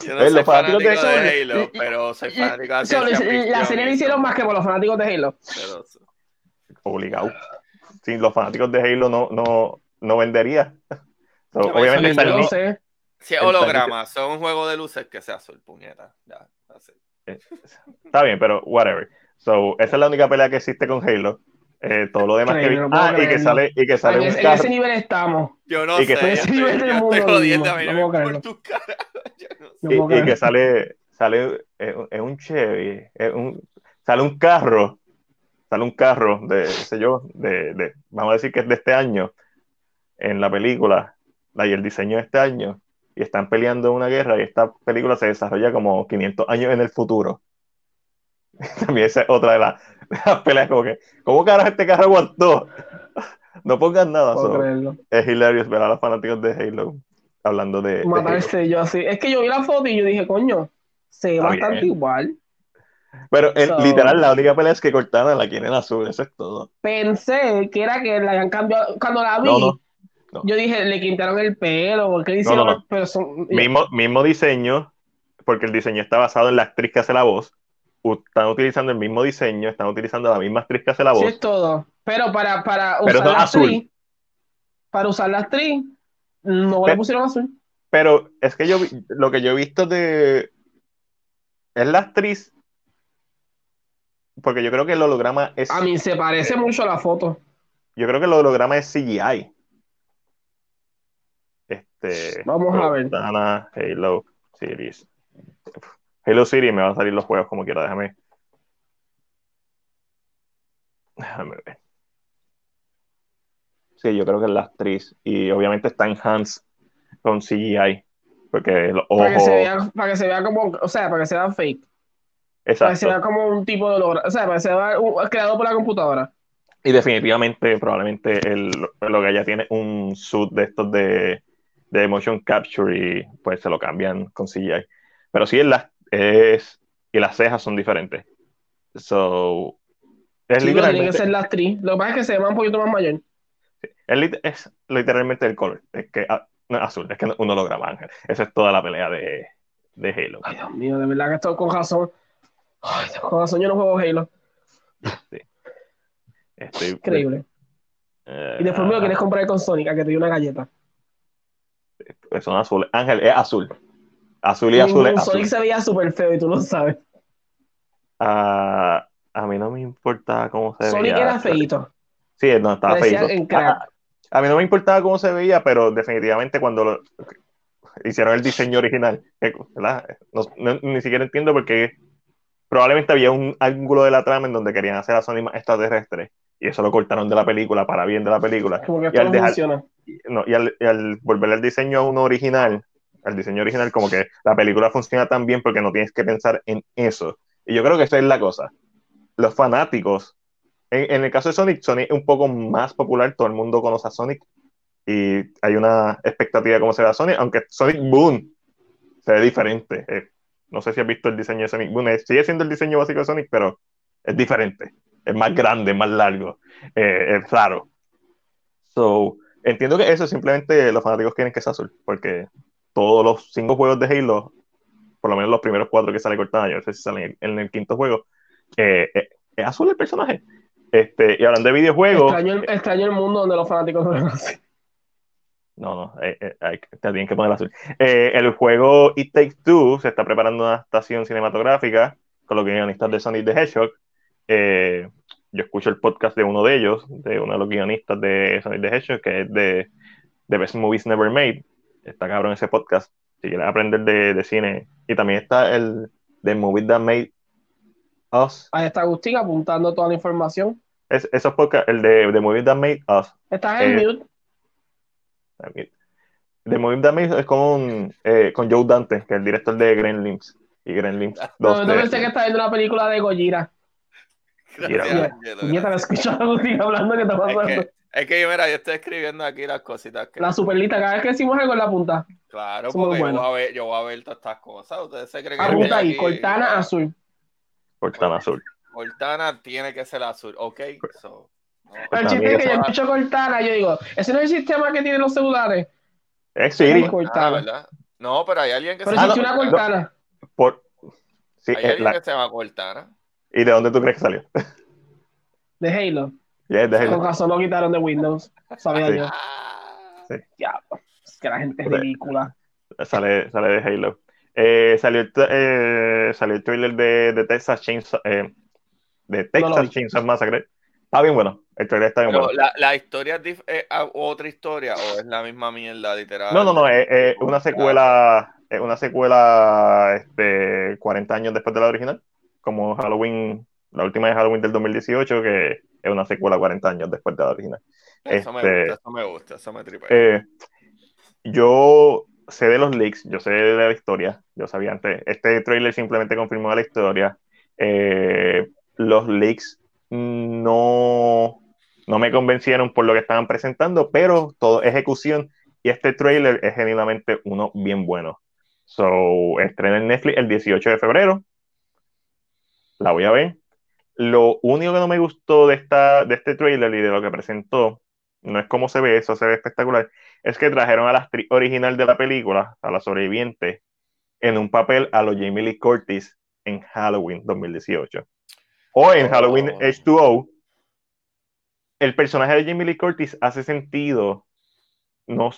Yo no soy los fanáticos fanático de Halo, pero soy fanático de So, la serie la hicieron más que por los fanáticos de Halo. pero- Obligado. Sí, los fanáticos de Halo no, no, no vendería. So, obviamente Yo sé. Si es holograma, son un juego de luces que sea azul, puñeta. Ya, así. está bien, pero whatever. So, esa es la única pelea que existe con Halo. Eh, todo lo demás que vi. No Ah, y que sale, y que sale En, un ese- en carro. ese nivel estamos. Yo no Y que sé, yo ese nivel del mundo jodiendo mismo, a mí, no puedo importa tu cara. Yo no sé. Y, puedo y que sale, sale es es un Chevy, es un, sale un carro, sale un carro de, qué sé yo, de, de- vamos a decir que es de este año, en la película, la- y el diseño de este año, y están peleando una guerra, y esta película se desarrolla como 500 años en el futuro. También esa es otra de, las- de las peleas, como que, ¿cómo carajo este carro aguantó? No pongan nada, No so, es hilarious ver a los fanáticos de Halo hablando de. Matarse yo así. Es que yo vi la foto y yo dije, coño, se ve bastante bien. igual. Pero el- So- literal, la única pelea es que Cortana la quieren azul, eso es todo. Pensé que era que la habían cambiado. Cuando la vi, No, no. No. yo dije, le quitaron el pelo, le no, no. Pero son- Mismo, mismo diseño, porque el diseño está basado en la actriz que hace la voz. Están utilizando el mismo diseño, están utilizando la misma actriz que hace la Sí, voz. es todo. Pero para, para Pero usar la azul. actriz, para usar la actriz, no le pusieron azul. Pero es que yo lo que yo he visto de. Es la actriz. Porque yo creo que el holograma es. A mí se parece mucho a la foto. Yo creo que el holograma es CGI. Este. Vamos a ver. Halo Series. Halo Series me van a salir los juegos como quiera, déjame. Déjame ver. Sí, yo creo que es la actriz. Y obviamente está en Hans con CGI. Porque los Para que se vea, para que se vea como, o sea, para que se vea fake. Para que se vea Exacto. como un tipo de holograma. O sea, para que se vea un- creado por la computadora. Y definitivamente, probablemente el, lo que ella tiene un suit de estos de, de motion capture y pues se lo cambian con CGI. Pero sí, es la, es, y las cejas son diferentes. So, es Sí, pero tiene que literalmente, ser la actriz. Lo que pasa es que se ve un poquito más mayor. es, lit- es literalmente el color. Es que ah, no es azul, es que no- un holograma, Ángel. Esa es toda la pelea de, de Halo. Ay, Dios mío, de verdad que esto con razón. Ay, con razón yo no juego Halo. Estoy, Increíble. eh, Y después me lo quieres comprar con Sonic, a que te dio una galleta. Pues son azules. Ángel, es azul. Azul y azul Ningún es azul. Sonic se veía súper feo y tú lo sabes. Ah, a mí no me importa cómo se Sonic veía. era feíto. Sí, no, estaba Parecía feíto. en crack. A, a mí no me importaba cómo se veía, pero definitivamente cuando lo- hicieron el diseño original, ¿verdad? No- no- ni siquiera entiendo porque probablemente había un ángulo de la trama en donde querían hacer a Sonic más extraterrestre y eso lo cortaron de la película para bien de la película. Como que Y al dejar- no, y, al, y al volver el diseño a uno original, al diseño original, como que la película funciona tan bien porque no tienes que pensar en eso. Y yo creo que esa es la cosa. Los fanáticos, en, en el caso de Sonic, Sonic es un poco más popular, todo el mundo conoce a Sonic y hay una expectativa de cómo se ve a Sonic, aunque Sonic Boom se ve diferente. Eh, no sé si has visto el diseño de Sonic Boom, eh, sigue siendo el diseño básico de Sonic, pero es diferente, es más grande, más largo, eh, es raro. So, entiendo que eso simplemente los fanáticos quieren que sea azul, porque todos los cinco juegos de Halo, por lo menos los primeros cuatro que sale Cortana, yo no sé si salen en, el quinto juego, eh, eh, es azul el personaje. Este, y hablando de videojuegos, Extraño el, extraño el mundo donde los fanáticos no lo hacen. no, no, eh, eh, te tienen que poner azul. Eh, el juego It Takes Two se está preparando una adaptación cinematográfica con los guionistas de Sonic the Hedgehog. Yo escucho el podcast de uno de ellos, de uno de los guionistas de Sonic the Hedgehog, que es de The Best Movies Never Made. Está cabrón ese podcast. Si quieres aprender de, de cine. Y también está el The Movie That Made Us. Ahí está Agustín apuntando toda la información. Es, esos podcasts, el de The Movie That Made Us. Estás en Eh, mute. También. The Movie That Made es como un, eh, con Joe Dante, que es el director de Gremlins. Y Gremlins 2. No, no de- pensé que estaba viendo una película de Gojira. Mira, Gracias, Ya, Ángelo, ya te la escucho Agustín hablando que está Es que, es que yo, mira, yo estoy escribiendo aquí las cositas que. La superlita, cada vez que decimos algo en la punta. Claro, porque yo buenos. voy, a ver, yo voy a ver todas estas cosas. Ustedes se creen que. Apunta ahí, aquí, Cortana ah, azul. Cortana Azul. Cortana tiene que ser azul, ok. So, no. Pero el chiste es que yo escucho Cortana, yo digo, ese no es el sistema que tienen los celulares. Es Siri. Ah, Cortana. No, pero hay alguien que Pero se Ah, llama una no. Cortana. Por, sí, Hay eh, alguien la- que se llama Cortana. ¿Y de dónde tú crees que salió? De Halo. Es de Con Halo. razón lo quitaron de Windows. Sabía Sí. yo. Ah, Ya, es que la gente es Ok. ridícula. Sale, sale de Halo. Eh, salió, eh, salió el trailer de, de Texas Chainsaw, eh, de No Texas vi. Chainsaw Massacre. Está bien bueno. El trailer está bien Pero bueno. la, la historia es dif- es a- otra historia o es la misma mierda, literal. No, no, no, es, es una secuela, es una secuela este, 40 años después de la original, como Halloween, la última de Halloween del 2018, que es una secuela 40 años después de la original. Eso me este- gusta, eso me gusta, eso me tripea. Eh, yo sé de los leaks, yo sé de la historia, yo sabía antes. Este trailer simplemente confirmó la historia. Eh, los leaks no, no me convencieron por lo que estaban presentando, pero todo ejecución y este trailer es genuinamente uno bien bueno. So, estrena en Netflix el 18 de febrero. La voy a ver. Lo único que no me gustó de, esta, de este trailer y de lo que presentó, no es cómo se ve, eso se ve espectacular, es que trajeron a la actriz original de la película, a la sobreviviente, en un papel a los Jamie Lee Curtis en Halloween 2018. O en Oh. Halloween H2O, el personaje de Jamie Lee Curtis hace sentido, no,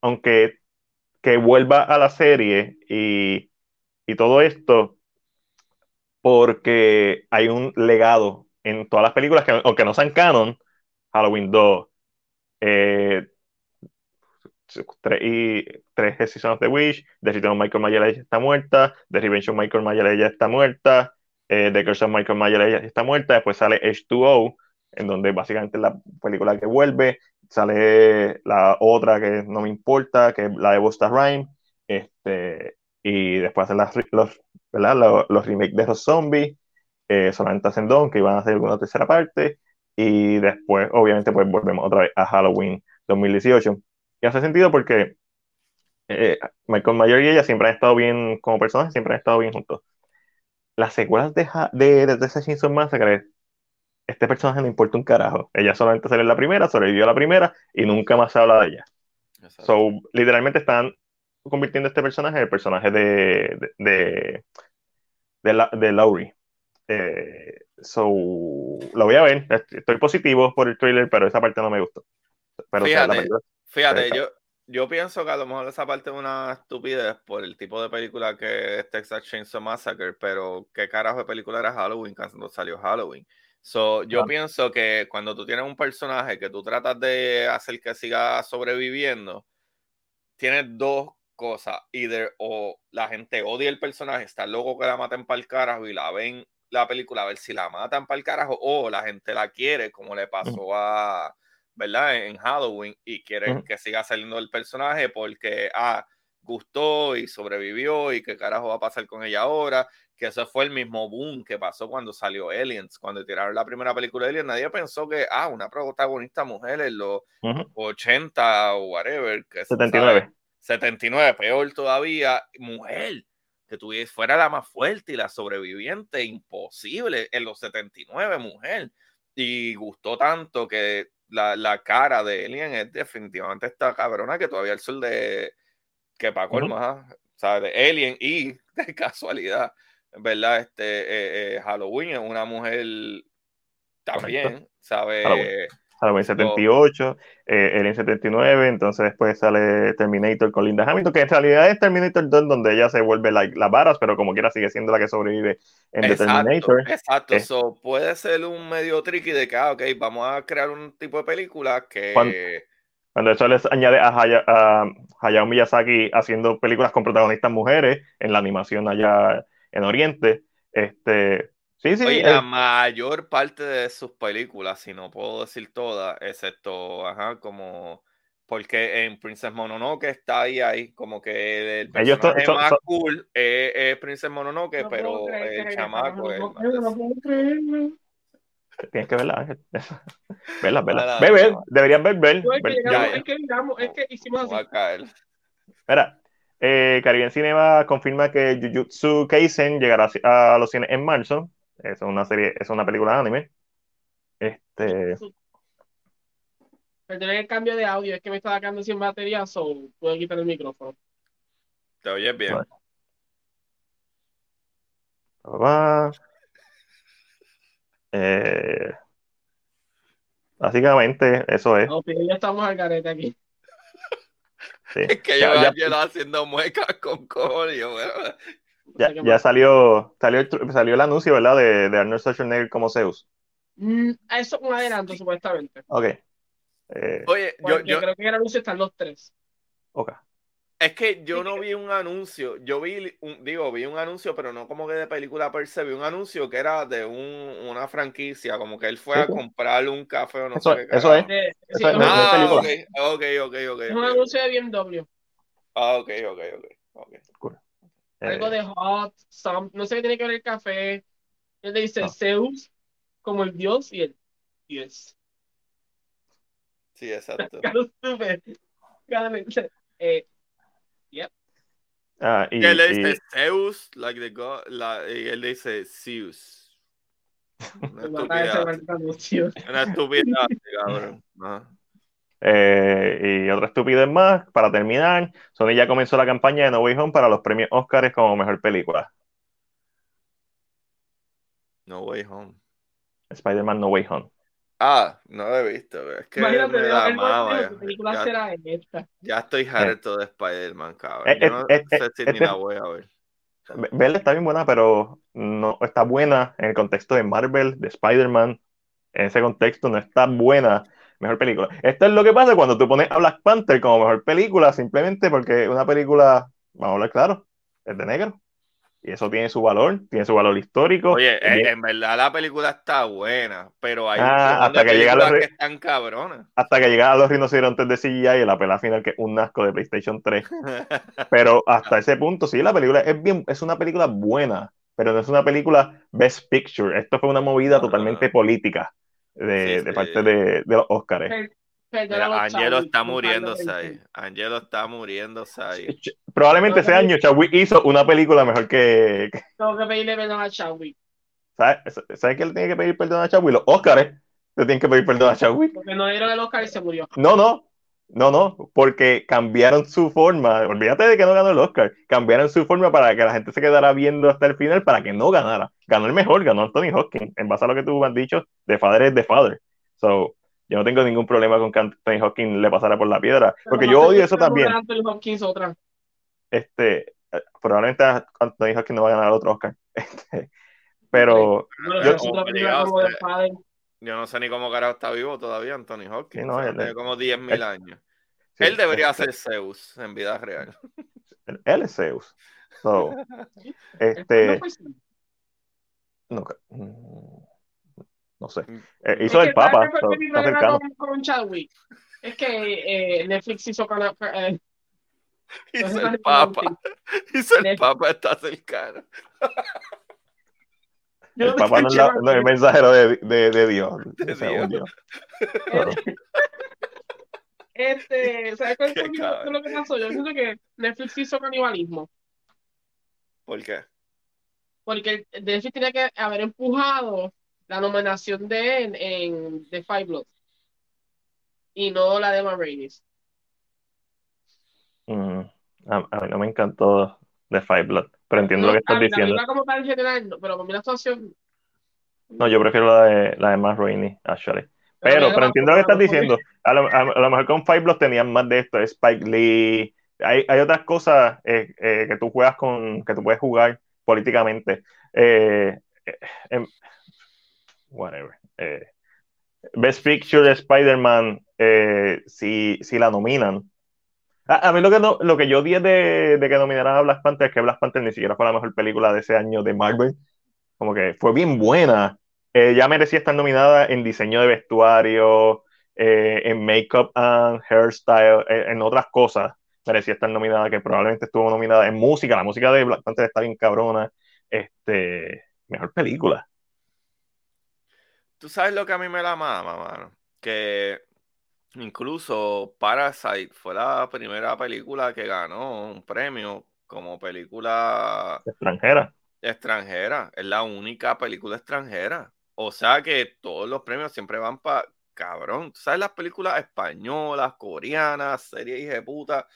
aunque que vuelva a la serie y, y todo esto, porque hay un legado en todas las películas que, aunque no sean canon, Halloween 2, eh, tres, y, tres Season of the Witch, The Return of Michael Myers está muerta, The Revenge of Michael Myers está muerta, eh, The Curse of Michael Myers ya está muerta, después sale H2O, en donde básicamente la película que vuelve, sale la otra que no me importa, que es la de Busta Rhyme, este, y después hacen las, los, ¿verdad? los, los remakes de los zombies, eh, solamente hacen dos, que iban a hacer alguna tercera parte, y después obviamente pues volvemos otra vez a Halloween 2018. Y hace sentido porque eh, Michael Mayer y ella siempre han estado bien como personas, siempre han estado bien juntos. Las secuelas de, de, de, Texas Chainsaw Massacre, este personaje no importa un carajo. Ella solamente sale en la primera, sobrevivió a la primera y nunca más se habla de ella. Exacto. So, literalmente están convirtiendo este personaje en el personaje de, de, de, de, la- de Laurie. Eh, so, lo voy a ver. Estoy positivo por el trailer, pero esa parte no me gustó. Pero o sea, la Fíjate. película- Fíjate, yo, yo pienso que a lo mejor esa parte es una estupidez por el tipo de película que es Texas Chainsaw Massacre, pero ¿qué carajo de película era Halloween cuando salió Halloween? So, yo pienso que cuando tú tienes un personaje que tú tratas de hacer que siga sobreviviendo, tienes dos cosas. Either o la gente odia el personaje, está loco que la maten para el carajo y la ven la película a ver si la matan para el carajo, o la gente la quiere, como le pasó a, ¿verdad? En Halloween, y quieren que siga saliendo el personaje porque, ah, gustó y sobrevivió y qué carajo va a pasar con ella ahora, que eso fue el mismo boom que pasó cuando salió Aliens, cuando tiraron la primera película de Aliens, nadie pensó que, ah, una protagonista mujer en los Ujú. 80 o whatever, que 79. ¿Sabes? 79, peor todavía, mujer, que tuviese, fuera la más fuerte y la sobreviviente, imposible en los 79, mujer. Y gustó tanto que la, la cara de Alien es definitivamente esta cabrona que todavía el sol de que para colmo, ajá, o sea, de Alien y de casualidad, ¿verdad? Este eh, eh, Halloween es una mujer también, ¿sabe? Halloween. Halloween 78, eh, Alien 79, entonces después sale Terminator con Linda Hamilton, que en realidad es Terminator 2 donde ella se vuelve la- las varas, pero como quiera sigue siendo la que sobrevive en The Terminator. exacto. Eh. So, puede ser un medio tricky de que, ah, ok, vamos a crear un tipo de película que. Cuando- Cuando eso les añade a, Haya- a Hayao Miyazaki haciendo películas con protagonistas mujeres en la animación allá en Oriente. Este, sí, sí, Oye, eh, la mayor parte de sus películas, si no puedo decir todas, excepto, ajá, como Porque en Princess Mononoke está ahí, ahí, como que el Ellos personaje so- más cool es, es Princess Mononoke, No pero creer el chamaco es los- más- No puedo creerlo. Tienes que verla, Ángel. verla, verla. Nada, Ve, ve, no. deberían ver, ver. Es que ver. llegamos- Ya, ya. es que llegamos- es que hicimos así. Mira, eh, Caribbean Cinema confirma que Jujutsu Kaisen llegará a los cines en marzo. Es una serie, es una película de anime. Este, Perdón el cambio de audio, es que me estaba quedando sin batería, so puedo quitar el micrófono. ¿Te oyes bien? Va. Eh, básicamente, eso es. No, pero ya estamos al garete aquí. sí. Es que Ya- yo ya- haciendo muecas con cojones. bueno, No Ya, ya salió, salió, salió el anuncio, ¿verdad? De, de Arnold Schwarzenegger como Zeus. Mm, eso es un adelanto, supuestamente. Ok. Eh, Oye, yo, yo, creo que en el anuncio están los tres. ok. es que yo no vi un anuncio, yo vi, un, digo, vi un anuncio, pero no como que de película per se, vi un anuncio que era de un, una franquicia, como que él fue a comprarle un café o no Eso- sé qué. eso carajo. Eh, Eso es, es- no es Ah, película. ok, ok, ok, es un anuncio de BMW. Ah, ok, ok, ok. ok. Algo Eh, de hot, some, no sé qué tiene que ver el café. Él le dice No. Zeus como el dios y el dios. Sí, exacto. Eh, ah, y, Y él le y- dice Zeus, like the god, la- y él le dice Zeus. Una estupidez. Una estupidez, cabrón. Ajá. Eh, y otra estupidez más, para terminar, Sony ya comenzó la campaña de No Way Home para los premios Oscars como mejor película. No Way Home. Spider-Man No Way Home. Ah, no lo he visto. pero Es que Imagínate, me mama, bolsillo, ya. ¿qué película Ya- será esta? Ya estoy harto de Spider-Man, cabrón. Eh, Yo eh, no eh, sé eh, si ni este- la voy a ver. Bella está bien buena, pero no está buena en el contexto de Marvel, de Spider-Man. En ese contexto no está buena. Mejor película. Esto es lo que pasa cuando tú pones a Black Panther como mejor película, simplemente porque una película, vamos a hablar claro, es de negro. Y eso tiene su valor, tiene su valor histórico. Oye, eh, en verdad la película está buena, pero hay Ah, hasta que llega películas la re- que están cabronas. hasta que llega a los rinocerontes de CGI y la pelea final que es un asco de PlayStation 3. Pero hasta ese punto, sí, la película es bien, es una película buena, pero no es una película Best Picture. Esto fue una movida totalmente política de, Sí, de sí. parte de, de los. Per- Mira, los Angelo está muriéndose falta ahí. Angelo está muriéndose ahí. Probablemente ese año Chadwick hizo una película mejor que... que- Tengo que pedirle perdón a Chadwick, ¿Sabes ¿Sabe quién le tiene que pedir perdón a Chadwick? Los Oscars le tienen que pedir perdón a Chadwick. porque no dieron el Oscar y se murió. No, no, no, no, porque cambiaron su forma. Olvídate de que no ganó el Oscar. Cambiaron su forma para que la gente se quedara viendo hasta el final para que no ganara. Ganó el mejor, ganó Anthony Hopkins. En base a lo que tú has dicho, The Father es The Father. So, yo no tengo ningún problema con que Anthony Hopkins le pasara por la piedra. Porque yo odio eso también. Hopkins otra. Este, eh, probablemente Anthony Hopkins no va a ganar otro Oscar. Este, pero Yo- es. Yo no sé ni cómo carajo está vivo todavía Anthony Hopkins. Sí, no, O sea, él- tiene como 10.000 él- años. sí, Él debería ser Zeus en vida real. Él es Zeus. So, No este, no, mm, no sé. Mm. Eh, Es hizo que el Papa. ¿sabes qué so, está con, con Chadwick? Es que eh, Netflix hizo con eh, Hizo el Papa. Hizo el Netflix. Papa, está cercano. Yo El Papa no es, la- no es el mensajero de, de, de Dios. De según Dios. Dios. Este, ¿sabes cuál fue lo que pasó? Yo siento que Netflix hizo canibalismo. ¿Por qué? Porque Netflix tenía que haber empujado la nominación de él en The Five Bloods y no la de Ma Rainey. Mm, a, a mí no me encantó The Five Blood, pero entiendo lo que estás la diciendo. como pero con mi actuación. No, yo prefiero la de, la de Matt Rainey, actually. Pero, pero entiendo lo que estás diciendo. A lo, a- a lo mejor con Five Bloods tenían más de esto, Spike Lee. Hay, hay otras cosas eh, eh, que tú juegas con, que tú puedes jugar políticamente. Eh, em- whatever. Best Picture de Spider-Man, si, si la nominan. A, mí lo que, no, lo que yo odié de, de que nominaran a Black Panther es que Black Panther ni siquiera fue la mejor película de ese año de Marvel. Como que fue bien buena. Eh, ya merecía estar nominada en diseño de vestuario, eh, en makeup and hairstyle, eh, en otras cosas, merecía estar nominada, que probablemente estuvo nominada en música. La música de Black Panther está bien cabrona. Este, mejor película. Tú sabes lo que a mí me la mama, mano. Que incluso Parasite fue la primera película que ganó un premio como película extranjera. Extranjera. Es la única película extranjera. O sea que todos los premios siempre van para cabrón. ¿Tú sabes las películas españolas, coreanas, series de puta?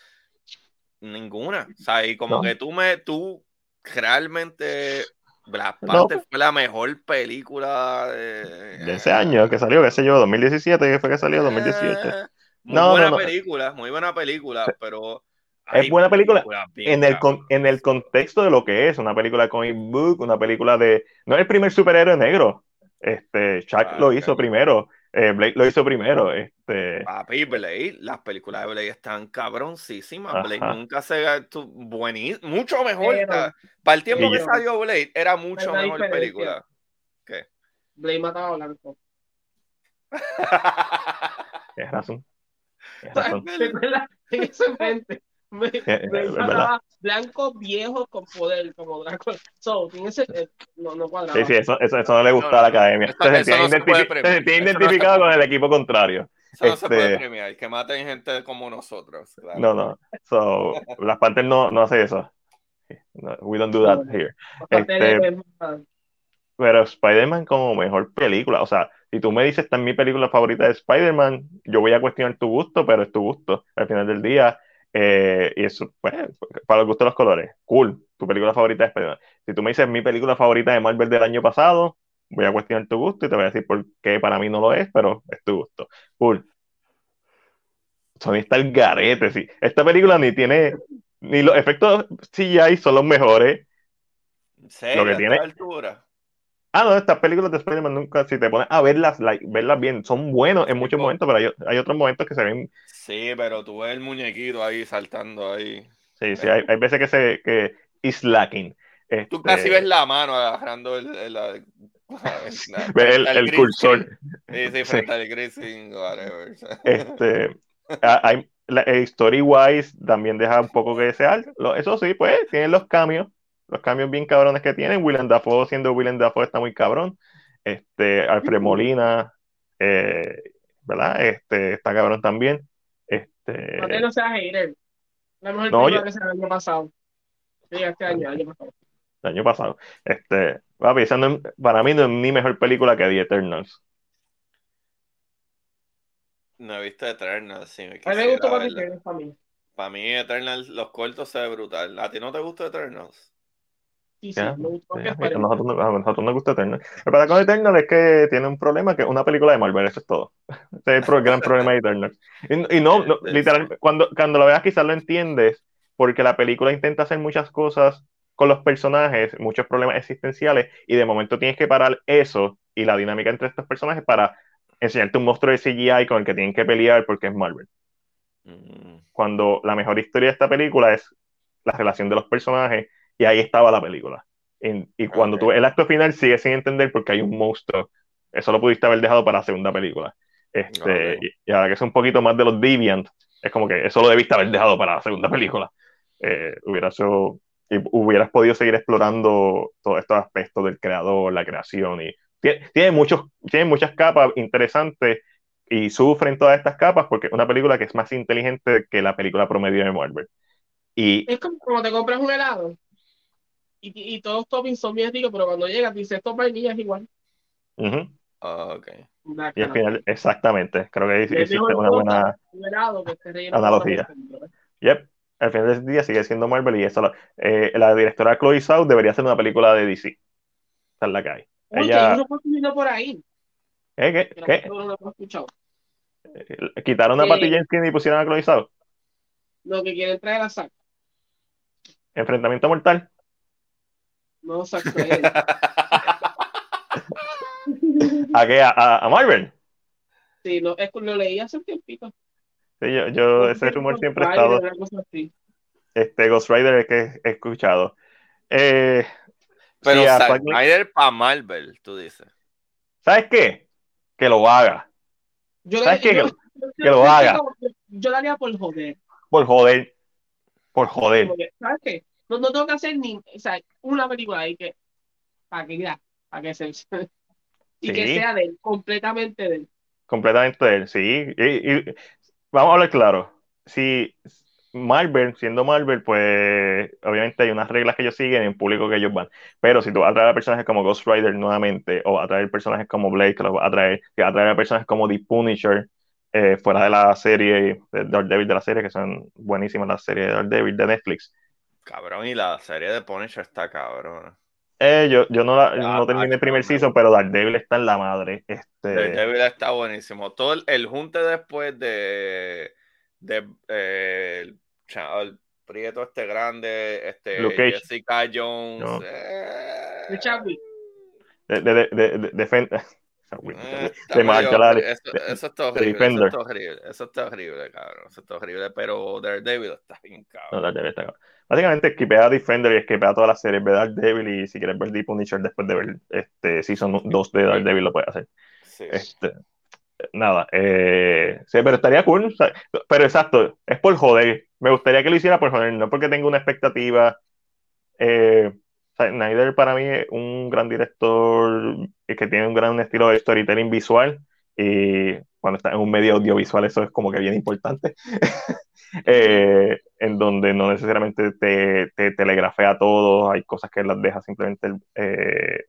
Ninguna. O sea, y como que tú me, tú realmente Black Panther fue la mejor película de... ese año que salió, qué sé yo, 2017, que fue que salió, 2017. Eh, muy no, buena película, muy buena película, pero... Es buena película en el, en el contexto de lo que es una película de comic book, una película de... No es el primer superhéroe negro, este, Chuck lo hizo primero, eh, Blade lo hizo primero. Este... Papi, Blade, las películas de Blade están cabroncísimas. Blade nunca se buenísimo, mucho mejor. para el tiempo que salió Blade, era mucho mejor película. ¿Qué? Blade mataba a Blanco. Tienes razón. Tienes razón. Me, blanco viejo con poder, como Draco. So, eh, no, no cuadraba. Sí, sí, eso, eso, eso no le gusta a la academia. se sentía, identificado con el equipo contrario. Eso no se puede este, premiar, que maten gente como nosotros. Claro. No, no. So, las Panthers no, no hace eso. we don't do that here. Este, pero Spider-Man como mejor película, o sea, si tú me dices esta es mi película favorita de Spider-Man, yo voy a cuestionar tu gusto, pero es tu gusto. Al final del día, eh, y eso, pues, para el gusto de los colores, cool. Tu película favorita es Si tú me dices mi película favorita de Marvel del año pasado, voy a cuestionar tu gusto y te voy a decir por qué para mí no lo es, pero es tu gusto. Cool. Sony está el garete, sí. Esta película ni tiene, ni los efectos CGI son los mejores. lo que tiene. Altura. Ah, no, estas películas de Spider-Man nunca, si te pones a verlas, verlas bien, son buenos en muchos momentos, pero hay, hay, otros momentos que se ven. Sí, pero tú ves el muñequito ahí saltando ahí. Sí, sí, hay, hay veces que se que is lacking. Tú casi este ves la mano agarrando el, el, el, el, cursor. Sí, sí, frente al grising, whatever. Este, hay, la, story wise también deja un poco que desear. Eso sí, pues, tienen los cambios los cambios bien cabrones que tienen. Willem Dafoe, siendo Willem Dafoe, está muy cabrón. Este, Alfred Molina, eh, ¿verdad? Este, está cabrón también. Este, no, no seas hater. La mejor no, yo... que se el año pasado. Sí, este año, el año pasado. El año pasado. Este, va pensando para mí no es ni mejor película que The Eternals. No he visto Eternals, sí me A mí me gustó más Eternals para mí. Para mí Eternals, los cortos se ve brutal. ¿A ti no te gusta Eternals? Sí, sí, a nosotros, nos gusta Eternal. Pero para con Eternal es que tiene un problema que es una película de Marvel, eso es todo. Ese es el gran problema de Eternal. Y, no, literalmente, cuando, cuando lo veas quizás lo entiendes, porque la película intenta hacer muchas cosas con los personajes, muchos problemas existenciales, y de momento tienes que parar eso y la dinámica entre estos personajes para enseñarte un monstruo de CGI con el que tienen que pelear porque es Marvel. Mm. Cuando la mejor historia de esta película es la relación de los personajes y ahí estaba la película. Y, cuando tú el acto final sigue sin entender porque hay un monstruo, eso lo pudiste haber dejado para la segunda película. Este, y, ahora que es un poquito más de los Deviant, es como que eso lo debiste haber dejado para la segunda película. Eh, hubieras, y hubieras podido seguir explorando todos estos aspectos del creador, la creación. y Tiene, muchos, tiene muchas capas interesantes y sufren todas estas capas porque es una película que es más inteligente que la película promedio de Marvel. Y, es como cuando te compras un helado y, y todos los toppings son bien ricos, pero cuando llegas dice esto vainilla es igual. Ah, ok. Y al final, exactamente, creo que hiciste una buena analogía. Yep. Al final del día sigue siendo Marvel y eso, eh, la directora Chloe Zhao debería hacer una película de DC. Esa es la que hay. Oye, Ella... no por ahí. ¿Eh? ¿Qué? ¿Qué? No lo escuchado. Eh, quitaron a Patty Jenkins y pusieron a Chloe Zhao. Lo que quieren traer a Zack. Enfrentamiento mortal. No, ¿A qué? ¿A, a Marvel? Sí, lo, lo leí hace un tiempito. Sí, yo, yo ese rumor siempre ha estado. Este Ghost Rider es que he escuchado. Eh, Pero Zack Snyder para Marvel, tú dices. ¿Sabes qué? Que lo haga. Yo, ¿Sabes le, qué? yo, Que, yo- que lo yo- haga. yo- yo lo haría por joder. por joder. Por joder. ¿Sabes qué? No, no tengo que hacer ni, o sea, una película ahí que, para que ya, para que se, y que sea de él, completamente de él. Completamente de él, sí. Y, y vamos a hablar claro. Si Marvel, siendo Marvel, pues obviamente hay unas reglas que ellos siguen en público que ellos van. Pero si tú vas a personajes como Ghost Rider nuevamente, o vas a traer personajes como Blade, que los vas a traer, si vas a traer a personajes como The Punisher, eh, fuera de la serie de Daredevil de la serie, que son buenísimas las series de Daredevil de Netflix. Cabrón, y la serie de Punisher está cabrón. Eh, yo, yo no, la, Ya, no terminé el primer season, pero Daredevil está en la madre. Este, Daredevil está buenísimo. Todo el, el junte después de, de eh, el, prieto este grande, este Luke Cage. Jessica Jones. No. eh, De Chadwick. de, de, de, de, de, defend- eh, está de eso, eso está horrible, eso está horrible, eso está horrible, cabrón, eso está horrible, pero Daredevil está bien No, cabrón. Daredevil está cabrón. Básicamente, esquipea Defender y esquipea todas las series. Ve Daredevil y si quieres ver The Punisher después de ver este Season 2 de Daredevil, lo puedes hacer. Sí. Este, nada, eh, sí, pero estaría cool. o sea, pero exacto, es por joder. Me gustaría que lo hiciera por joder, no porque tenga una expectativa. Eh, o sea, Snyder para mí es un gran director que tiene un gran estilo de storytelling visual. Y cuando está en un medio audiovisual, eso es como que bien importante. Eh, en donde no necesariamente te, te telegrafea todo, hay cosas que las dejas simplemente eh,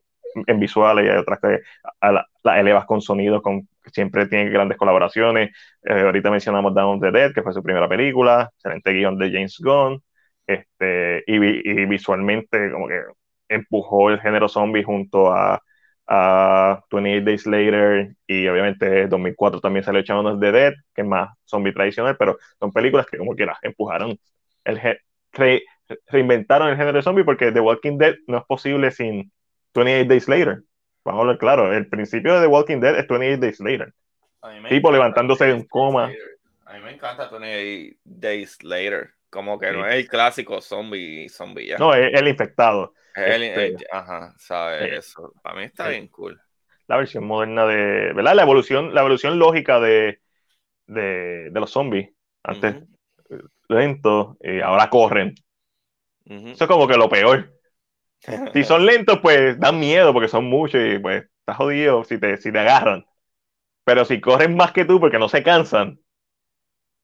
en visuales y hay otras que a la- las elevas con sonido, con, siempre tienen grandes colaboraciones. Eh, ahorita mencionamos Down of the Dead, que fue su primera película, excelente guion de James Gunn, este, y, y visualmente como que empujó el género zombie junto a, a 28 Days Later y obviamente 2004 también salió Shaun of the Dead, que es más zombie tradicional, pero son películas que como quiera empujaron el re- reinventaron el género de zombie porque The Walking Dead no es posible sin 28 Days Later. Vamos a hablar claro, el principio de The Walking Dead es 28 Days Later. Tipo levantándose de un 28 coma. A mí me encanta 28 Days Later. Como que Sí. no es el clásico zombie, zombie ya. No, es el infectado. El- este- el- ajá, ¿sabes? Sí. Eso. Para mí está Sí. bien cool. La versión moderna de. ¿Verdad? La evolución, la evolución lógica de, de, de los zombies. Antes Ujú, lentos y ahora corren. Eso es como que lo peor. Si son lentos, pues dan miedo porque son muchos y pues estás jodido si te, si te agarran. Pero si corren más que tú porque no se cansan.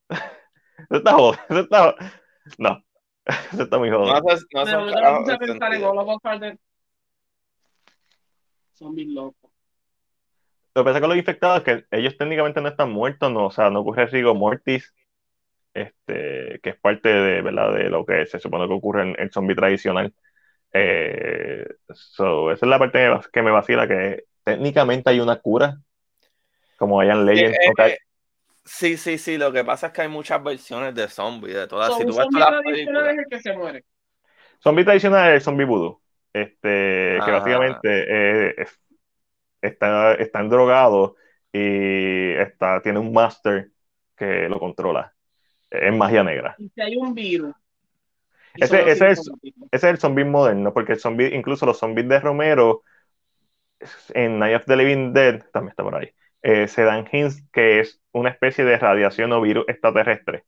Eso está jodido. Eso está. No. Eso está muy No jodido. no hace Pero un yo me carajo puse a de pensar en sentido. All of Us Are Dead. Son bien locos. Lo que pasa con los infectados es que ellos técnicamente no están muertos, no, o sea, no ocurre Rigo Mortis, este, que es parte de, ¿verdad? de lo que se supone que ocurre en el zombie tradicional. Eh, so, esa es la parte que me- que me vacila, que técnicamente hay una cura, como hayan leyes. Eh, eh, Sí, sí, sí. Lo que pasa es que hay muchas versiones de zombies, de todas. Si tú ves todas las tradicional películas. es el que se muere. Zombie tradicional es el zombie voodoo, este, que Ah. básicamente eh, es- está, están drogados y está, tiene un master que lo controla. Es magia negra. Y si hay un virus. Ese- ese es-. Ese es el zombie moderno, porque el zombie, incluso los zombies de Romero en Night of the Living Dead, también está por ahí, eh, se dan hints que es una especie de radiación o virus extraterrestre.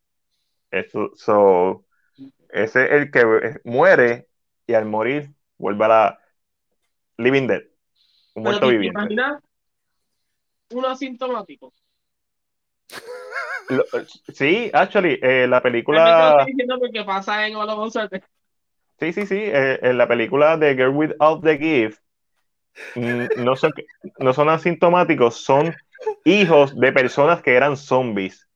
Eso, so, ese es el que eh, muere y al morir vuelve a la Living Dead, un muerto te viviente. imaginas uno asintomático. Lo- sí, actually, eh, la película, estoy diciendo porque pasa en sí, sí, sí, eh, en la película de Girl Without the Gift, no son, no son asintomáticos, son hijos de personas que eran zombies,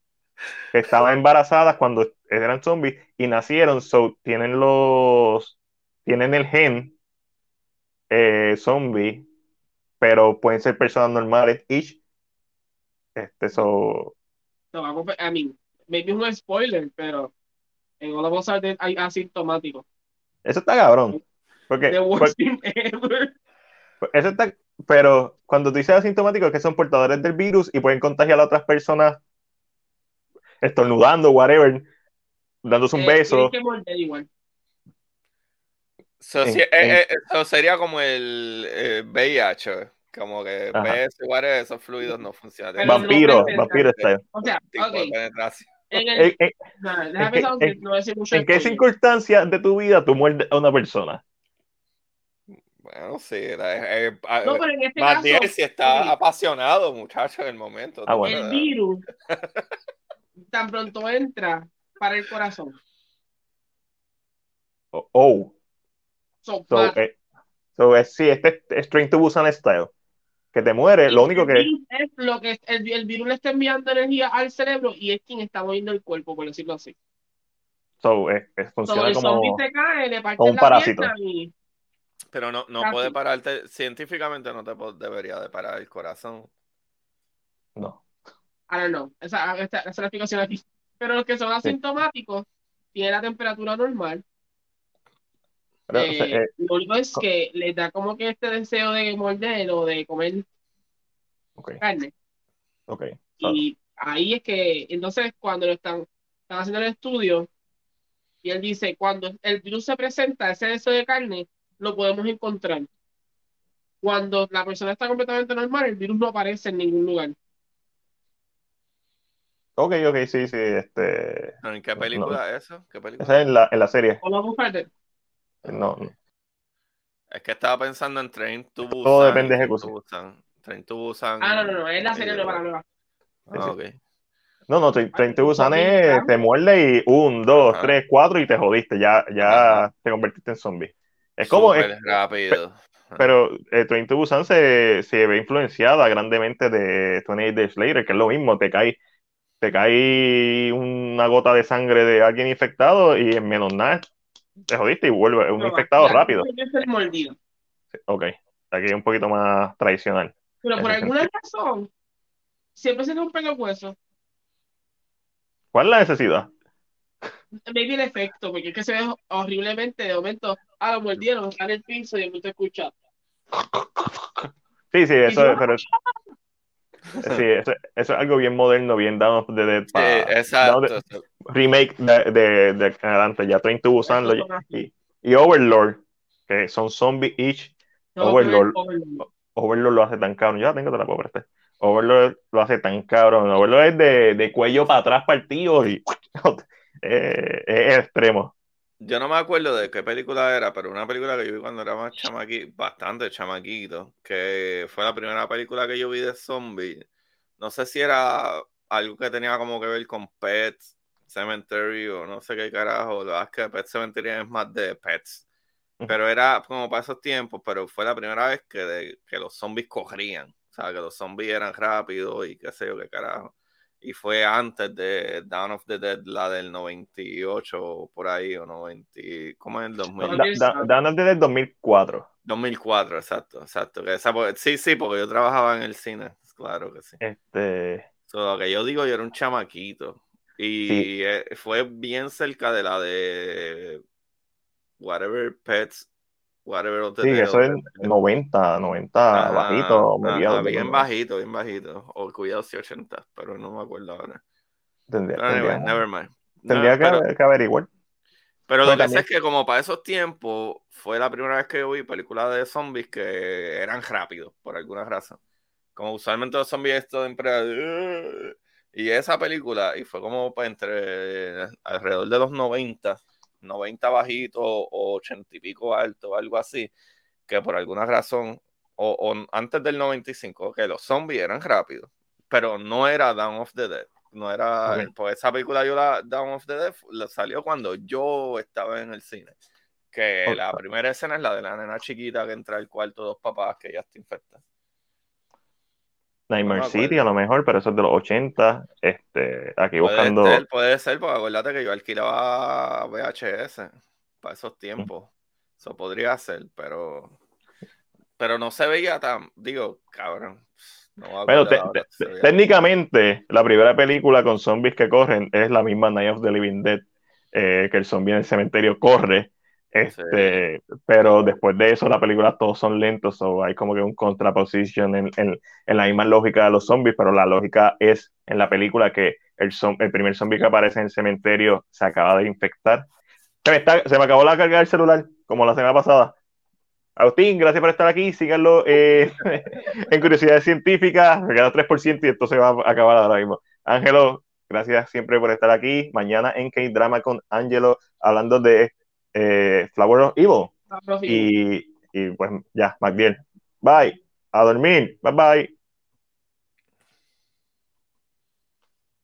que estaban embarazadas cuando eran zombies y nacieron, so tienen los, tienen el gen eh, zombie, pero pueden ser personas normales, each, este, so, No, I mean, maybe es un spoiler, pero en All of Us hay asintomáticos. eso está cabrón, porque, The porque- worst thing ever. Eso está, pero cuando tú dices asintomáticos es que son portadores del virus y pueden contagiar a otras personas estornudando, whatever, dándose un Eh, beso. que morder igual. So, En- sí, eh, eh, so sería como el eh, VIH. Como que ves igual esos fluidos no funcionan. Pero Vampiro, no vampiro style. O sea, en el, ¿En, en- nada, ¿en déjame qué- no mucho en circunstancias de tu vida tú muerdes a una persona? Bueno, sí, era- eh, eh, No, pero en este más caso, bien si está apasionado, muchacho, en el momento. Ah, bueno. el virus tan pronto entra para el corazón. Oh, oh. So, So, eh, so, es, sí, este es Train to Busan style. Que te muere, lo único que. es lo que el, el virus le está enviando energía al cerebro y es quien está moviendo el cuerpo, por decirlo así. So, es- es- So, funciona como. se cae, como un la parásito. pierna y Pero no, no Casi. puede pararte, científicamente no te debería de parar el corazón. No. I don't know. Esa, esa, esa es la explicación aquí. Pero los que son asintomáticos tienen la temperatura normal. Pero, o sea, Eh, eh, lo único es que les da como que este deseo de morder o de comer carne. ok. Y ahí es que, entonces, cuando lo están, están haciendo el estudio, y él dice, cuando el virus se presenta, ese deseo de carne, lo podemos encontrar. Cuando la persona está completamente normal, el virus no aparece en ningún lugar. Ok, ok, sí, sí. Este, ¿Pero ¿En qué No, película es eso? ¿Qué película? esa es en la, en la serie. No, no. Es que estaba pensando en Train to Busan. Todo depende de ejecución. Busan. Train to Busan. Ah, no, no, no, es la serie nueva, la nueva. Ah, ok. No, no, Train Train to Busan es, ¿verdad? te muerde y un, dos, Ajá. tres, cuatro y te jodiste. Ya, ya Ajá. te convertiste en zombie. Es como, es- rápido. pero eh, Train to Busan se, se ve influenciada grandemente de 28 Days Later, que es lo mismo, te cae, te cae una gota de sangre de alguien infectado y en menos nada te jodiste y vuelve un No, infectado rápido. mordido. Ok, aquí es un poquito más tradicional. Pero por alguna razón, siempre se rompen los huesos. ¿Cuál es la necesidad? Maybe el efecto, porque es que se ve horriblemente de momento, ah, lo mordieron, está en el piso y el mundo escucha. Sí, sí, eso, yo- pero es- sí, eso, eso es algo bien moderno, bien Down of the Dead. Sí, exacto. Down remake de, de, de adelante, ya Train to Busan y, y Overlord, que son zombies each. No, Overlord. Overlord. Overlord lo hace tan cabrón. Yo la tengo, te la puedo prestar. Overlord lo hace tan cabrón. Overlord es de, de cuello para atrás partido y eh, es extremo. Yo no me acuerdo de qué película era, pero una película que yo vi cuando era más chamaquito, bastante chamaquito, que fue la primera película que yo vi de zombies. No sé si era algo que tenía como que ver con Pets Cemetery o no sé qué carajo. La verdad es que Pet Cemetery es más de Pets. Pero era como para esos tiempos, pero fue la primera vez que, de- que los zombies corrían. O sea, que los zombies eran rápidos y qué sé yo qué carajo. Y fue antes de Dawn of the Dead, la del 98 por ahí, o 90, ¿cómo es el 2000? Da- da- Dawn of the Dead 2004. 2004, exacto, exacto. Que esa, sí, sí, porque yo trabajaba en el cine, claro que sí. Este, So, lo que yo digo, yo era un chamaquito. Y Sí. eh, fue bien cerca de la de Whatever Pets, Whatever sí, eso es the- 90, 90 Ajá, bajito, ajá, mediado. bien bajito, bien bajito. O cuidado si 80, pero no me acuerdo ahora. Tendría, Pero anyway, tendría- never mind. No, tendría que, pero, que averiguar. pero Pero lo que sé es que como para esos tiempos fue la primera vez que yo vi películas de zombies que eran rápidos, por alguna razón. Como usualmente los zombies esto siempre... Y esa película, y fue como entre alrededor de los 90, 90 bajito o 80 y pico alto, algo así, que por alguna razón, o, o antes del 95, que los zombies eran rápidos, pero no era Dawn of the Dead. No era, Ok. pues esa película yo la Dawn of the Dead la salió cuando yo estaba en el cine. Que la primera escena es la de la nena chiquita que entra al cuarto de dos papás que ya está infectada. Nightmare no City a lo mejor, pero eso es de los 80. Este, aquí Puede buscando. ser, puede ser, porque acuérdate que yo alquilaba VHS para esos tiempos. Eso podría ser, pero pero no se veía tan, digo, cabrón. No Bueno, te- te- técnicamente, la primera película con zombies que corren es la misma Night of the Living Dead, eh, que el zombie en el cementerio corre. Este, pero después de eso, la película todos son lentos, o hay como que un contraposition en, en- en la misma lógica de los zombies, pero la lógica es en la película que el, zom- el primer zombie que aparece en el cementerio se acaba de infectar. Se me, está- se me acabó la carga del celular, como la semana pasada. Agustín, gracias por estar aquí. Síganlo eh, en Curiosidades Científicas. Me queda 3% y esto se va a acabar ahora mismo. Ángelo, gracias siempre por estar aquí. Mañana en K-Drama con Ángelo, hablando de eh, Flower of Evil. Y, y pues ya, más bien. Bye. A dormir. Bye bye.